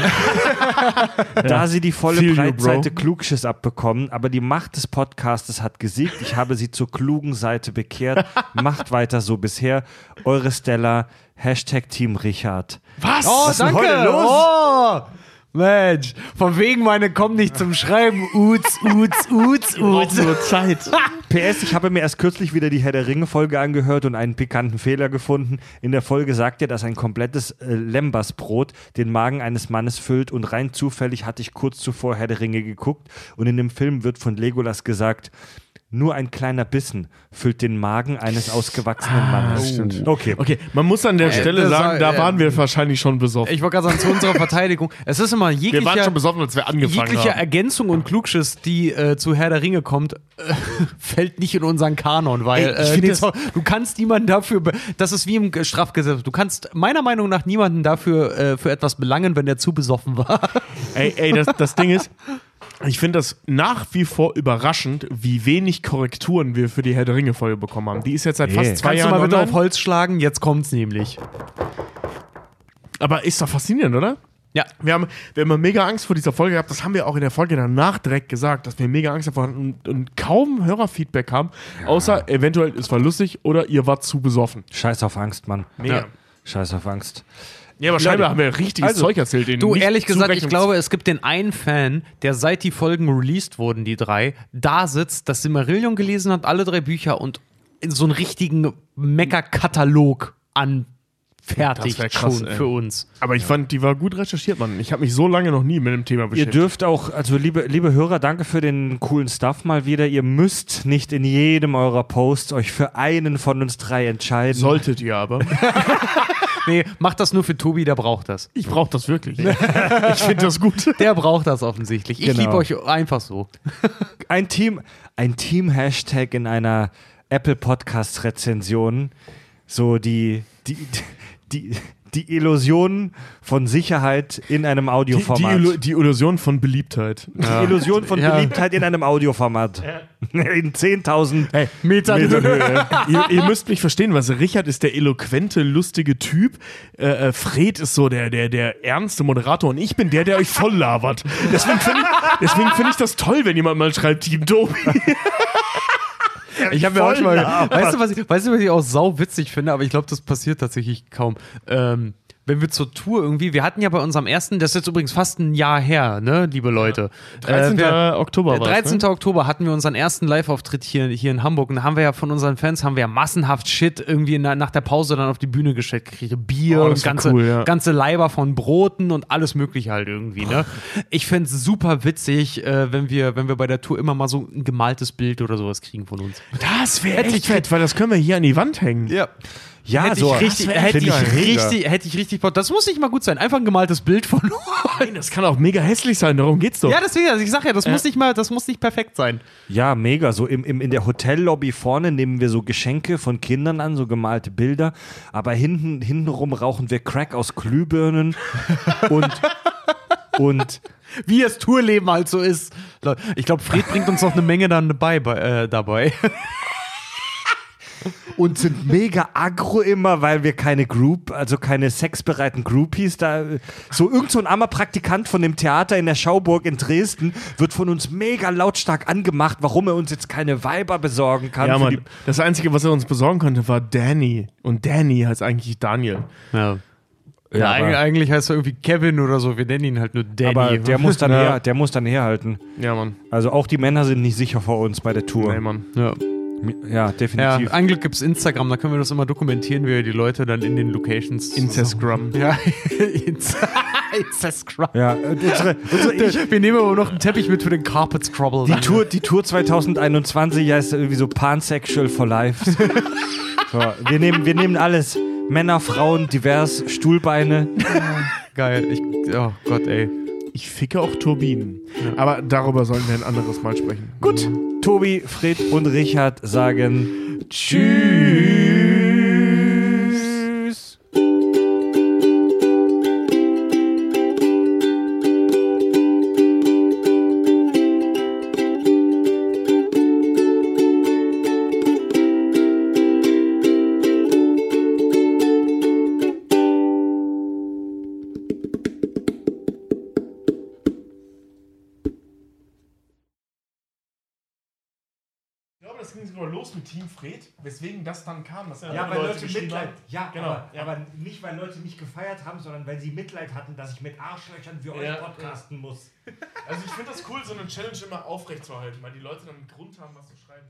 da sie die volle
Feel
Breitseite. Klugschiss abbekommen. Aber die Macht des Podcastes hat gesiegt. Ich habe sie zur klugen Seite bekehrt. Macht weiter so bisher. Eure Stella. Hashtag Team Richard.
Was?
Oh,
Was ist denn
danke.
heute los?
Oh, Mensch, von wegen meine kommen nicht zum Schreiben. Uts, uts, uts, uts.
nur Zeit.
PS, ich habe mir erst kürzlich wieder die Herr der Ringe-Folge angehört und einen pikanten Fehler gefunden. In der Folge sagt er, dass ein komplettes äh, Lembasbrot den Magen eines Mannes füllt und rein zufällig hatte ich kurz zuvor Herr der Ringe geguckt und in dem Film wird von Legolas gesagt, nur ein kleiner Bissen füllt den Magen eines ausgewachsenen Mannes.
stimmt.
Okay.
Okay, man muss an der Stelle
das
sagen,
war-
da
äh,
waren wir wahrscheinlich schon besoffen.
Ich wollte gerade sagen, zu unserer Verteidigung. Es ist immer
wir waren
jeglicher,
schon besoffen, als wir angefangen
jegliche
haben.
Ergänzung und Klugschiss, die äh, zu Herr der Ringe kommt, äh, fällt nicht in unseren Kanon, weil
Ey, ich
äh,
das-
du kannst niemanden dafür, das ist wie im Strafgesetz, du kannst meiner Meinung nach niemanden dafür äh, für etwas belangen, wenn der zu besoffen war.
Ey, ey das, das Ding ist, ich finde das nach wie vor überraschend, wie wenig Korrekturen wir für die Herr der Ringe-Folge bekommen haben. Die ist jetzt seit
Nee.
fast zwei
Kannst du
Jahren
mal bitte
online.
auf Holz schlagen? Jetzt kommt's nämlich.
Aber ist doch faszinierend, oder?
Ja.
Wir haben, wir haben mega Angst vor dieser Folge gehabt. Das haben wir auch in der Folge danach direkt gesagt, dass wir mega Angst davor hatten und, und kaum Hörerfeedback haben. Außer eventuell, es war lustig oder ihr wart zu besoffen.
Scheiß auf Angst, Mann.
Mega.
Scheiß auf Angst.
Ja, aber scheinbar haben wir richtiges
Also,
Zeug erzählt. denen
Du, ehrlich gesagt, ich glaube, es gibt den einen Fan, der seit die Folgen released wurden, die drei, da sitzt, das Simmerillion gelesen hat, alle drei Bücher und so einen richtigen Mecker-Katalog anfertigt
Das wär krass,
schon
ey.
für uns.
Aber ich fand, die war gut recherchiert, Mann. Ich habe mich so lange noch nie mit dem Thema
Ihr
beschäftigt.
dürft auch, also liebe, liebe Hörer, danke für den coolen Stuff mal wieder. Ihr müsst nicht in jedem eurer Posts euch für einen von uns drei entscheiden.
Solltet ihr aber.
Nee, macht das nur für Tobi, der braucht das.
Ich brauche das wirklich. ich finde das gut.
Der braucht das offensichtlich. Ich
Genau.
liebe euch einfach so.
ein Team, ein Team-Hashtag in einer Apple Podcast-Rezension. So die, die, die, die Illusion von Sicherheit in einem
Die, die,
Audioformat.
Illu- die Illusion von Beliebtheit.
Die Illusion von
Ja.
Beliebtheit in einem Audioformat. In 10.000
Hey,
Metern
Metern Höhe. ihr, ihr müsst mich verstehen, was Richard ist der eloquente, lustige Typ. Äh, äh, Fred ist so der, der, der ernste Moderator und ich bin der, der euch voll labert. Deswegen finde ich, deswegen find ich das toll, wenn jemand mal schreibt, Team Tobi.
Ich habe mir
Voll
manchmal,
labert.
weißt du, was ich, weißt du, was ich auch sau witzig finde, aber ich glaube, das passiert tatsächlich kaum. Ähm, wenn wir zur Tour irgendwie, wir hatten ja bei unserem ersten, das ist jetzt übrigens fast ein Jahr her, ne, liebe Leute.
13.
Äh, wir,
Oktober
der
war's,
13.
ne?
Oktober hatten wir unseren ersten Live-Auftritt hier, hier in Hamburg und da haben wir ja von unseren Fans haben wir ja massenhaft Shit irgendwie der, nach der Pause dann auf die Bühne gestellt gekriegt. Bier
Oh,
und ganze,
cool, ja.
ganze Leiber von Broten und alles mögliche halt irgendwie, ne? Ich fände es super witzig, äh, wenn wir, wenn wir bei der Tour immer mal so ein gemaltes Bild oder sowas kriegen von uns.
Das wäre echt fett, weil das können wir hier an die Wand hängen.
Ja.
Ja,
hätte
so
ich richtig,
das
hätte ich richtig, hätte ich richtig. Das muss nicht mal gut sein. Einfach ein gemaltes Bild von
Nein, das kann auch mega hässlich sein, darum geht's doch.
Ja, deswegen, also ich sag ja, das muss nicht mal, das muss nicht perfekt sein.
Ja, mega. So im, im, in der Hotellobby vorne nehmen wir so Geschenke von Kindern an, so gemalte Bilder. Aber hinten, hintenrum rauchen wir Crack aus Glühbirnen und, und
Wie es Tourleben halt so ist. Ich glaube, Fred bringt uns noch eine Menge dann dabei, bei, äh, dabei.
Und sind mega aggro immer, weil wir keine Group, also keine sexbereiten Groupies da. So irgend so ein armer Praktikant von dem Theater in der Schauburg in Dresden wird von uns mega lautstark angemacht, warum er uns jetzt keine Weiber besorgen kann.
Ja, Mann. Das Einzige, was er uns besorgen konnte, war Danny. Und Danny heißt eigentlich Daniel.
Ja.
Ja,
Ja, eigentlich heißt er irgendwie Kevin oder so. Wir nennen ihn halt nur Danny.
aber der muss dann
Ja.
her, der muss dann herhalten.
Ja, Mann.
Also auch die Männer sind nicht sicher vor uns bei der Tour.
Nee, Mann.
ja.
Ja,
ja,
definitiv.
ein Glück gibt es Instagram, da können wir das immer dokumentieren, wie wir die Leute dann in den Locations.
Incest-Scrum.
Ja, Incest-Scrub.
Ja, und unsere, unsere ich,
Wir nehmen aber noch einen Teppich mit für den Carpet Scrubble.
die, Tour, die Tour 2021 heißt irgendwie so Pansexual for Life. so, wir, nehmen, wir nehmen alles. Männer, Frauen, divers, Stuhlbeine.
Geil. Ich, oh Gott, ey.
Ich ficke auch Turbinen. Aber darüber sollen wir ein anderes Mal sprechen.
Gut, Tobi, Fred und Richard sagen Tschüss.
Weswegen das dann kam. Dass
Ja, weil Leute Mitleid. Ja,
Genau,
aber,
ja.
aber nicht, weil Leute mich gefeiert haben, sondern weil sie Mitleid hatten, dass ich mit Arschlöchern für euch
Ja.
podcasten muss.
Also ich finde das cool, so eine Challenge immer aufrechtzuerhalten, weil die Leute dann einen Grund haben, was zu schreiben.